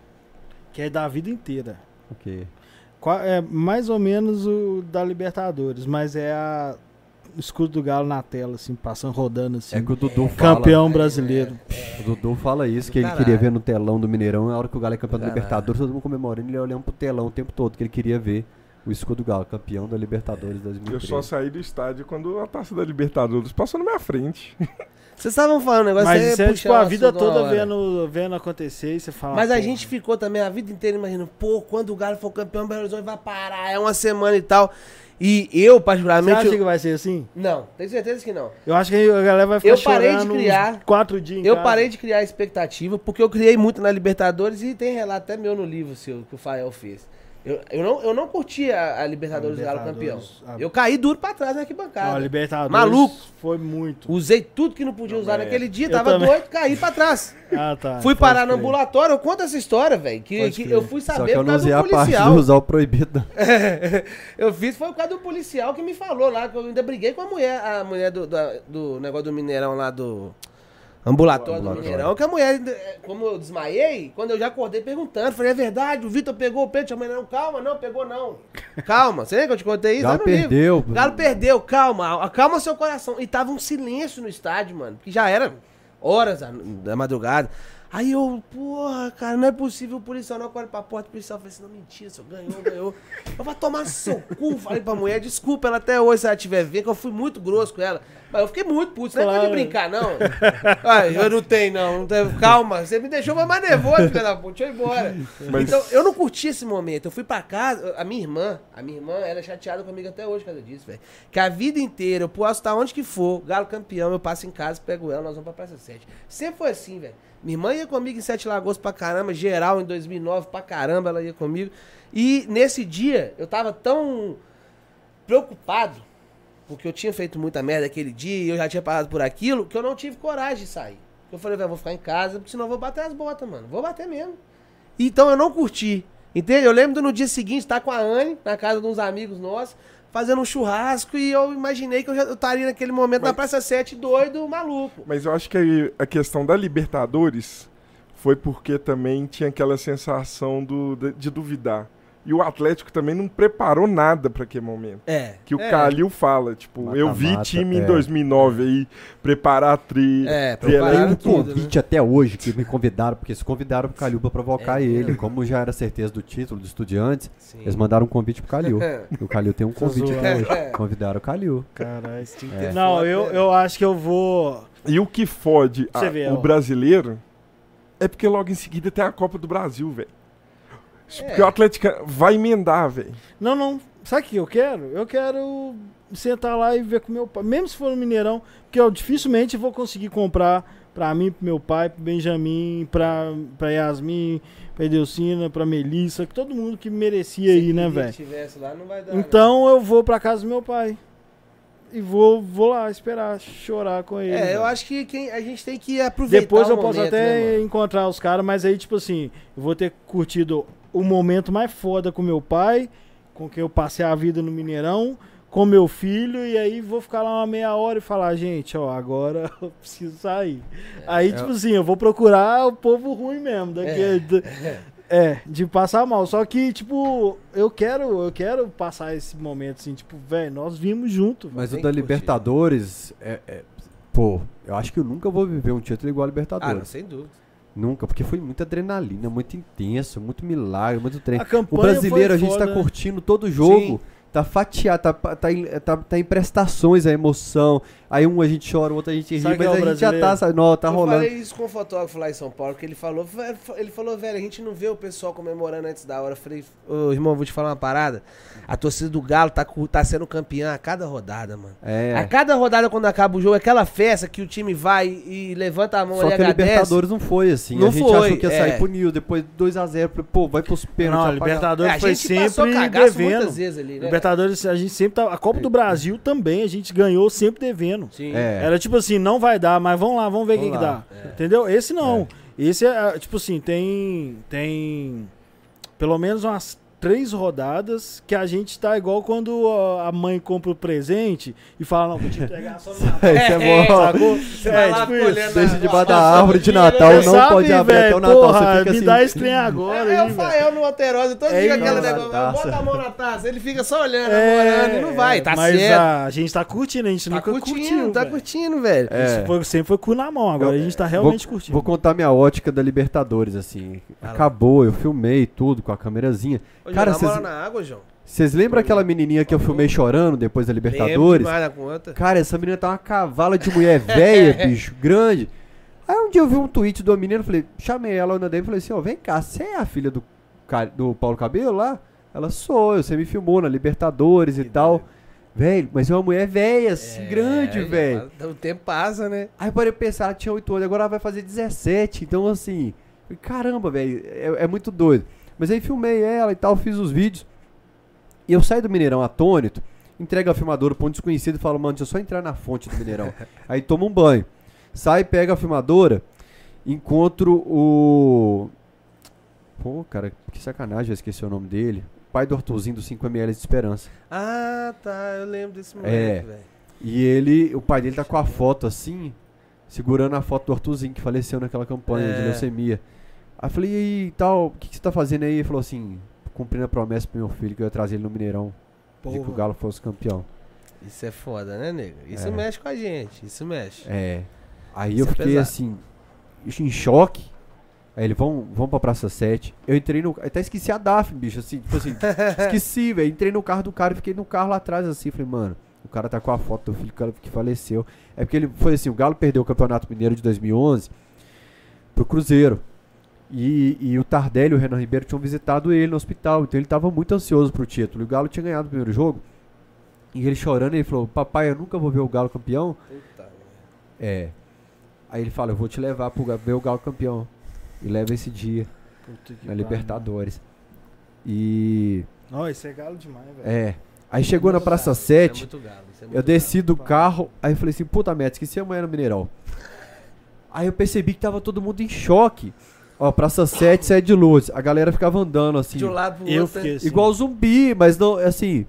Que é da vida inteira. O quê? É mais ou menos o da Libertadores, mas é a o escudo do Galo na tela, assim, passando, rodando assim. É que o Dudu Campeão fala, brasileiro. É, é, o Dudu fala isso, que ele queria ver no telão do Mineirão, na hora que o Galo é campeão da Libertadores, todo mundo comemorando, ele olhando pro telão o tempo todo, que ele queria ver o escudo Galo, campeão da Libertadores 2013. Eu só saí do estádio quando a taça da Libertadores passou na minha frente. Vocês estavam falando, negócio Mas você é, tipo, a vida toda vendo, vendo acontecer e você fala. Mas a gente ficou também a vida inteira imaginando, pô, quando o Galo for campeão, Belo Horizonte vai parar, é uma semana e tal. E eu, particularmente. Você acha que vai ser assim? Não, tenho certeza que não. Eu acho que a galera vai ficar eu parei de criar quatro dias. eu casa. parei de criar expectativa, porque eu criei muito na Libertadores e tem relato até meu no livro seu que o Fael fez. Eu, eu, não, eu não curti a, a Libertadores, Libertadores Galo campeão. A... Eu caí duro pra trás na arquibancada. Não, a Libertadores Maluco. Foi muito. Usei tudo que não podia não, usar é. naquele dia, eu tava também. doido, caí pra trás. Ah, tá. Fui parar crer. no ambulatório, eu conto essa história, velho. Que, que eu fui saber Só que eu não usei a parte de usar o proibido. eu fiz, foi o caso do policial que me falou lá, que eu ainda briguei com a mulher, a mulher do, do, do negócio do Mineirão lá do. Ambulatório, do Mineirão, que a mulher, como eu desmaiei, quando eu já acordei perguntando, falei, é verdade, o Vitor pegou o peito, a mulher, não, calma, não, pegou não. Calma, você lembra que eu te contei isso? Galo perdeu. Galo perdeu, calma, acalma seu coração. E tava um silêncio no estádio, mano, que já era horas da madrugada. Aí eu, porra, cara, não é possível o policial não olha pra porta, o policial falou assim, não, mentira, senhor, ganhou, ganhou. Eu vou tomar seu cu, falei pra mulher, desculpa ela até hoje se ela tiver vendo, que eu fui muito grosso com ela. Mas eu fiquei muito puto, você claro. não é de brincar, não. Ai, eu não tenho, não. não tenho, calma, você me deixou mais nervoso, filha da puta, deixa eu ir embora. Mas... Então, eu não curti esse momento. Eu fui pra casa, a minha irmã, a minha irmã, ela é chateada comigo até hoje por causa disso, velho. Que a vida inteira, eu posso estar onde que for, galo campeão, eu passo em casa, pego ela, nós vamos pra Praça 7. Sempre foi assim, velho. Minha irmã ia comigo em Sete Lagoas pra caramba, geral em 2009 pra caramba ela ia comigo. E nesse dia eu tava tão preocupado, porque eu tinha feito muita merda aquele dia e eu já tinha passado por aquilo, que eu não tive coragem de sair. Eu falei, velho, vou ficar em casa, porque senão eu vou bater as botas, mano. Vou bater mesmo. Então eu não curti. Entende? Eu lembro no dia seguinte estar com a Anne, na casa de uns amigos nossos fazendo um churrasco e eu imaginei que eu já estaria naquele momento mas, na Praça 7 doido, maluco. Mas eu acho que a questão da Libertadores foi porque também tinha aquela sensação do, de, de duvidar. E o Atlético também não preparou nada para aquele momento. É. Que o é. Calil fala, tipo, mata, eu vi time é. em 2009 aí preparar a tri. É, preparar um convite né? até hoje que me convidaram, porque se convidaram pro Calil para provocar é, ele, como já era certeza do título do Estudiantes, Sim. eles mandaram um convite pro Calil. o Calil tem um convite até hoje. Convidaram o Calil. Caralho, é. Não, eu, eu acho que eu vou E o que fode a, vê, o brasileiro é porque logo em seguida tem a Copa do Brasil, velho. É. Porque o Atlético vai emendar, velho. Não, não. Sabe o que eu quero? Eu quero sentar lá e ver com meu pai. Mesmo se for no Mineirão, porque eu dificilmente vou conseguir comprar pra mim, pro meu pai, pro Benjamin, pra, pra Yasmin, pra Edelcina, pra Melissa, que todo mundo que merecia ir, né, velho? Então né? eu vou pra casa do meu pai e vou, vou lá esperar, chorar com ele. É, eu acho que quem, a gente tem que aproveitar Depois eu posso até né, encontrar os caras, mas aí, tipo assim, eu vou ter curtido o momento mais foda com meu pai, com quem eu passei a vida no Mineirão, com meu filho, e aí vou ficar lá uma meia hora e falar, gente, ó, agora eu preciso sair. É, aí, tipo assim, eu vou procurar o povo ruim mesmo. Daqui, é. É, de passar mal. Só que, tipo, eu quero, eu quero passar esse momento, assim, tipo, velho, nós vimos junto. Mas o da Libertadores, é, é, pô, eu acho que eu nunca vou viver um título igual a Libertadores. Ah, não, sem dúvida. Nunca, porque foi muita adrenalina, muito intenso, muito milagre, muito treino. O brasileiro, a gente tá foda. tá curtindo todo jogo. Sim tá fatiado, tá, tá, tá, tá em prestações a emoção. Aí um a gente chora, o outro a gente ri, mas é a gente já tá, sabe, não, tá eu rolando. Eu falei isso com o fotógrafo lá em São Paulo, que ele falou, ele falou, velho, a gente não vê o pessoal comemorando antes da hora. Eu falei, ô irmão, vou te falar uma parada. A torcida do Galo tá, tá sendo campeã a cada rodada, mano. É. A cada rodada, quando acaba o jogo, é aquela festa que o time vai e levanta a mão Só que a Libertadores não foi assim. Não a gente foi, achou que ia sair é. Nil, depois 2x0, pô, vai pros pênaltis. Não, a Libertadores é, foi sempre devendo. Ali, né? Libertadores, a gente sempre tá. A Copa do Brasil também, a gente ganhou sempre devendo. Sim. É. Era tipo assim, não vai dar, mas vamos lá, vamos ver quem que dá. É. Entendeu? Esse não. É. Esse é, tipo assim, tem. Tem. Pelo menos umas três rodadas que a gente tá igual quando a mãe compra o presente e fala, não, vou te entregar só no Natal. Isso é, bom. Sacou? É, tipo isso. Deixa debaixo da árvore de Natal, não sabe, pode abrir véio, até o Natal. Porra, você fica me assim, dá esse trem agora. É, é o Fael no Alterosa, todo é dia aquele negócio, bota a mão na taça, ele fica só olhando, é, namorando e não vai, tá mas certo. A, a gente tá curtindo, a gente tá nunca curtindo, curtiu. Tá curtindo, velho. É. Foi, sempre foi cu na mão, agora a gente tá realmente vou, curtindo. Vou contar minha ótica da Libertadores, assim. Acabou, eu filmei tudo com a câmerazinha. Cara, vocês água, João. Vocês lembram aquela menininha que eu filmei chorando depois da Libertadores? da conta. Cara, essa menina tá uma cavala de mulher velha, bicho, grande. Aí um dia eu vi um tweet do menino, falei, chamei ela na DM e falei assim, ó, oh, vem cá, você é a filha do, do Paulo Cabelo lá? Ela sou, você me filmou na Libertadores que e tal. Velho, mas é uma mulher velha, assim, é, grande, velho. O tempo passa, né? Aí parei pensar, ela tinha 8 anos, agora ela vai fazer 17. Então, assim, caramba, velho, é, é muito doido. Mas aí filmei ela e tal, fiz os vídeos. E eu saio do Mineirão atônito, entrego a filmadora pra um desconhecido e falo, mano, deixa eu só entrar na fonte do Mineirão. aí tomo um banho. Sai, pega a filmadora, encontro o. Pô, cara, que sacanagem, eu esqueci o nome dele. Pai do Arthurzinho do 5ml de Esperança. Ah, tá, eu lembro desse momento, é. velho. E ele, o pai dele tá com a foto assim, segurando a foto do Arthurzinho que faleceu naquela campanha é. de leucemia. Aí eu falei, e aí, tal, o que, que você tá fazendo aí? Ele falou assim, cumprindo a promessa pro meu filho que eu ia trazer ele no Mineirão. De que o Galo fosse campeão. Isso é foda, né, nego? Isso é. mexe com a gente, isso mexe. É. Aí isso eu é fiquei assim, em choque. Aí ele, vão, vão pra Praça 7. Eu entrei no. Até esqueci a Daphne, bicho, assim, tipo assim, esqueci, velho. Entrei no carro do cara e fiquei no carro lá atrás, assim. Falei, mano, o cara tá com a foto do filho que faleceu. É porque ele foi assim: o Galo perdeu o Campeonato Mineiro de 2011 pro Cruzeiro. E, e o Tardelli e o Renan Ribeiro tinham visitado ele no hospital, então ele estava muito ansioso pro título. E o Galo tinha ganhado o primeiro jogo. E ele chorando, ele falou: Papai, eu nunca vou ver o Galo campeão. Puta, é. Aí ele fala: Eu vou te levar para ver o Galo campeão. E leva esse dia na Libertadores. E. Não, esse é galo demais, velho. É. Aí chegou na Praça 7. É é eu desci do carro, aí eu falei assim: Puta merda, esqueci amanhã no Mineirão. Aí eu percebi que tava todo mundo em choque. Ó, Praça 7, 7 de luz. A galera ficava andando assim. De um lado pro outro. Assim. Igual zumbi, mas não, assim.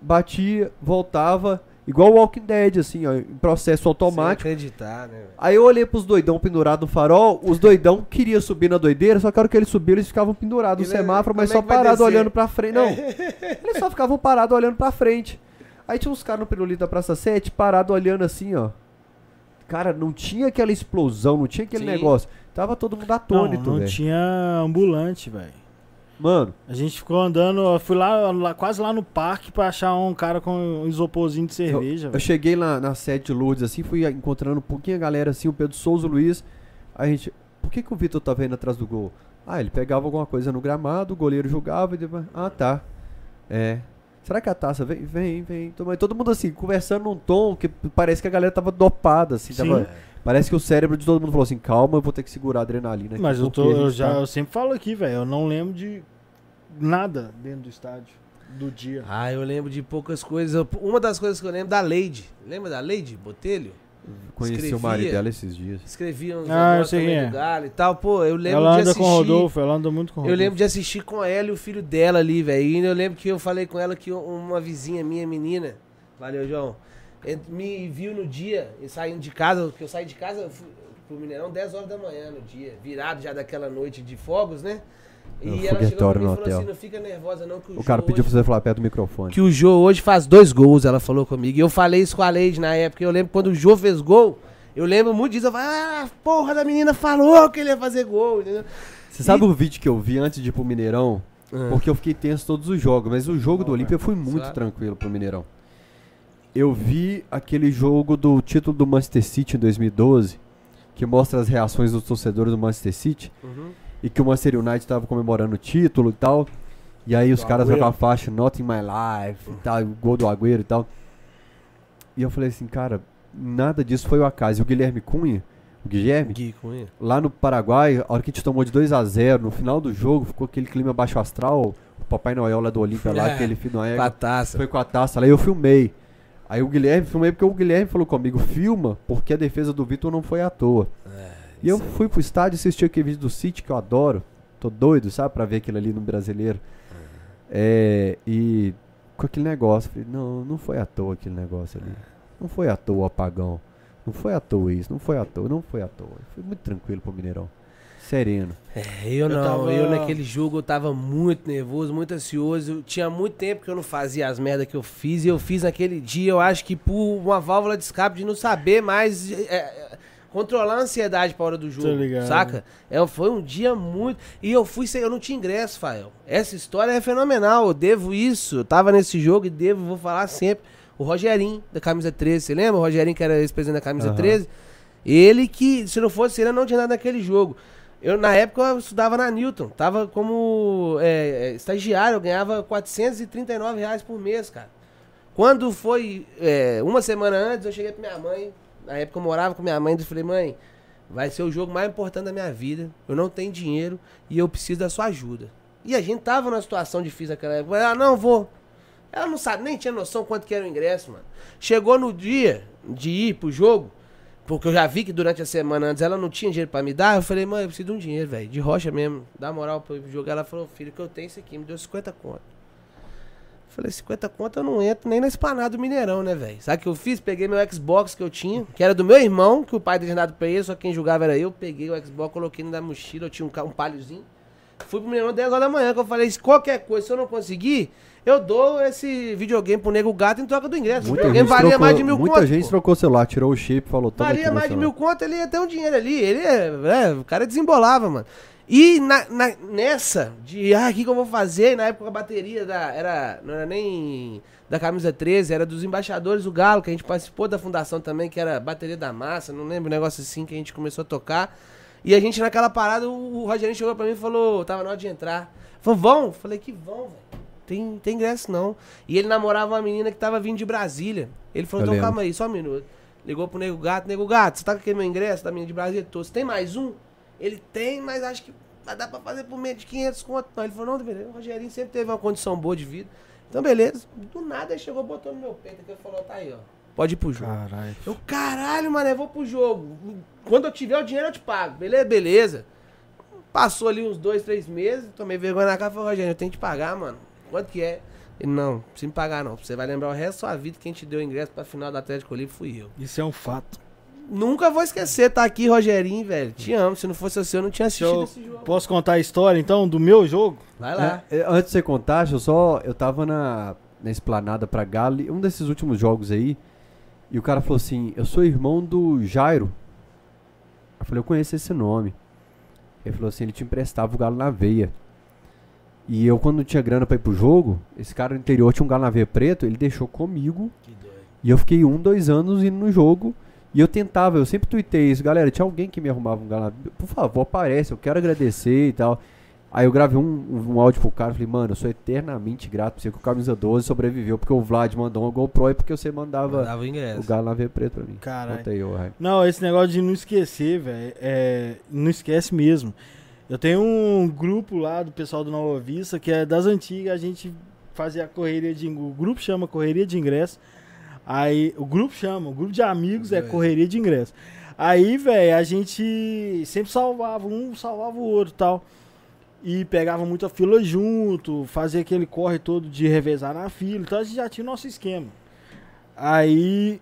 Batia, voltava. Igual o Walking Dead, assim, ó, em processo automático. Sem acreditar, né? Aí eu olhei pros doidão pendurados no farol, os doidão queriam subir na doideira, só que a hora que eles subiram, eles ficavam pendurados no semáforo, mas só é parados olhando pra frente. Não, eles só ficavam parados olhando pra frente. Aí tinha uns caras no pirulito da Praça 7, parado olhando assim, ó. Cara, não tinha aquela explosão, não tinha aquele Sim. negócio. Tava todo mundo atônito, Não, não tinha ambulante, velho. Mano. A gente ficou andando, eu fui lá, lá, quase lá no parque pra achar um cara com um isoporzinho de cerveja. Eu, eu cheguei lá na sede de Lourdes, assim, fui encontrando um pouquinho a galera, assim, o Pedro Souza, o Luiz. A gente, por que, que o Vitor tá vendo atrás do gol? Ah, ele pegava alguma coisa no gramado, o goleiro jogava e depois, ah, tá. É. Será que a taça vem, vem, vem. Todo mundo assim, conversando num tom que parece que a galera tava dopada, assim, Sim. tava Parece que o cérebro de todo mundo falou assim: calma, eu vou ter que segurar a adrenalina. Aqui, Mas eu, tô, eu já tá... eu sempre falo aqui, velho. Eu não lembro de nada dentro do estádio do dia. Ah, eu lembro de poucas coisas. Uma das coisas que eu lembro da Leide. Lembra da Leide Botelho? Conheci escrevia, o marido dela esses dias. Escrevia uns ah, eu sei é. do Galo e tal. Pô, eu lembro ela de assistir. com o Rodolfo, ela anda muito com o Rodolfo. Eu lembro de assistir com ela e o filho dela ali, velho. E eu lembro que eu falei com ela que uma vizinha minha, menina, valeu, João, me viu no dia, saindo de casa, que eu saí de casa, fui, pro Mineirão 10 horas da manhã no dia, virado já daquela noite de fogos, né? E ela chegou pra mim e falou assim, não fica nervosa não, que o, o cara pediu hoje, pra você falar perto do microfone. Que o Jô hoje faz dois gols, ela falou comigo. E eu falei isso com a Leide na época, eu lembro quando o Jô fez gol, eu lembro muito disso, eu falei, ah, porra da menina falou que ele ia fazer gol, entendeu? Você e... sabe o vídeo que eu vi antes de ir pro Mineirão? Uhum. Porque eu fiquei tenso todos os jogos, mas o jogo oh, do Olímpia foi muito claro. tranquilo pro Mineirão. Eu vi aquele jogo do título do Manchester City em 2012, que mostra as reações dos torcedores do Manchester City. Uhum. E que o Manchester United estava comemorando o título e tal. E aí os do caras com a faixa Not in My Life e tal, o gol do Agüero e tal. E eu falei assim, cara, nada disso foi o acaso. E o Guilherme Cunha, o Guilherme, Gui Cunha. lá no Paraguai, a hora que a gente tomou de 2 a 0 no final do jogo, ficou aquele clima baixo astral. O Papai Noel lá do Olímpia lá, é, aquele filho. Com a taça. Foi com a taça lá e eu filmei. Aí o Guilherme, filmei porque o Guilherme falou comigo, filma, porque a defesa do Vitor não foi à toa. É, e eu fui pro estádio assistir aquele vídeo do City, que eu adoro. Tô doido, sabe, pra ver aquilo ali no brasileiro. É, e com aquele negócio, falei, não, não foi à toa aquele negócio ali. Não foi à toa o apagão. Não foi à toa isso, não foi à toa, não foi à toa. Foi muito tranquilo pro Mineirão sereno. É, eu, eu não. Tava... Eu naquele jogo eu tava muito nervoso, muito ansioso. Tinha muito tempo que eu não fazia as merdas que eu fiz. E eu fiz naquele dia, eu acho que por uma válvula de escape de não saber mais. É, é controlar a ansiedade pra hora do jogo, saca? É, foi um dia muito. E eu fui sem. Eu não tinha ingresso, Fael. Essa história é fenomenal. Eu devo isso. Eu tava nesse jogo e devo, vou falar sempre. O Rogerinho, da camisa 13. Você lembra? O Rogerinho, que era ex-presidente da camisa uhum. 13. Ele que, se não fosse ele, não tinha nada naquele jogo. Eu, na época, eu estudava na Newton. Tava como é, é estagiário, eu ganhava 439 reais por mês, cara. Quando foi é, uma semana antes, eu cheguei pra minha mãe. Na época eu morava com minha mãe e falei, mãe, vai ser o jogo mais importante da minha vida. Eu não tenho dinheiro e eu preciso da sua ajuda. E a gente tava numa situação difícil naquela época. Ela, não, vou. Ela não sabe, nem tinha noção quanto que era o ingresso, mano. Chegou no dia de ir pro jogo, porque eu já vi que durante a semana antes ela não tinha dinheiro pra me dar. Eu falei, mãe, eu preciso de um dinheiro, velho. De rocha mesmo. Dá moral pra eu jogar. Ela falou, filho, que eu tenho isso aqui. Me deu 50 conto. Eu falei, 50 conto eu não entro nem na esplanada do Mineirão, né, velho? Sabe o que eu fiz? Peguei meu Xbox que eu tinha, que era do meu irmão, que o pai tinha dado pra ele, só quem jogava era eu. Peguei o Xbox, coloquei na mochila, eu tinha um, um palhozinho. Fui pro Mineirão 10 horas da manhã, que eu falei, qualquer coisa, se eu não conseguir, eu dou esse videogame pro nego gato em troca do ingresso. Muita o videogame valia trocou, mais de mil Muita gente pô. trocou o celular, tirou o chip, falou Valia mais de mil conto, ele ia ter um dinheiro ali. Ele é, é, o cara desembolava, mano. E na, na, nessa, de ah, o que, que eu vou fazer? Na época a bateria da, era, não era nem da camisa 13, era dos embaixadores do Galo, que a gente participou da fundação também, que era bateria da massa, não lembro, um negócio assim que a gente começou a tocar. E a gente naquela parada, o, o Rogerinho chegou pra mim e falou, tava na hora de entrar. Falou, vão? Falei, que vão, velho tem, tem ingresso não. E ele namorava uma menina que tava vindo de Brasília. Ele falou, eu então lembro. calma aí, só um minuto. Ligou pro Nego Gato, Nego Gato, você tá com aquele meu ingresso da menina de Brasília? Tô. Você tem mais um? Ele tem, mas acho que dar pra fazer por menos de 500 conto. Não, ele falou, não, beleza. O Rogerinho sempre teve uma condição boa de vida. Então, beleza. Do nada ele chegou, botou no meu peito aqui e falou, tá aí, ó. Pode ir pro jogo. Caralho. Eu, caralho, mano, eu vou pro jogo. Quando eu tiver o dinheiro, eu te pago. Beleza, beleza. Passou ali uns dois, três meses, tomei vergonha na cara e falei, Rogério, eu tenho que te pagar, mano. Quanto que é? Ele, não, não precisa me pagar não. Você vai lembrar o resto da sua vida que quem te deu o ingresso pra final do Atlético Livre fui eu. Isso é um fato. Nunca vou esquecer, tá aqui, Rogerinho, velho. Te amo. Se não fosse você, eu não tinha assistido eu esse jogo. Posso contar a história, então, do meu jogo? Vai lá. É, é antes de você contar, eu só. Eu tava na, na esplanada pra Galo, um desses últimos jogos aí. E o cara falou assim: Eu sou irmão do Jairo. Eu falei: Eu conheço esse nome. Ele falou assim: Ele te emprestava o galo na veia. E eu, quando não tinha grana pra ir pro jogo, esse cara no interior tinha um veia preto, ele deixou comigo. E eu fiquei um, dois anos indo no jogo. E eu tentava, eu sempre tuitei isso, galera, tinha alguém que me arrumava um galo Por favor, aparece, eu quero agradecer e tal. Aí eu gravei um, um, um áudio pro cara, falei, mano, eu sou eternamente grato por você que o Camisa 12 sobreviveu, porque o Vlad mandou um GoPro e porque você mandava, mandava o, o galo na veia preto pra mim. Caralho. Não, esse negócio de não esquecer, velho, é, não esquece mesmo. Eu tenho um grupo lá do pessoal do Nova Vista, que é das antigas, a gente fazia a correria de... O grupo chama Correria de Ingresso. Aí o grupo chama, o grupo de amigos é, é correria de ingresso. Aí, velho, a gente sempre salvava, um salvava o outro tal. E pegava muita fila junto, fazia aquele corre todo de revezar na fila. Então a gente já tinha o nosso esquema. Aí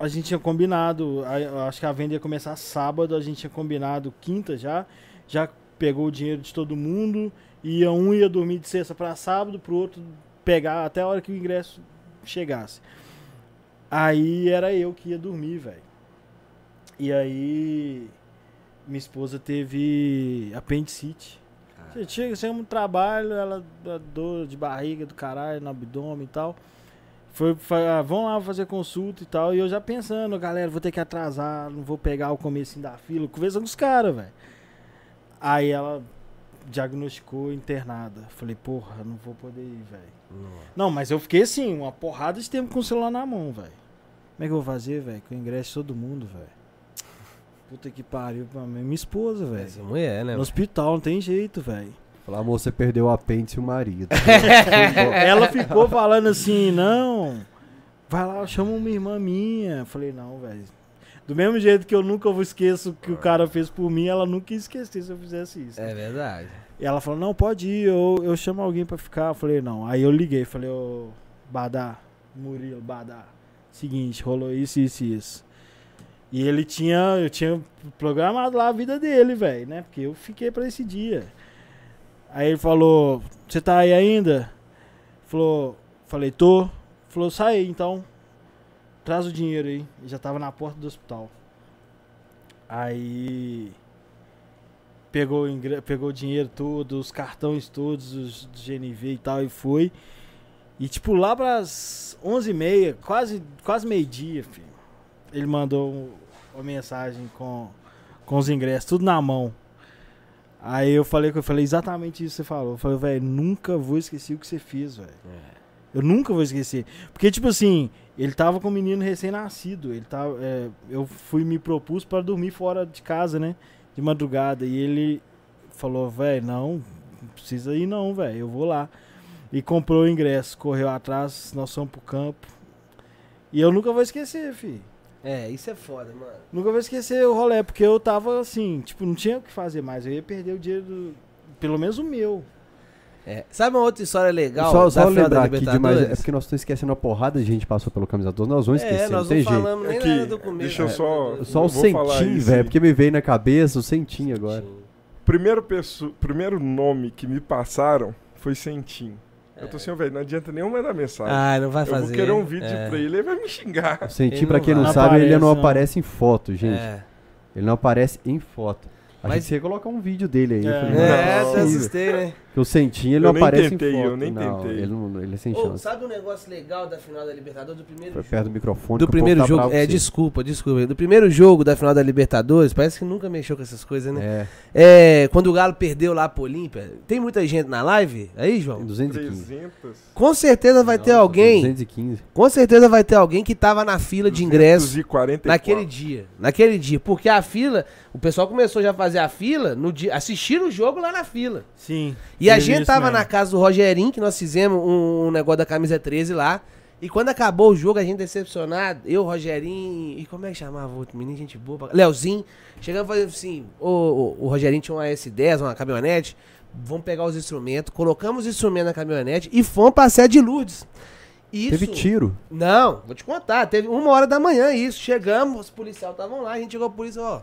a gente tinha combinado, acho que a venda ia começar sábado, a gente tinha combinado quinta já. Já pegou o dinheiro de todo mundo. Ia um ia dormir de sexta para sábado, pro outro pegar até a hora que o ingresso chegasse. Aí era eu que ia dormir, velho. E aí minha esposa teve apendicite. Você chega, você um trabalho, ela dor de barriga do caralho, no abdômen e tal. Foi, foi ah, vão lá fazer consulta e tal. E eu já pensando, galera, vou ter que atrasar, não vou pegar o começo da fila, conversando com os caras, velho. Aí ela diagnosticou internada. Falei, porra, não vou poder ir, velho. Não, mas eu fiquei assim, uma porrada de tempo com o celular na mão, velho. Como é que eu vou fazer, velho? Com o ingresso todo mundo, velho. Puta que pariu pra mim. Minha esposa, velho. Essa mulher, né? No hospital, não tem jeito, velho. Falar, amor, você perdeu o apêndice e o marido. Ela ficou falando assim, não. Vai lá, chama uma irmã minha. Falei, não, velho. Do mesmo jeito que eu nunca vou esquecer o que o cara fez por mim, ela nunca ia esquecer se eu fizesse isso. É verdade. E ela falou, não, pode ir, eu, eu chamo alguém pra ficar. Eu falei, não. Aí eu liguei, falei, ô, Badá, Murilo, Badá. Seguinte, rolou isso, isso e isso. E ele tinha, eu tinha programado lá a vida dele, velho, né? Porque eu fiquei para esse dia. Aí ele falou, você tá aí ainda? Falou, falei, tô. Falou, sai então. Traz o dinheiro aí. Já tava na porta do hospital. Aí pegou, pegou o dinheiro todo, os cartões todos, os do GNV e tal, e foi. E tipo, lá pras 11h30, quase, quase meio-dia, ele mandou uma mensagem com, com os ingressos, tudo na mão. Aí eu falei que eu falei exatamente isso que você falou. Eu falei, velho, nunca vou esquecer o que você fez, velho. É. Eu nunca vou esquecer. Porque, tipo assim, ele tava com um menino recém-nascido. Ele tava. É, eu fui me propus para dormir fora de casa, né? De madrugada. E ele falou, velho, não, não precisa ir não, velho. Eu vou lá. E comprou o ingresso, correu atrás, nós fomos pro campo. E eu nunca vou esquecer, fi. É, isso é foda, mano. Nunca vou esquecer o rolê, porque eu tava assim, tipo, não tinha o que fazer mais. Eu ia perder o dinheiro, do, pelo menos o meu. É. Sabe uma outra história legal? Só, só lembrar aqui demais, é porque nós estamos esquecendo uma porrada de gente passou pelo camisa 12, nós vamos esquecer, é, nós não, não falamos nem aqui, nada do começo. Deixa eu só... É, só o sentim, velho, porque me veio na cabeça o sentim agora. Primeiro, pessoa, primeiro nome que me passaram foi Sentim. É. Eu tô assim, velho, não adianta nem mandar mensagem. Ah, não vai fazer. Eu vou querer um vídeo é. pra ele, ele vai me xingar. O Sentim, pra quem não, não sabe, aparece, ele não, não aparece em foto, gente. É. Ele não aparece em foto. A Mas... gente ia colocar um vídeo dele aí. É, falei, é assustei, né? O Sentinho, ele eu não aparece tentei, em foto. Eu nem não, tentei. Ele, não, ele é sem chance. sabe um negócio legal da final da Libertadores? Do primeiro Foi perto do microfone. Do primeiro tá jogo. É, desculpa, desculpa. Do primeiro jogo da final da Libertadores, parece que nunca mexeu com essas coisas, né? É. é quando o Galo perdeu lá pro Olímpia, tem muita gente na live aí, João? 215. 300. Com certeza vai Nossa, ter alguém. 215. Com certeza vai ter alguém que tava na fila de ingresso naquele dia. Naquele dia. Porque a fila, o pessoal começou já a fazer a fila no dia, assistir o jogo lá na fila. Sim. E a gente tava na casa do Rogerinho, que nós fizemos um, um, negócio da camisa 13 lá. E quando acabou o jogo, a gente decepcionado, eu, Rogerinho, e como é que chamava o outro menino, gente boa, Leozinho, chegamos e falando assim, o, o, o Rogerinho tinha uma S10, uma caminhonete, vamos pegar os instrumentos, colocamos os instrumentos na caminhonete e fomos pra sede de Lourdes. Isso, teve tiro? Não, vou te contar. Teve uma hora da manhã isso. Chegamos, os policiais estavam lá, a gente chegou a polícia, ó.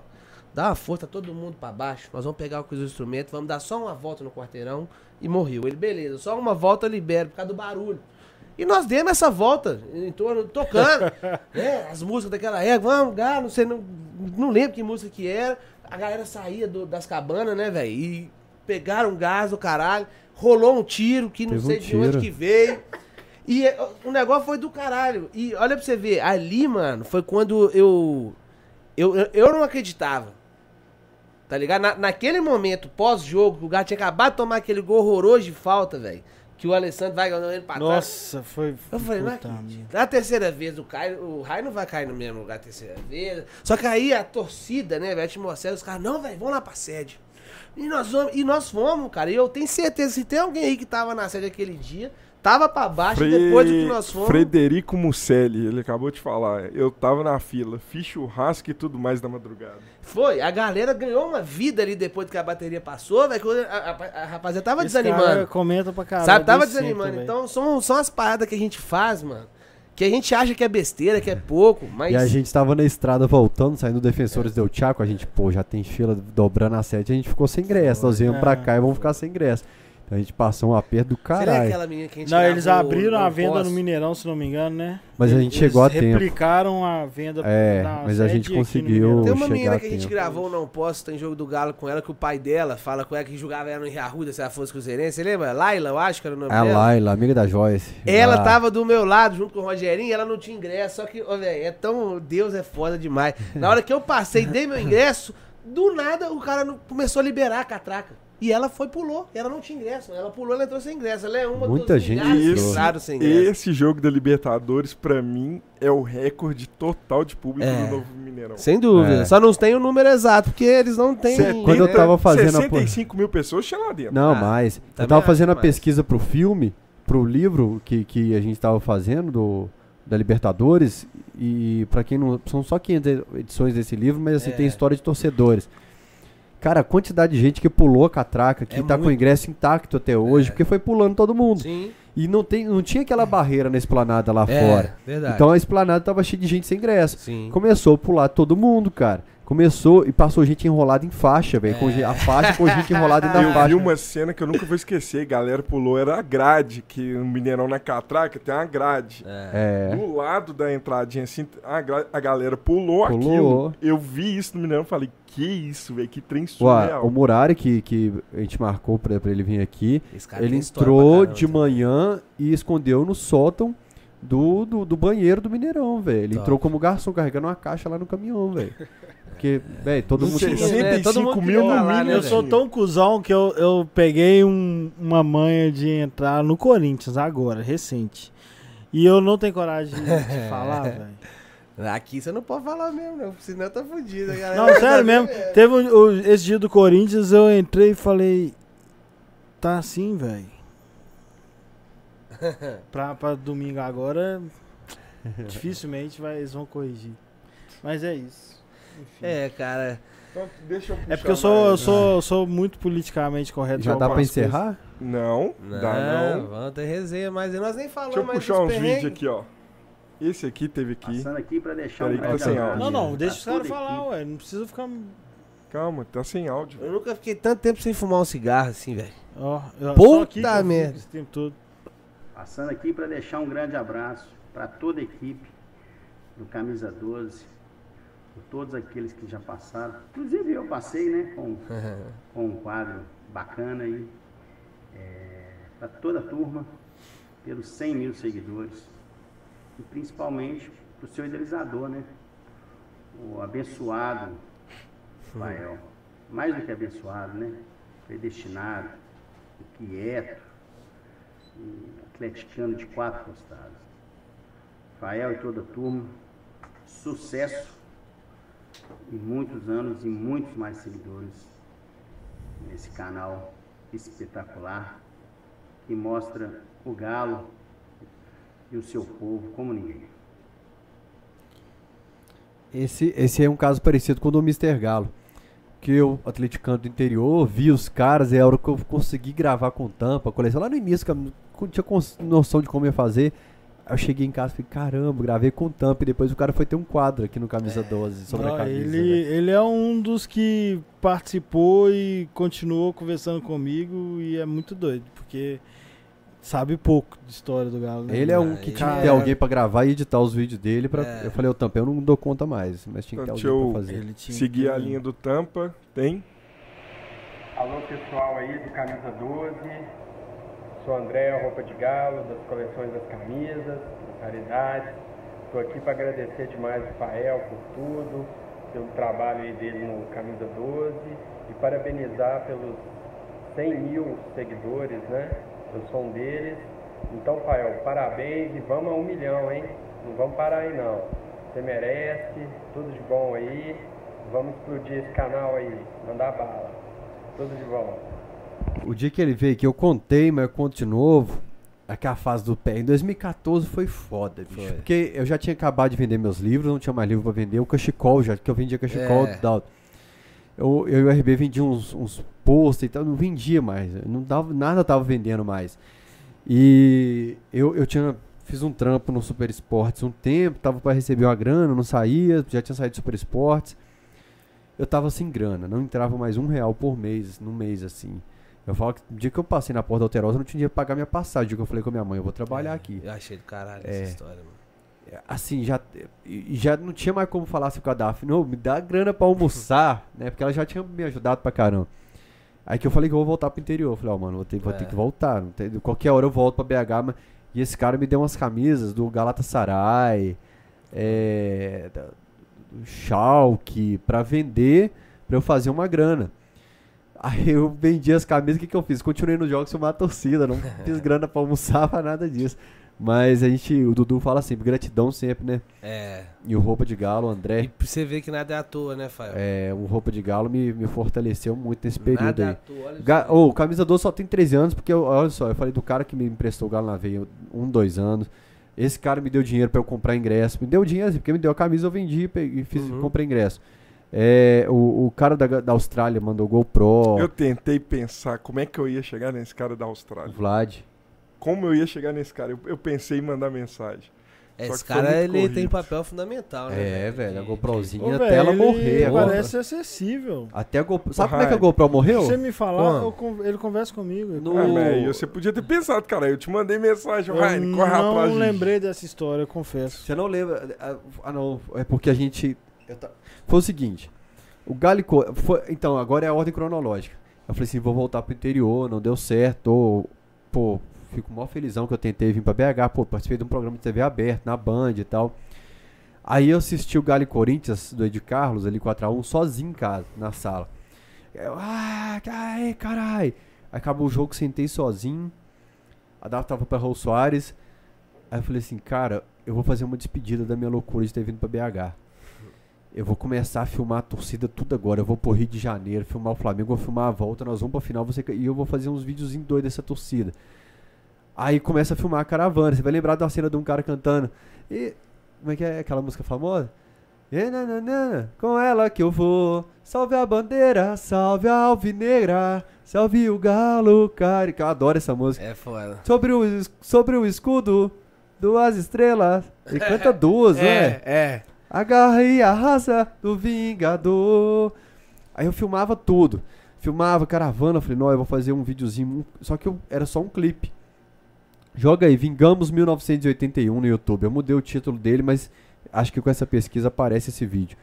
Dá uma força, todo mundo para baixo. Nós vamos pegar os instrumentos, vamos dar só uma volta no quarteirão e morreu. Ele, beleza, só uma volta libera por causa do barulho. E nós demos essa volta em torno, tocando, né, as músicas daquela época, vamos, gar, não sei, não, não lembro que música que era. A galera saía do, das cabanas, né, velho? E pegaram gás do caralho, rolou um tiro que não Teve sei um de onde que veio. E é, o negócio foi do caralho. E olha pra você ver, ali, mano, foi quando eu. Eu, eu não acreditava. Tá ligado? Na, naquele momento, pós-jogo, o Gato tinha acabado de tomar aquele gol horroroso de falta, velho. Que o Alessandro vai ganhando ele pra trás. Nossa, foi. Eu falei, não acredito. Na terceira vez, o, Caio, o Rai não vai cair no mesmo lugar a terceira vez. Só que aí a torcida, né, velho, atmosfera, os caras, não, velho, vamos lá pra sede. E nós, vamos, e nós fomos, cara. E eu tenho certeza, se tem alguém aí que tava na sede aquele dia, tava pra baixo Fre... depois do que nós fomos. Frederico Musselli, ele acabou de falar. Eu tava na fila, fiz churrasco e tudo mais da madrugada. Foi, a galera ganhou uma vida ali depois que a bateria passou, velho. A, a, a, rapaziada tava Esse desanimando. comenta pra caralho. Sabe, tava desanimando. Então são, são as paradas que a gente faz, mano. Que a gente acha que é besteira, que é pouco, mas. E a gente tava na estrada voltando, saindo Defensores é. deu Tchaco, a gente, pô, já tem fila dobrando a sede, a gente ficou sem ingresso. Nós viemos é. pra cá e vamos ficar sem ingresso. Então a gente passou um aperto do caralho. aquela menina que a gente Não, eles abriram a venda no Mineirão, se não me engano, né? Mas a gente eles chegou a tempo. replicaram a venda É, mas a gente conseguiu Tem uma menina que a, gente gravou Não Posso, tem jogo do Galo com ela, que o pai dela fala com ela que jogava ela no Rio Arruda, se ela fosse cruzeirense. Você lembra? Laila, eu acho que era o nome a dela. A Laila, amiga da Joyce. Ela ah. tava do meu lado, junto com o Rogerinho, e ela não tinha ingresso. Só que, ó, velho, é tão... Deus é foda demais. Na hora que eu passei, dei meu ingresso, do nada o cara começou a liberar a catraca. E ela foi, pulou. Ela não tinha ingresso. Ela pulou, ela entrou sem ingresso. Ela é uma Muita gente esse, sem ingresso. Esse jogo da Libertadores, pra mim, é o recorde total de público é. do Novo Mineirão. Sem dúvida. É. Só não tem o número exato, porque eles não têm. 70, Quando eu tava fazendo 65 a... mil pessoas tinha lá dentro. Não, ah, mais. Eu tava fazendo a pesquisa pro filme, pro livro que, que a gente tava fazendo do, da Libertadores. E para quem não. São só 500 edições desse livro, mas assim, é. tem história de torcedores. Cara, a quantidade de gente que pulou a catraca, que é tá muito... com o ingresso intacto até hoje, é. porque foi pulando todo mundo. Sim. E não, tem, não tinha aquela barreira na esplanada lá é, fora. Verdade. Então a esplanada tava cheia de gente sem ingresso. Sim. Começou a pular todo mundo, cara. Começou e passou gente enrolada em faixa, velho. É. A faixa com gente enrolada na eu faixa. Eu vi uma cena que eu nunca vou esquecer. A galera pulou, era a grade, que no Mineirão na Catraca tem uma grade. É. é. Do lado da entradinha, assim, a, a galera pulou, pulou, aquilo. Eu vi isso no Mineirão e falei, que isso, velho, que trem surreal. o Murari, que, que a gente marcou pra, pra ele vir aqui, ele entrou de manhã e escondeu no sótão do, do, do banheiro do Mineirão, velho. Ele Top. entrou como garçom carregando uma caixa lá no caminhão, velho. Porque, velho, todo mundo... 65 né? mil no mínimo. Né, eu sou tão cuzão que eu, eu peguei um, uma manha de entrar no Corinthians agora, recente. E eu não tenho coragem de, falar, velho. Aqui você não pode falar mesmo, não, senão tá fudido. Não, sério mesmo. Teve um, esse dia do Corinthians, eu entrei e falei. Tá assim, velho. pra, pra domingo agora, dificilmente vai, eles vão corrigir. Mas é isso. Enfim. É, cara. Então, deixa eu é porque eu sou, eu sou, sou muito politicamente correto. Já dá pra encerrar? Não, não, dá não. Vamos ter resenha, mas nós nem falamos Deixa eu puxar uns vídeos aqui, ó. Esse aqui teve aqui. Passando aqui pra deixar Peraí, um tá sem áudio. Não, não, deixa os caras falar, ué. Não precisa ficar. Calma, tá sem áudio. Eu nunca fiquei tanto tempo sem fumar um cigarro assim, velho. Ó, oh, Puta merda. Esse tempo todo. Passando aqui para deixar um grande abraço para toda a equipe do Camisa 12, por todos aqueles que já passaram. Inclusive eu passei, né, com, com um quadro bacana aí, é, para toda a turma, pelos 100 mil seguidores, e principalmente para o seu idealizador, né, o abençoado Rafael, mais do que abençoado, né, predestinado, inquieto, atleticano de quatro costados. Rafael e toda a turma, sucesso e muitos anos e muitos mais seguidores nesse canal espetacular que mostra o galo e o seu povo como ninguém. Esse, esse é um caso parecido com o do Mr. Galo. porque eu, atleticano do interior, vi os caras, e a hora que eu consegui gravar com tampa, coleção lá no início, que eu não tinha noção de como ia fazer. Aí eu cheguei em casa e falei, caramba, gravei com tampa e depois o cara foi ter um quadro aqui no Camisa 12 é. sobre não, a camisa. Ele, né? ele é um dos que participou e continuou conversando comigo e é muito doido, porque sabe pouco de história do Galo. Né? Ele é um que tinha que ter alguém pra gravar e editar os vídeos dele. Pra... É. Eu falei, o Tampa, eu não dou conta mais, mas tinha que ter alguém pra fazer. seguir a linha do Tampa, tem? Alô pessoal aí do Camisa 12, Sou André, roupa de galo, das coleções das camisas, das raridades. Estou aqui para agradecer demais o Fael por tudo, pelo trabalho dele no Camisa 12 e parabenizar pelos 100 mil seguidores, né? Eu sou um deles. Então, Fael, parabéns e vamos a um milhão, hein? Não vamos parar aí não. Você merece, tudo de bom aí. Vamos explodir esse canal aí, mandar bala. Tudo de bom. O dia que ele veio que eu contei, mas eu conto de novo. Aquela fase do pé. Em 2014 foi foda, bicho. Foi. Porque eu já tinha acabado de vender meus livros, não tinha mais livro pra vender. O cachecol, já que eu vendia cachecol é. tal. Eu, eu e o RB vendia uns, uns posts e tal, não vendia mais. Não dava, nada tava vendendo mais. E eu, eu tinha fiz um trampo no Super Esportes um tempo, tava para receber uma grana, não saía, já tinha saído do Super Esportes. Eu tava sem grana, não entrava mais um real por mês, no mês assim. Eu falo que no dia que eu passei na porta da Alterosa, eu não tinha dinheiro pra pagar minha passagem. O dia que eu falei com a minha mãe, eu vou trabalhar é, aqui. Eu achei do caralho é, essa história, mano. É, assim, já, já não tinha mais como falar assim com a Daphne, não, me dá grana pra almoçar, né? Porque ela já tinha me ajudado pra caramba. Aí que eu falei que eu vou voltar pro interior. Eu falei, ó, oh, mano, vou ter, vou é. ter que voltar. Não tem, qualquer hora eu volto pra BH. Mas... E esse cara me deu umas camisas do Galatasaray, é, do Schalke, pra vender, pra eu fazer uma grana. Aí eu vendi as camisas, o que, que eu fiz? Continuei nos jogos filmar a torcida, não fiz grana pra almoçar, pra nada disso. Mas a gente, o Dudu fala sempre, gratidão sempre, né? É. E o Roupa de Galo, o André. E você vê que nada é à toa, né, Fael? É, o Roupa de Galo me, me fortaleceu muito nesse período nada aí. É à toa, olha Ga oh, o Camisa 12 só tem 13 anos, porque, eu, olha só, eu falei do cara que me emprestou o Galo na veia um, dois anos. Esse cara me deu dinheiro para eu comprar ingresso. Me deu dinheiro, assim, porque me deu a camisa, eu vendi e fiz, uhum. comprei ingresso. É, o, o cara da, da Austrália mandou GoPro. Eu tentei pensar como é que eu ia chegar nesse cara da Austrália. O Vlad. Como eu ia chegar nesse cara? Eu, eu pensei em mandar mensagem. Esse cara ele corrido. tem papel fundamental, né? É, velho, a GoProzinha Ô, até ela morrer. Parece acessível. Até a GoPro. Sabe como é que a GoPro morreu? Se você me falar, eu, ele conversa comigo. No... Ah, véio, você podia ter pensado, cara. Eu te mandei mensagem, vai, corre atrás. Eu não lembrei dessa história, eu confesso. Você não lembra? Ah, não. É porque a gente. Foi o seguinte. O Galico. Foi, então, agora é a ordem cronológica. Eu falei assim: vou voltar pro interior, não deu certo. pô, fico mó felizão que eu tentei vir pra BH. Pô, participei de um programa de TV aberto, na Band e tal. Aí eu assisti o Galo Corinthians do Ed Carlos ali 4x1 sozinho em casa, na sala. Eu, ah, ai, carai. Aí acabou o jogo, sentei sozinho. A data tava pra Raul Soares. Aí eu falei assim, cara, eu vou fazer uma despedida da minha loucura de ter vindo pra BH. Eu vou começar a filmar a torcida tudo agora. Eu vou pro Rio de Janeiro, filmar o Flamengo, vou filmar a volta, nós vamos pra final você... e eu vou fazer uns videozinhos doidos dessa torcida. Aí começa a filmar a caravana. Você vai lembrar da cena de um cara cantando. E. Como é que é aquela música famosa? E, nananana, com ela que eu vou. Salve a bandeira, salve a alvinegra, salve o galo, cara. Eu adoro essa música. É foda. Sobre o, sobre o escudo, duas estrelas. Ele canta duas, é, né? É. Agarra e arrasa do Vingador. Aí eu filmava tudo. Filmava caravana. Falei, não, eu vou fazer um videozinho. Só que eu, era só um clipe. Joga aí, Vingamos 1981 no YouTube. Eu mudei o título dele, mas acho que com essa pesquisa aparece esse vídeo.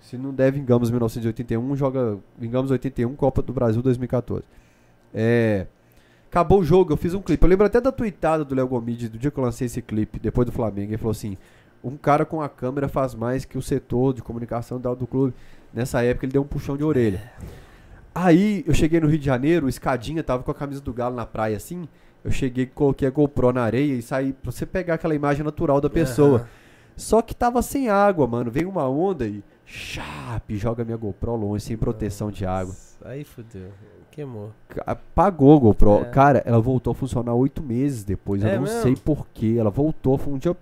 Se não der Vingamos 1981, joga Vingamos 81 Copa do Brasil 2014. É. Acabou o jogo, eu fiz um clipe. Eu lembro até da tweetada do Léo Gomide do dia que eu lancei esse clipe, depois do Flamengo. Ele falou assim: um cara com a câmera faz mais que o setor de comunicação do clube. Nessa época ele deu um puxão de orelha. Aí eu cheguei no Rio de Janeiro, o Escadinha tava com a camisa do Galo na praia assim. Eu cheguei, coloquei a GoPro na areia e saí pra você pegar aquela imagem natural da pessoa. Uhum. Só que tava sem água, mano. Veio uma onda e. Chap, joga minha GoPro longe, sem proteção de água. Aí fudeu. Queimou. Apagou a GoPro. É. Cara, ela voltou a funcionar oito meses depois. É eu não mesmo? sei porquê. Ela voltou. Foi um dia.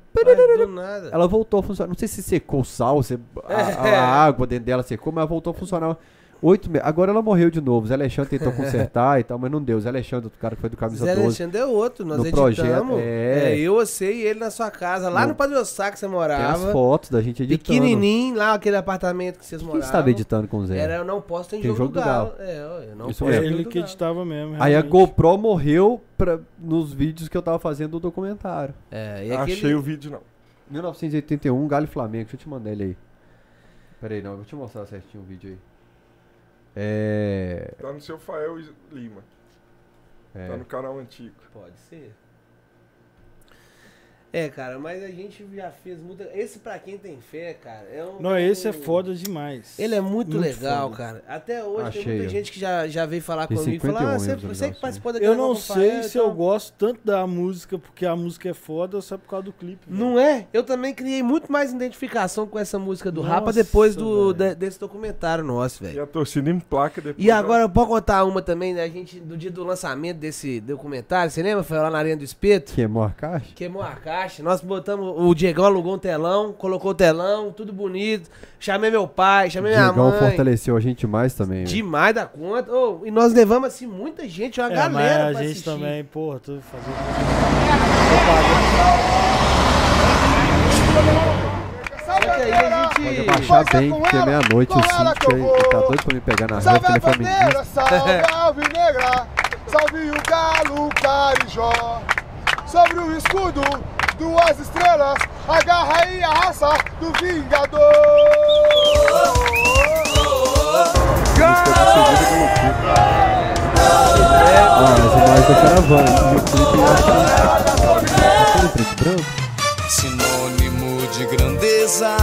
Ela voltou a funcionar. Não sei se secou o sal, se a, a, água dentro dela secou, mas voltou a funcionar Oito meses. Agora ela morreu de novo. Zé Alexandre tentou consertar e tal, mas não deu. Zé Alexandre, outro cara que foi do Camisa Zé 12. Zé Alexandre é outro. Nós no editamos. Projeto, é... é... eu, você e ele na sua casa, lá no, no Padre Ossá que você morava. Tem as fotos da gente editando. Pequenininho, lá aquele apartamento que vocês moravam. Quem estava editando com o Zé? Era Eu Não Posso Tem, tem jogo, jogo, do Galo. Galo. É, eu não Isso posso. É ele que editava mesmo. Realmente. Aí a GoPro morreu pra, nos vídeos que eu tava fazendo do documentário. É, e aquele... Achei o vídeo, não. 1981, Galo e Flamengo. Deixa eu te mandar ele aí. Pera aí, não. Eu vou te mostrar certinho o vídeo aí. É... Tá no seu Fael Lima. É. Tá no canal antigo. Pode ser. É, cara, mas a gente já fez muita. Esse pra quem tem fé, cara, é um. Não, esse é foda demais. Ele é muito, muito legal, foda. cara. Até hoje Achei, tem muita gente que já, já veio falar comigo e falar, ah, você, você que participou daquele Eu não sei se então... eu gosto tanto da música porque a música é foda ou só por causa do clipe. Não é? Eu também criei muito mais identificação com essa música do Nossa, Rapa depois do, de, desse documentário nosso, velho. E a torcida em placa depois. E agora, eu posso contar uma também, né? A gente, do dia do lançamento desse documentário, você lembra? Foi lá na Arena do Espeto. Queimou a caixa? Queimou a caixa. Nós botamos o Diegão alugou um telão, colocou o telão, tudo bonito. Chamei meu pai, chamei minha Diegão mãe. fortaleceu a gente mais também. Demais da conta. Oh, e nós levamos assim muita gente, uma é, galera. Mas a gente assistir. também, porra, tudo fazendo. Aí a gente. Pode abaixar bem, porque é meia-noite o Cintia tá doido pra me pegar na rua, ele foi me Salve a alvinegra, salve o galo carijó, sobre o escudo duas estrelas, a garra e a raça do Vingador. Ah, essa imagem da caravana. Sinônimo de grandeza,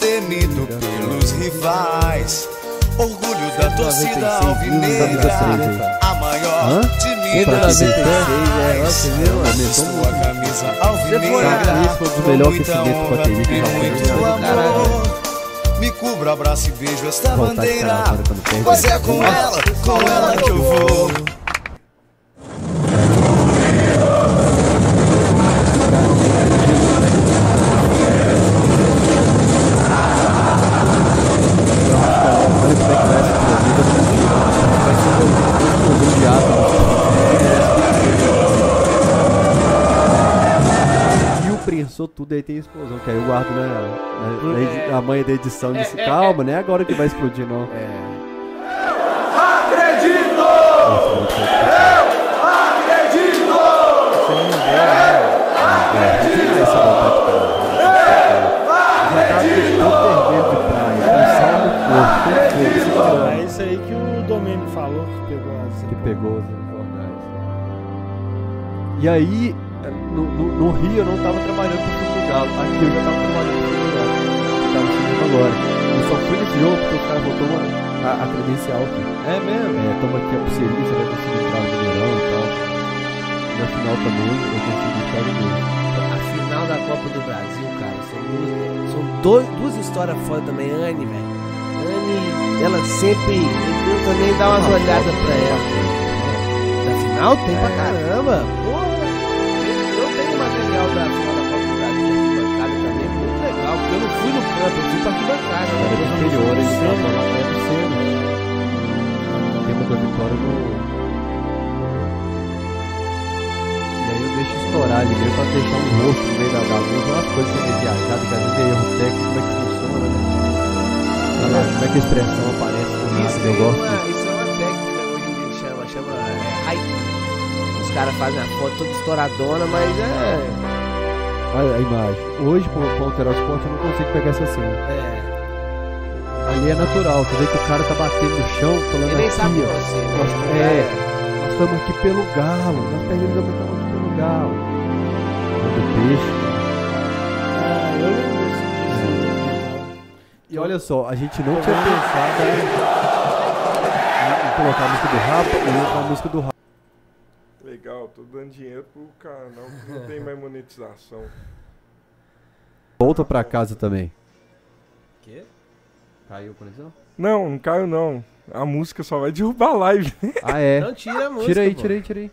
temido pelos rivais. Orgulho da torcida alvinegra, a maior de Minas Gerais. Aumentou sua camisa alvinegra. Com a TV que já Me cubra, abraço e beijo esta bandeira. Pois é com ela, com ela que eu vou. Prensou tudo, aí tem explosão. Que aí eu guardo, né? A, a, a mãe da edição disse, calma, né? Agora que vai explodir, não. É. Acredito! Eu acredito! Né? É, é, essa vontade É isso aí que o Domênio falou que pegou as. Que pegou as jornais. E aí, no, no, no, Rio eu não estava trabalhando para o Filme do Galo. Aqui eu já estava trabalhando para o Filme do Galo. Estava cinema agora. Eu só fui nesse jogo porque os caras botou a, a, credencial aqui. É mesmo? É, toma aqui a pulseirinha, você vai conseguir entrar no Mineirão e tal. Na final também eu consegui entrar no mesmo. A final da Copa do Brasil, cara, são duas, são dois, duas histórias foda também. Anne, velho. Anne, ela sempre. Eu também dá umas olhadas pra ela. Na final tem é. pra caramba. Porra fui pra arquibancada. Era do interior, ele estava lá perto do centro. O tempo da vitória no. E aí eu deixo estourar ali mesmo pra deixar um rosto no meio da, da luz, umas coisas que é viajado, que às vezes é erro técnico, como é que funciona, né? Como é que a expressão aparece no isso, eu gosto. Isso é uma técnica hoje em dia chama, chama é, hype. Os caras fazem a foto toda estouradona, mas é a, a imagem. Hoje, com, com o Alterosport, eu não consigo pegar essa cena. É. Ali é natural, tu vê que o cara tá batendo no chão, falando Ele aqui, ó, você, né? nós, é, é, nós estamos aqui pelo galo, nós perdemos a estamos aqui pelo galo. Do peixe. Ah, eu lembro disso. E olha só, a gente não tinha pensado em, em colocar a música do Rapa e a música do Rapa legal, tô dando dinheiro pro canal que não tem mais monetização. Volta pra casa também. Quê? Caiu a conexão? Não, não caiu não. A música só vai derrubar a live. Ah, é? Não, tira a música. Tira aí, tira aí, tira aí.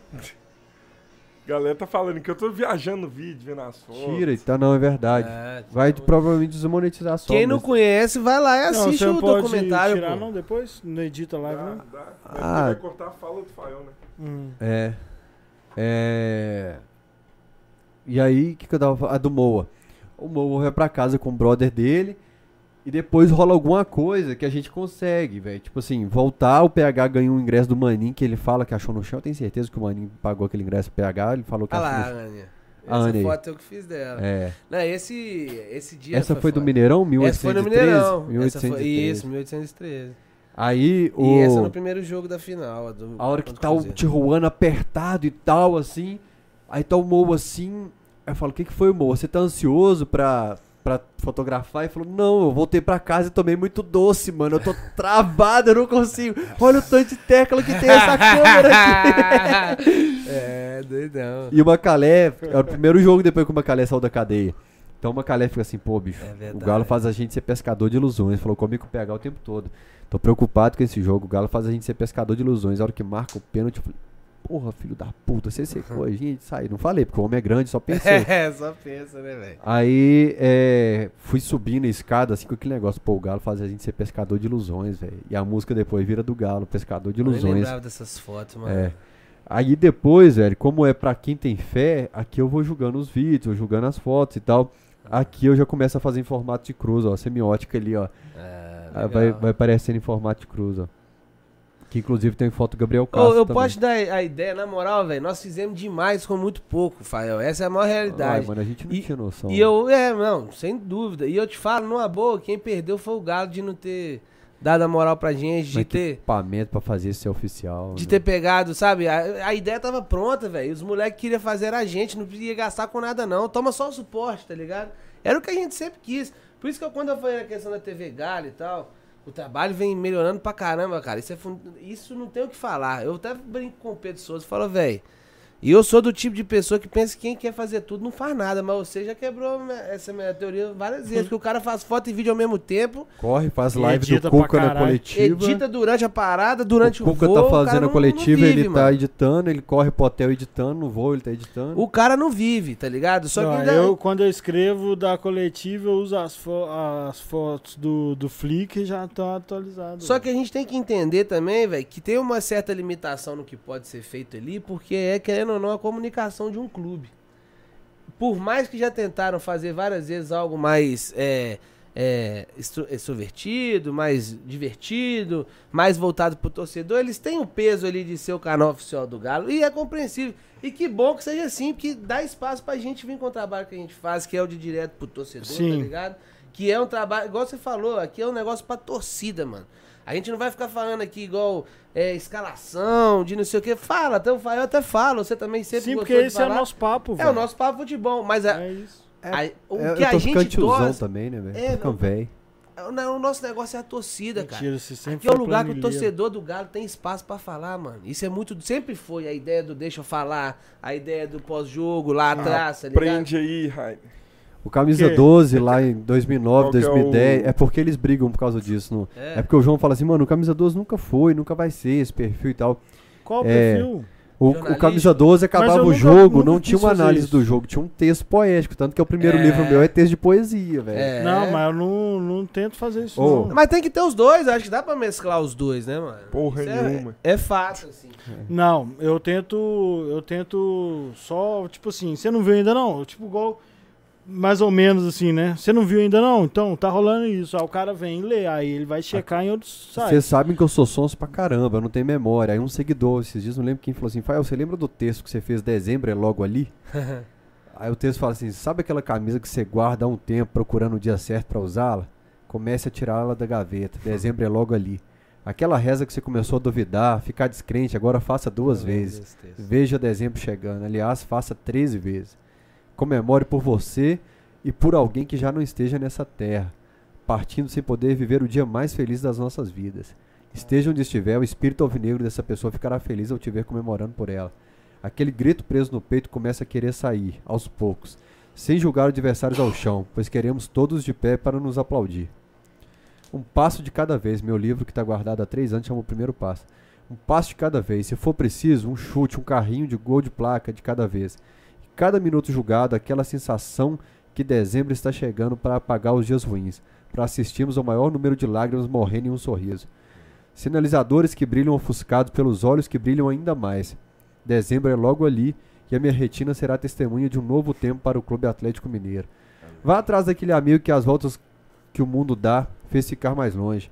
Galera tá falando que eu tô viajando no vídeo, vendo as fotos. Tira, então não, é verdade. É, vai de, provavelmente desmonetizar só. Quem não conhece, vai lá e assiste não, o pode documentário. Tirar, pô. não, depois? Não edita live, dá, não? Dá. Ah. Vai cortar a fala do Fael, né? Hum. É. É. E aí, o que, que eu tava A do Moa. O Moa vai pra casa com o brother dele. E depois rola alguma coisa que a gente consegue, velho. Tipo assim, voltar, o PH ganhou um ingresso do Manin que ele fala que achou no chão. Eu tenho certeza que o Manin pagou aquele ingresso pro PH. Ele falou que ah achou lá, no chão. Essa Ania. foto eu que fiz dela. É. Não, esse, esse dia. Essa foi, foi do Mineirão? 1813? Essa foi no Mineirão. 1813. Foi, isso, 1813. Aí o. E essa no primeiro jogo da final. Do, a hora que tá o Tijuana apertado e tal, assim. Aí tá o Mo assim. Aí eu falo, o que, que foi, Mo? Você tá ansioso pra, pra fotografar e falou: Não, eu voltei pra casa e tomei muito doce, mano. Eu tô travado, eu não consigo. Olha o tanto de tecla que tem essa câmera aqui. é, doidão. E o Macalé, é o primeiro jogo depois que o Macalé saiu da cadeia. Então o Macalé fica assim: Pô, bicho, é o Galo faz a gente ser pescador de ilusões. Falou comigo PH o tempo todo. Tô preocupado com esse jogo. O Galo faz a gente ser pescador de ilusões. A hora que marca o pênalti, eu falei, porra, filho da puta, você secou a gente, sai. Não falei, porque o homem é grande, só pensei. é, só pensa, né, velho? Aí, é, fui subindo a escada, assim, com aquele negócio, pô, o Galo faz a gente ser pescador de ilusões, velho. E a música depois vira do Galo, pescador de ilusões. Eu lembrava dessas fotos, mano. É. Aí depois, velho, como é pra quem tem fé, aqui eu vou julgando os vídeos, vou julgando as fotos e tal. Aqui eu já começo a fazer em formato de cruz, ó, semiótica ali, ó. É, vai, vai aparecendo em formato de cruz, ó. Que inclusive tem foto do Gabriel Castro. eu também. posso dar a ideia, na moral, velho, nós fizemos demais com muito pouco, Fael. Essa é a maior realidade. Ai, mano, a gente não e, tinha noção. E eu, é, não, sem dúvida. E eu te falo, numa boa, quem perdeu foi o Galo de não ter dado a moral pra gente, de Mas ter. equipamento pra fazer isso ser oficial. De né? ter pegado, sabe? A, a ideia tava pronta, velho. Os moleques queriam fazer a gente, não ia gastar com nada, não. Toma só o suporte, tá ligado? Era o que a gente sempre quis. Por isso que eu, quando eu falei na questão da TV Galo e tal. O trabalho vem melhorando pra caramba, cara. Isso, é fund... Isso não tem o que falar. Eu até brinco com o Pedro Souza e falo, velho. E eu sou do tipo de pessoa que pensa que quem quer fazer tudo não faz nada, mas você já quebrou essa minha teoria várias vezes, porque o cara faz foto e vídeo ao mesmo tempo. Corre, faz live do Cuca na coletiva. Edita durante a parada, durante o, o Cuca voo, tá fazendo a coletiva, não, não vive, ele tá mano. editando, ele corre pro hotel editando, no voo ele tá editando. O cara não vive, tá ligado? Só não, que ainda... eu, quando eu escrevo da coletiva, eu uso as, fo as fotos do, do Flickr e já estão atualizadas. Só que a gente tem que entender também, velho, que tem uma certa limitação no que pode ser feito ali, porque é, querendo ou não, a comunicação de um clube. Por mais que já tentaram fazer várias vezes algo mais é, é, extrovertido, mais divertido, mais voltado pro torcedor, eles têm o peso ali de ser o canal oficial do Galo e é compreensível. E que bom que seja assim, porque dá espaço pra gente vir com o trabalho que a gente faz, que é o de direto pro torcedor, Sim. tá ligado? Que é um trabalho, igual você falou, aqui é um negócio pra torcida, mano. A gente não vai ficar falando aqui igual é, escalação, de não sei o que. Fala, até, eu até falo, você também sempre Sim, porque esse é o nosso papo, É o nosso papo de bom, mas a, é isso. A, o É, que eu a tô gente ficando torce... tiozão também, né, velho? É, velho. Não, o nosso negócio é a torcida, Mentira, cara. você sempre Aqui é o lugar que o torcedor do Galo tem espaço pra falar, mano. Isso é muito. Sempre foi a ideia do deixa eu falar, a ideia do pós-jogo lá atrás, tá ligado? Prende aí, Rainer. O Camisa Que? 12 lá em 2009, Qual que é 2010, o- é, porque eles brigam por causa disso. Não? É. É. porque o João fala assim, mano, o Camisa 12 nunca foi, nunca vai ser esse perfil e tal. Qual o É, perfil? O, o. Camisa 12 acabava eu o nunca- jogo, nunca não tinha uma análise isso. do jogo, tinha um texto poético. Tanto que é o primeiro É. livro meu é texto de poesia, velho. É. Não, mas eu não, não tento fazer isso, não. Mas tem que ter os dois, acho que dá pra mesclar os dois, né, mano? Porra Isso é- nenhuma. É, fato, assim. Não, eu tento. Eu tento só, tipo assim, você não viu ainda não? Tipo, igual. Mais ou menos assim, né? Você não viu ainda não? Então, tá rolando isso. Aí o cara vem e lê, aí ele vai checar em outros Vocês sites. sabem que eu sou sonso pra caramba, eu não tenho memória. Aí um seguidor, esses dias, não lembro quem falou assim, Fael, você lembra do texto que você fez dezembro, é logo ali? Aí o texto fala assim, sabe aquela camisa que você guarda há um tempo procurando o dia certo pra usá-la? Comece a tirá-la da gaveta, dezembro é logo ali. Aquela reza que você começou a duvidar, ficar descrente, agora faça duas vezes. Veja dezembro chegando, aliás, faça 13 vezes. Comemore por você e por alguém que já não esteja nessa terra, partindo sem poder viver o dia mais feliz das nossas vidas. Esteja onde estiver, o espírito alvinegro dessa pessoa ficará feliz ao te ver comemorando por ela. Aquele grito preso no peito começa a querer sair, aos poucos, sem julgar adversários ao chão, pois queremos todos de pé para nos aplaudir. Um passo de cada vez, meu livro que está guardado há três anos chama o primeiro passo. Um passo de cada vez. Se for preciso, um chute, um carrinho de gol de placa de cada vez. Cada minuto julgado, aquela sensação que dezembro está chegando para apagar os dias ruins, para assistirmos ao maior número de lágrimas morrendo em um sorriso. Sinalizadores que brilham ofuscados pelos olhos que brilham ainda mais. Dezembro é logo ali e a minha retina será testemunha de um novo tempo para o Clube Atlético Mineiro. Vá atrás daquele amigo que as voltas que o mundo dá fez ficar mais longe.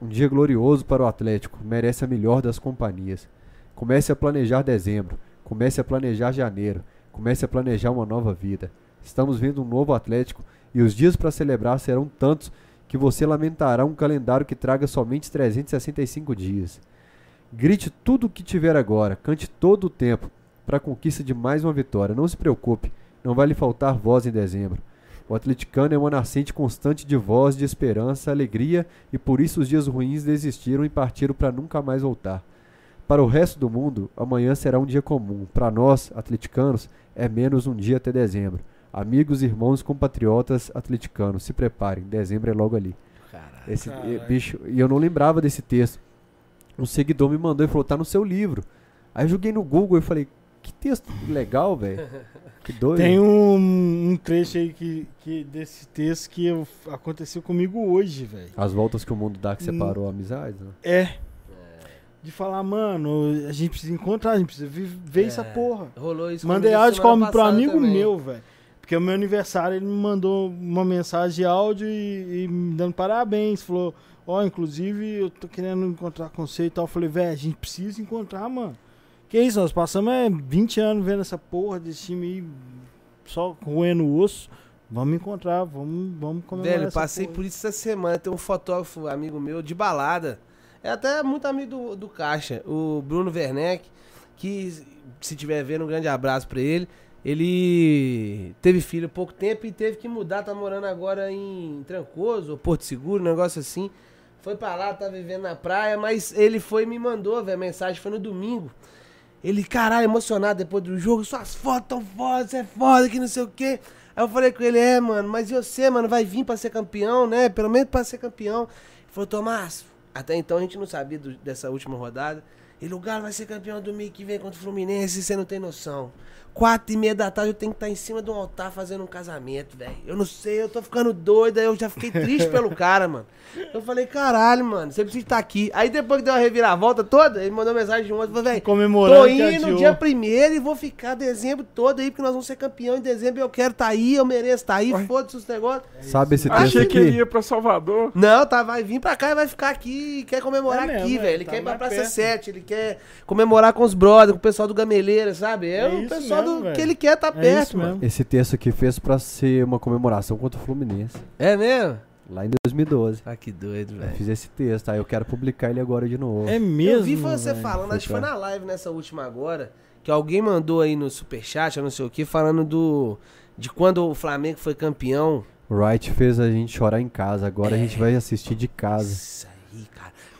Um dia glorioso para o Atlético, merece a melhor das companhias. Comece a planejar dezembro, comece a planejar janeiro, comece a planejar uma nova vida. Estamos vendo um novo Atlético e os dias para celebrar serão tantos que você lamentará um calendário que traga somente 365 dias. Grite tudo o que tiver agora, cante todo o tempo para a conquista de mais uma vitória. Não se preocupe, não vai lhe faltar voz em dezembro. O atleticano é uma nascente constante de voz, de esperança, alegria, e por isso os dias ruins desistiram e partiram para nunca mais voltar. Para o resto do mundo, amanhã será um dia comum. Para nós, atleticanos, é menos um dia até dezembro. Amigos, irmãos, compatriotas atleticanos, se preparem, dezembro é logo ali. Caraca, Esse bicho, e eu não lembrava desse texto. Um seguidor me mandou e falou: "Tá no seu livro". Aí eu joguei no Google e falei: "Que texto legal, velho". Que doido. Tem um, um, trecho aí que, que desse texto que eu, aconteceu comigo hoje, velho. As voltas que o mundo dá que separou hum, a amizade, né? É. De falar, mano, a gente precisa encontrar, a gente precisa ver é. essa porra. Rolou isso Mandei áudio como pro amigo também. meu, velho. Porque o meu aniversário ele me mandou uma mensagem de áudio e, e me dando parabéns. Falou, ó, oh, inclusive eu tô querendo encontrar com você e tal. Eu falei, velho, a gente precisa encontrar, mano. Que isso, nós passamos é, 20 anos vendo essa porra desse time aí só roendo o osso. Vamos encontrar, vamos, vamos comemorar. Velho, passei porra. por isso essa semana. Tem um fotógrafo, amigo meu, de balada. É até muito amigo do, do Caixa, o Bruno Werneck, que se tiver vendo, um grande abraço pra ele. Ele teve filho há pouco tempo e teve que mudar, tá morando agora em Trancoso, Porto Seguro, um negócio assim. Foi pra lá, tá vivendo na praia, mas ele foi e me mandou, velho, mensagem, foi no domingo. Ele, caralho, emocionado depois do jogo, suas fotos tão fodas, você é foda, que não sei o quê. Aí eu falei com ele, é, mano, mas e você, mano, vai vir pra ser campeão, né? Pelo menos pra ser campeão. Ele falou, Tomás, até então a gente não sabia do, dessa última rodada. Ele, o Galo vai ser campeão domingo que vem contra o Fluminense, você não tem noção. Quatro e meia da tarde eu tenho que estar em cima de um altar fazendo um casamento, velho. Eu não sei, eu tô ficando doido, aí eu já fiquei triste pelo cara, mano. Eu falei, caralho, mano, você precisa estar aqui. Aí depois que deu uma reviravolta toda, ele mandou mensagem de um outro, falou, velho, tô indo no dia primeiro e vou ficar dezembro todo aí, porque nós vamos ser campeão em dezembro eu quero estar tá aí, eu mereço estar tá aí, foda-se os negócios. Sabe esse texto Achei aqui? que ele ia pra Salvador. Não, tá, vai vir pra cá e vai ficar aqui, quer comemorar é aqui, velho. Ele tá quer ir pra Praça perto. 7, ele quer comemorar com os brothers, com o pessoal do Gameleira, sabe? É, é o pessoal que ele quer estar tá é perto, mano. Esse texto aqui fez pra ser uma comemoração contra o Fluminense. É mesmo? Lá em 2012. Ah, que doido, velho. Fiz esse texto, aí eu quero publicar ele agora de novo. É mesmo? Eu vi você véio. falando, acho que foi na live nessa última agora, que alguém mandou aí no superchat, eu não sei o que, falando do. de quando o Flamengo foi campeão. Wright fez a gente chorar em casa, agora é. a gente vai assistir de casa. Cara.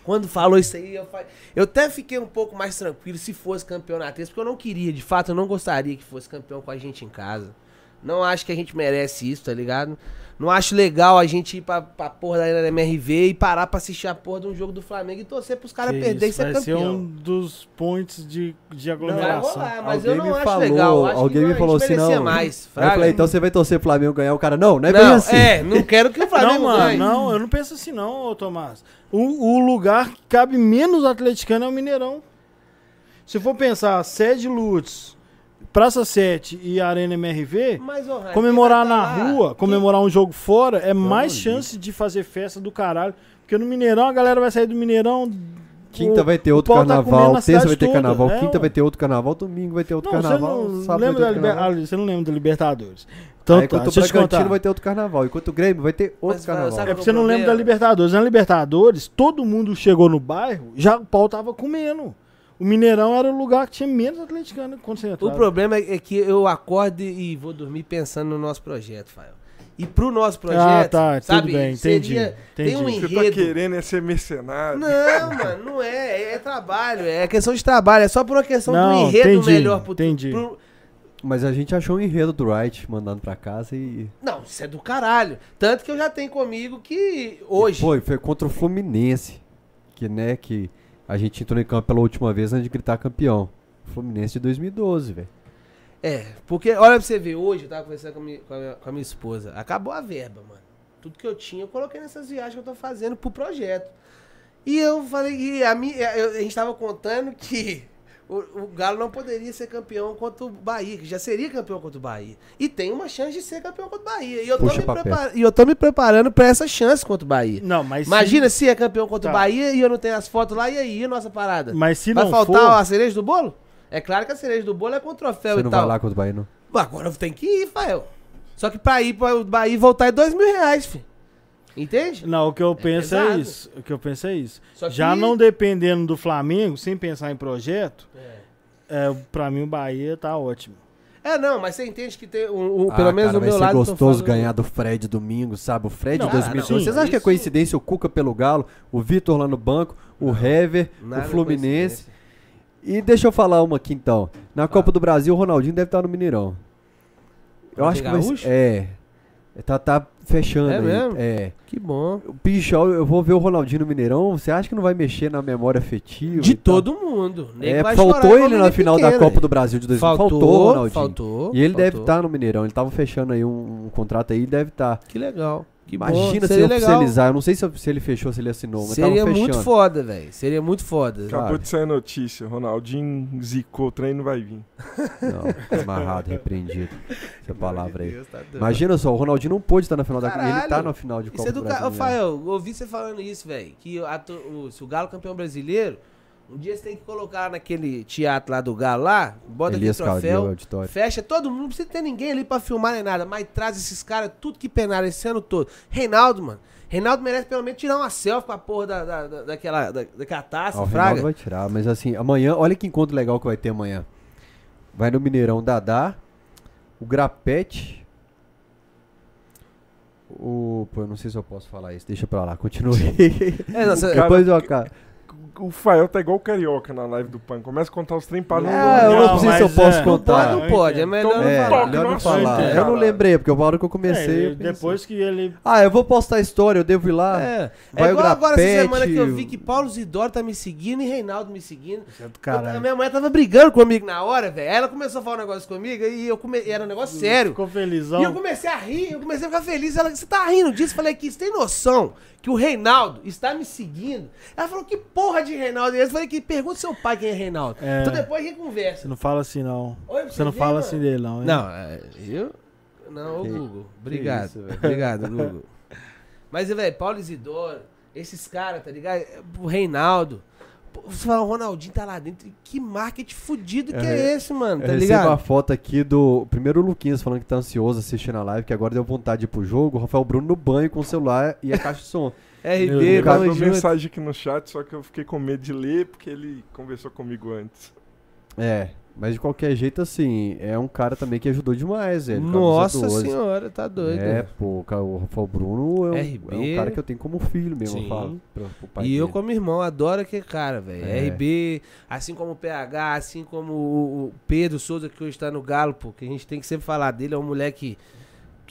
Quando falou isso aí, eu, eu até fiquei um pouco mais tranquilo se fosse campeão na terça, porque eu não queria, de fato, eu não gostaria que fosse campeão com a gente em casa. Não acho que a gente merece isso, tá ligado? Não acho legal a gente ir pra, pra porra da MRV e parar pra assistir a porra de um jogo do Flamengo e torcer pros caras perderem e ser vai campeão. Vai ser um dos pontos de, de aglomeração. Não, rolar, mas alguém eu não acho falou, legal. Acho alguém me falou assim, não. Mais, eu falei, então você vai torcer pro Flamengo ganhar o cara. Não, não é não, bem assim. É, não quero que o Flamengo não, ganhe. Não, eu não penso assim não, Tomás. O, o lugar que cabe menos atleticano é o Mineirão. Se for pensar, sede Lutz, Praça 7 e Arena MRV, Mas, oh, comemorar na rua, comemorar um jogo fora, é mais chance de fazer festa do caralho. Porque no Mineirão a galera vai sair do Mineirão. Quinta o, vai ter outro tá carnaval, tá terça vai ter toda, carnaval, é, quinta vai ter outro carnaval, domingo vai ter outro não, carnaval, você não, lembra da carnaval. Você não lembra da Libertadores. Então, Aí, tá, enquanto o Bragantino vai ter outro carnaval, enquanto o Grêmio vai ter outro Mas, carnaval. É porque você não lembra da Libertadores. Na Libertadores, todo mundo chegou no bairro, já o pau tava comendo. O Mineirão era o lugar que tinha menos atleticano concentrado. O problema é que eu acordo e vou dormir pensando no nosso projeto, Fael. E pro nosso projeto, ah, tá, sabe, tudo bem, entendi, seria, entendi. tem um enredo... Você tá querendo é ser mercenário. Não, mano, não é, é trabalho, é questão de trabalho, é só por uma questão não, do enredo entendi, melhor pro, entendi. Pro... Mas a gente achou um enredo do Wright mandando pra casa e. Não, isso é do caralho. Tanto que eu já tenho comigo que hoje. foi, foi contra o Fluminense. Que, né, que A gente entrou em campo pela última vez antes de gritar campeão. Fluminense de 2012, velho. É, porque olha pra você ver, hoje eu tava conversando com a, minha, com, a minha, com a minha esposa. Acabou a verba, mano. Tudo que eu tinha, eu coloquei nessas viagens que eu tô fazendo pro projeto. E eu falei que a, minha, a gente tava contando que o, o, Galo não poderia ser campeão contra o Bahia, que já seria campeão contra o Bahia. E tem uma chance de ser campeão contra o Bahia. E eu, tô me, prepara, e eu tô me preparando pra essa chance contra o Bahia. Não, mas Imagina se, se é campeão contra tá. o Bahia e eu não tenho as fotos lá, e aí, nossa parada? Mas se Vai não faltar for... a cereja do bolo? É claro que a cereja do bolo é com o troféu Você e não tal. vai lá contra o Bahia, não? Agora tem que ir, Fael. Só que pra ir para o Bahia voltar é dois mil reais, filho. Entende? Não, o que eu é penso é, isso. O que eu penso é isso. Já não dependendo do Flamengo, sem pensar em projeto, é. é pra mim o Bahia tá ótimo. É, não, mas você entende que tem um, um ah, pelo menos cara, do meu lado. É gostoso ganhar do Fred domingo, sabe? O Fred não, 2012. Ah, Vocês acham que é coincidência o Cuca pelo Galo, o Vitor lá no banco, o não, Hever, o é Fluminense? E deixa eu falar uma aqui então. Na Copa do Brasil, o Ronaldinho deve estar no Mineirão. Eu acho que vai ser. É. Tá, tá fechando é aí. Mesmo? É. Que bom. Bicho, eu vou ver o Ronaldinho no Mineirão. Você acha que não vai mexer na memória afetiva? De todo mundo. É, faltou ele na final pequeno, da Copa do Brasil de 2000. Faltou, faltou Ronaldinho. Faltou. E ele faltou. deve estar tá no Mineirão. Ele tava fechando aí um, um contrato aí, ele deve estar. Tá. Que legal. Imagina se ele oficializar. Eu não sei se, se, ele fechou, se ele assinou, mas Seria muito foda, velho. Seria muito foda. Acabou sabe? de sair a notícia. Ronaldinho zicou, o trem não vai vir. Não, amarrado, repreendido. Essa palavra aí. Tá Imagina só, o Ronaldinho não pôde estar na final Caralho. da Ele tá na final de Copa é do. Rafael, ouvi você falando isso, velho. Que a, o, se o Galo campeão brasileiro um dia você tem que colocar naquele teatro lá do Galo lá, bota Elias aquele troféu, fecha todo mundo, não precisa ter ninguém ali pra filmar nem nada, mas traz esses caras tudo que penaram esse ano todo. Reinaldo, mano. Reinaldo merece pelo menos tirar uma selfie com a porra da, da, da daquela, da, daquela taça, ah, o fraga. Reinaldo vai tirar, mas assim, amanhã, olha que encontro legal que vai ter amanhã. Vai no Mineirão Dadá, o Grapete, o. Pô, eu não sei se eu posso falar isso, deixa pra lá, continue. É, nossa, Depois eu acabo o Fael tá igual o Carioca na live do Pan. Começa a contar os trem para não. É, eu não, sei se eu posso é, contar. Não pode, não pode. É melhor então, é, não, melhor não falar. Eu não lembrei, porque o hora que eu comecei. É, eu depois que ele. Ah, eu vou postar a história, eu devo ir lá. É. Vai é igual agora essa semana que eu vi que Paulo Zidoro tá me seguindo e Reinaldo me seguindo. a minha mulher tava brigando comigo na hora, velho. Ela começou a falar um negócio comigo e eu come... era um negócio sério. Ficou felizão. E eu comecei a rir, eu comecei a ficar feliz. Ela, você tá rindo disso? Falei aqui, você tem noção que o Reinaldo está me seguindo. Ela falou, que porra de Reinaldo é esse? Eu falei que pergunta seu pai quem é Reinaldo. É, então depois a gente conversa. Você não fala assim, não. Oi, você, você não fala mano? assim dele, não. Hein? Não, é, eu... Não, ô Google. Obrigado. Isso, Obrigado, Google. Mas, velho, Paulo Isidoro, esses caras, tá ligado? O Reinaldo. Você fala, o Ronaldinho tá lá dentro. Que marketing fudido que é, é esse, mano? Tá eu ligado? uma foto aqui do. Primeiro o Luquinhas falando que tá ansioso assistindo a live, que agora deu vontade de ir pro jogo. O Rafael Bruno no banho com o celular e a caixa de som. RB, o cara mandou mensagem aqui no chat, só que eu fiquei com medo de ler porque ele conversou comigo antes. É, mas de qualquer jeito, assim, é um cara também que ajudou demais, velho. Nossa senhora, tá doido. É, pô, o Rafael Bruno é, RB. Um, é um cara que eu tenho como filho mesmo, Sim. eu falo. Pro, pro e dele. eu, como irmão, adoro aquele cara, velho. É. RB, assim como o PH, assim como o Pedro Souza, que hoje tá no Galo, pô, que a gente tem que sempre falar dele, é um moleque que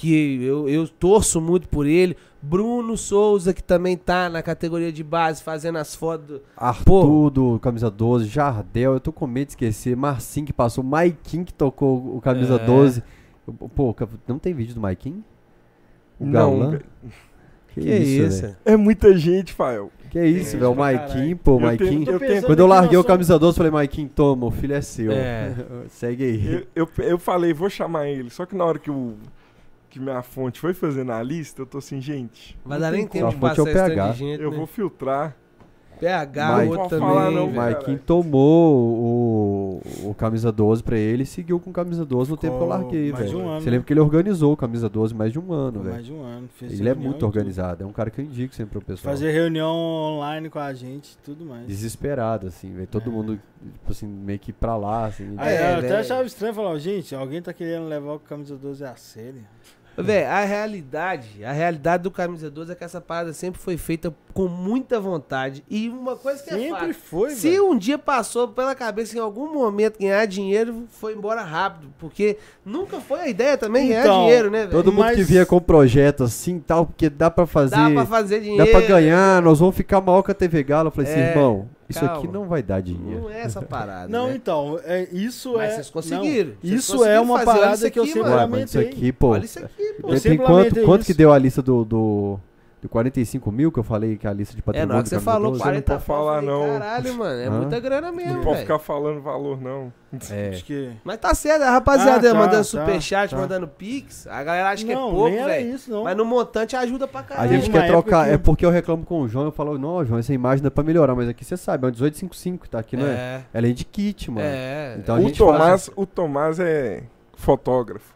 eu, eu torço muito por ele. Bruno Souza, que também tá na categoria de base, fazendo as fotos. Arthur, do camisa 12, Jardel, eu tô com medo de esquecer. Marcinho que passou, Maikin que tocou o camisa é. 12. Pô, não tem vídeo do Maikin? O não. Que, que isso, isso? É muita gente, Fael. Que isso, velho. O Maikin, pô, Maikin. Quando eu larguei o camisa 12, falei, Maikin, toma, o filho é seu. É. Segue aí. Eu, eu, eu, falei, vou chamar ele. Só que na hora que o que minha fonte foi fazendo a lista, eu tô assim, gente. Vai dar nem tempo de passar é PH. Gente, Eu né? vou filtrar. PH, Mike, outro também. Não, Mike tomou o, o camisa 12 pra ele e seguiu com camisa 12 no tempo que eu larguei, velho. Um Você lembra que ele organizou o camisa 12 mais de um ano, velho. Mais de um ano. ele é muito organizado. É um cara que eu indico sempre pro pessoal. Fazer reunião online com a gente tudo mais. Desesperado, assim, velho. Todo é. mundo, tipo assim, meio que pra lá, assim. Aí, é, eu até achava estranho falar, gente, alguém tá querendo levar o camisa 12 a sério. Véi, a realidade, a realidade do Camisa 12 é que essa parada sempre foi feita com muita vontade. E uma coisa que sempre é Sempre foi, Se véio. um dia passou pela cabeça em algum momento ganhar dinheiro, foi embora rápido. Porque nunca foi a ideia também então, ganhar dinheiro, né, velho? Todo mundo Mas... que via com projeto assim tal, porque dá pra fazer. Dá pra fazer dinheiro. Dá pra ganhar, nós vamos ficar maior que a TV Galo. Eu falei assim, é. assim, irmão, Isso calma. aqui não vai dar dinheiro. Não é essa parada. não, né? então, é, isso Mas é. vocês conseguiram. Não, vocês isso conseguiram é uma parada aqui, que eu sempre mano. lamentei. Isso aqui, pô. Olha isso aqui, pô. Tem quanto, quanto que deu a lista do, do de 45 mil que eu falei que é a lista de patrimônio. É, não, que você falou 40 não pode falar, não. Caralho, mano, é Hã? muita grana mesmo. Não pode ficar falando valor, não. É. Acho que... Mas tá certo, a rapaziada ah, tá, mandando tá, superchat, tá. mandando pix. A galera acha que é pouco, velho. Mas no montante ajuda pra caralho. A gente quer trocar, que... é porque eu reclamo com o João. Eu falo, não, João, essa imagem é pra melhorar, mas aqui você sabe, é um 1855, tá aqui, não é? é? Ela é de kit, mano. É. Então, o, Tomás, faz... o Tomás é fotógrafo.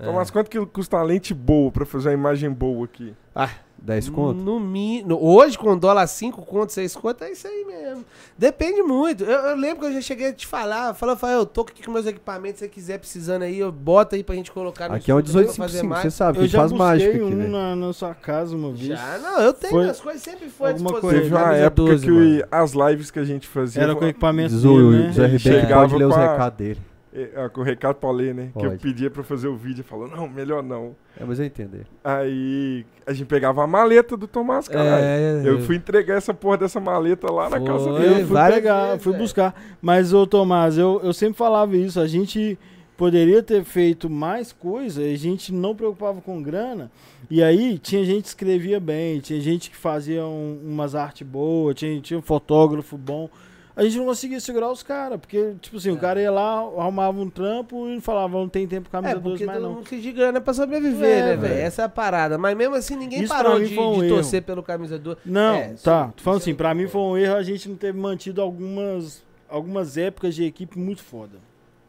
É. Tomás, quanto que custa uma lente boa pra fazer uma imagem boa aqui? Ah. 10 conto? No, no, hoje, com dólar 5 conto, 6 conto, é isso aí mesmo. Depende muito. Eu, eu, lembro que eu já cheguei a te falar. Falou, Rafael, eu tô aqui com meus equipamentos. Se você quiser precisando aí, eu bota aí pra gente colocar no Aqui é um 1855, você sabe, eu já faz mágica aqui, um né? na, na, sua casa uma vez. Já, não, eu tenho. Foi as coisas sempre foi à disposição. Teve uma época 12, que mano. as lives que a gente fazia... Era com equipamento dele, né? Zé Ribeiro pode ler os recados dele. É, com o recado pra ler, né? Pode. Que eu pedia pra fazer o vídeo. Falou, não, melhor não. É, mas eu entender. Aí a gente pegava a maleta do Tomás, cara. É, eu fui entregar essa porra dessa maleta lá foi, na casa dele. Eu fui pegar, vezes, fui é. buscar. Mas, ô Tomás, eu, eu sempre falava isso. A gente poderia ter feito mais coisa, a gente não preocupava com grana. E aí tinha gente que escrevia bem, tinha gente que fazia um, umas artes boas, tinha, tinha um fotógrafo bom a gente não conseguia segurar os caras, porque, tipo assim, é. o cara ia lá, arrumava um trampo e falava, não tem tempo camisa é, 12 mais não. Porque de grana é pra sobreviver, é, né, velho? Essa é a parada. Mas mesmo assim, ninguém Isso parou de, um de torcer pelo camisa 12. Não, é, tá. Tô falando assim, pra mim foi um erro a gente não ter mantido algumas, algumas épocas de equipe muito foda.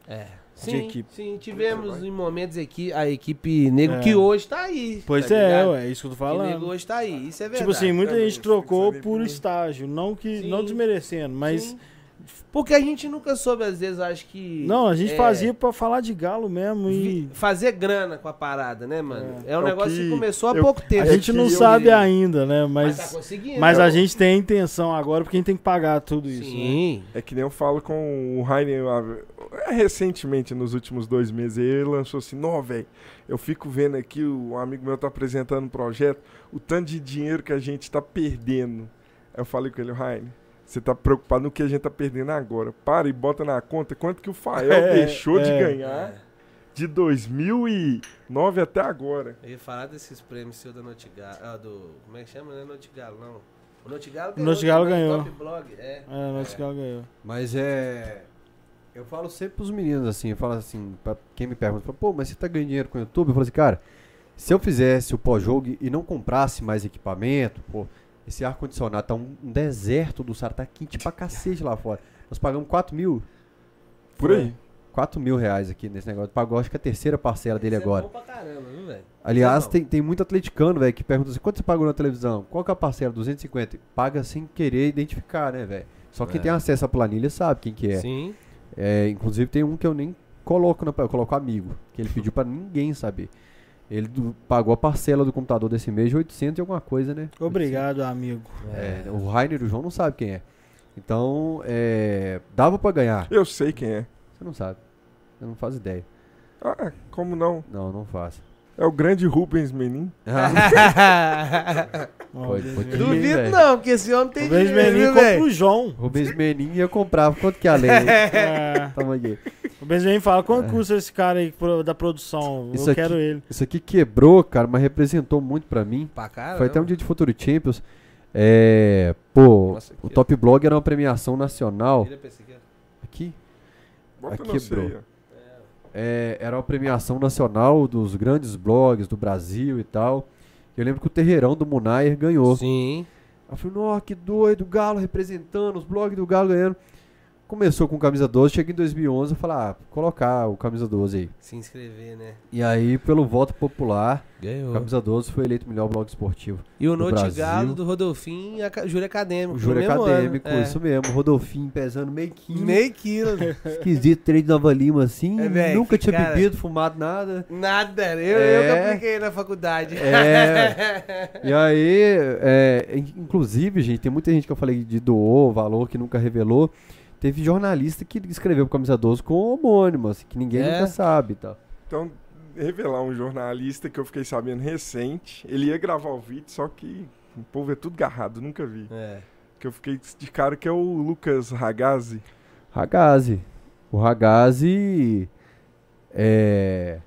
É. Sim, equipe. sim, tivemos em momentos aqui a equipe Negro é. que hoje tá aí. Pois tá é, é isso que eu tô falando. Que Negro hoje tá aí, isso é verdade. Tipo assim, muita gente trocou por estágio, não que não desmerecendo, mas sim. Porque a gente nunca soube, às vezes, acho que. Não, a gente é, fazia pra falar de galo mesmo e. Fazer grana com a parada, né, mano? É, é um é negócio que, que, começou há eu, pouco tempo. A gente não sabe eu... ainda, né? Mas, mas, tá conseguindo, mas a gente tem a intenção agora, porque a gente tem que pagar tudo isso. Né? Sim. Né? É que nem eu falo com o Rainer recentemente, nos últimos dois meses, ele lançou assim: Não, velho, eu fico vendo aqui, um amigo meu tá apresentando um projeto, o tanto de dinheiro que a gente tá perdendo. Eu falei com ele, Rainer você tá preocupado no que a gente tá perdendo agora. Para e bota na conta quanto que o Fael é, deixou é, de ganhar é. de 2009 até agora. Eu ia falar desses prêmios seu da Notigalo, ah, do, como é que chama, né? Notigalo, não. O Notigalo ganhou. Notigalo ganhou. Top blog, é. É, o Notigalo ganhou. Mas é... Eu falo sempre pros meninos assim, eu falo assim, pra quem me pergunta, pô, mas você tá ganhando dinheiro com o YouTube? Eu falo assim, cara, se eu fizesse o pós-jogo e não comprasse mais equipamento, pô, esse ar-condicionado tá um, deserto do Sara, tá quente pra cacete lá fora. Nós pagamos 4 mil. Por aí. 4 mil reais aqui nesse negócio. Pagou acho que a terceira parcela dele Isso agora. É bom pra caramba, viu, velho? Aliás, tem, tem muito atleticano, velho, que pergunta assim: quanto você pagou na televisão? Qual que é a parcela? 250. Paga sem querer identificar, né, velho? Só quem é. tem acesso à planilha sabe quem que é. Sim. É, inclusive tem um que eu nem coloco, na, eu coloco amigo, que ele pediu para ninguém saber. Ele do, pagou a parcela do computador desse mês de 800 e alguma coisa, né? Obrigado, 800. amigo. É, o Rainer e o João não sabem quem é. Então, é, dava para ganhar. Eu sei quem é. Você não sabe. Você não faz ideia. Ah, como não? Não, não faço. É o grande Rubens Menin. Ah. foi, foi Duvido não, porque esse homem tem Rubens dinheiro, Menin compra o João. Rubens Menin ia comprar. Quanto que é a lei? é. Toma aqui. O Benjamin fala, quanto é. custa esse cara aí da produção? Isso Eu aqui, quero ele. Isso aqui quebrou, cara, mas representou muito pra mim. Pra cara, Foi até um dia de Futuro Champions. É, pô, Nossa, o Top Blog era uma premiação nacional. Aqui? Bota aqui quebrou. É, era uma premiação nacional dos grandes blogs do Brasil e tal. Eu lembro que o Terreirão do Munayer ganhou. Sim. Eu falei, nossa, que doido, o Galo representando, os blogs do Galo ganhando começou com camisa 12, chega em 2011 e fala, ah, colocar o camisa 12 aí. Se inscrever, né? E aí, pelo voto popular, Ganhou. camisa 12 foi eleito o melhor blog esportivo. E o Notigalo do Rodolfim, júri acadêmico. O júri acadêmico, ano. isso é. mesmo. Rodolfim pesando meio quilo. Meio quilo. Esquisito, treino de Nova Lima assim. É, véio, nunca tinha cara, bebido, fumado nada. Nada, eu, é, eu que apliquei na faculdade. É. e aí, é, inclusive, gente, tem muita gente que eu falei de doou, valor que nunca revelou. Teve jornalista que escreveu pro Camisa 12 com homônimo, assim, que ninguém é. nunca sabe tá? Então, revelar um jornalista que eu fiquei sabendo recente. Ele ia gravar o vídeo, só que o povo é tudo garrado, nunca vi. É. que eu fiquei de cara, que é o Lucas Ragazzi. Ragazzi. O Ragazzi é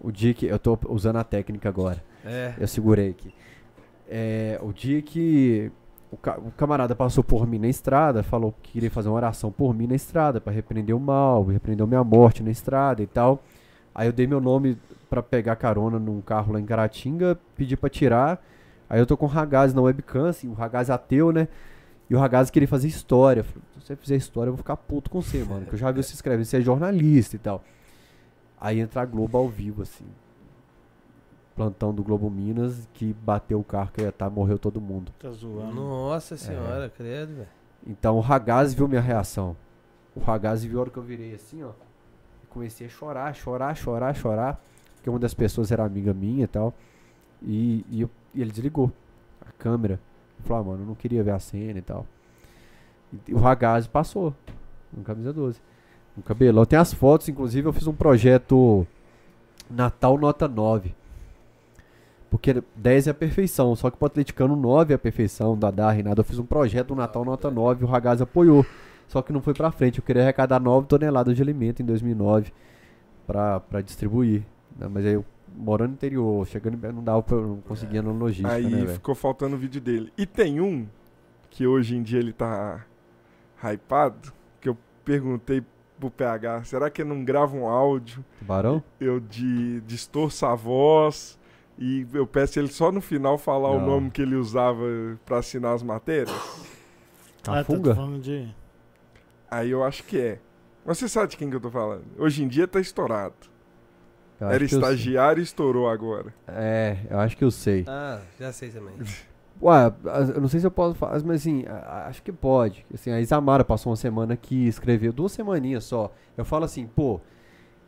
o dia que eu tô usando a técnica agora. É. Eu segurei aqui. É, o dia que o, ca o, camarada passou por mim na estrada, falou que queria fazer uma oração por mim na estrada, para repreender o mal, repreender a minha morte na estrada e tal. Aí eu dei meu nome para pegar carona num carro lá em Caratinga, pedi para tirar. Aí eu tô com o Ragaz na webcam, assim, o Ragaz ateu, né? E o Ragaz queria fazer história. Falei, se você fizer história, eu vou ficar puto com você, mano. Que eu já vi você escrever, você é jornalista e tal. Aí entra a Globo ao vivo, assim plantão do Globo Minas que bateu o carro que ia estar, tá, morreu todo mundo. Tá zoando. Nossa senhora, é. credo, velho. Então o Ragazzi viu minha reação. O Ragazzi viu a hora que eu virei assim, ó. Comecei a chorar, chorar, chorar, chorar. Porque uma das pessoas era amiga minha e tal. E, e, eu, e ele desligou a câmera. Falou, ah, mano, eu não queria ver a cena e tal. E o Ragazzi passou. No camisa 12. No cabelão. Tem as fotos, inclusive eu fiz um projeto Natal Nota 9 porque 10 é a perfeição, só que pro atleticano 9 é a perfeição, Dadá, Renato. Eu fiz um projeto do Natal nota 9, o Ragaz apoiou. Só que não foi pra frente. Eu queria arrecadar 9 toneladas de alimento em 2009 pra, pra distribuir. Né? Mas aí eu morando no interior, chegando não dava pra, não conseguia é. no logística, Aí né, ficou faltando o vídeo dele. E tem um que hoje em dia ele tá hypado, que eu perguntei pro PH, será que ele não grava um áudio? Tubarão? Eu de distorça a voz e eu peço ele só no final falar Não. o nome que ele usava para assinar as matérias. A ah, fuga? Tá de... Aí eu acho que é. Mas você sabe de quem que eu tô falando? Hoje em dia tá estourado. Era estagiário e estourou agora. É, eu acho que eu sei. Ah, já sei também. Ué, eu não sei se eu posso falar, mas assim, acho que pode. Assim, a Isamara passou uma semana aqui, escreveu duas semaninhas só. Eu falo assim, pô,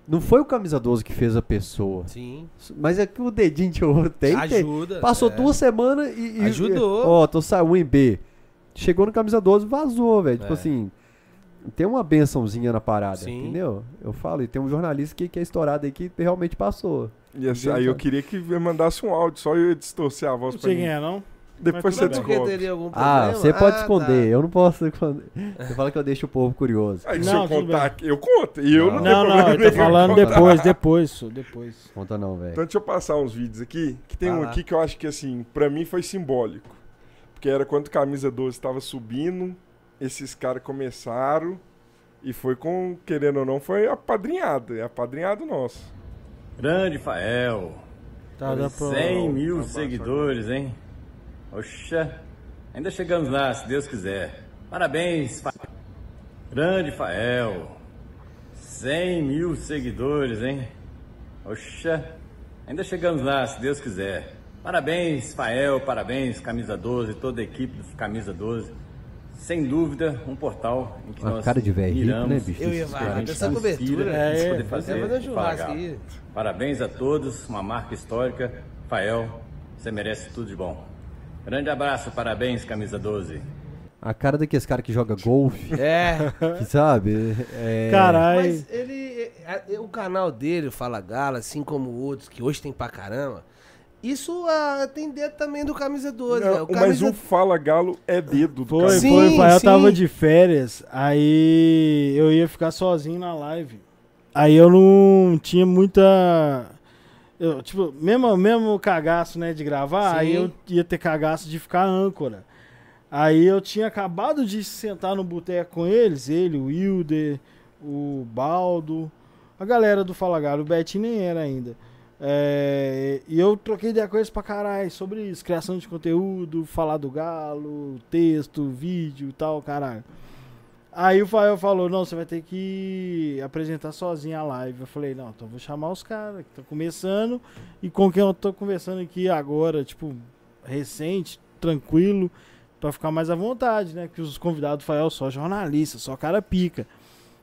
não foi o camisa 12 que fez a pessoa. Sim. Mas é que o dedinho de ouro tem. Ajuda. Passou é. duas semanas e. e Ajudou. Ó, tô saindo em B. Chegou no camisa 12 vazou, velho. Tipo é. Tipo assim. Tem uma bençãozinha na parada, Sim. entendeu? Eu falo, e tem um jornalista que, que é estourado aí que realmente passou. E assim, aí eu queria que mandasse um áudio, só eu distorcer a voz não pra mim. Não é, não? Depois você descobre. Ah, você pode ah, esconder, tá. eu não posso esconder. Você fala que eu deixo o povo curioso. Aí não, se eu contar aqui, eu conto. E eu não, não Não, não, eu tô falando depois, depois, depois. Conta não, velho. Então deixa eu passar uns vídeos aqui, que tem ah, um aqui que eu acho que assim, pra mim foi simbólico. Porque era quando Camisa 12 estava subindo, esses caras começaram e foi com, querendo ou não, foi apadrinhado, é apadrinhado nosso. Grande Fael. Tá, 100 mil seguidores, hein? Oxa, ainda chegamos lá, se Deus quiser. Parabéns, grande Fael. 100 mil seguidores, hein? Oxa, ainda chegamos lá, se Deus quiser. Parabéns, Fael, parabéns, Camisa 12, toda a equipe do Camisa 12. Sem dúvida, um portal em que Uma nós cara de velho rico, né, bicho? Eu ia falar dessa cobertura. É, poder fazer, fazer Parabéns a todos, uma marca histórica. Fael, você merece tudo de bom. Grande abraço, parabéns, camisa 12. A cara daqueles cara que joga golfe. É. Que sabe? É... Caralho. Mas ele. É, é, o canal dele, o Fala Gala, assim como outros, que hoje tem pra caramba. Isso ah, tem dedo também do Camisa 12, Não, né? camisa... Mas o Fala Galo é dedo do Foi, camisa. foi, sim, Eu tava de férias, aí eu ia ficar sozinho na live. Aí eu não tinha muita eu, tipo, mesmo, mesmo cagaço, né, de gravar, Sim. aí eu ia ter cagaço de ficar âncora. Aí eu tinha acabado de sentar no boteco com eles, ele, o Wilder, o Baldo, a galera do Fala Galo, o Betinho nem era ainda. É, e eu troquei ideia com eles pra caralho sobre isso, criação de conteúdo, falar do galo, texto, vídeo e tal, caralho. Aí o Fael falou, não, você vai ter que apresentar sozinho a live. Eu falei, não, então vou chamar os caras que estão começando e com quem eu tô conversando aqui agora, tipo, recente, tranquilo, para ficar mais à vontade, né? Que os convidados do Fael só jornalista, só cara pica.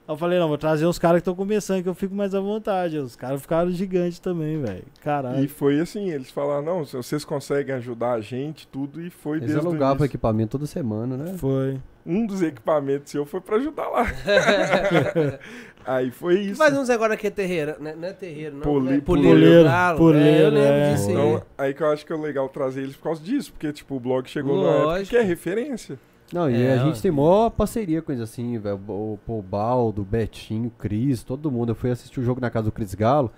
Eu falei, não, vou trazer os caras que estão começando, que eu fico mais à vontade. Os caras ficaram gigantes também, velho. Caralho. E foi assim, eles falaram, não, vocês conseguem ajudar a gente, tudo, e foi eles desde alugavam equipamento toda semana, né? Foi um dos equipamentos seu foi pra ajudar lá. Aí foi isso. Faz uns agora que é terreiro, né? não é terreiro, não. Poli, né? Poleiro. Poleiro, é, eu lembro é. disso aí. Então, aí que eu acho que é legal trazer eles por causa disso, porque tipo, o blog chegou Lógico. numa época que é referência. Não, e é, a gente tem maior parceria com eles assim, velho. O, o Baldo, o Betinho, o Cris, todo mundo. Eu fui assistir o jogo na casa do Cris Galo.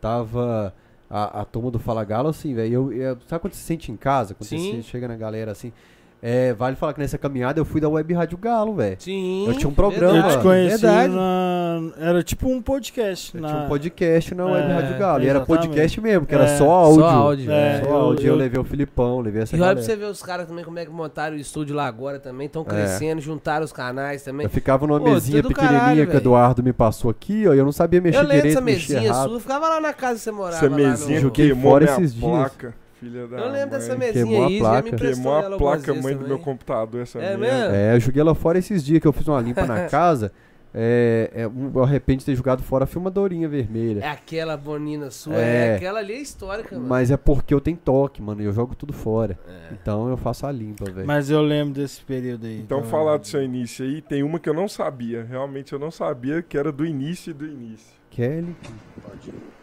Tava a, a turma do Fala Galo, assim, velho. Eu, eu, sabe quando você se sente em casa? Quando Sim. você chega na galera assim. É, vale falar que nessa caminhada eu fui da Web Rádio Galo, velho. Sim. Eu tinha um programa. Eu te conheci na... Era tipo um podcast. Eu na... tinha um podcast na Web é, Rádio Galo. E era podcast mesmo, que é, era só áudio. Só áudio. É, só áudio. Eu, eu, levei o Filipão, levei essa E olha pra você ver os caras também, como é que montaram o estúdio lá agora também. Estão é. crescendo, juntaram os canais também. Eu ficava numa Pô, mesinha pequenininha caralho, que o Eduardo me passou aqui, ó. E eu não sabia mexer eu direito. Eu lembro dessa mesinha sua. Ficava lá na casa que você morava. Essa mesinha no... que fora esses dias. Filha da eu lembro mãe. dessa mesinha Queimou aí, a placa. Queimou a placa mãe do meu computador essa é mesmo? É, eu joguei ela fora esses dias que eu fiz uma limpa na casa. É, é, eu arrependo de ter jogado fora a filmadorinha vermelha. É aquela bonina sua, é, é aquela ali é histórica, mano. Mas é porque eu tenho toque, mano, e eu jogo tudo fora. É. Então eu faço a limpa, velho. Mas eu lembro desse período aí. Então, então, falar do seu início aí, tem uma que eu não sabia. Realmente eu não sabia que era do início do início. Kelly? Pode ir.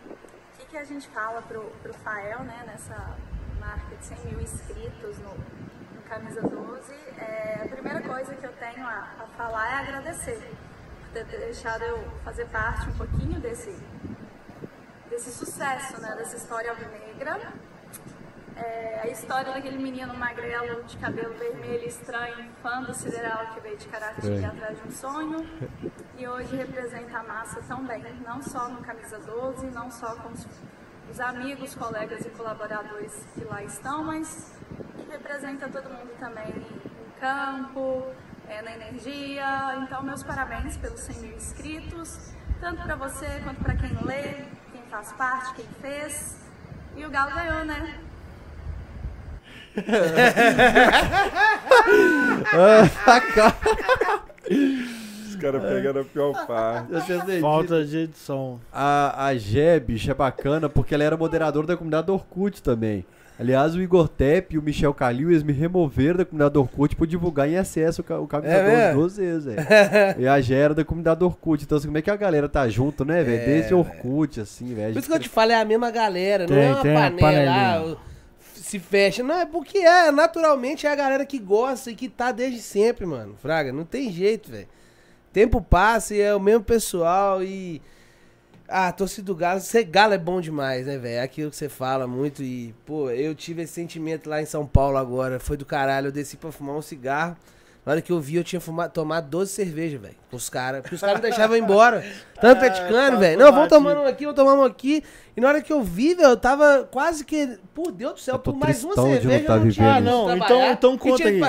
Que a gente fala pro, pro Fael, né, nessa marca de 100 mil inscritos no, no Camisa 12, é, a primeira coisa que eu tenho a, a falar é agradecer por ter deixado eu fazer parte um pouquinho desse, desse sucesso, né, dessa história alvinegra. É, a história daquele menino magrelo de cabelo vermelho estranho, fã do Sideral que veio de Caratinga é. atrás de um sonho e hoje representa a massa tão bem, não só no Camisa 12, não só com os os amigos, colegas e colaboradores que lá estão, mas que representa todo mundo também em campo, é, na energia. Então, meus parabéns pelos 100 mil inscritos, tanto para você quanto para quem lê, quem faz parte, quem fez. E o Galo ganhou, né? Os caras pegaram a pior parte. Falta de edição. A, a Gé, bicho, é bacana porque ela era moderadora da comunidade Orkut também. Aliás, o Igor Tepp e o Michel Calil, eles me removeram da comunidade Orkut por divulgar em acesso o, o Camisa é 12 duas vezes, velho. e a Gé era da comunidade Orkut. Então, assim, como é que a galera tá junto, né, velho? É, Desde Orkut, assim, velho. Por isso que eu te falo, é a mesma galera, tem, não é uma panela lá, se fecha. Não, é porque é, naturalmente, é a galera que gosta e que tá desde sempre, mano. Fraga, não tem jeito, velho tempo passa e é o mesmo pessoal e. Ah, torcida do Galo, ser Galo é bom demais, né, velho? É aquilo que você fala muito e, pô, eu tive esse sentimento lá em São Paulo agora, foi do caralho, eu desci pra fumar um cigarro. Na hora que eu vi, eu tinha fumado, tomado 12 cervejas, velho. Com os caras. Porque os caras me deixavam embora. Tanto peticando, velho. Não, vamos tomando um aqui, vamos tomar um aqui. E na hora que eu vi, velho, eu tava quase que. Por Deus do céu, por mais uma cerveja. Não tá eu não tinha, ah, não. Então, então conta aí.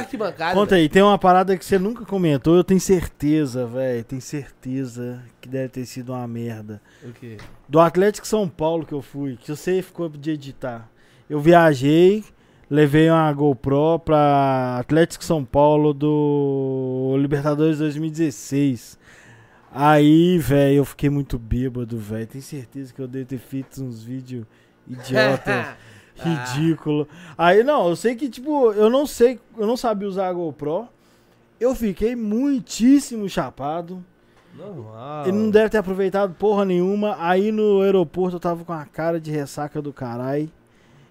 Conta véio. aí, tem uma parada que você nunca comentou, eu tenho certeza, velho. Tenho certeza que deve ter sido uma merda. O quê? Do Atlético São Paulo que eu fui, que você ficou de editar. Eu viajei levei uma GoPro pra Atlético São Paulo do Libertadores 2016. Aí, velho, eu fiquei muito bêbado, velho. Tenho certeza que eu devo ter feito uns vídeos idiota, ridículo. Aí, não, eu sei que, tipo, eu não sei, eu não sabia usar a GoPro. Eu fiquei muitíssimo chapado. Normal. Ele não deve ter aproveitado porra nenhuma. Aí no aeroporto eu tava com a cara de ressaca do caralho.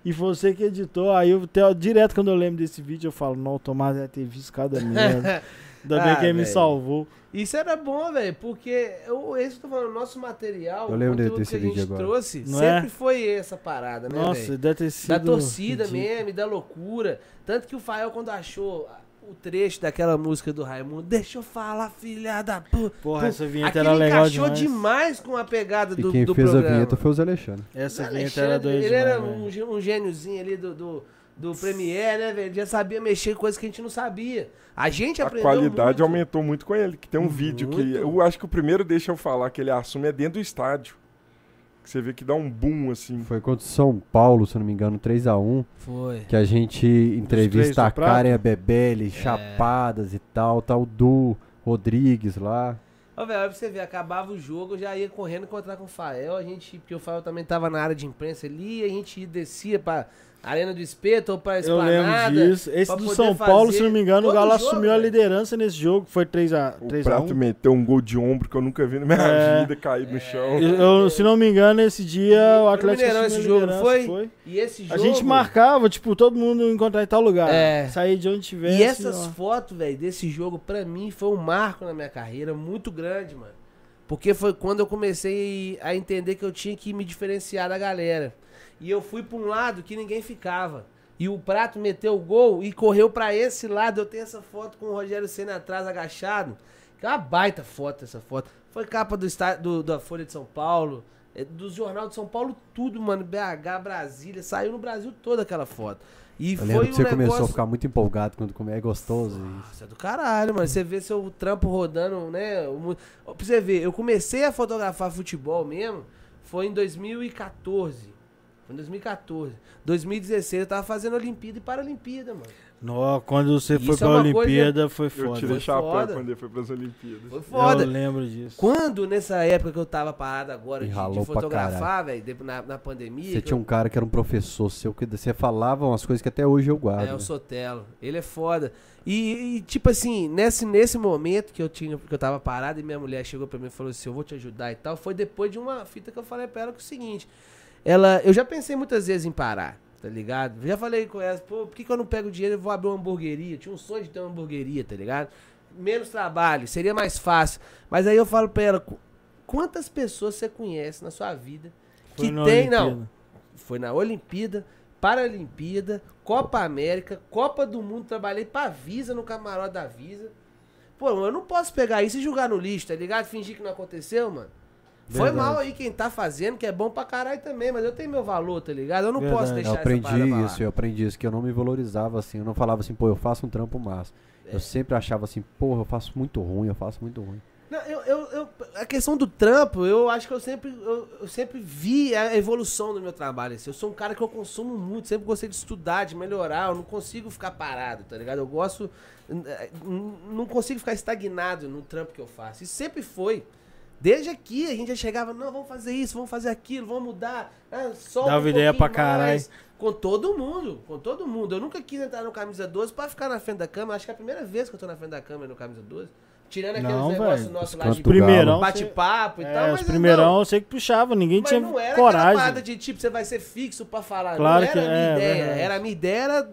E você que editou, aí eu até, direto quando eu lembro desse vídeo, eu falo, não, o Tomás deve ter visto cada merda. Ainda bem ah, que ele me salvou. Isso era bom, velho, porque eu, esse tô falando, nosso material, eu lembro o desse que a gente agora. trouxe, não sempre é? foi essa parada, né, Nossa, véio? deve ter sido Da torcida ridículo. mesmo, da loucura. Tanto que o Fael, quando achou o trecho daquela música do Raimundo. Deixa eu falar, filha da puta. Porra, essa vinheta era legal demais. demais com a pegada do, e quem do fez programa. a vinheta foi o Zé Alexandre. Essa Zé vinheta Alexandre, era dois Ele era um, um gêniozinho ali do, do, do Premiere, né, velho? Já sabia mexer em coisas que a gente não sabia. A gente a aprendeu A qualidade muito. aumentou muito com ele. Que tem um muito. vídeo que... Eu acho que o primeiro, deixa eu falar, que ele assume é dentro do estádio. Que você vê que dá um boom, assim. Foi contra o São Paulo, se não me engano, 3x1. Foi. Que a gente entrevista a Karen e a Bebele, é. chapadas e tal, tal do Rodrigues lá. Ó, velho, pra você ver, acabava o jogo, eu já ia correndo encontrar com o Fael, a gente, porque o Fael também tava na área de imprensa ali, a gente descia pra Arena do Espeto ou pra Esplanada. Eu lembro disso. Esse do São Paulo, se não me engano, o Galo jogo, assumiu a liderança nesse jogo. Foi 3x1. O Prato meteu um gol de ombro que eu nunca vi na minha é, vida cair no chão. Eu, se não me engano, esse dia o Atlético Mineirão, esse jogo foi? foi. E esse jogo... A gente marcava, tipo, todo mundo encontrar em tal lugar. É. Sair de onde tivesse. E essas ó. fotos, velho, desse jogo, pra mim, foi um marco na minha carreira muito grande, mano. Porque foi quando eu comecei a entender que eu tinha que me diferenciar da galera. E eu fui pra um lado que ninguém ficava. E o Prato meteu o gol e correu para esse lado. Eu tenho essa foto com o Rogério Senna atrás, agachado. Que é uma baita foto essa foto. Foi capa do, do da Folha de São Paulo, é, do Jornal de São Paulo, tudo, mano. BH, Brasília. Saiu no Brasil toda aquela foto. E eu foi que um você negócio... começou a ficar muito empolgado quando comer, é gostoso. Nossa, é do caralho, mano. Você vê seu trampo rodando, né? Pra você ver, eu comecei a fotografar futebol mesmo, foi em 2014. Foi em 2014. 2016 eu tava fazendo Olimpíada e Paralimpíada, mano. No, quando você Isso foi pra é Olimpíada, coisa... foi foda. Eu tirei chapéu quando ele foi pras Olimpíadas. Foi foda. Eu lembro disso. Quando, nessa época que eu tava parado agora de, de, fotografar, velho, na, na pandemia... Você tinha um cara que era um professor seu, que você falava umas coisas que até hoje eu guardo. É, o Sotelo. Ele é foda. E, e, tipo assim, nesse, nesse momento que eu tinha, que eu tava parado e minha mulher chegou pra mim e falou assim, eu vou te ajudar e tal, foi depois de uma fita que eu falei pra ela que é o seguinte ela. Eu já pensei muitas vezes em parar, tá ligado? Já falei com ela, pô, por que, que eu não pego dinheiro e vou abrir uma hamburgueria? tinha um sonho de ter uma hamburgueria, tá ligado? Menos trabalho, seria mais fácil. Mas aí eu falo pra ela, quantas pessoas você conhece na sua vida que tem. Olimpíada. Não. Foi na Olimpíada, Paralimpíada, Copa América, Copa do Mundo, trabalhei pra Visa no camarote da Visa. Pô, eu não posso pegar isso e jogar no lixo, tá ligado? Fingir que não aconteceu, mano. Foi mal aí quem tá fazendo, que é bom pra caralho também, mas eu tenho meu valor, tá ligado? Eu não Verdade. posso deixar Eu aprendi isso, eu aprendi isso, que eu não me valorizava assim, eu não falava assim, pô, eu faço um trampo massa. É. Eu sempre achava assim, porra, eu faço muito ruim, eu faço muito ruim. Não, eu, eu, eu, a questão do trampo, eu acho que eu sempre, eu, eu, sempre vi a evolução do meu trabalho. Assim. Eu sou um cara que eu consumo muito, sempre gostei de estudar, de melhorar. Eu não consigo ficar parado, tá ligado? Eu gosto. Não consigo ficar estagnado no trampo que eu faço. E sempre foi. Desde aqui a gente já chegava, não, vamos fazer isso, vamos fazer aquilo, vamos mudar. Ah, Dava um ideia pra caralho. Com todo mundo, com todo mundo. Eu nunca quis entrar no camisa 12 pra ficar na frente da câmera. Acho que é a primeira vez que eu tô na frente da câmera no camisa 12. Tirando aqueles não, negócios nossos lá de primeirão, bate-papo e é, tal. Mas os primeirão não, eu sei que puxava, ninguém mas tinha não era coragem. Não de tipo, você vai ser fixo pra falar. Claro não que era a minha é, ideia. Era a minha ideia era.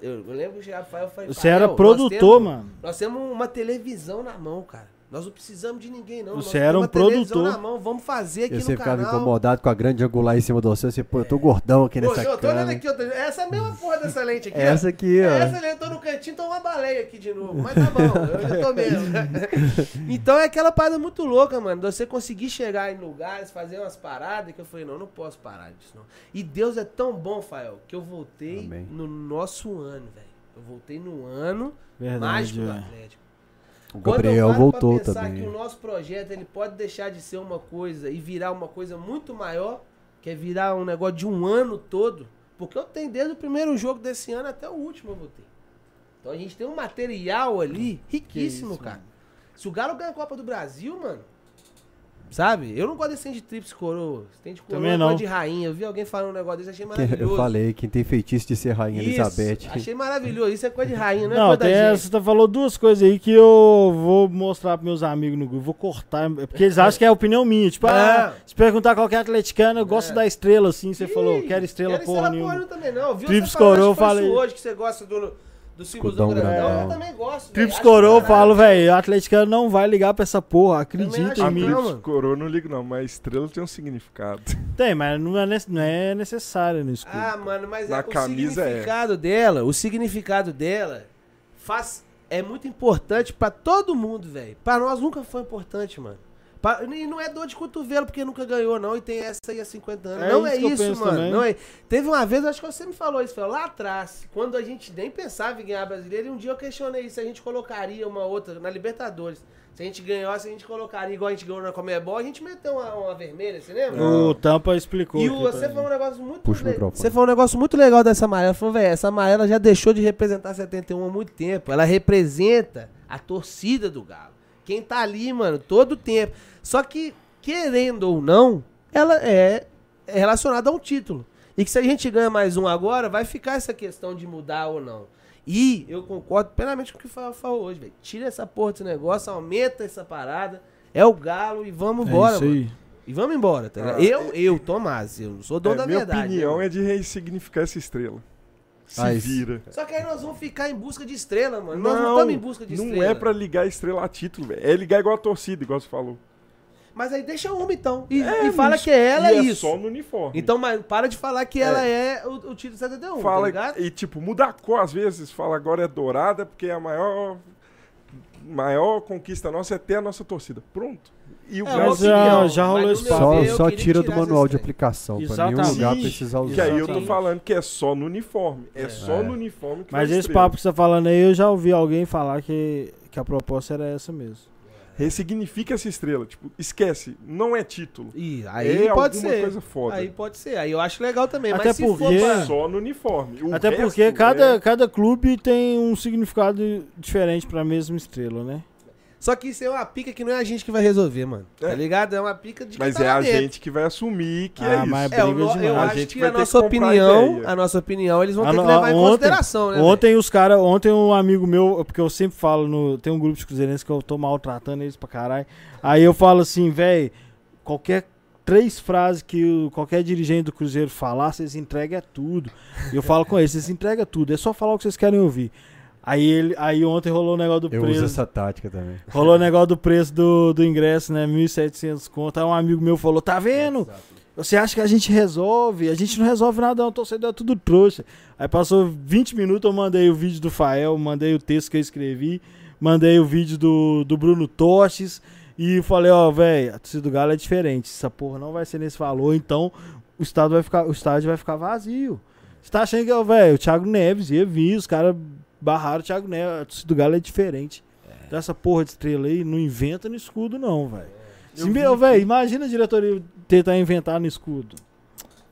Eu, eu lembro que chegava o Rafael falei, Você era produtor, temos, mano. Nós temos uma televisão na mão, cara. Nós não precisamos de ninguém, não. Você era um produtor. Na mão, vamos fazer aqui e você no ficava canal. incomodado com a grande angular em cima do você. Você, pô, eu tô gordão aqui nessa Pô, eu tô olhando aqui, tô... essa mesma porra dessa lente aqui. essa aqui, ó. Essa lente, eu tô no cantinho, tô uma baleia aqui de novo. Mas tá bom, eu já tô mesmo. então é aquela parada muito louca, mano. Você conseguir chegar em lugares, fazer umas paradas que eu falei, não, não posso parar disso, não. E Deus é tão bom, Fael, que eu voltei Amém. no nosso ano, velho. Eu voltei no ano Verdade, mágico é. do Atlético. O Gabriel voltou pensar também. que o nosso projeto ele pode deixar de ser uma coisa e virar uma coisa muito maior, que é virar um negócio de um ano todo, porque eu tenho desde o primeiro jogo desse ano até o último eu vou ter. Então a gente tem um material ali riquíssimo, isso, cara. Mano. Se o Galo ganha a Copa do Brasil, mano, Sabe? Eu não gosto desse de trips coroa. Tem de coroa, Também não. de rainha. Eu vi alguém falando um negócio desse, achei maravilhoso. Eu falei, quem tem feitiço de ser rainha Isso, Elizabeth. Achei maravilhoso. Isso é coisa de rainha, não é Não, coisa tem da essa, gente. você falou duas coisas aí que eu vou mostrar pros meus amigos no grupo. Vou cortar, porque eles acham que é a opinião minha. Tipo, ah, se perguntar qualquer atleticano, eu gosto da estrela, assim. Você falou, quero estrela, Quero porra estrela nenhuma. porra também não. Viu Trips coroa, foi falei. hoje que você gosta do, do símbolo do Escudão grandão. grandão. Eu também gosto. Trips coroa, eu falo, velho, o atleticano não vai ligar pra essa porra, acredita em mim. Trips mano. coroa eu não ligo não, mas estrela tem um significado. Tem, mas não é, não é necessário no escudo. Ah, mano, mas Na é, o camisa é. significado dela, o significado dela faz, é muito importante pra todo mundo, velho. Pra nós nunca foi importante, mano. E não é dor de cotovelo porque nunca ganhou, não, e tem essa aí há 50 anos. É não isso é isso, mano. também. Não é. Teve uma vez, acho que você me falou isso, foi lá atrás, quando a gente nem pensava em ganhar brasileiro, e um dia eu questionei isso, se a gente colocaria uma outra na Libertadores. Se a gente ganhasse, a gente colocaria igual a gente ganhou na Comebol, a gente meteu uma, uma vermelha, você lembra? O Tampa explicou. E o, você falou um negócio muito Puxa o le- microfone. Você falou um negócio muito legal dessa amarela. Falou, velho, essa amarela já deixou de representar 71 há muito tempo. Ela representa a torcida do Galo. Quem tá ali, mano, todo tempo. Só que, querendo ou não, ela é é relacionada a um título. E que se a gente ganha mais um agora, vai ficar essa questão de mudar ou não. E eu concordo plenamente com o que o falou hoje, velho. Tira essa porra desse negócio, aumenta essa parada. É o galo e vamos é embora, mano. Aí. E vamos embora, tá ligado? Ah, eu, eu, Tomás, eu não sou dono é, da minha verdade. Minha opinião né? é de ressignificar essa estrela. Se ah, vira. Só que aí nós vamos ficar em busca de estrela, mano. Não, nós não estamos em busca de não estrela. Não é pra ligar a estrela a título, velho. É ligar igual a torcida, igual você falou. Mas aí deixa uma então. E, é, e fala que ela é, é isso. só no uniforme. Então, mas para de falar que é. ela é o, o título 71, tá fala, tá ligado? E tipo, muda a cor às vezes. Fala agora é dourada porque é a maior maior conquista nossa é ter a nossa torcida. Pronto. E o é, já, já rolou. Só, só tira do manual de aplicação. Pra nenhum lugar precisar usar. Que aí eu tô falando que é só no uniforme. É, é. só no uniforme que Mas esse papo que você tá falando aí, eu já ouvi alguém falar que, que a proposta era essa mesmo ressignifica essa estrela. Tipo, esquece, não é título. E aí é pode ser. coisa foda. Aí pode ser. Aí eu acho legal também. Até mas porque pra... só no uniforme. O Até porque cada, é... cada clube tem um significado diferente para a mesma estrela, né? Só que isso é uma pica que não é a gente que vai resolver, mano. Tá é. Tá ligado? É uma pica de Mas tá é a dentro. gente que vai assumir que é ah, é isso. Mas é, eu, eu acho a que a nossa opinião, a, a nossa opinião, eles vão a ter que levar ontem, em consideração, né? Ontem véio? os caras, ontem um amigo meu, porque eu sempre falo no, tem um grupo de cruzeirenses que eu tô maltratando eles pra caralho. Aí eu falo assim, velho, qualquer três frases que qualquer dirigente do Cruzeiro falar, vocês entregam é tudo. E eu falo com eles, vocês entregam tudo, é só falar o que vocês querem ouvir. Aí, ele, aí ontem rolou o negócio do eu preço. Eu uso essa tática também. Rolou o negócio do preço do, do ingresso, né? 1.700 conto. Aí um amigo meu falou: tá vendo? Você acha que a gente resolve? A gente não resolve nada, não. O torcedor é tudo trouxa. Aí passou 20 minutos, eu mandei o vídeo do Fael, mandei o texto que eu escrevi, mandei o vídeo do, do Bruno Toches e falei: ó, velho, a torcida do Galo é diferente. Essa porra não vai ser nesse valor, então o estádio vai ficar, o estádio vai ficar vazio. Você tá achando que, velho, o Thiago Neves ia vir, os caras barraram o Thiago Neves. A torcida do Galo é diferente. É. Dessa porra de estrela aí, não inventa no escudo, não, velho. É. Meu, velho, imagina a diretoria tentar inventar no escudo.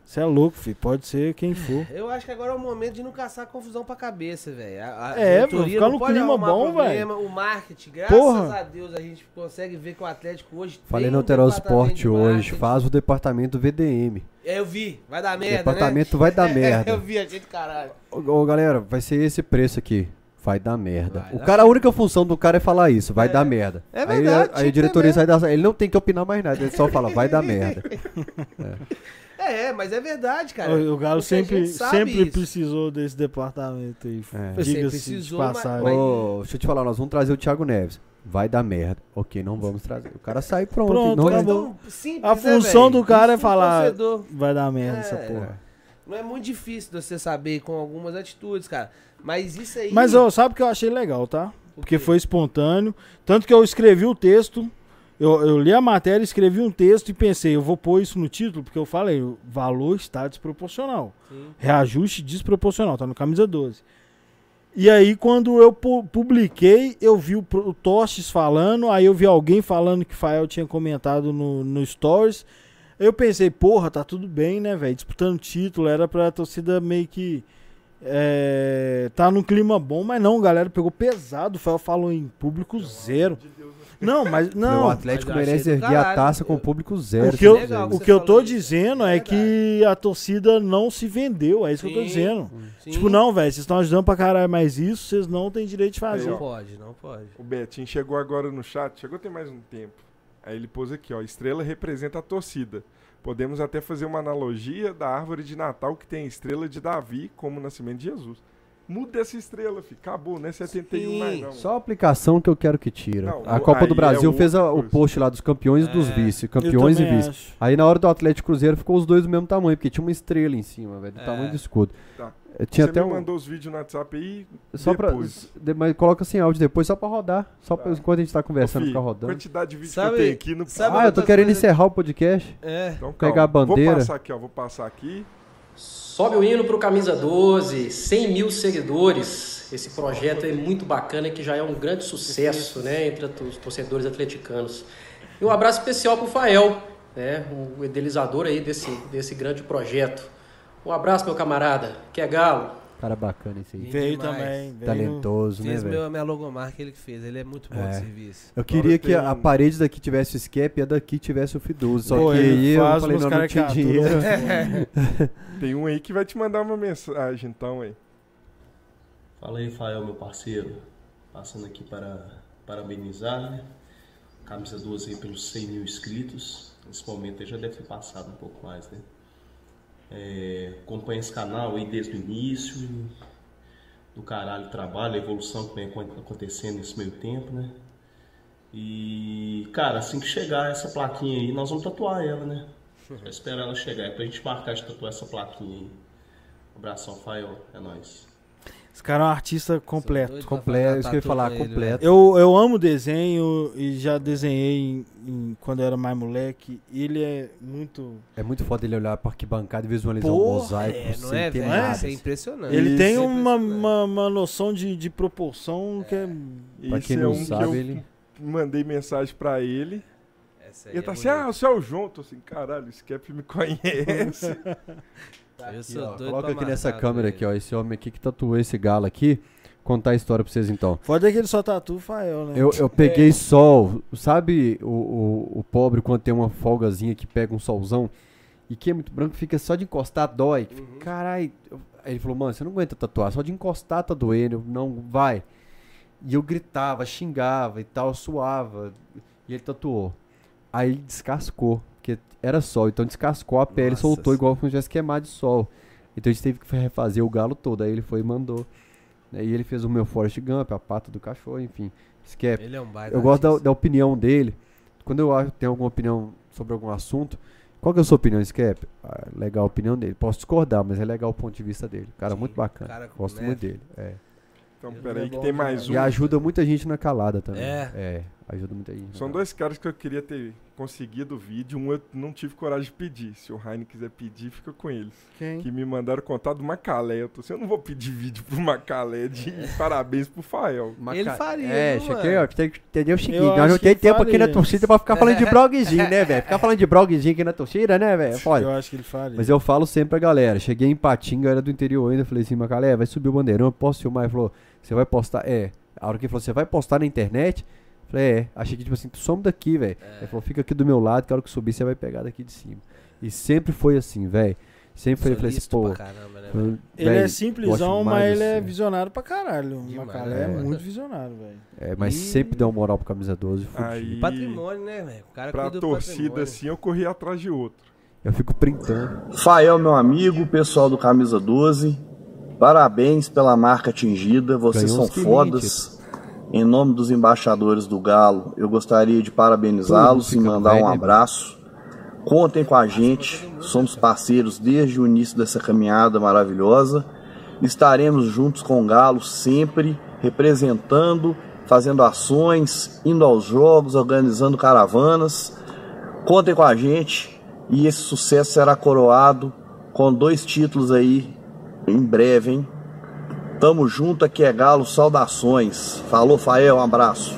Você é louco, filho. Pode ser quem for. Eu acho que agora é o momento de não caçar confusão pra cabeça, velho. É, vou ficar no clima bom, velho. O marketing, graças Porra. a Deus, a gente consegue ver que o Atlético hoje Falei no Alteral Sport hoje, faz o departamento VDM. É, eu vi. Vai dar merda, Departamento né? vai dar merda. eu vi, a gente caralho. Ô, ô, galera, vai ser esse preço aqui. Vai dar merda. Vai o cara, a única função do cara é falar isso, vai é. dar merda. É verdade. Aí, aí a diretoria sai da Ele não tem que opinar mais nada, ele só fala, vai dar merda. é. É, mas é verdade, cara. O, o Galo sempre, sempre precisou desse departamento aí. É. Diga-se de passagem. Mas... Oh, deixa eu te falar, nós vamos trazer o Thiago Neves. Vai dar merda. Ok, não vamos trazer. O cara sai pronto. Pronto, não acabou. Simples, a né, função né, do cara é falar, vai dar merda é, essa porra. Não é muito difícil você saber com algumas atitudes, cara. Mas isso aí... Mas, oh, sabe o que eu achei legal, tá? Porque foi espontâneo. Tanto que eu escrevi o texto eu, eu li a matéria, escrevi um texto e pensei, eu vou pôr isso no título, porque eu falei, o valor está desproporcional. Sim. Reajuste desproporcional, tá no camisa 12. E aí, quando eu pu publiquei, eu vi o, o Tostes falando, aí eu vi alguém falando que Fael tinha comentado no, no Stories. Eu pensei, porra, tá tudo bem, né, velho? Disputando título, era pra torcida meio que. É, tá num clima bom, mas não, galera pegou pesado. O Fael falou em público zero. De Deus não, mas não. O Atlético merece erguer a taça com o público zero. O que eu, legal, o que eu tô dizendo é, é que a torcida não se vendeu. É isso Sim. que eu tô dizendo. Sim. Tipo, não, velho, vocês estão ajudando pra caralho, mas isso vocês não têm direito de fazer. Não pode, não pode. O Betinho chegou agora no chat, chegou tem mais um tempo. Aí ele pôs aqui, ó, estrela representa a torcida. Podemos até fazer uma analogia da árvore de Natal que tem a estrela de Davi como o nascimento de Jesus. Muda essa estrela, filho. Acabou, né? 71 Sim, mais não. Só a aplicação que eu quero que tira. Não, a Copa do Brasil é fez a, o post lá dos campeões e dos é, vice. Campeões e vice. Acho. Aí na hora do Atlético Cruzeiro ficou os dois do mesmo tamanho, porque tinha uma estrela em cima, velho, do é. tamanho do escudo. Tá. Tinha Você até me um... mandou os vídeos no WhatsApp aí só depois. Pra, mas coloca sem áudio depois só pra rodar. Só pra, tá. enquanto a gente tá conversando, Ô, ficar rodando. quantidade de vídeos sabe, que eu tenho aqui no... Sabe ah, eu tô querendo encerrar o podcast. É. Então, Pegar a bandeira. Vou passar aqui, ó. Vou passar aqui. Sobe o hino para o Camisa 12, 100 mil seguidores. Esse projeto é muito bacana que já é um grande sucesso né, entre os torcedores atleticanos. E um abraço especial para o Fael, né, o idealizador aí desse, desse grande projeto. Um abraço, meu camarada, que é galo. Cara bacana esse aí. Veio também. Veio Talentoso, fez né, velho? minha logomarca ele que fez. Ele é muito bom é. de serviço. Eu queria que a, a parede daqui tivesse o Scap e a daqui tivesse o Fiduzo. Só Pô, que aí eu falei, não, não tinha dinheiro. Tem um aí que vai te mandar uma mensagem, então, aí. Fala aí, Fael, meu parceiro. Passando aqui para parabenizar, né? Camisa 12 aí pelos 100 mil inscritos. Nesse momento aí já deve ter passado um pouco mais, né? É, acompanha esse canal aí desde o início, do caralho trabalho, a evolução que vem acontecendo nesse meio tempo, né? E, cara, assim que chegar essa plaquinha aí, nós vamos tatuar ela, né? Só esperar ela chegar, é pra gente marcar de tatuar essa plaquinha aí. Um abração, Fael, é nóis. Esse cara é um artista completo. Completo, isso que eu ia falar, ele, completo. Eu, eu amo desenho e já desenhei em, em, quando eu era mais moleque. Ele é muito. É muito foda ele olhar pra arquibancada e visualizar Porra, um mosaico. É, não é, velho? É? Isso é impressionante. Ele isso tem é uma, uma, uma, noção de, de proporção que é. Pra quem não é um sabe, ele. Mandei mensagem pra ele. ele tá é assim, ah, é o João. Tô assim, caralho, o Skep me conhece. Tá aqui, ó, Coloca aqui nessa câmera aqui, ó. Esse homem aqui que tatuou esse galo aqui. Contar a história pra vocês então. Pode é que ele só tatua Fael, né? Eu, eu peguei é. sol. Sabe o, o, o, pobre quando tem uma folgazinha que pega um solzão e que é muito branco, fica só de encostar, dói. Uhum. Caralho. Aí ele falou, mano, você não aguenta tatuar, só de encostar tá doendo. não, vai. E eu gritava, xingava e tal, suava. E ele tatuou. Aí ele descascou porque era sol, então descascou a pele, Nossa, soltou igual se tivesse queimado de sol. Então a gente teve que refazer o galo todo, aí ele foi e mandou. E ele fez o meu Forrest Gump, a pata do cachorro, enfim. Esquece. Ele é um baita Eu gosto da, da, opinião dele. Quando eu acho, tenho alguma opinião sobre algum assunto, qual que é a sua opinião, Skep? Ah, legal a opinião dele. Posso discordar, mas é legal o ponto de vista dele. Cara, Sim, muito bacana. Cara Gosto muito dele. É. Então, peraí, que tem mais um. E ajuda muita gente na calada também. É. É, ajuda muita gente. São dois caras que eu queria ter conseguido o vídeo. Um eu não tive coragem de pedir. Se o Heine quiser pedir, fica com eles. Quem? Que me mandaram contar do Macalé. Eu tô assim, eu não vou pedir vídeo pro Macalé de é. parabéns pro Fael. Maca... Ele faria. É, cheguei, ó, tem que entender o seguinte: nós não tem tempo aqui na torcida pra ficar falando de blogzinho, né, velho? Ficar falando de blogzinho aqui na torcida, né, velho? Eu acho que ele faria. Mas eu falo sempre pra galera. Cheguei em Patinga, era do interior ainda. Falei assim, Macalé, vai subir o bandeirão, eu posso filmar? Ele falou, você vai postar? É. A hora que ele falou, você vai postar na internet? Falei, é, achei que tipo assim, tu some daqui, velho. É. Ele falou, fica aqui do meu lado, que a hora que subir você vai pegar daqui de cima. E sempre foi assim, velho. Sempre foi, eu falei assim, pô. Caramba, né, ele é simplesão, mas ele é visionário pra caralho. O cara é, é muito visionário, velho. É, mas e... sempre deu moral pro camisa 12. Aí, patrimônio, né, velho? O cara pra torcida assim, eu corri atrás de outro. Eu fico printando. Fael, meu amigo, pessoal do Camisa 12. Parabéns pela marca atingida. Vocês Ganhou são fodas. Em nome dos embaixadores do Galo, eu gostaria de parabenizá-los e mandar um abraço. Contem com a gente, somos parceiros desde o início dessa caminhada maravilhosa. Estaremos juntos com o Galo sempre, representando, fazendo ações, indo aos jogos, organizando caravanas. Contem com a gente e esse sucesso será coroado com dois títulos aí em breve, hein? Tamo junto, aqui é Galo, saudações. Falou, Fael, um abraço.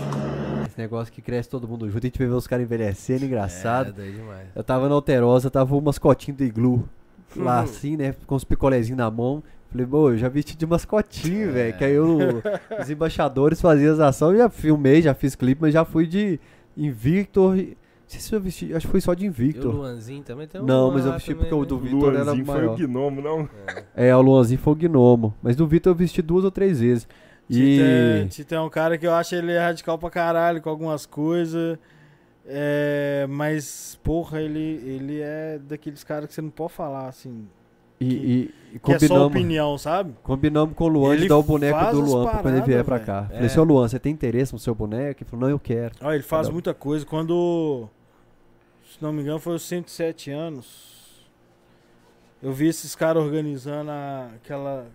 Esse negócio que cresce todo mundo junto, a gente vê os caras envelhecendo, engraçado. É, demais. Eu tava na Alterosa, tava um mascotinho do iglu lá uhum. assim, né, com os picolézinhos na mão. Falei, pô, eu já vesti de mascotinho, é. velho. Que aí eu, os embaixadores faziam as ações, já filmei, já fiz clipe, mas já fui de Invictor sei se eu vesti, acho que foi só de Invictor. E o Luanzinho também tem um Não, mas eu vesti porque o do né? Victor era maior. foi o Gnomo, não? É. é, o Luanzinho foi o Gnomo. Mas do Victor eu vesti duas ou três vezes. E... Tita é um cara que eu acho ele radical pra caralho com algumas coisas. É, mas, porra, ele, ele é daqueles caras que você não pode falar assim. E, e, e combinamos, é só opinião, sabe? Combinamos com o Luan ele de dar o boneco do Luan paradas, quando ele vier pra cá. É. Falei, seu Luan, você tem interesse no seu boneco? Ele falou, não, eu quero. Olha, ele faz muita coisa. Quando se não me engano, foi os 107 anos. Eu vi esses caras organizando a, aquela.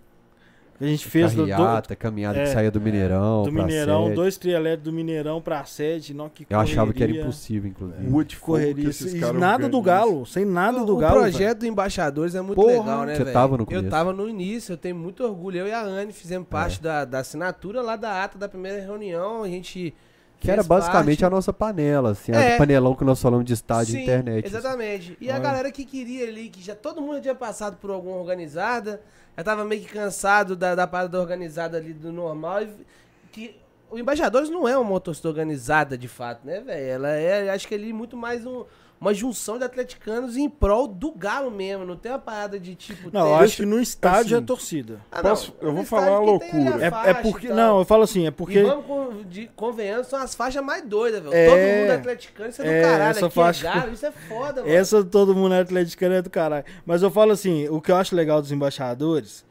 Que a gente fez Carreata, do, caminhada é, que saía do Mineirão. Do Mineirão, sede. dois trialetes do Mineirão pra sede. Não, que Eu correria. achava que era impossível, inclusive. Muito correria. E nada do Galo, sem nada do o Galo. O projeto do Embaixadores é muito Porra, legal, né? Você véio? tava no começo. Eu tava no início, eu tenho muito orgulho. Eu e a Anne fizemos parte é. da, da assinatura lá da ata da primeira reunião. A gente Que era basicamente parte... a nossa panela, assim, é. a panelão que nós falamos de estádio Sim, internet. Exatamente. E a galera que queria ali, que já todo mundo tinha passado por alguma organizada, já tava meio que cansado da, da parada organizada ali do normal. E, que o Embaixadores não é uma torcida organizada de fato, né, velho? Ela é, acho que ali muito mais um uma junção de atleticanos em prol do Galo mesmo. Não tem uma parada de tipo. Não, eu acho que no estádio assim, é torcida. Ah, Posso, eu vou falar uma loucura. É, é, porque. Não, eu falo assim, é porque. E vamos com, de, convenhamos, são as faixas mais doidas, velho. É, todo mundo é atleticano, isso é do é, caralho. Essa Aqui é faixa, é Galo, isso é foda, mano. Essa todo mundo é atleticano é do caralho. Mas eu falo assim, o que eu acho legal dos embaixadores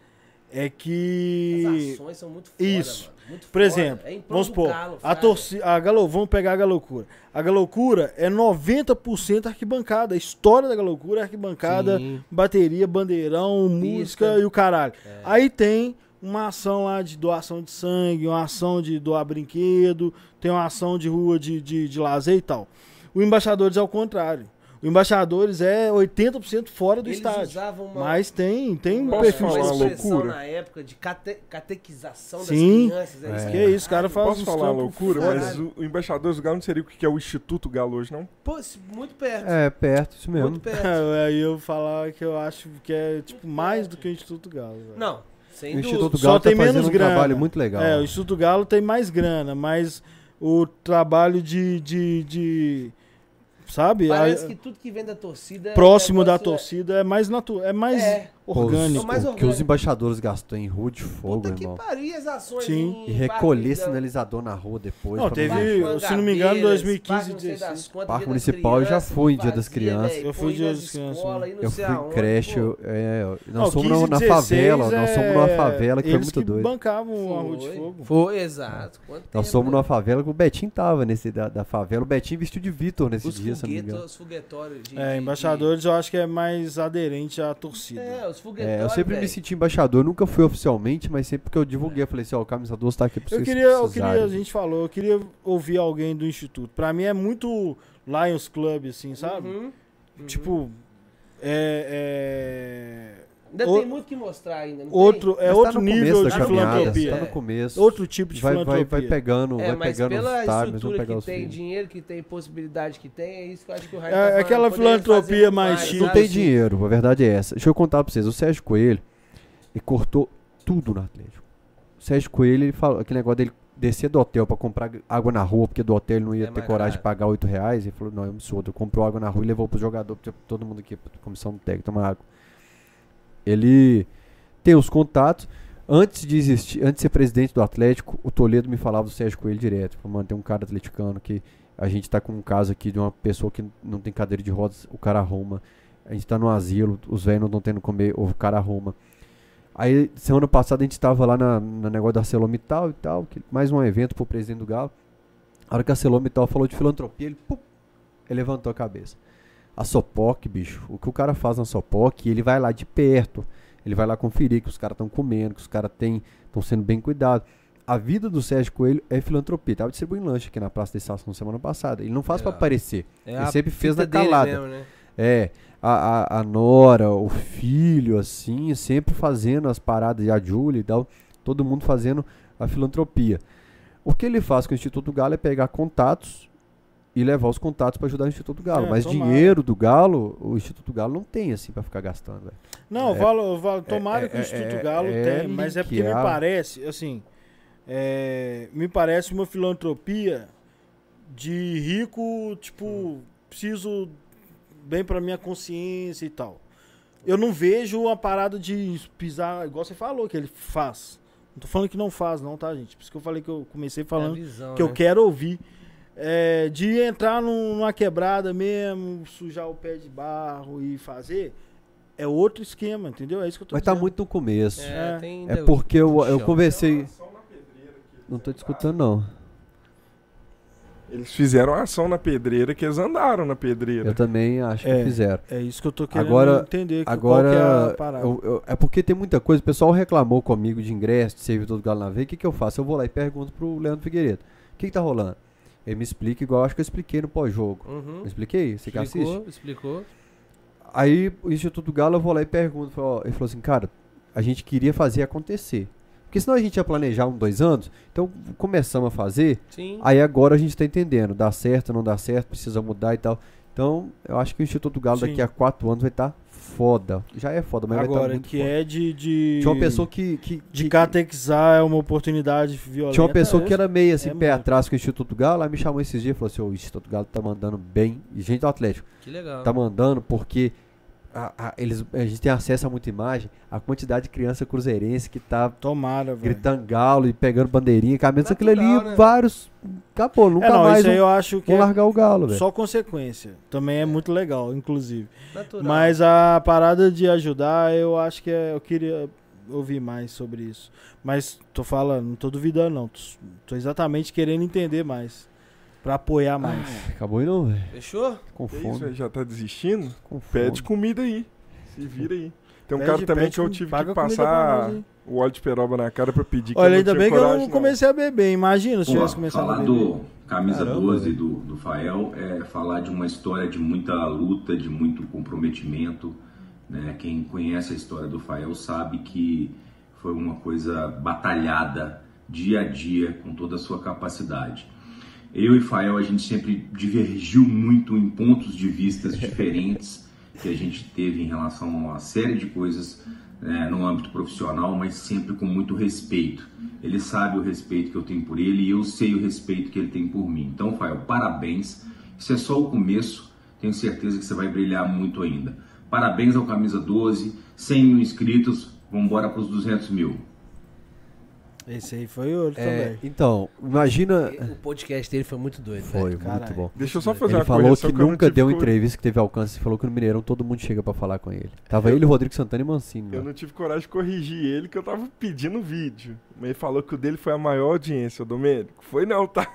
é que. As ações são muito foda, Isso. Mano. Muito Por exemplo, é vamos supor, galo, a torcida, a galo, vamos pegar a Galoucura. A Galoucura é 90% arquibancada. A história da Galoucura é arquibancada, Sim. bateria, bandeirão, Pista. música e o caralho. É. Aí tem uma ação lá de doação de sangue, uma ação de doar brinquedo, tem uma ação de rua de, de, de lazer e tal. O Embaixadores é o contrário. O Embaixadores é 80% fora do Eles estádio. Uma, mas tem, tem um perfil de loucura. na época de cate, catequização Sim. das crianças. É, é. Que é isso, cara faz Posso falar loucura, mas o, o Embaixadores do Galo não seria o que é o Instituto Galo hoje, não? Pô, muito perto. É, perto, isso mesmo. Muito perto. Aí eu falar que eu acho que é tipo mais do que o Instituto Galo. Velho. Não, sem o Instituto Galo Só tá tem menos um grana. trabalho muito legal. É, o Instituto Galo tem mais grana, mas o trabalho de, de, de sabe? Parece a, que tudo que vem da torcida. É próximo é da torcida é mais natural, é mais é. Orgânico. mais orgânico. que os embaixadores gastou em rua de fogo, Puta irmão. que pariu as ações Sim. E recolher sinalizador na rua depois. Não, teve, se não me engano, 2015 16. Parque Municipal eu já fui em Dia das Crianças. Eu fui em Dia das Crianças. Eu fui em creche. É, nós somos na favela, nós somos numa favela que foi muito doido. bancavam a rua de fogo. Foi, exato. Nós somos numa favela que o Betinho tava nesse da favela. O Betinho vestiu de Vitor nesse dia, se não me engano. É, embaixadores eu acho que é mais aderente à torcida. É, os foguetórios. É, eu sempre me senti embaixador, nunca fui oficialmente, mas sempre que eu divulguei, eu falei assim, ó, o camisa 12 tá aqui pra vocês. Eu queria, eu queria, a gente falou, eu queria ouvir alguém do instituto. Pra mim é muito Lions Club, assim, sabe? Uhum, uhum. Tipo, é, é Ainda o... tem muito que mostrar ainda. outro, tem? É outro tá nível de filantropia. Tá no começo. Outro tipo de vai, filantropia. Vai, vai pegando, é, vai pegando pela os estrutura que tem, dinheiro que tem, possibilidade que tem, é isso que eu acho que o Raio é, tá Aquela filantropia mais chique. Não tem dinheiro, a verdade é essa. Deixa eu contar pra vocês. O Sérgio Coelho, ele cortou tudo no Atlético. O Sérgio Coelho, ele falou, aquele negócio dele descer do hotel para comprar água na rua, porque do hotel ele não ia é ter coragem caro. de pagar 8 reais. Ele falou, não, eu me sou outro. Comprou água na rua e levou pro jogador, todo mundo aqui, comissão técnica, tomar água. Ele tem os contatos. Antes de existir, antes de ser presidente do Atlético, o Toledo me falava do Sérgio Coelho direto. Falou, tem um cara atleticano que a gente está com um caso aqui de uma pessoa que não tem cadeira de rodas, o cara arruma. A gente está no asilo, os velhos não estão tendo comer, o cara arruma. Aí, semana passada, a gente estava lá na, na negócio da ArcelorMittal e tal, que, mais um evento pro presidente do Galo. A hora que a ArcelorMittal falou de filantropia, ele, pum, ele levantou a cabeça. A Sopoc, bicho, o que o cara faz na Sopoc, ele vai lá de perto ele vai lá conferir que os caras estão comendo, que os caras estão sendo bem cuidados. A vida do Sérgio Coelho é filantropia. Tava distribuindo lanche aqui na Praça da Estação semana passada. Ele não faz é. para aparecer. É ele sempre fez na calada. Mesmo, né? É. A, a, a, Nora, o filho, assim, sempre fazendo as paradas, e a Júlia e tal. Todo mundo fazendo a filantropia. O que ele faz com o Instituto Galo é pegar contatos e levar os contatos para ajudar o Instituto Galo. É, Mas tomara. dinheiro do Galo, o Instituto Galo não tem assim para ficar gastando. Véio. Não, é, valo, valo, tomara é, que o Instituto é, Galo é tem, mas é porque me parece, assim, é, me parece uma filantropia de rico, tipo, hum. preciso bem para minha consciência e tal. Eu não vejo uma parada de pisar, igual você falou que ele faz. Não tô falando que não faz, não, tá, gente? Por isso que eu falei que eu comecei falando visão, que né? eu quero ouvir é, de entrar numa quebrada mesmo, sujar o pé de barro e fazer, é outro esquema, entendeu? É isso que eu tô Mas tá dizendo. tá muito no começo. É, é, é porque eu, eu conversei. Não tô discutindo, não. Eles fizeram a ação na pedreira que eles andaram na pedreira. Eu também acho é, que fizeram. É isso que eu tô querendo agora, entender. agora, é, eu, eu, é porque tem muita coisa. O pessoal reclamou comigo de ingresso, de servidor do Galo na veia. O que, que eu faço? Eu vou lá e pergunto pro Leandro Figueiredo. O que, que tá rolando? Ele me explica igual acho que eu expliquei no pós-jogo. Uhum. expliquei? Você explicou, que assiste? Explicou. Aí o Instituto Galo eu vou lá e pergunto. Ele falou assim, cara, a gente queria fazer acontecer. Porque senão a gente ia planejar um, dois anos. Então começamos a fazer. Sim. Aí agora a gente está entendendo. Dá certo, não dá certo, precisa mudar e tal. Então, eu acho que o Instituto Galo Sim. daqui a quatro anos vai estar tá foda. Já é foda, mas Agora, vai estar tá muito que foda. é de, de. Tinha uma pessoa que. que de catequizar é uma oportunidade violenta. Tinha uma pessoa que era meio assim, é pé muito. atrás com o Instituto Galo. Aí me chamou esses dias e falou assim: o Instituto Galo tá mandando bem. E gente do Atlético. Que legal. Tá mandando porque a, a, eles, a gente tem acesso a muita imagem, a quantidade de criança cruzeirense que tá Tomara, gritando galo e pegando bandeirinha, caminhando aquilo ali, né? vários. Acabou, nunca é, não, mais. Isso aí eu acho que vão é largar o galo, velho. Só consequência. Também é muito legal, inclusive. Natural. Mas a parada de ajudar, eu acho que é, eu queria ouvir mais sobre isso. Mas tô falando, não tô duvidando, não. Tô, tô exatamente querendo entender mais. Pra apoiar mais. Ah, acabou aí não, velho. Fechou? Com que fome. Isso, já tá desistindo? Com Pede comida aí. Se vira aí. Tem um pede, cara também que eu tive que passar o óleo de peroba na cara pra pedir Olha, ainda bem que eu não comecei a beber. Imagina se tivesse começado a beber. Falar do camisa Caramba, 12 do, do Fael é falar de uma história de muita luta, de muito comprometimento. Né? Quem conhece a história do Fael sabe que foi uma coisa batalhada dia a dia com toda a sua capacidade. Eu e Fael, a gente sempre divergiu muito em pontos de vistas diferentes que a gente teve em relação a uma série de coisas né, no âmbito profissional, mas sempre com muito respeito. Ele sabe o respeito que eu tenho por ele e eu sei o respeito que ele tem por mim. Então, Fael, parabéns. Isso é só o começo. Tenho certeza que você vai brilhar muito ainda. Parabéns ao Camisa 12, 100 mil inscritos. Vamos embora para os 200 mil. Esse aí foi outro é, também. Então, imagina. O podcast dele foi muito doido. Foi, muito bom. Deixa eu só fazer ele uma falou que, que nunca deu uma entrevista que teve alcance. Falou que no Mineirão todo mundo chega para falar com ele. Tava eu, ele, Rodrigo Santana e Mancini. Eu não tive coragem de corrigir ele, que eu tava pedindo vídeo. Mas ele falou que o dele foi a maior audiência, o Domênico. Foi não, tá?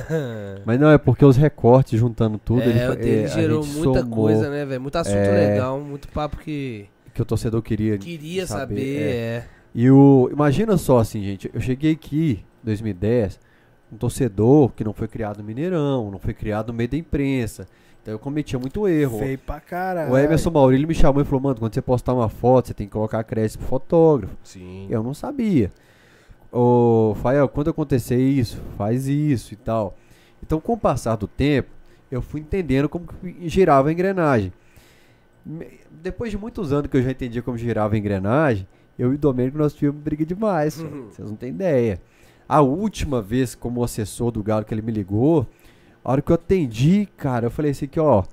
Mas não, é porque os recortes juntando tudo. É, ele, o dele é, gerou muita somou, coisa, né, velho? Muito assunto é, legal, muito papo que. Que o torcedor queria. Queria saber, saber é. E o. Imagina só assim, gente. Eu cheguei aqui em 2010, um torcedor que não foi criado no Mineirão, não foi criado no meio da imprensa. Então eu cometia muito erro. Feio pra caralho. O Emerson Maurílio me chamou e falou, mano, quando você postar uma foto, você tem que colocar crédito pro fotógrafo. Sim. Eu não sabia. Ô, Fael, quando acontecer isso, faz isso e tal. Então, com o passar do tempo, eu fui entendendo como que girava a engrenagem. Depois de muitos anos que eu já entendia como girava a engrenagem, eu e o Domênico nós tivemos briga demais, uhum. vocês não têm ideia. A última vez, como assessor do Galo, que ele me ligou, a hora que eu atendi, cara, eu falei assim que, ó,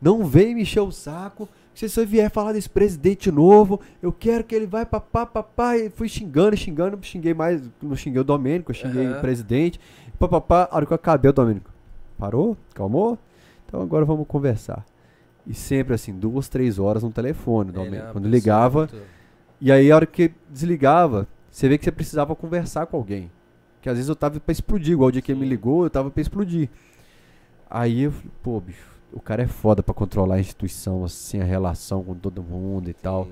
não vem me encher o saco, se você vier falar desse presidente novo, eu quero que ele vai papá, papá, e fui xingando, xingando, xinguei mais, não xinguei o Domênico, eu xinguei uhum. o presidente, papapá, a hora que eu acabei o Domênico, parou? Calmou? Então agora vamos conversar. E sempre assim, duas, três horas no telefone, Domênico. Quando ligava, muito e aí, a hora que desligava, você vê que você precisava conversar com alguém. Que às vezes eu tava pra explodir, igual o dia que ele me ligou, eu tava pra explodir. Aí eu falei, pô, bicho, o cara é foda pra controlar a instituição, assim, a relação com todo mundo e Sim. tal.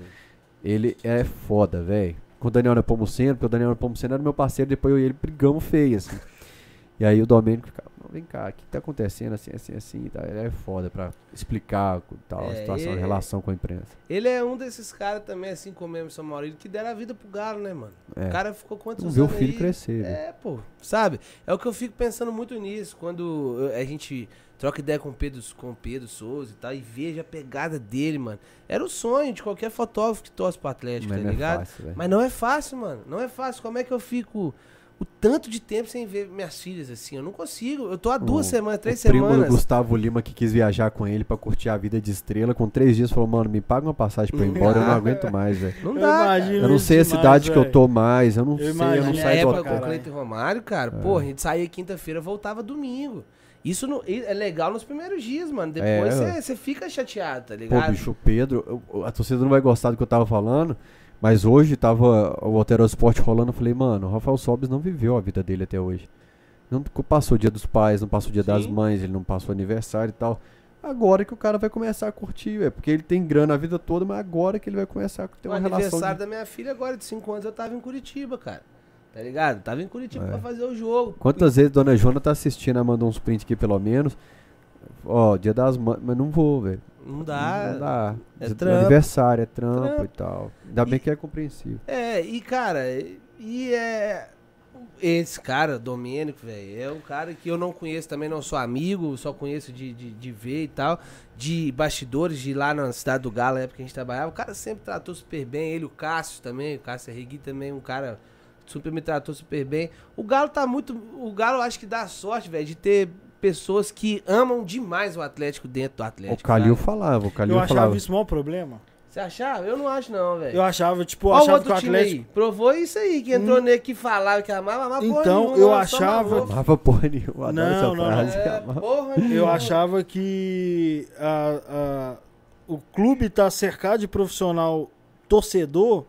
Ele é foda, velho. Com o Daniel Nepomuceno, porque o Daniel Nepomuceno era meu parceiro, depois eu e ele brigamos feio, assim. E aí o Domênico ficava, vem cá, o que tá acontecendo assim, assim, assim, tá? Ele é foda pra explicar tal, é, a situação, ele, a relação com a imprensa. Ele é um desses caras também, assim como o Emerson Maurílio, que deram a vida pro Galo, né, mano? É. O cara ficou quantos anos? Viu o filho aí? crescer. É, pô, sabe? É o que eu fico pensando muito nisso, quando a gente troca ideia com Pedro, com Pedro Souza e tal, e veja a pegada dele, mano. Era o sonho de qualquer fotógrafo que torce pro Atlético, Mas tá é ligado? É fácil, Mas não é fácil, mano. Não é fácil. Como é que eu fico o tanto de tempo sem ver minhas filhas, assim. Eu não consigo. Eu tô há duas o, semanas, três o semanas. primo do Gustavo Lima que quis viajar com ele para curtir a vida de estrela, com três dias falou, mano, me paga uma passagem pra eu ir embora, eu não aguento mais, velho. Não dá. Eu, eu não sei a cidade que eu tô mais, eu não eu sei, eu não saio do hotel. com o Cleiton Romário, cara, é. porra, a gente saía quinta-feira, voltava domingo. Isso não, é legal nos primeiros dias, mano. Depois é. você é. fica chateado, tá ligado? Pô, bicho, Pedro, a torcida não vai gostar do que eu tava falando, mas hoje tava o Altero Esporte rolando, eu falei, mano, o Rafael Sobis não viveu a vida dele até hoje. Não passou o dia dos pais, não passou o dia Sim. das mães, ele não passou o aniversário e tal. Agora que o cara vai começar a curtir, é porque ele tem grana a vida toda, mas agora que ele vai começar a ter uma relação. O aniversário de... da minha filha agora, de 5 anos, eu tava em Curitiba, cara. Tá ligado? Tava em Curitiba é. pra fazer o jogo. Quantas vezes Dona Joana tá assistindo, ela mandou uns prints aqui pelo menos. Ó, dia das mães, mas não vou, velho. Não dá. Não dá. É trampo. Aniversário, é trampo, trampo. e tal. Ainda bem que é compreensível. É, e cara, E é. Esse cara, Domênico, velho, é um cara que eu não conheço também, não sou amigo, só conheço de, de, de ver e tal. De bastidores, de lá na cidade do Galo, na época que a gente trabalhava. O cara sempre tratou super bem. Ele, o Cássio também, o Cássio Regui também, um cara super me tratou super bem. O Galo tá muito. O Galo acho que dá sorte, velho, de ter pessoas que amam demais o Atlético dentro do Atlético. O Calil falava, o Calil Eu achava falava. isso maior problema. Você achava? Eu não acho não, velho. Eu achava, tipo, eu achava outro que o time Atlético. aí, provou isso aí, que entrou nele que falava que amava, amava porra Então, nenhuma, eu achava- amava. Porra nenhuma, Não, essa não, não. frase. É, amava. porra Eu nenhuma. achava que a, a- o clube tá cercado de profissional torcedor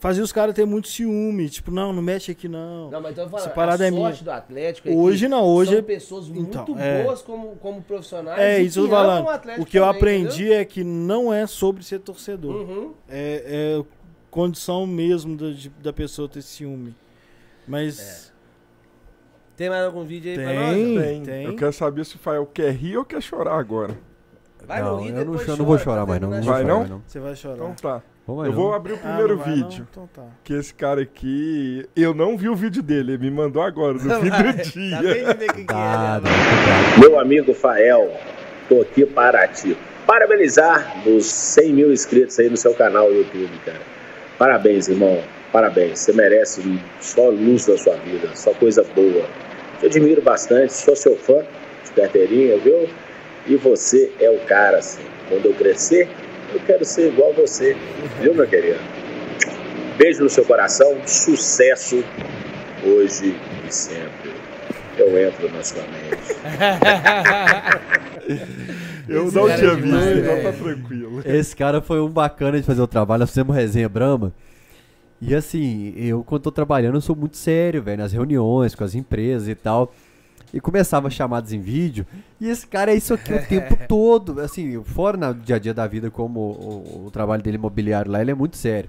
fazia os caras ter muito ciúme. Tipo, não, não mexe aqui não. Não, mas então eu Essa falando, parada a é minha. sorte do Atlético é Hoje que não, hoje são é- pessoas muito Então, é. boas como, como profissionais. É e isso que eu tô falando. o Atlético O que eu também, aprendi entendeu? é que não é sobre ser torcedor. Uhum. É, é condição mesmo da, de- da pessoa ter ciúme. Mas. Tem mais algum vídeo aí Tem. pra nós? Tem. tem. Eu quero saber se o Fael quer rir ou quer chorar agora. Vai Não, no Rio, eu não, não vou chora, chorar tá mais não. Vai não. Você vai chorar. Então tá. Eu não. vou abrir o Ah, primeiro vai, vídeo. não? Então tá. Que esse cara aqui. Eu não vi o vídeo dele, ele me mandou agora, no fim do dia. Quem que é, né? Meu amigo Fael, tô aqui para te parabenizar nos 100 mil inscritos aí no seu canal no YouTube, cara. Parabéns, irmão. Parabéns. Você merece só luz na sua vida, só coisa boa. Te admiro bastante, sou seu fã de carteirinha, viu? E você é o cara, assim. Quando eu crescer, eu quero ser igual a você, viu, meu querido? Beijo no seu coração, sucesso hoje e sempre. Eu entro na sua mente. Eu Esse não é tinha demais, visto, então tá tranquilo. Esse cara foi um bacana de fazer o trabalho. Nós fizemos resenha Brahma. E assim, eu quando tô trabalhando, eu sou muito sério, velho, nas reuniões com as empresas e tal. E começava chamadas em vídeo. E esse cara é isso aqui o tempo todo. Assim, fora no dia a dia da vida, como o, o trabalho dele imobiliário lá, ele é muito sério.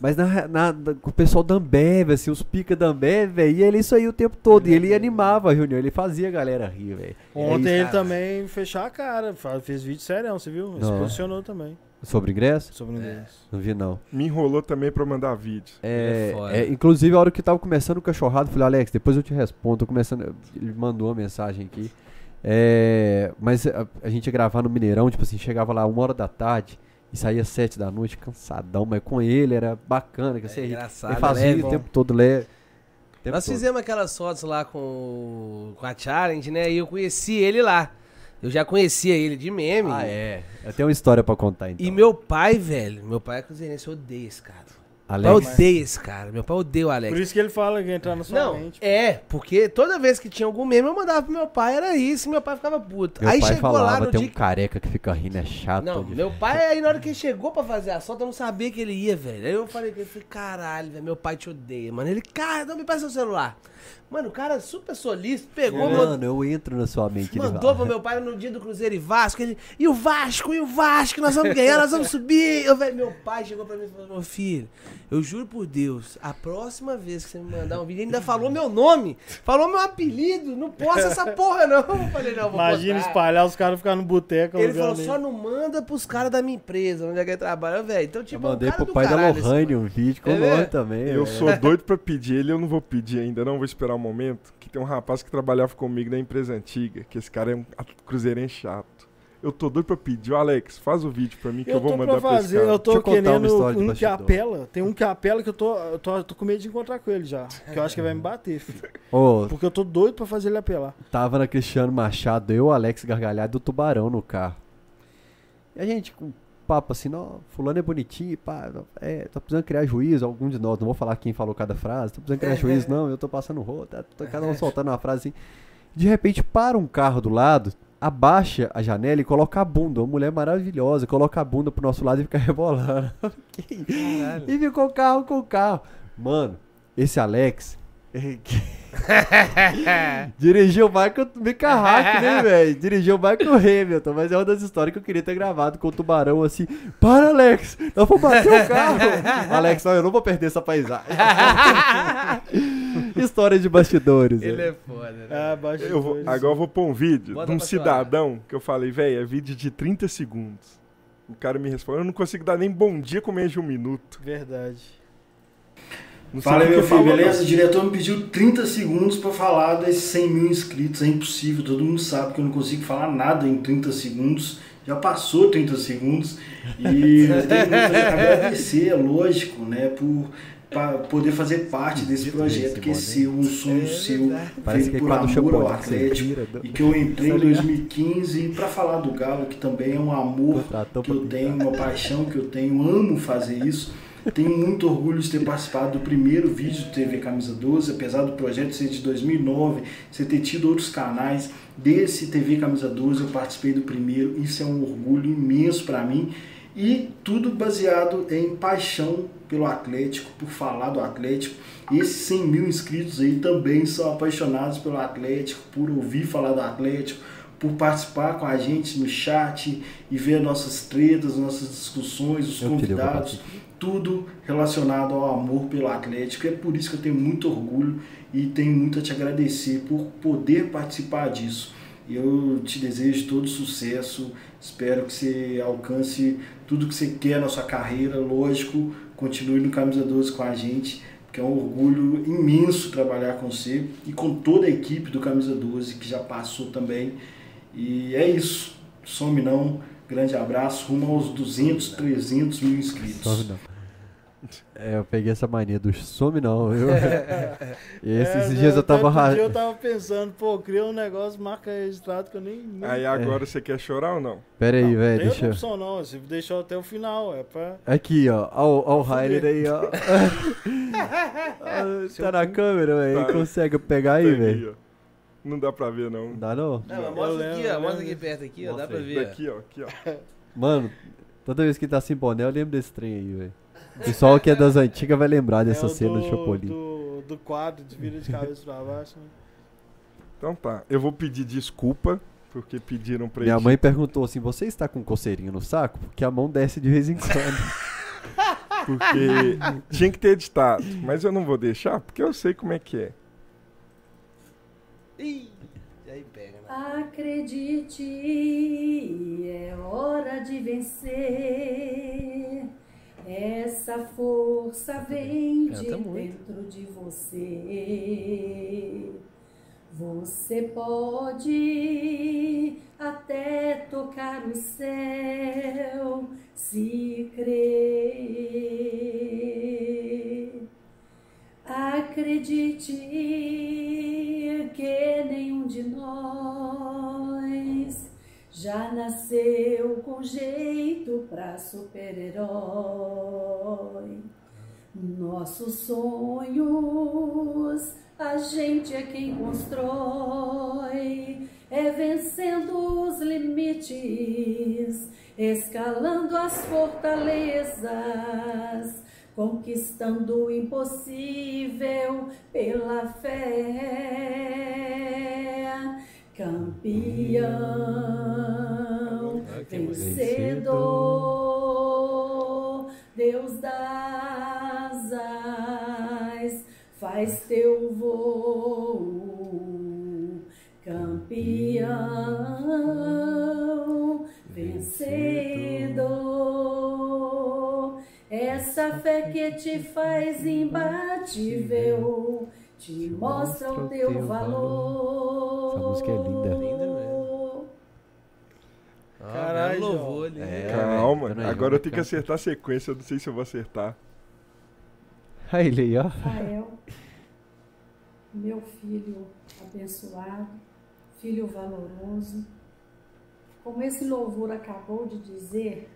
Mas na, na- o pessoal da Ambev, assim, os pica da Ambev, e ele isso aí o tempo todo. E ele animava a reunião, ele fazia a galera rir, velho. É Ontem isso. ele também fechou a cara. Fez vídeo sério, você viu? Ele se posicionou também. Sobre ingresso? Sobre o inglês. Não vi, não. Me enrolou também pra mandar vídeo. É, É foda. é, inclusive, a hora que tava começando o cachorrado, eu falei, Alex, depois eu te respondo. Tô começando. Ele mandou uma mensagem aqui. É, mas a, a gente ia gravar no Mineirão, tipo assim, chegava lá uma hora da tarde e saía sete da noite, cansadão, mas com ele era bacana, que É você engraçado, ele fazia leve. o tempo todo leve. Nós todo. fizemos aquelas fotos lá com, com a Challenge, né? E eu conheci ele lá. Eu já conhecia ele de meme. Ah, é. Eu tenho uma história pra contar então. E meu pai, velho, meu pai é cruzeirense, eu odeio esse cara. Alex. Meu pai odeia esse cara. Meu pai odeia o Alex. Por isso que ele fala que entrar na sua Não, mente. é, porque toda vez que tinha algum meme, eu mandava pro meu pai, era isso, e meu pai ficava puto. Meu aí pai chegou lá falava, no tem dia um careca que fica rindo, é chato. Não, de- meu pai, aí na hora que ele chegou pra fazer a solta, eu não sabia que ele ia, velho. Aí eu falei ele, falei, caralho, velho, meu pai te odeia, mano. Ele, cara, não me passa seu celular. Mano, o cara super solícito, pegou, Mano, eu entro na sua mente. mandou pro meu pai no dia do Cruzeiro e Vasco. Ele, e o Vasco, e o Vasco, nós vamos ganhar, nós vamos subir. Eu, velho, meu pai chegou pra mim e falou, meu filho, eu juro por Deus, a próxima vez que você me mandar um vídeo, ele ainda falou meu nome, falou meu apelido, não posta essa porra não. Eu falei, não, vou Imagina postar. espalhar os caras ficar no boteco. Ele falou, só não manda pros caras da minha empresa, onde é que ele trabalha, velho. Então, Eu tipo, é um mandei cara pro do pai da caralho esse Lohane mano. um vídeo, com É também. Eu velho. sou doido pra pedir ele, eu não vou pedir ainda, não vou esperar o momento. Que tem um rapaz que trabalhava comigo na empresa antiga, que esse cara é um cruzeirense chato. Eu tô doido pra pedir. Ô, Alex, faz o vídeo pra mim que eu, Eu vou mandar pra pra esse fazer, cara. eu tô querendo um que apela. Tem um que apela que eu tô, eu tô, eu tô com medo de encontrar com ele já. Que eu acho que vai me bater, filho. Ô, Porque eu tô doido pra fazer ele apelar. tava na Cristiano Machado, eu, Alex Gargalhado e o Tubarão no carro. E a gente papo assim, não, fulano é bonitinho, pá, é, tô precisando criar juízo, algum de nós, não vou falar quem falou cada frase, tô precisando criar juízo, não, eu tô passando rolo, tá, tô cada um soltando uma frase assim. De repente, para um carro do lado, abaixa a janela e coloca a bunda, uma mulher maravilhosa, coloca a bunda pro nosso lado e fica rebolando. Que- e ficou carro com o carro. Mano, esse Alex... Dirigiu o Michael Micarrack, né, velho? Dirigiu o Michael Hamilton, mas é uma das histórias que eu queria ter gravado com o tubarão assim. Para, Alex! Eu vou bater o carro! Alex, não, eu não vou perder essa paisagem. História de bastidores. Ele velho. é foda, né? Ah, Eu vou- agora eu vou pôr um vídeo Bota de um cidadão que eu falei, velho, é vídeo de 30 segundos. O cara me responde, eu não consigo dar nem bom dia com menos de um minuto. Verdade. Não Fala aí, meu filho, beleza? O diretor me pediu 30 segundos para falar desses 100 mil inscritos. É impossível, todo mundo sabe que eu não consigo falar nada em 30 segundos. Já passou 30 segundos. E eu tenho que agradecer, é lógico, né, por para poder fazer parte desse projeto que é seu, um sonho é seu, feito por amor ao Atlético, e que eu entrei em 2015 para falar do Galo, que também é um amor que eu tenho, uma paixão que eu tenho, amo fazer isso. Tenho muito orgulho de ter participado do primeiro vídeo do TV Camisa 12, apesar do projeto ser de 2009, você ter tido outros canais. Desse TV Camisa 12 eu participei do primeiro, isso é um orgulho imenso para mim. E tudo baseado em paixão pelo Atlético, por falar do Atlético. Esses 100 mil inscritos aí também são apaixonados pelo Atlético, por ouvir falar do Atlético, por participar com a gente no chat e ver nossas tretas, nossas discussões, os convidados tudo relacionado ao amor pelo Atlético. É por isso que eu tenho muito orgulho e tenho muito a te agradecer por poder participar disso. Eu te desejo todo sucesso, espero que você alcance tudo que você quer na sua carreira, lógico, continue no Camisa 12 com a gente, porque é um orgulho imenso trabalhar com você e com toda a equipe do Camisa 12 que já passou também. E é isso, some não, grande abraço, rumo aos 200, 300 mil inscritos. É, eu peguei essa mania do some não. Eu... esses, é, dias eu tava ra... eu tava pensando, pô, cria um negócio, marca registrado que eu nem. nem... Aí agora é. você quer chorar ou não? Pera aí, velho. Não tem opção não, você deixou até o final, é pra. Aqui, ó. Ó, o highlight aí, ó. tá na câmera, velho. Tá. Consegue pegar aí, tá velho? Não dá pra ver, não. Dá não? Não, mostra aqui, ó. Mostra aqui perto aqui, ó. Dá pra ver. Aqui, ó. Aqui, ó. Mano, toda vez que tá sem boné, eu lembro desse trem aí, velho. O pessoal que é das antigas vai lembrar dessa é cena do, do Chapolin. Do, do quadro de vira de cabeça pra baixo. Né? Então tá, eu vou pedir desculpa porque pediram pra Minha mãe perguntou assim: você está com coceirinho no saco? Porque a mão desce de vez em quando. porque tinha que ter editado, mas eu não vou deixar porque eu sei como é que é. Ih, aí pega, né? Acredite, é hora de vencer. Essa força vem de dentro de você. Você pode até tocar o céu se crer. Acredite que nenhum de nós já nasceu com jeito pra super-herói. Nossos sonhos, a gente é quem constrói, é vencendo os limites, escalando as fortalezas, conquistando o impossível pela fé campeão, vencedor, Deus das asas, faz teu voo, campeão, vencedor, essa fé que te faz imbatível te mostra o teu, teu valor. Essa música é linda. Linda mesmo. Ah, Caralho, louvor ali. É, Calma, agora eu tenho que acertar a sequência, eu não sei se eu vou acertar. Aí, ele ó. Rafael, meu filho abençoado, filho valoroso, como esse louvor acabou de dizer,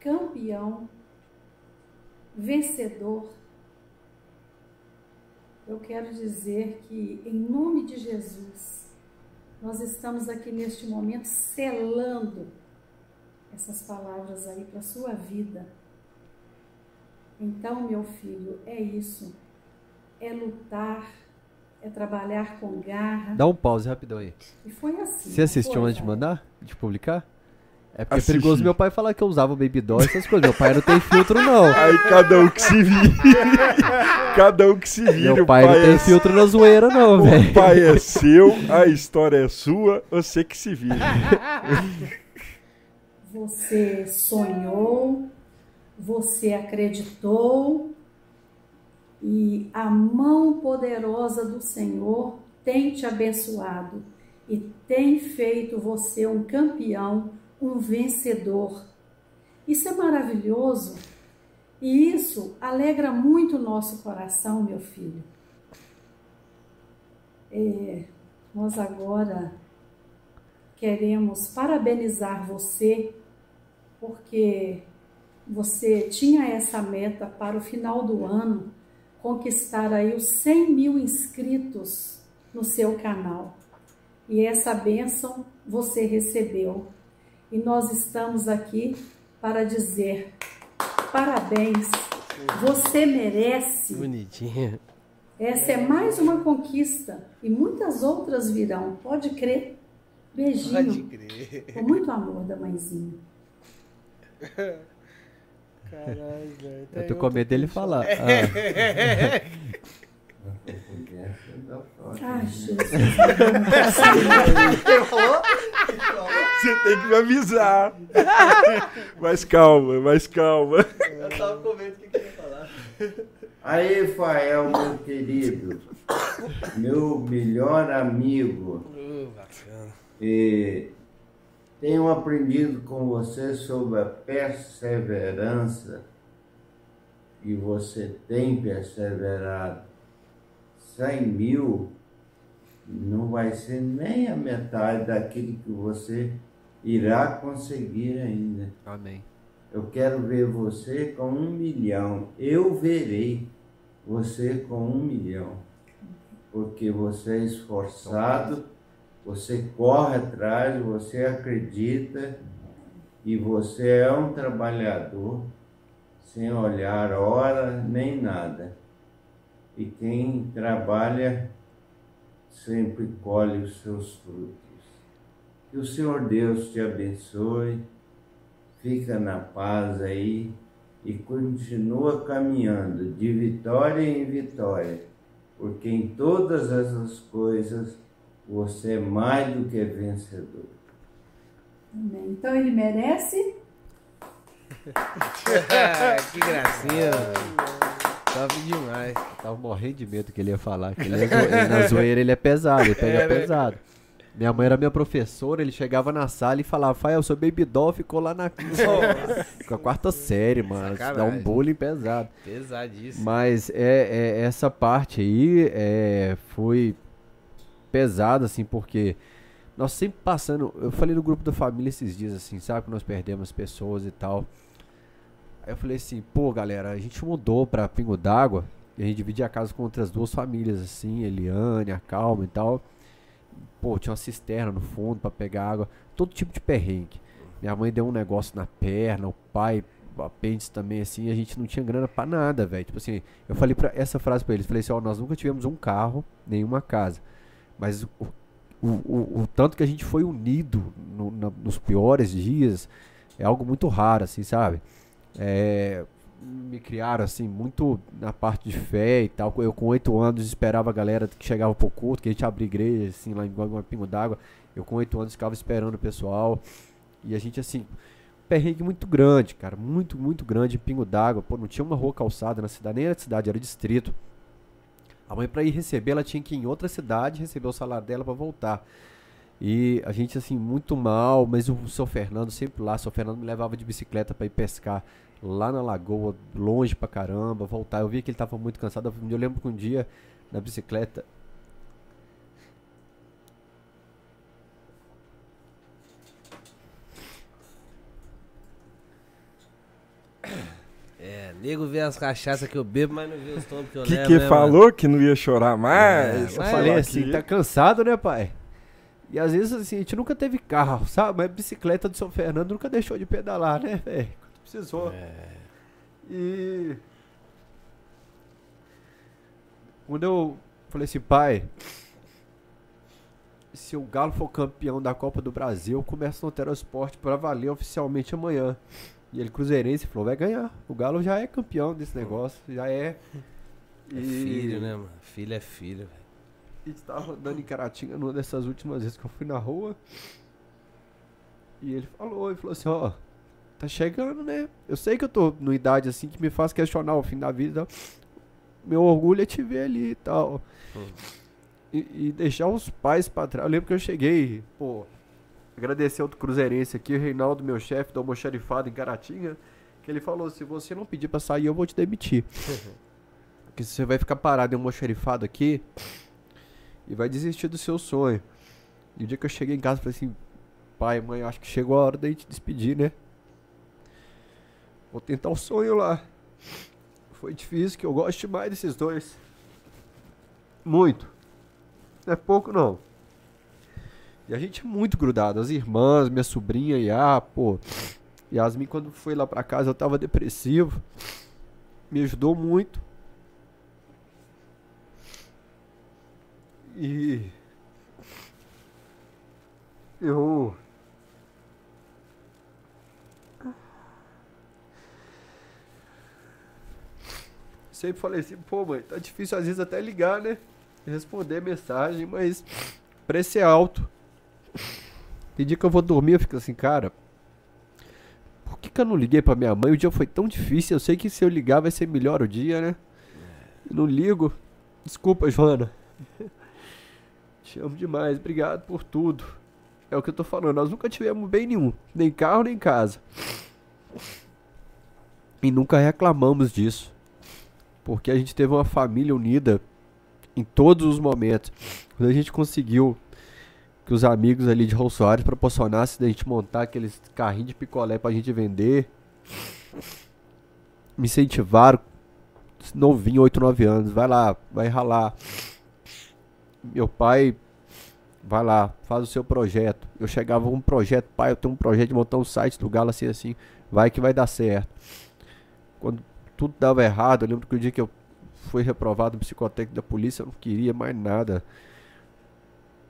campeão, vencedor, eu quero dizer que, em nome de Jesus, nós estamos aqui neste momento selando essas palavras aí para a sua vida. Então, meu filho, é isso. É lutar, é trabalhar com garra. Dá um pause rapidão aí. E foi assim. Você assistiu antes de mandar? De publicar? É porque Assisti. é perigoso meu pai falar que eu usava baby doll essas coisas. Meu pai não tem filtro, não. Aí cada um que se vire. cada um que se vire. Meu pai, pai não é tem filtro na zoeira, não, velho. O pai é seu, a história é sua, você que se vire. Você sonhou, você acreditou E a mão poderosa do Senhor tem te abençoado e tem feito você um campeão, um vencedor. Isso é maravilhoso e isso alegra muito o nosso coração, meu filho. É, nós agora queremos parabenizar você, porque você tinha essa meta para o final do ano, conquistar aí os 100 mil inscritos no seu canal. E essa bênção você recebeu. E nós estamos aqui para dizer parabéns, você merece. Bonitinha. Essa é mais uma conquista e muitas outras virão, pode crer. Beijinho. Pode crer. Com muito amor da mãezinha. Caralho, velho. Eu tô com medo dele falar. Ah. ah, Jesus. Você tem que me avisar. Mais calma, mais calma. Eu tava com medo do que ia falar. Aí, Fael, meu querido, meu melhor amigo. Uh, bacana. E tenho aprendido com você sobre a perseverança e você tem perseverado. 100 mil não vai ser nem a metade daquilo que você irá conseguir ainda. Amém. Eu quero ver você com um milhão. Eu verei você com um milhão. Porque você é esforçado, você corre atrás, você acredita e você é um trabalhador sem olhar hora nem nada. E quem trabalha sempre colhe os seus frutos. Que o Senhor Deus te abençoe, fica na paz aí e continua caminhando de vitória em vitória, porque em todas essas coisas você é mais do que vencedor. Amém. Então ele merece. que gracinha. Tava demais. tava morrendo de medo que ele ia falar. Que ele é na zoeira ele é pesado, ele pega é, né? pesado. Minha mãe era minha professora, ele chegava na sala e falava, Fael, seu baby doll ficou lá na com a quarta série, mano. Dá um bullying pesado. Pesadíssimo. Mas é, é essa parte aí é, foi pesada, assim, porque nós sempre passando. Eu falei no grupo da família esses dias, assim, sabe? Que nós perdemos pessoas e tal. Aí eu falei assim, pô, galera, a gente mudou pra Pingo d'Água e a gente dividia a casa com outras duas famílias, assim, Eliane, a Calma e tal. Pô, tinha uma cisterna no fundo para pegar água, todo tipo de perrengue. Minha mãe deu um negócio na perna, o pai, apêndice também, assim, a gente não tinha grana para nada, velho. Tipo assim, eu falei pra, essa frase para eles, falei assim, ó, nós nunca tivemos um carro, nenhuma casa. Mas o, o, o, o tanto que a gente foi unido no, na, nos piores dias é algo muito raro, assim, sabe? É, me criaram assim muito na parte de fé e tal. Eu com oito anos esperava a galera que chegava pro culto, que a gente abria igreja assim lá em uma pingo d'água. Eu com oito anos ficava esperando o pessoal. E a gente assim, perrengue muito grande, cara, muito muito grande, pingo d'água. Pô, não tinha uma rua calçada na cidade, nem era cidade, era distrito. A mãe para ir receber, ela tinha que ir em outra cidade receber o salário dela para voltar. E a gente, assim, muito mal, mas o seu Fernando sempre lá. O seu Fernando me levava de bicicleta para ir pescar lá na lagoa, longe pra caramba, voltar. Eu vi que ele tava muito cansado. Eu lembro que um dia, na bicicleta. É, nego vê as cachaças que eu bebo, mas não vê os tombos que eu que levo. Que né, falou mano? que não ia chorar mais? É, eu falei assim, tá cansado, né, pai? E às vezes, assim, a gente nunca teve carro, sabe? Mas bicicleta do São Fernando nunca deixou de pedalar, né, velho? Precisou. É. E. Quando eu falei assim, pai, se o Galo for campeão da Copa do Brasil, eu começo no Terosport para valer oficialmente amanhã. E ele, Cruzeirense, falou: vai ganhar. O Galo já é campeão desse negócio, já é. É e... filho, né, mano? Filho é filho, velho estava andando em Caratinga numa dessas últimas vezes que eu fui na rua. E ele falou, ele falou assim, ó, oh, tá chegando, né? Eu sei que eu tô numa idade assim que me faz questionar o fim da vida. meu orgulho é te ver ali e tal. Hum. E, e, deixar os pais pra trás. Eu lembro que eu cheguei, pô, agradecer outro cruzeirense aqui, o Reinaldo, meu chefe do almoxarifado em Caratinga, que ele falou, se você não pedir pra sair, eu vou te demitir. Porque você vai ficar parado em almoxarifado aqui e vai desistir do seu sonho. E o dia que eu cheguei em casa, falei assim, pai, mãe, acho que chegou a hora da gente despedir, né? Vou tentar o sonho lá. Foi difícil, que eu gosto demais desses dois. Muito. Não é pouco, não. E a gente é muito grudado. As irmãs, minha sobrinha, e ah, pô. Yasmin, quando foi lá pra casa, eu tava depressivo. Me ajudou muito. E. Eu. Sempre falei assim, pô, mãe, tá difícil às vezes até ligar, né? responder mensagem, mas preço é alto. Tem dia que eu vou dormir, eu fico assim, cara, por que, que eu não liguei pra minha mãe? O dia foi tão difícil, eu sei que se eu ligar vai ser melhor o dia, né? Eu não ligo. Desculpa, Joana. Te amo demais, obrigado por tudo. É o que eu tô falando, nós nunca tivemos bem nenhum, nem carro nem casa. E nunca reclamamos disso. Porque a gente teve uma família unida em todos os momentos. Quando a gente conseguiu que os amigos ali de Rolls Royce proporcionassem da gente montar aqueles carrinhos de picolé pra gente vender, me incentivaram, novinho, 8, 9 anos, vai lá, vai ralar. Meu pai, vai lá, faz o seu projeto. Eu chegava com um projeto, pai, eu tenho um projeto de montar um site do Galo assim, assim, vai que vai dar certo. Quando tudo dava errado, eu lembro que o dia que eu foi reprovado no psicotécnico da polícia, eu não queria mais nada.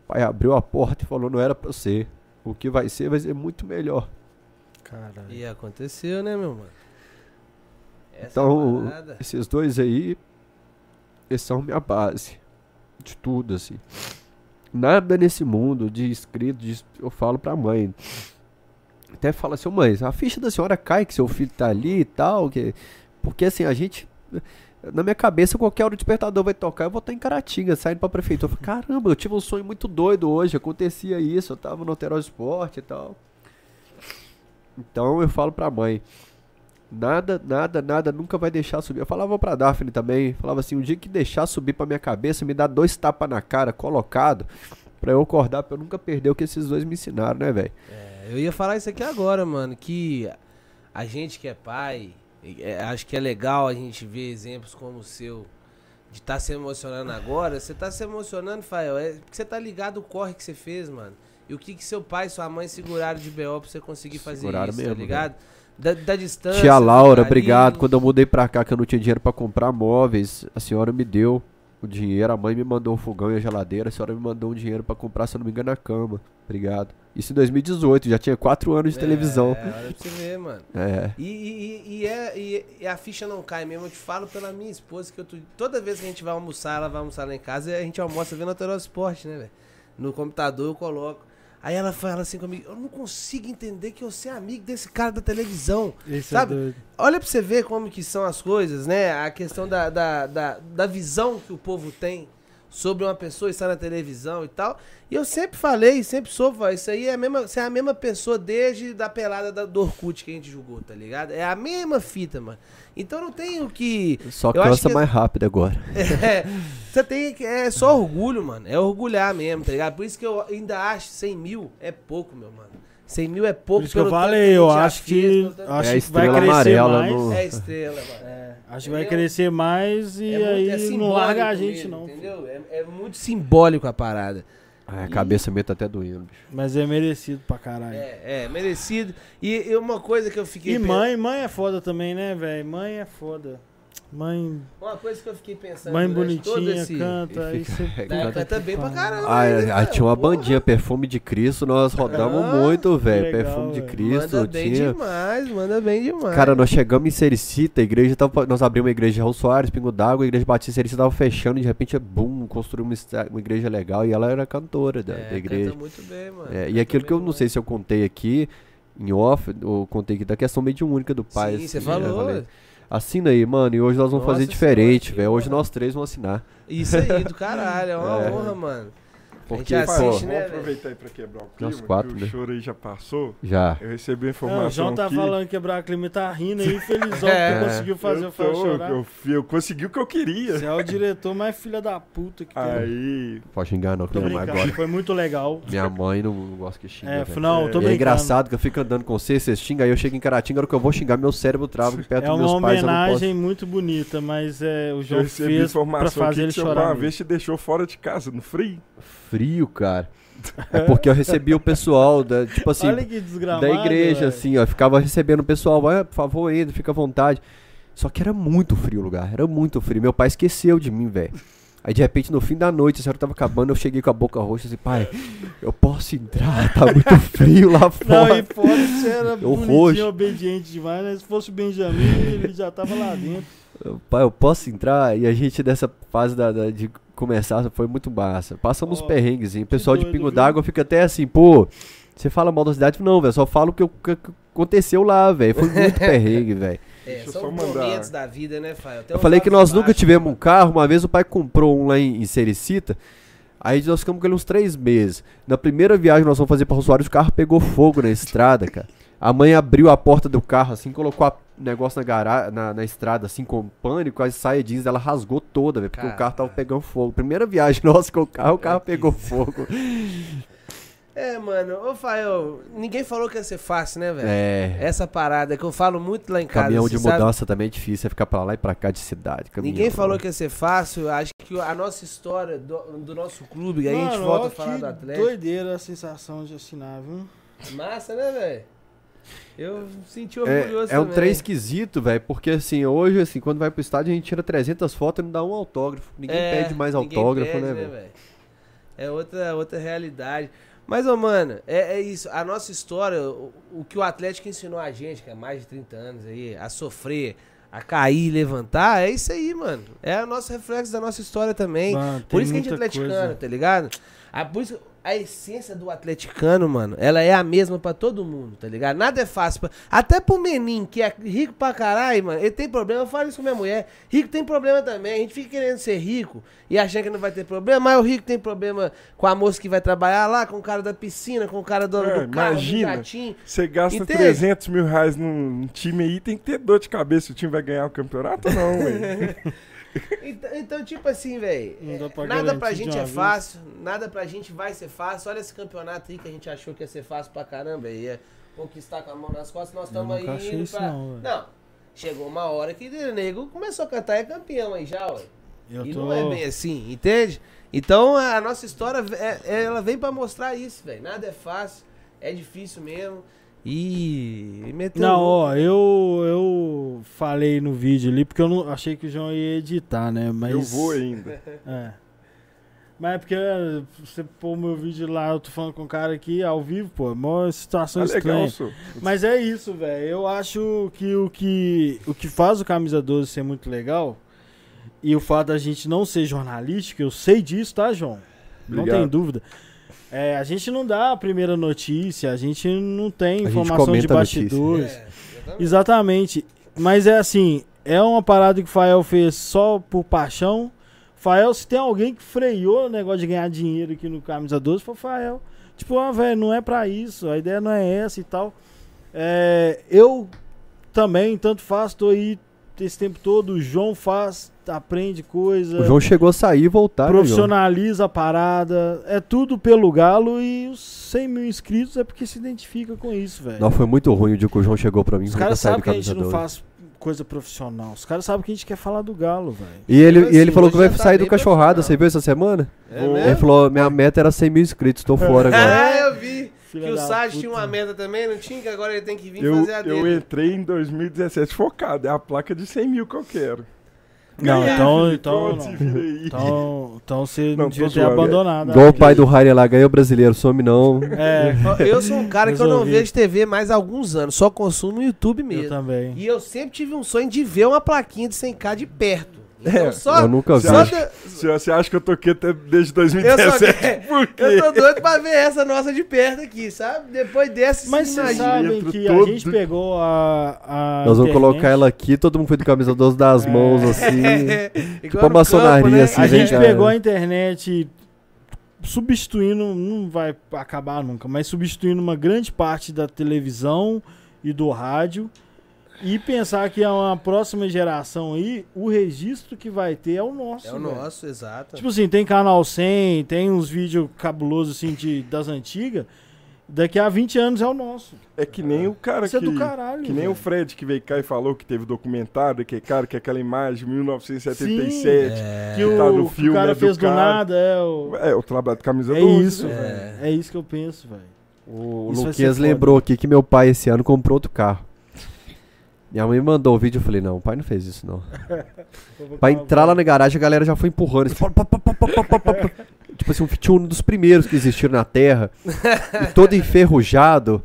O pai abriu a porta e falou, não era pra ser. O que vai ser, vai ser muito melhor. Caralho. E aconteceu, né, meu mano? Essa então, parada... esses dois aí, eles são minha base. De tudo, assim. Nada nesse mundo de inscrito, de, eu falo pra mãe. Até fala assim, mãe, a ficha da senhora cai que seu filho tá ali e tal. Que... Porque assim, a gente na minha cabeça, qualquer hora o despertador vai tocar, eu vou estar em Caratinga, saindo pra prefeitura. Eu falei, caramba, eu tive um sonho muito doido hoje, acontecia isso, eu tava no Alteró Esporte e tal. Então eu falo pra mãe, nada, nada, nada nunca vai deixar subir. Eu falava pra Daphne também, falava assim, o dia que deixar subir pra minha cabeça, me dá dois tapas na cara, colocado, pra eu acordar, pra eu nunca perder o que esses dois me ensinaram, né, velho? É, eu ia falar isso aqui agora, mano, que a gente que é pai é, acho que é legal a gente ver exemplos como o seu de estar tá se emocionando agora. Você tá se emocionando, Fael, é porque você tá ligado o corre que você fez, mano. E o que que seu pai e sua mãe seguraram de BO pra você conseguir fazer seguraram isso, tá mesmo, tá ligado? Da, da, distância. Tia Laura, obrigado. Quando eu mudei pra cá, que eu não tinha dinheiro para comprar móveis, a senhora me deu o dinheiro. A mãe me mandou o fogão e a geladeira. A senhora me mandou um dinheiro para comprar, se eu não me engano, a cama. Obrigado. Isso em 2018, já tinha 4 anos de é, televisão. É, olha pra você ver, mano. É. E, e, e, é, e, e, a ficha não cai mesmo. Eu te falo pela minha esposa que eu tô, toda vez que a gente vai almoçar, ela vai almoçar lá em casa, a gente almoça vendo o Esporte, né, velho? No computador eu coloco. Aí ela fala assim comigo, eu não consigo entender que eu sou amigo desse cara da televisão. Esse é sabe? É Olha pra você ver como que são as coisas, né? A questão da, da, da, da visão que o povo tem sobre uma pessoa estar na televisão e tal. E eu sempre falei, sempre soube, isso aí é a mesma, você é a mesma pessoa desde da pelada da, do Orkut que a gente julgou, tá ligado? É a mesma fita, mano. Então não tem o que. Só cansa que, mais rápido agora. É, você tem que. É só orgulho, mano. É orgulhar mesmo, tá ligado? Por isso que eu ainda acho 100 mil é pouco, meu mano. 100 mil é pouco. Por isso que eu falei, eu acho que, acho é que vai crescer amarela mais. No... É estrela, mano. É, acho que vai crescer mais e é aí é não larga a gente, mesmo, não. Entendeu? É, é muito simbólico a parada. a cabeça e... tá até doendo, bicho. Mas é merecido pra caralho. É, é merecido. E, e uma coisa que eu fiquei. E mãe, mãe é foda também, né, velho? Mãe é foda. Mãe. Uma coisa que eu fiquei pensando. Mãe bonitinha, esse... canta. Aí você... canta bem pra caramba. Ah, aí, tinha uma bandinha, Perfume de Cristo, nós rodamos ah, muito, velho. Perfume de Cristo. Manda bem tinha... demais, manda bem demais. Cara, nós chegamos em Sericita, a igreja tava. Nós abrimos uma igreja de Raul Soares, Pingo d'Água, a igreja Batista Sericita tava fechando, e de repente, bum, construímos uma, uma igreja legal e ela era cantora da, é, da igreja. Canta muito bem, mano. É, e aquilo que eu não sei se eu contei aqui, em off, eu contei aqui da questão mediúnica do pai. Sim, assim, você falou. Assina aí, mano. E hoje nós vamos Nossa fazer diferente, velho. Hoje nós três vamos assinar. Isso aí, do caralho. É uma é. honra, mano. Porque, a gente assiste, pô, né, vamos aproveitar aí pra quebrar o clima, Nós quatro, né? o choro aí já passou. Já. Eu recebi a informação O João tá que... falando quebrar o clima e tá rindo aí, felizão, é. que conseguiu fazer eu o Fel chorar. Eu, eu, consegui o que eu queria. Você é o diretor mais filha da puta que tem. Aí... Pode xingar não, que agora. Foi muito legal. Minha mãe não, não gosta que xinga. É, não, tô é. é engraçado que eu fico andando com você, você xinga, aí eu chego em Caratinga, a hora que eu vou xingar, meu cérebro trava perto é dos meus pais. É uma homenagem muito bonita, mas é, o João fez pra fazer ele chorar. Uma vez te deixou fora de casa, no frio. Frio, cara. É porque eu recebia o pessoal da, tipo assim, da igreja, véio. assim, ó. Ficava recebendo o pessoal, ah, por favor, entra, fica à vontade. Só que era muito frio o lugar, era muito frio. Meu pai esqueceu de mim, velho. Aí de repente, no fim da noite, a senhora tava acabando, eu cheguei com a boca roxa assim, pai, eu posso entrar, tá muito frio lá fora. Não, e fora você era bonitinho, obediente demais, mas se fosse o Benjamin, ele já tava lá dentro. Pai, eu posso entrar? E a gente, dessa fase da, da de começar, foi muito massa. Passamos oh, perrengues, hein? O pessoal doido, de Pingo d'Água fica até assim, pô, você fala mal da cidade? Não, velho, só falo o que, que, aconteceu lá, velho. Foi muito perrengue, velho. É, são momentos da vida, né, Fael? Eu falei que nós nunca tivemos um carro. Uma vez o pai comprou um lá em, em Sericita. Aí nós ficamos com ele uns três meses. Na primeira viagem que nós vamos fazer para Rosário, o carro pegou fogo na estrada, cara. A mãe abriu a porta do carro, assim, colocou o negócio na, gara na, na, estrada, assim, com pânico, a saia jeans ela rasgou toda, véio, porque Caramba. o carro tava pegando fogo. Primeira viagem nossa com o carro, o carro pegou fogo. É, mano, ô Fael, ninguém falou que ia ser fácil, né, velho? É. Essa parada que eu falo muito lá em casa. Caminhão de mudança sabe? também é difícil, é ficar pra lá e pra cá de cidade. Ninguém falou que ia ser fácil, acho que a nossa história do, do nosso clube, aí a gente volta a falar do Atlético. doideira a sensação de assinar, viu? Massa, né, velho? Eu senti orgulhoso É, é um trem esquisito, velho, porque assim, hoje, assim, quando vai pro estádio a gente tira 300 fotos e não dá um autógrafo. Ninguém é, pede mais autógrafo, pede, né, né velho? É outra, outra realidade. Mas, ô, mano, é, é isso. A nossa história, o, o, que o Atlético ensinou a gente, que é mais de 30 anos aí, a sofrer, a cair e levantar, é isso aí, mano. É o nosso reflexo da nossa história também. Mano, por isso que a gente é atleticano, coisa. tá ligado? Ah, por isso a essência do atleticano, mano, ela é a mesma para todo mundo, tá ligado? Nada é fácil. Pra... Até pro menino que é rico pra caralho, mano, ele tem problema. Eu falo isso com minha mulher. Rico tem problema também. A gente fica querendo ser rico e achando que não vai ter problema, mas o rico tem problema com a moça que vai trabalhar lá, com o cara da piscina, com o cara do, é, do carro, imagina, Você gasta Entende? 300 mil reais num time aí, tem que ter dor de cabeça se o time vai ganhar o campeonato ou não, ué. Então, então, tipo assim, velho, é, nada pra gente é fácil, nada pra gente vai ser fácil. Olha esse campeonato aí que a gente achou que ia ser fácil pra caramba. Ia conquistar com a mão nas costas, nós estamos aí indo pra... Não, não, chegou uma hora que o nego começou a cantar é campeão aí já, ué. Eu e tô... não é bem assim, entende? Então a nossa história, é, ela vem pra mostrar isso, velho. Nada é fácil, é difícil mesmo. E meteu. Não, ó, eu, eu falei no vídeo ali porque eu não achei que o João ia editar, né? Mas. Eu vou ainda. É. Mas é porque você pôr o meu vídeo lá, eu tô falando com o cara aqui ao vivo, pô, é uma situação é estranha. Legal, Mas é isso, velho. Eu acho que o, que o que faz o Camisa 12 ser muito legal e o fato da gente não ser jornalístico, eu sei disso, tá, João? Obrigado. Não tem dúvida. É, a gente não dá a primeira notícia, a gente não tem informação de bastidores. É, exatamente. Mas é assim, é uma parada que o Fael fez só por paixão. Fael, se tem alguém que freou o negócio de ganhar dinheiro aqui no Camisa 12, foi o Fael. Tipo, ah, velho, não é pra isso, a ideia não é essa e tal. É, eu também, tanto faço, tô aí esse tempo todo, o João faz, aprende coisa. O João chegou a sair e voltar. Né, profissionaliza né, a parada. É tudo pelo Galo e os 100 mil inscritos é porque se identifica com isso, velho. Não, foi muito ruim o dia que o João chegou pra mim. Os caras sabem que a gente não faz coisa profissional. Os caras sabem que a gente quer falar do Galo, velho. E ele, assim, e ele falou que vai tá sair do Cachorrada, você viu essa semana? É ele falou, minha meta era 100 mil inscritos, tô fora agora. É, eu vi. Filha que o Sage tinha uma meta também, não tinha? Que agora ele tem que vir eu, fazer a dele. Eu entrei em 2017 focado, é a placa de 100 mil que eu quero. Não, então, então, então, então você não devia ter é. abandonado. Igual o pai do Harry lá, ganhou brasileiro, some não. É. Eu sou um cara que eu não vejo TV mais há alguns anos, só consumo no YouTube mesmo. Eu também. E eu sempre tive um sonho de ver uma plaquinha de 100k de perto. É, só, eu nunca vi. Se você acha que eu toquei desde 2017, eu, por quê? eu tô doido pra ver essa nossa de perto aqui, sabe? Depois dessa, Mas vocês sabem que todo... a gente pegou a, a Nós vamos internet. colocar ela aqui, todo mundo foi de camisa 12 das mãos, assim. tipo a maçonaria, campo, né? assim. A gente cara. pegou a internet substituindo, não vai acabar nunca, mas substituindo uma grande parte da televisão e do rádio e pensar que a uma próxima geração aí, o registro que vai ter é o nosso. É o véio. nosso, exato. Tipo assim, tem canal 100, tem uns vídeos cabulosos assim de, das antigas. Daqui a 20 anos é o nosso. É que nem o cara Isso que. É do caralho, que nem véio. o Fred que veio cá e falou que teve documentário, que cara, que aquela imagem de 1977, Sim, é. que, tá no filme. Que o cara é fez do, do nada, é o. É, o trabalho de camisa É 12, isso, né? velho. É. é isso que eu penso, velho. O Luquinhas lembrou aqui que meu pai esse ano comprou outro carro. Minha mãe mandou o vídeo, eu falei, não, o pai não fez isso, não. pra entrar lá na garagem, a galera já foi empurrando. Assim, tipo assim, um Fiat Uno dos primeiros que existiram na Terra. e todo enferrujado.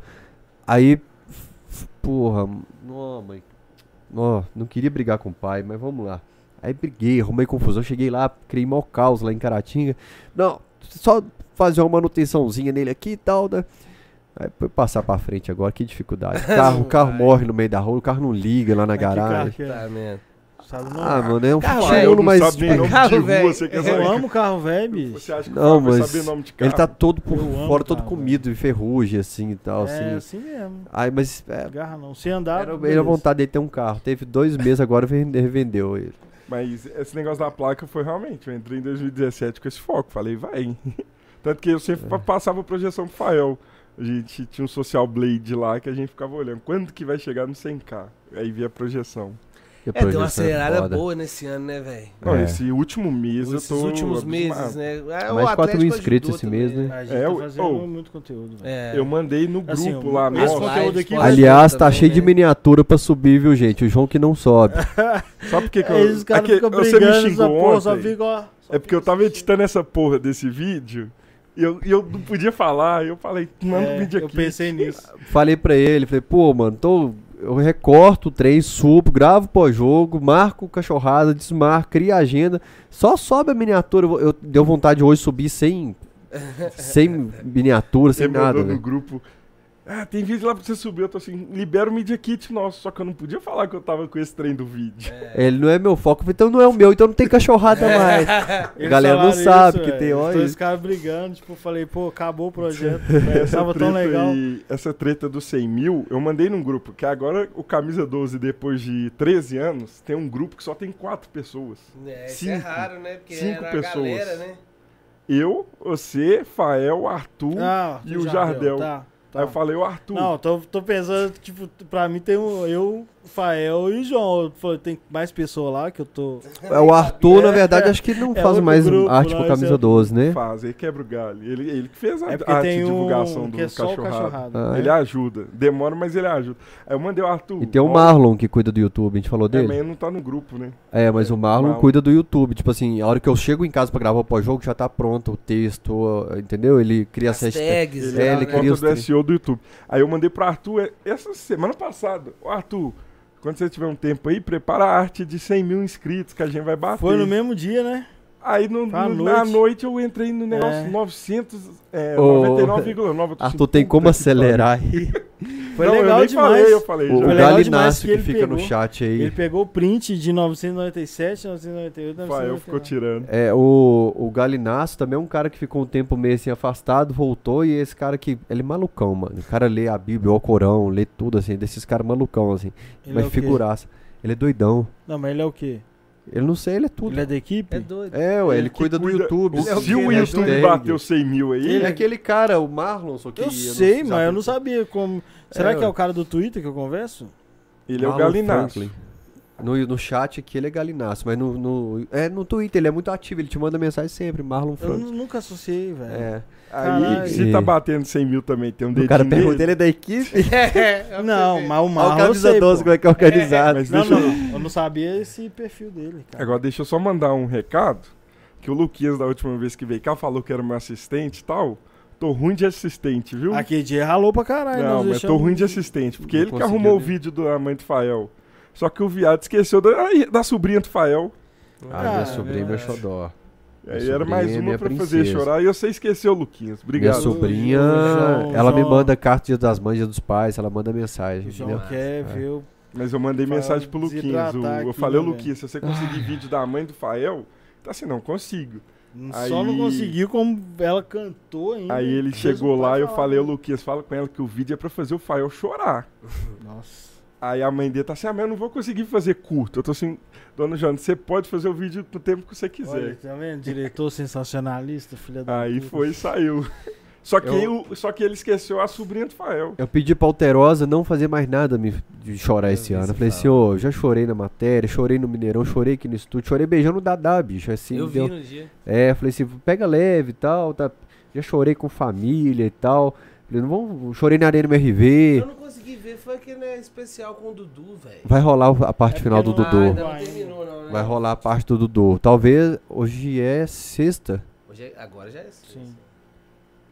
Aí, porra, não, mãe. Ó, não queria brigar com o pai, mas vamos lá. Aí briguei, arrumei confusão, cheguei lá, criei mó caos lá em Caratinga. Não, só fazer uma manutençãozinha nele aqui e tal, né? Aí foi passar pra frente agora, que dificuldade. O carro, o carro morre no meio da rua, o carro não liga lá na garagem. É? Tá, ah, mano, é um carro mas. Sabe é carro velho. Eu amo carro velho, bicho. Você acha que não, mas de carro? Ele tá todo por fora, todo comido, e ferrugem, assim e tal. É, assim, assim mesmo. Aí, mas. É, Garra não. Se andar. Era, era a vontade dele ter um carro. Teve dois meses agora, revendeu ele. Mas esse negócio da placa foi realmente. Eu entrei em 2017 com esse foco. Falei, vai. Tanto que eu sempre é. passava projeção pro Fael. A gente tinha um Social Blade lá que a gente ficava olhando. Quando que vai chegar no 100k? Aí via a projeção. É, deu uma acelerada é boa nesse ano, né, velho? É. Esse último mês Esses eu tô... últimos meses, né? É, Mais de 4 mil inscritos esse mês, né? A gente é, tá fazendo oh, muito conteúdo. É. Eu mandei no assim, grupo assim, lá. Esse conteúdo aqui Aliás, tá cheio de né? miniatura pra subir, viu, gente? O João que não sobe. Só porque que eu... Eles aqui, você me xingou ontem. Porra, é porque eu tava editando essa porra desse vídeo... E eu, eu não podia falar, eu falei, manda é, um vídeo aqui. Eu pensei nisso. Falei pra ele, falei, pô, mano, tô, eu recorto o trem, subo, gravo pós-jogo, marco cachorrada, desmarco, crio agenda. Só sobe a miniatura. Eu, eu deu vontade hoje subir sem, sem miniatura, sem Ele nada. no grupo. Ah, tem vídeo lá pra você subir. Eu tô assim, libera o Media Kit nosso. Só que eu não podia falar que eu tava com esse trem do vídeo. É. Ele não é meu foco, então não é o meu, então não tem cachorrada é. mais. a galera não sabe isso, que tem, olha. Os caras brigando, tipo, falei, pô, acabou o projeto. tava tão legal. E essa treta dos 100 mil, eu mandei num grupo, que agora o Camisa 12, depois de 13 anos, tem um grupo que só tem quatro pessoas. É, cinco, isso é raro, né? Porque cinco pessoas. Galera, né? Eu, você, Fael, Arthur ah, e o Jardel. Jardel. Tá. Tá. Aí eu falei o Arthur. Não, tô, tô pensando, tipo, pra mim tem um, eu, Fael e João. Falei, tem mais pessoas lá que eu tô. É, o Arthur, é, na verdade, é, acho que ele não é faz mais grupo, arte com camisa 12, né? Faz, ele quebra o galho. Ele, ele que fez a é arte de divulgação um do é cachorrado. Ah, ele ajuda. Demora, mas ele ajuda. Aí eu mandei o Arthur. E tem o Marlon que cuida do YouTube, a gente falou dele. É, ele não tá no grupo, né? É, mas o Marlon, Marlon, cuida do YouTube. Tipo assim, a hora que eu chego em casa pra gravar o pós-jogo, já tá pronto o texto, entendeu? Ele cria as hashtags. Ele, é, ele cria os do SEO do YouTube. Aí eu mandei pro Arthur essa semana passada. O Arthur quando você tiver um tempo aí, prepara a arte de 100 mil inscritos que a gente vai bater. Foi no mesmo dia, né? Aí no, no, noite. na noite eu entrei no negócio é. 900, é, oh, 99,9. Arthur tem como acelerar aí. Foi não, legal eu demais. Falei, eu falei, o, o Galinácio que, que fica pegou, no chat aí. Ele pegou o print de 997, 998, 999. eu ficou tirando. É, o, o Galinácio também é um cara que ficou um tempo meio assim afastado, voltou e esse cara que, ele é malucão, mano. O cara lê a Bíblia, o Corão, lê tudo assim, desses caras malucão assim. Ele mas é figuraça. Ele é doidão. Não, mas ele é o quê? Ele não sei, ele é tudo. Ele é da equipe? É doido. É, ué, ele, ele cuida, do YouTube. É se o YouTube bateu 100 mil aí. Ele é aquele cara, o Marlon, só que. Eu, eu sei, mas eu não sabia como. Será é, que é o cara do Twitter que eu converso? Ele Marlon é o Galinácio. No, no chat aqui ele é Galinácio, mas no, no, é, no Twitter ele é muito ativo, ele te manda mensagem sempre, Marlon Franklin. Eu nunca associei, velho. É. Aí, se tá batendo 100 mil também, tem um dedinho O cara pergunta, ele é da equipe? é, não, mas o Marlon. Olha o camisa sei, 12 como é que é organizado. É, não, não, não, eu não sabia esse perfil dele. Cara. Agora, deixa eu só mandar um recado. Que o Luquinhas, da última vez que veio cá, falou que era meu assistente e tal. Tô ruim de assistente, viu? Aquele dia ralou pra caralho. Não, mas tô ruim de assistente. Porque ele que arrumou o vídeo da mãe do Fael. Só que o viado esqueceu da, da sobrinha do Fael. Ah, minha sobrinha é meu xodó. Aí era mais uma pra princesa. fazer chorar e você esqueceu, Luquinhas. Obrigado. Minha sobrinha, João, ela João, me manda carta dia das mães, dia dos pais, ela manda mensagem. João quer é. ver o mas eu mandei mensagem pro Luquinhas. O, eu falei, ô Luquinhas, se você conseguir vídeo da mãe do Fael, tá assim, não, consigo. Aí, Só não conseguiu como ela cantou ainda. Aí ele chegou lá e eu falei, ô Luquinhas, fala com ela que o vídeo é pra fazer o Fael chorar. Nossa. Aí a mãe dele tá assim, ah, mas eu não vou conseguir fazer curto. Eu tô assim, dona Jana, você pode fazer o vídeo no tempo que você quiser. Olha, tá vendo? Diretor sensacionalista, filha da Aí puta. foi e saiu. Só que, eu, só que ele esqueceu a sobrinha do Fael. Eu pedi pra Alterosa não fazer mais nada me, de chorar eu esse ano. Eu falei assim, ô, oh, já chorei na matéria, chorei no Mineirão, chorei aqui no estúdio, chorei beijando o Dadá, bicho. Assim, eu deu... vi no dia. É, falei assim, pega leve e tal, tá... já chorei com família e tal. Falei, não vamos... Chorei na Arena MRV. Eu não foi aquele né, especial com o Dudu, velho. Vai rolar a parte é final do Dudu. Ah, não terminou, não, né? Vai rolar a parte do Dudu. Talvez hoje é sexta. Hoje é... Agora já é sexta. Sim.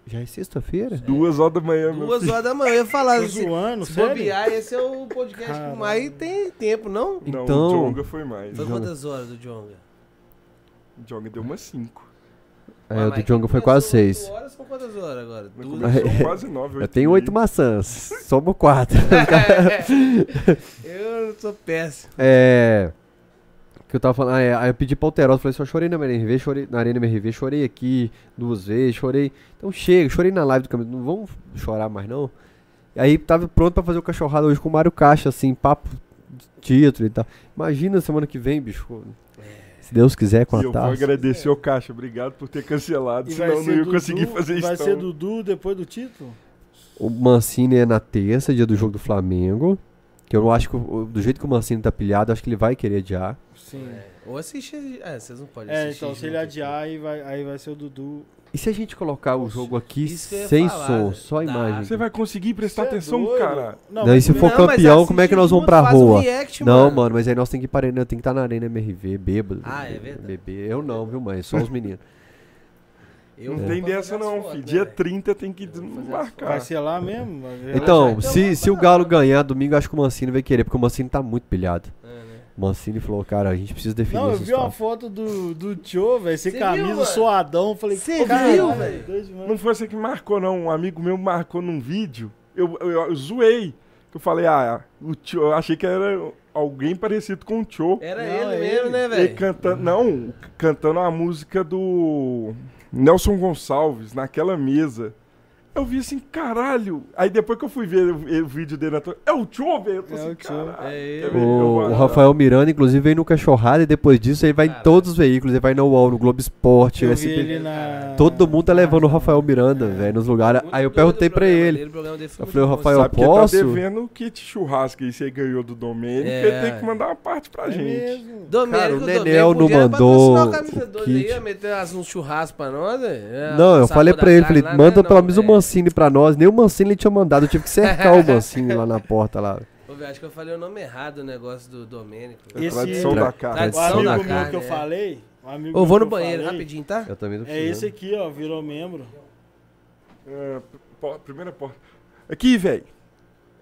Já é sexta-feira? Duas horas da manhã, meu Duas horas da manhã. Eu ia falar assim, zoando, se bobear, esse é o podcast Caramba. que mais tem tempo, não? Não, então, o Jonga foi mais. Foi quantas horas do Jonga? O Jonga deu umas cinco. É, o do Jonga foi quase seis. horas são quantas horas agora? Duas? quase nove. Eu tenho oito maçãs. Somos quatro. eu sou péssimo. É que eu tava falando, ah, aí eu pedi pra Alterosa, falei assim, eu chorei na MRV, chorei na Arena MRV, chorei aqui duas vezes, chorei. Então chega, chorei na live do caminho, não vamos chorar mais não. E aí tava pronto pra fazer o cachorrado hoje com o Mário Caixa, assim, papo título e tal. Imagina semana que vem, bicho. Se Deus quiser, com a Eu vou agradecer o Caixa, obrigado por ter cancelado, e senão não ia Dudu, conseguir fazer isso. Vai ser Dudu depois do título? O Mancini é na terça, dia do jogo do Flamengo. Que eu acho que do jeito que o Mancini tá pilhado, acho que ele vai querer adiar. Sim. É. Ou assiste. É, vocês não podem assistir. É, então se ele adiar, aí vai, aí vai ser o Dudu. E se a gente colocar o jogo aqui sem falar, som, só imagem? Você vai conseguir prestar Cê é atenção, é cara. Não, não e se for não, campeão, como é que nós vamos pra rua? Um react, não, mano. mano, mas aí nós tem que ir para tem que estar tá na arena MRV, bêbado. Ah, é verdade. Bebê. Eu não, viu, mãe? Só os meninos. Eu não tem dessa não, filho. Dia né, 30 tem que marcar. Vai ser lá mesmo? Então, se, se o Galo ganhar domingo, acho que o Mancini vai querer, porque o Mancini tá muito pilhado. É? Mancini falou, cara, a gente precisa definir Não, eu vi uma foto do, do Tio, velho, sem camisa, viu, suadão. Falei, você viu, velho? Não foi você que marcou, não. Um amigo meu marcou num vídeo. Eu, eu, eu, eu zoei. Eu falei, ah, o tio, eu achei que era alguém parecido com o Tio. Era não, ele mesmo, né, velho? Cantando, não, cantando a música do Nelson Gonçalves naquela mesa. Eu vi assim, caralho. Aí depois que eu fui ver o, o vídeo dele, é o Tio, velho. É assim, o Tio. É o, o Rafael Miranda, inclusive, veio no Cachorrada e depois disso ele vai Caralho. em todos os veículos. Ele vai no UOL, no Globo Esporte, eu SP. Na... Todo mundo tá levando o Rafael Miranda, é. velho, nos lugares. Aí eu perguntei pra ele. Dele, eu falei, o Rafael, Sabe posso? Ele tá devendo o kit churrasco e você ganhou do Domênico, é. ele tem que mandar uma parte pra é gente. Mesmo. Domênico, Cara, o Nenel não mandou. Kit. Aí, meter um churrasco pra nós, é, Não, eu falei pra ele, falei, manda pelo menos o Mancini pra nós, nem o Mancini ele tinha mandado, eu tive que cercar o Mancini lá na porta lá. acho que eu falei o nome errado o negócio do Domênico. Esse tradição da carne. Tradição o amigo da meu que eu é. falei. Um Ô, vou no banheiro falei, rapidinho, tá? Eu também É esse aqui, ó, virou membro. É, primeira porta. Aqui, velho.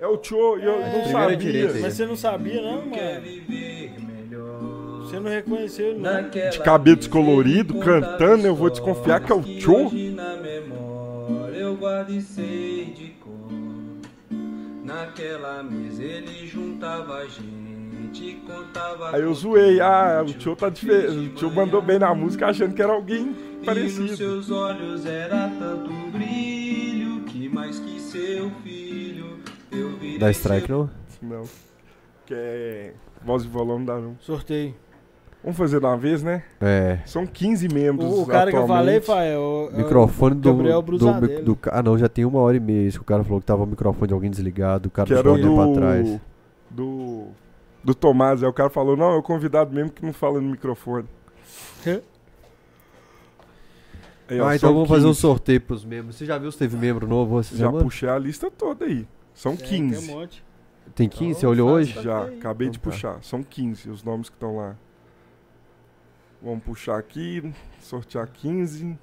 É o Tio, eu é, não sabia. Direita, mas você não sabia, não, mano? Você não reconheceu, não. De cabelo descolorido, cantando, eu vou desconfiar que é o Tio eu guardo e sei de cor. Naquela mesa ele juntava a gente, contava. Aí eu zoei, ah, o tio tá diferente. O tio mandou bem na música achando que era alguém parecido. E nos seus olhos era tanto brilho que mais que seu filho eu vi. Dá strike não? Não. Que é. Voz e não dá não. Sorteio. Vamos fazer de uma vez, né? É. São 15 membros. O, o cara que eu falei, Fai, é o, microfone do, Gabriel do, do, Ah, não, já tem uma hora e meia. Isso que o cara falou que tava o microfone de alguém desligado. O cara que era do, pra trás. Do. Do Tomás. Aí o cara falou: não, é o convidado mesmo que não fala no microfone. Aí, ó, ah, então vamos 15. fazer um sorteio pros membros. Você já viu se teve membro novo? Você já semana? puxei a lista toda aí. São é, 15. Tem um monte. Tem 15? Então, você olhou hoje? Já, acabei de então tá. puxar. São 15 os nomes que estão lá. Vamos puxar aqui, sortear 15.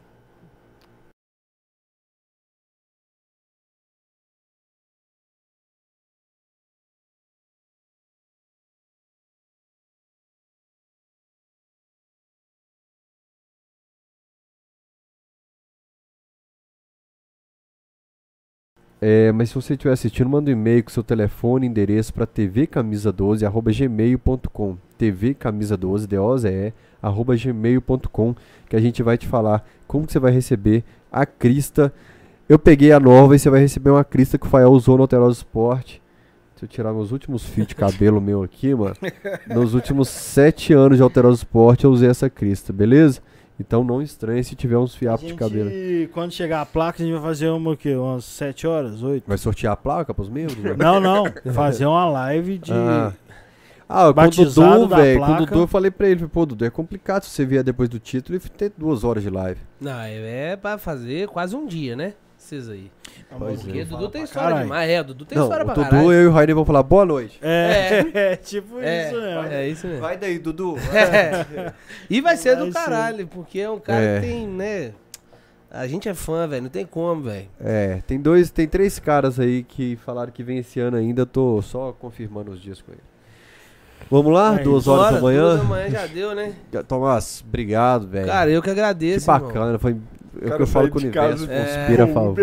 É, mas se você estiver assistindo, manda um e-mail com seu telefone e endereço para tvcamisa12.gmail.com tvcamisa12, D-O-Z-E, gmail.com que a gente vai te falar como que você vai receber a crista. Eu peguei a nova e você vai receber uma crista que o Fael usou no Alterosa Sport. Se eu tirar meus últimos fios de cabelo meu aqui, mano, nos últimos sete anos de Alterosa Sport eu usei essa crista, beleza? Então não estranhe se tiver uns fiapos de cabelo. E quando chegar a placa, a gente vai fazer uma o quê? Umas 7 horas, 8? Vai sortear a placa pros membros? Né? Não, não. Fazer uma live de. Ah. Ah, com o Dudu, velho, com o Dudu eu falei pra ele, pô, Dudu, é complicado se você vier depois do título e ter duas horas de live. Não, é pra fazer quase um dia, né? Vocês aí. Pois Porque é. Dudu tem história demais, é, o Dudu tem Não, história o pra Dudu, caralho. eu e o Rainer vão falar boa noite. É, é, tipo É, isso mesmo. É isso mesmo. Vai daí, Dudu. É. E vai ser Vai do ser. caralho, porque é um cara É. que tem, né? A gente é fã, velho, não tem como, velho. É, tem dois, tem três caras aí que falaram que vem esse ano ainda, tô só confirmando os dias com ele. Vamos lá? É duas horas Bora, da manhã? duas da manhã já deu, né? Tomás, obrigado, velho. Cara, eu que que agradeço, bacana, foi eu Cara, que eu falo com o universo, conspira é, favor.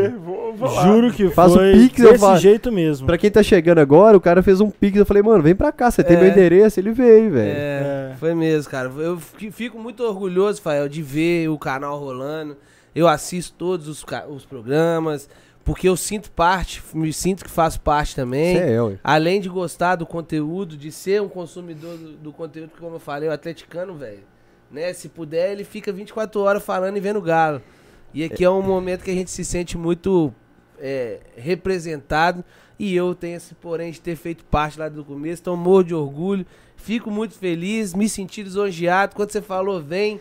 Juro que Faz o foi Pix, eu desse faço. jeito mesmo. Pra quem tá chegando agora, o cara fez um pix, eu falei, mano, vem pra cá, você tem É. meu endereço, ele veio, velho. É, foi mesmo, cara. Eu fi- fico muito orgulhoso, Fael, de ver o canal rolando. Eu assisto todos os, os programas, porque eu sinto parte, me sinto que faço parte também. Cê é, ué. Além de gostar do conteúdo, de ser um consumidor do, do conteúdo, que, como eu falei, o atleticano, velho, né? Se puder, ele fica 24 horas falando e vendo galo. E aqui é um momento que a gente se sente muito é, representado. E eu tenho esse porém de ter feito parte lá do começo. Então morro de orgulho. Fico muito feliz, me senti lisonjeado. Quando você falou, vem.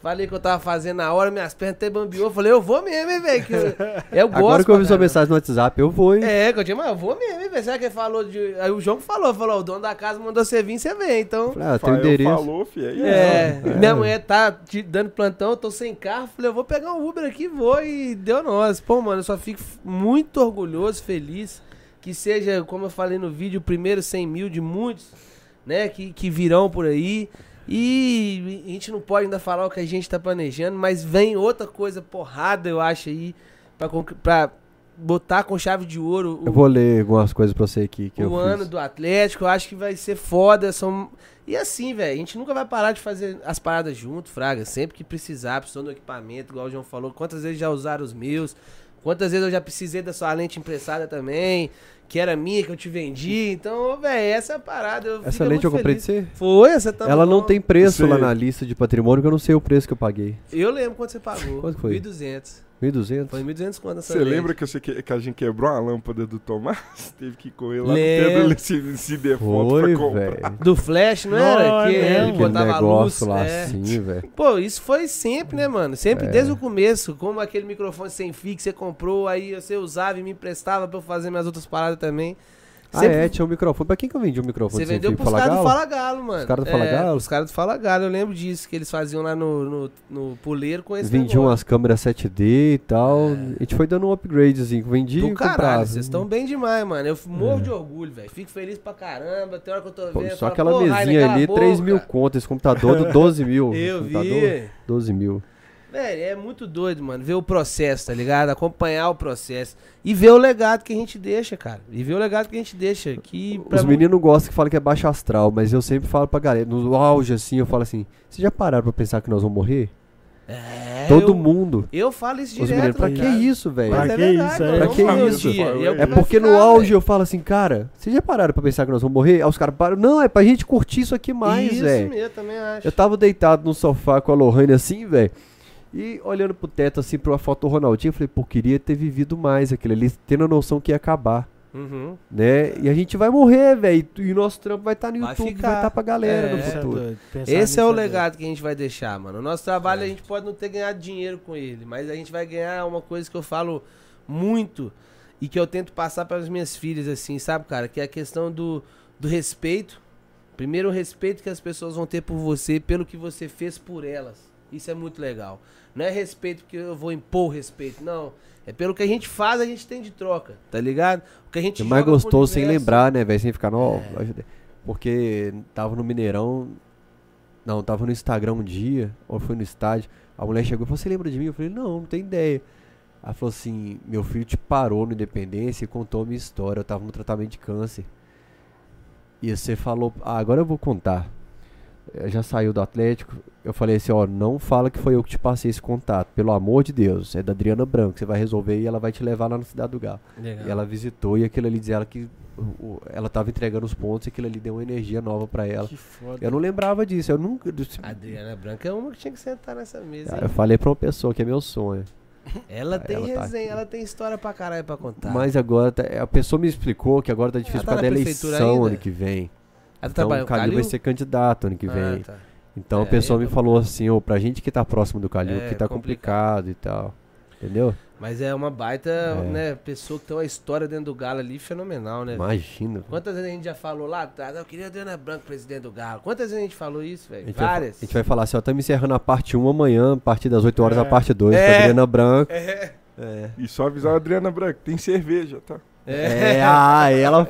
Falei que eu tava fazendo na hora, minhas pernas até bambiou. Falei, eu vou mesmo, hein, velho. que Eu, eu gosto. Agora que eu vi sua mensagem no WhatsApp, eu vou, hein? É, que eu tinha, mas eu vou mesmo, hein, velho. Será que ele falou de. Aí o João falou, falou, o dono da casa mandou você vir, você vem, então. Falei, ah, tem endereço. falou, fi, é. É, É. minha mulher tá te dando plantão, eu tô sem carro. Falei, eu vou pegar um Uber aqui, vou e deu nós. Pô, mano, eu só fico muito orgulhoso, feliz. Que seja, como eu falei no vídeo, o primeiro 100 mil de muitos, né, que, que virão por aí. E a gente não pode ainda falar o que a gente tá planejando, mas vem outra coisa porrada, eu acho, aí, pra botar com chave de ouro Eu vou ler algumas coisas pra você aqui que eu o ano fiz. do Atlético, eu acho que vai ser foda. São... E assim, velho, a gente nunca vai parar de fazer as paradas junto, Fraga. Sempre que precisar, precisou do equipamento, igual o João falou. Quantas vezes já usaram os meus? Quantas vezes eu já precisei da sua lente emprestada também, que era minha, que eu te vendi. Então, velho, essa é a parada. Eu Essa lente eu comprei feliz. de você? Foi, essa tá Ela não bom. tem preço lá na lista de patrimônio, que eu não sei o preço que eu paguei. Eu lembro quanto você pagou. Quanto foi? 1.200. 1.200? Foi 1.200 quanto essa Você lembra que, você, que que a gente quebrou a lâmpada do Tomás? Teve que correr lá Lembro. no se, se der foto Foi, pra comprar. velho. Do Flash, não era? Não, que é ele botava a luz. lá é. assim, velho. Pô, isso foi sempre, né, mano? Sempre É. desde o começo. Como aquele microfone sem fio que você comprou, aí você usava e me emprestava pra eu fazer minhas outras paradas também. Ah, Sempre- é, tinha um microfone. Pra quem que eu vendi um microfone Você vendeu pros caras do? Fala Galo, mano. Os caras do Fala É, Galo? Os caras do Fala Galo, eu lembro disso, que eles faziam lá no, no, no puleiro com esse Vendi negócio. umas câmeras 7D e tal. A gente foi dando um upgradezinho. Vendi Do e caralho, comprava. vocês estão bem demais, mano. Eu morro de orgulho, velho. Fico feliz pra caramba. Tem hora que eu tô Pô, vendo. só falo, aquela "Pô, Rainer, mesinha ali, 3 mil boca." conto. Esse computador do 12 mil. Eu vi. 12 mil. Velho, é muito doido, mano, ver o processo, tá ligado? Acompanhar o processo. E ver o legado que a gente deixa, cara. E ver o legado que a gente deixa. Que pra Os mu- meninos gostam que falam que é baixo astral, mas eu sempre falo pra galera, no auge assim, eu falo assim, vocês já pararam pra pensar que nós vamos morrer? É, Todo eu- mundo. Eu falo isso Os direto. meninos, pra tá que ligado? isso, velho? Pra é que verdade, isso, é? Pra que isso? dia. É que É porque no auge velho. eu falo assim, cara, vocês já pararam pra pensar que nós vamos morrer? Aí os caras param, não, é pra gente curtir isso aqui mais, Isso velho. mesmo, também acho. Eu tava deitado no sofá com a Lohane assim, velho. E olhando pro teto assim pra uma foto do Ronaldinho, eu falei, pô, queria ter vivido mais aquilo ali, tendo a noção que ia acabar, Uhum. né? E a gente vai morrer, velho. E o nosso trampo vai estar no Vai YouTube, ficar. vai estar pra galera É. no é futuro. Pensar Esse é o doido. legado que a gente vai deixar, mano. O nosso trabalho a gente pode não ter ganhado dinheiro com ele, mas a gente vai ganhar uma coisa que eu falo muito e que eu tento passar para as minhas filhas, assim, sabe, cara? Que é a questão do, do respeito. Primeiro, o respeito que as pessoas vão ter por você, pelo que você fez por elas. Isso é muito legal. Não é respeito porque eu vou impor respeito, não. É pelo que a gente faz, a gente tem de troca, tá ligado? O que a gente É mais gostoso sem lembrar, né, velho? Sem ficar, não, porque tava no Mineirão, não, tava no Instagram um dia, ou foi no estádio, a mulher chegou e falou, você lembra de mim? Eu falei, não, não tem ideia. Ela falou assim: meu filho te parou no Independência e contou a minha história. Eu tava no tratamento de câncer. E você falou: ah, agora eu vou contar. Já saiu do Atlético. Eu falei assim: ó, não fala que foi eu que te passei esse contato. Pelo amor de Deus. É da Adriana Branco. Você vai resolver e ela vai te levar lá na Cidade do Galo. Legal. E ela visitou e aquilo ali dizia ela que ela tava entregando os pontos e aquilo ali deu uma energia nova para ela. Que foda. Eu não lembrava disso. Eu nunca. A Adriana Branca é uma que tinha que sentar nessa mesa. Ah, eu falei pra uma pessoa que é meu sonho. Ela tem ela tá resenha, tá ela tem história pra caralho pra contar. Mas agora, tá, a pessoa me explicou que agora tá difícil tá por causa da eleição ano que vem. Então o Calil vai ser candidato ano que ah, vem. Tá. Então é, a pessoa me falou assim, ô, oh, pra gente que tá próximo do Calil, é, que tá complicado. complicado e tal. Entendeu? Mas é uma baita, é. né, pessoa que tem uma história dentro do Galo ali fenomenal, né? Imagina. Quantas vezes a gente já falou lá atrás, eu queria Adriana Branco presidente do Galo. Quantas vezes a gente falou isso, velho? Várias. Vai, a gente vai falar assim, ó, estamos encerrando a parte 1 amanhã, a partir das 8 horas é. a parte 2, é. com a Adriana Branco. É. É. E só avisar a Adriana Branco, tem cerveja, tá? É, ah, ela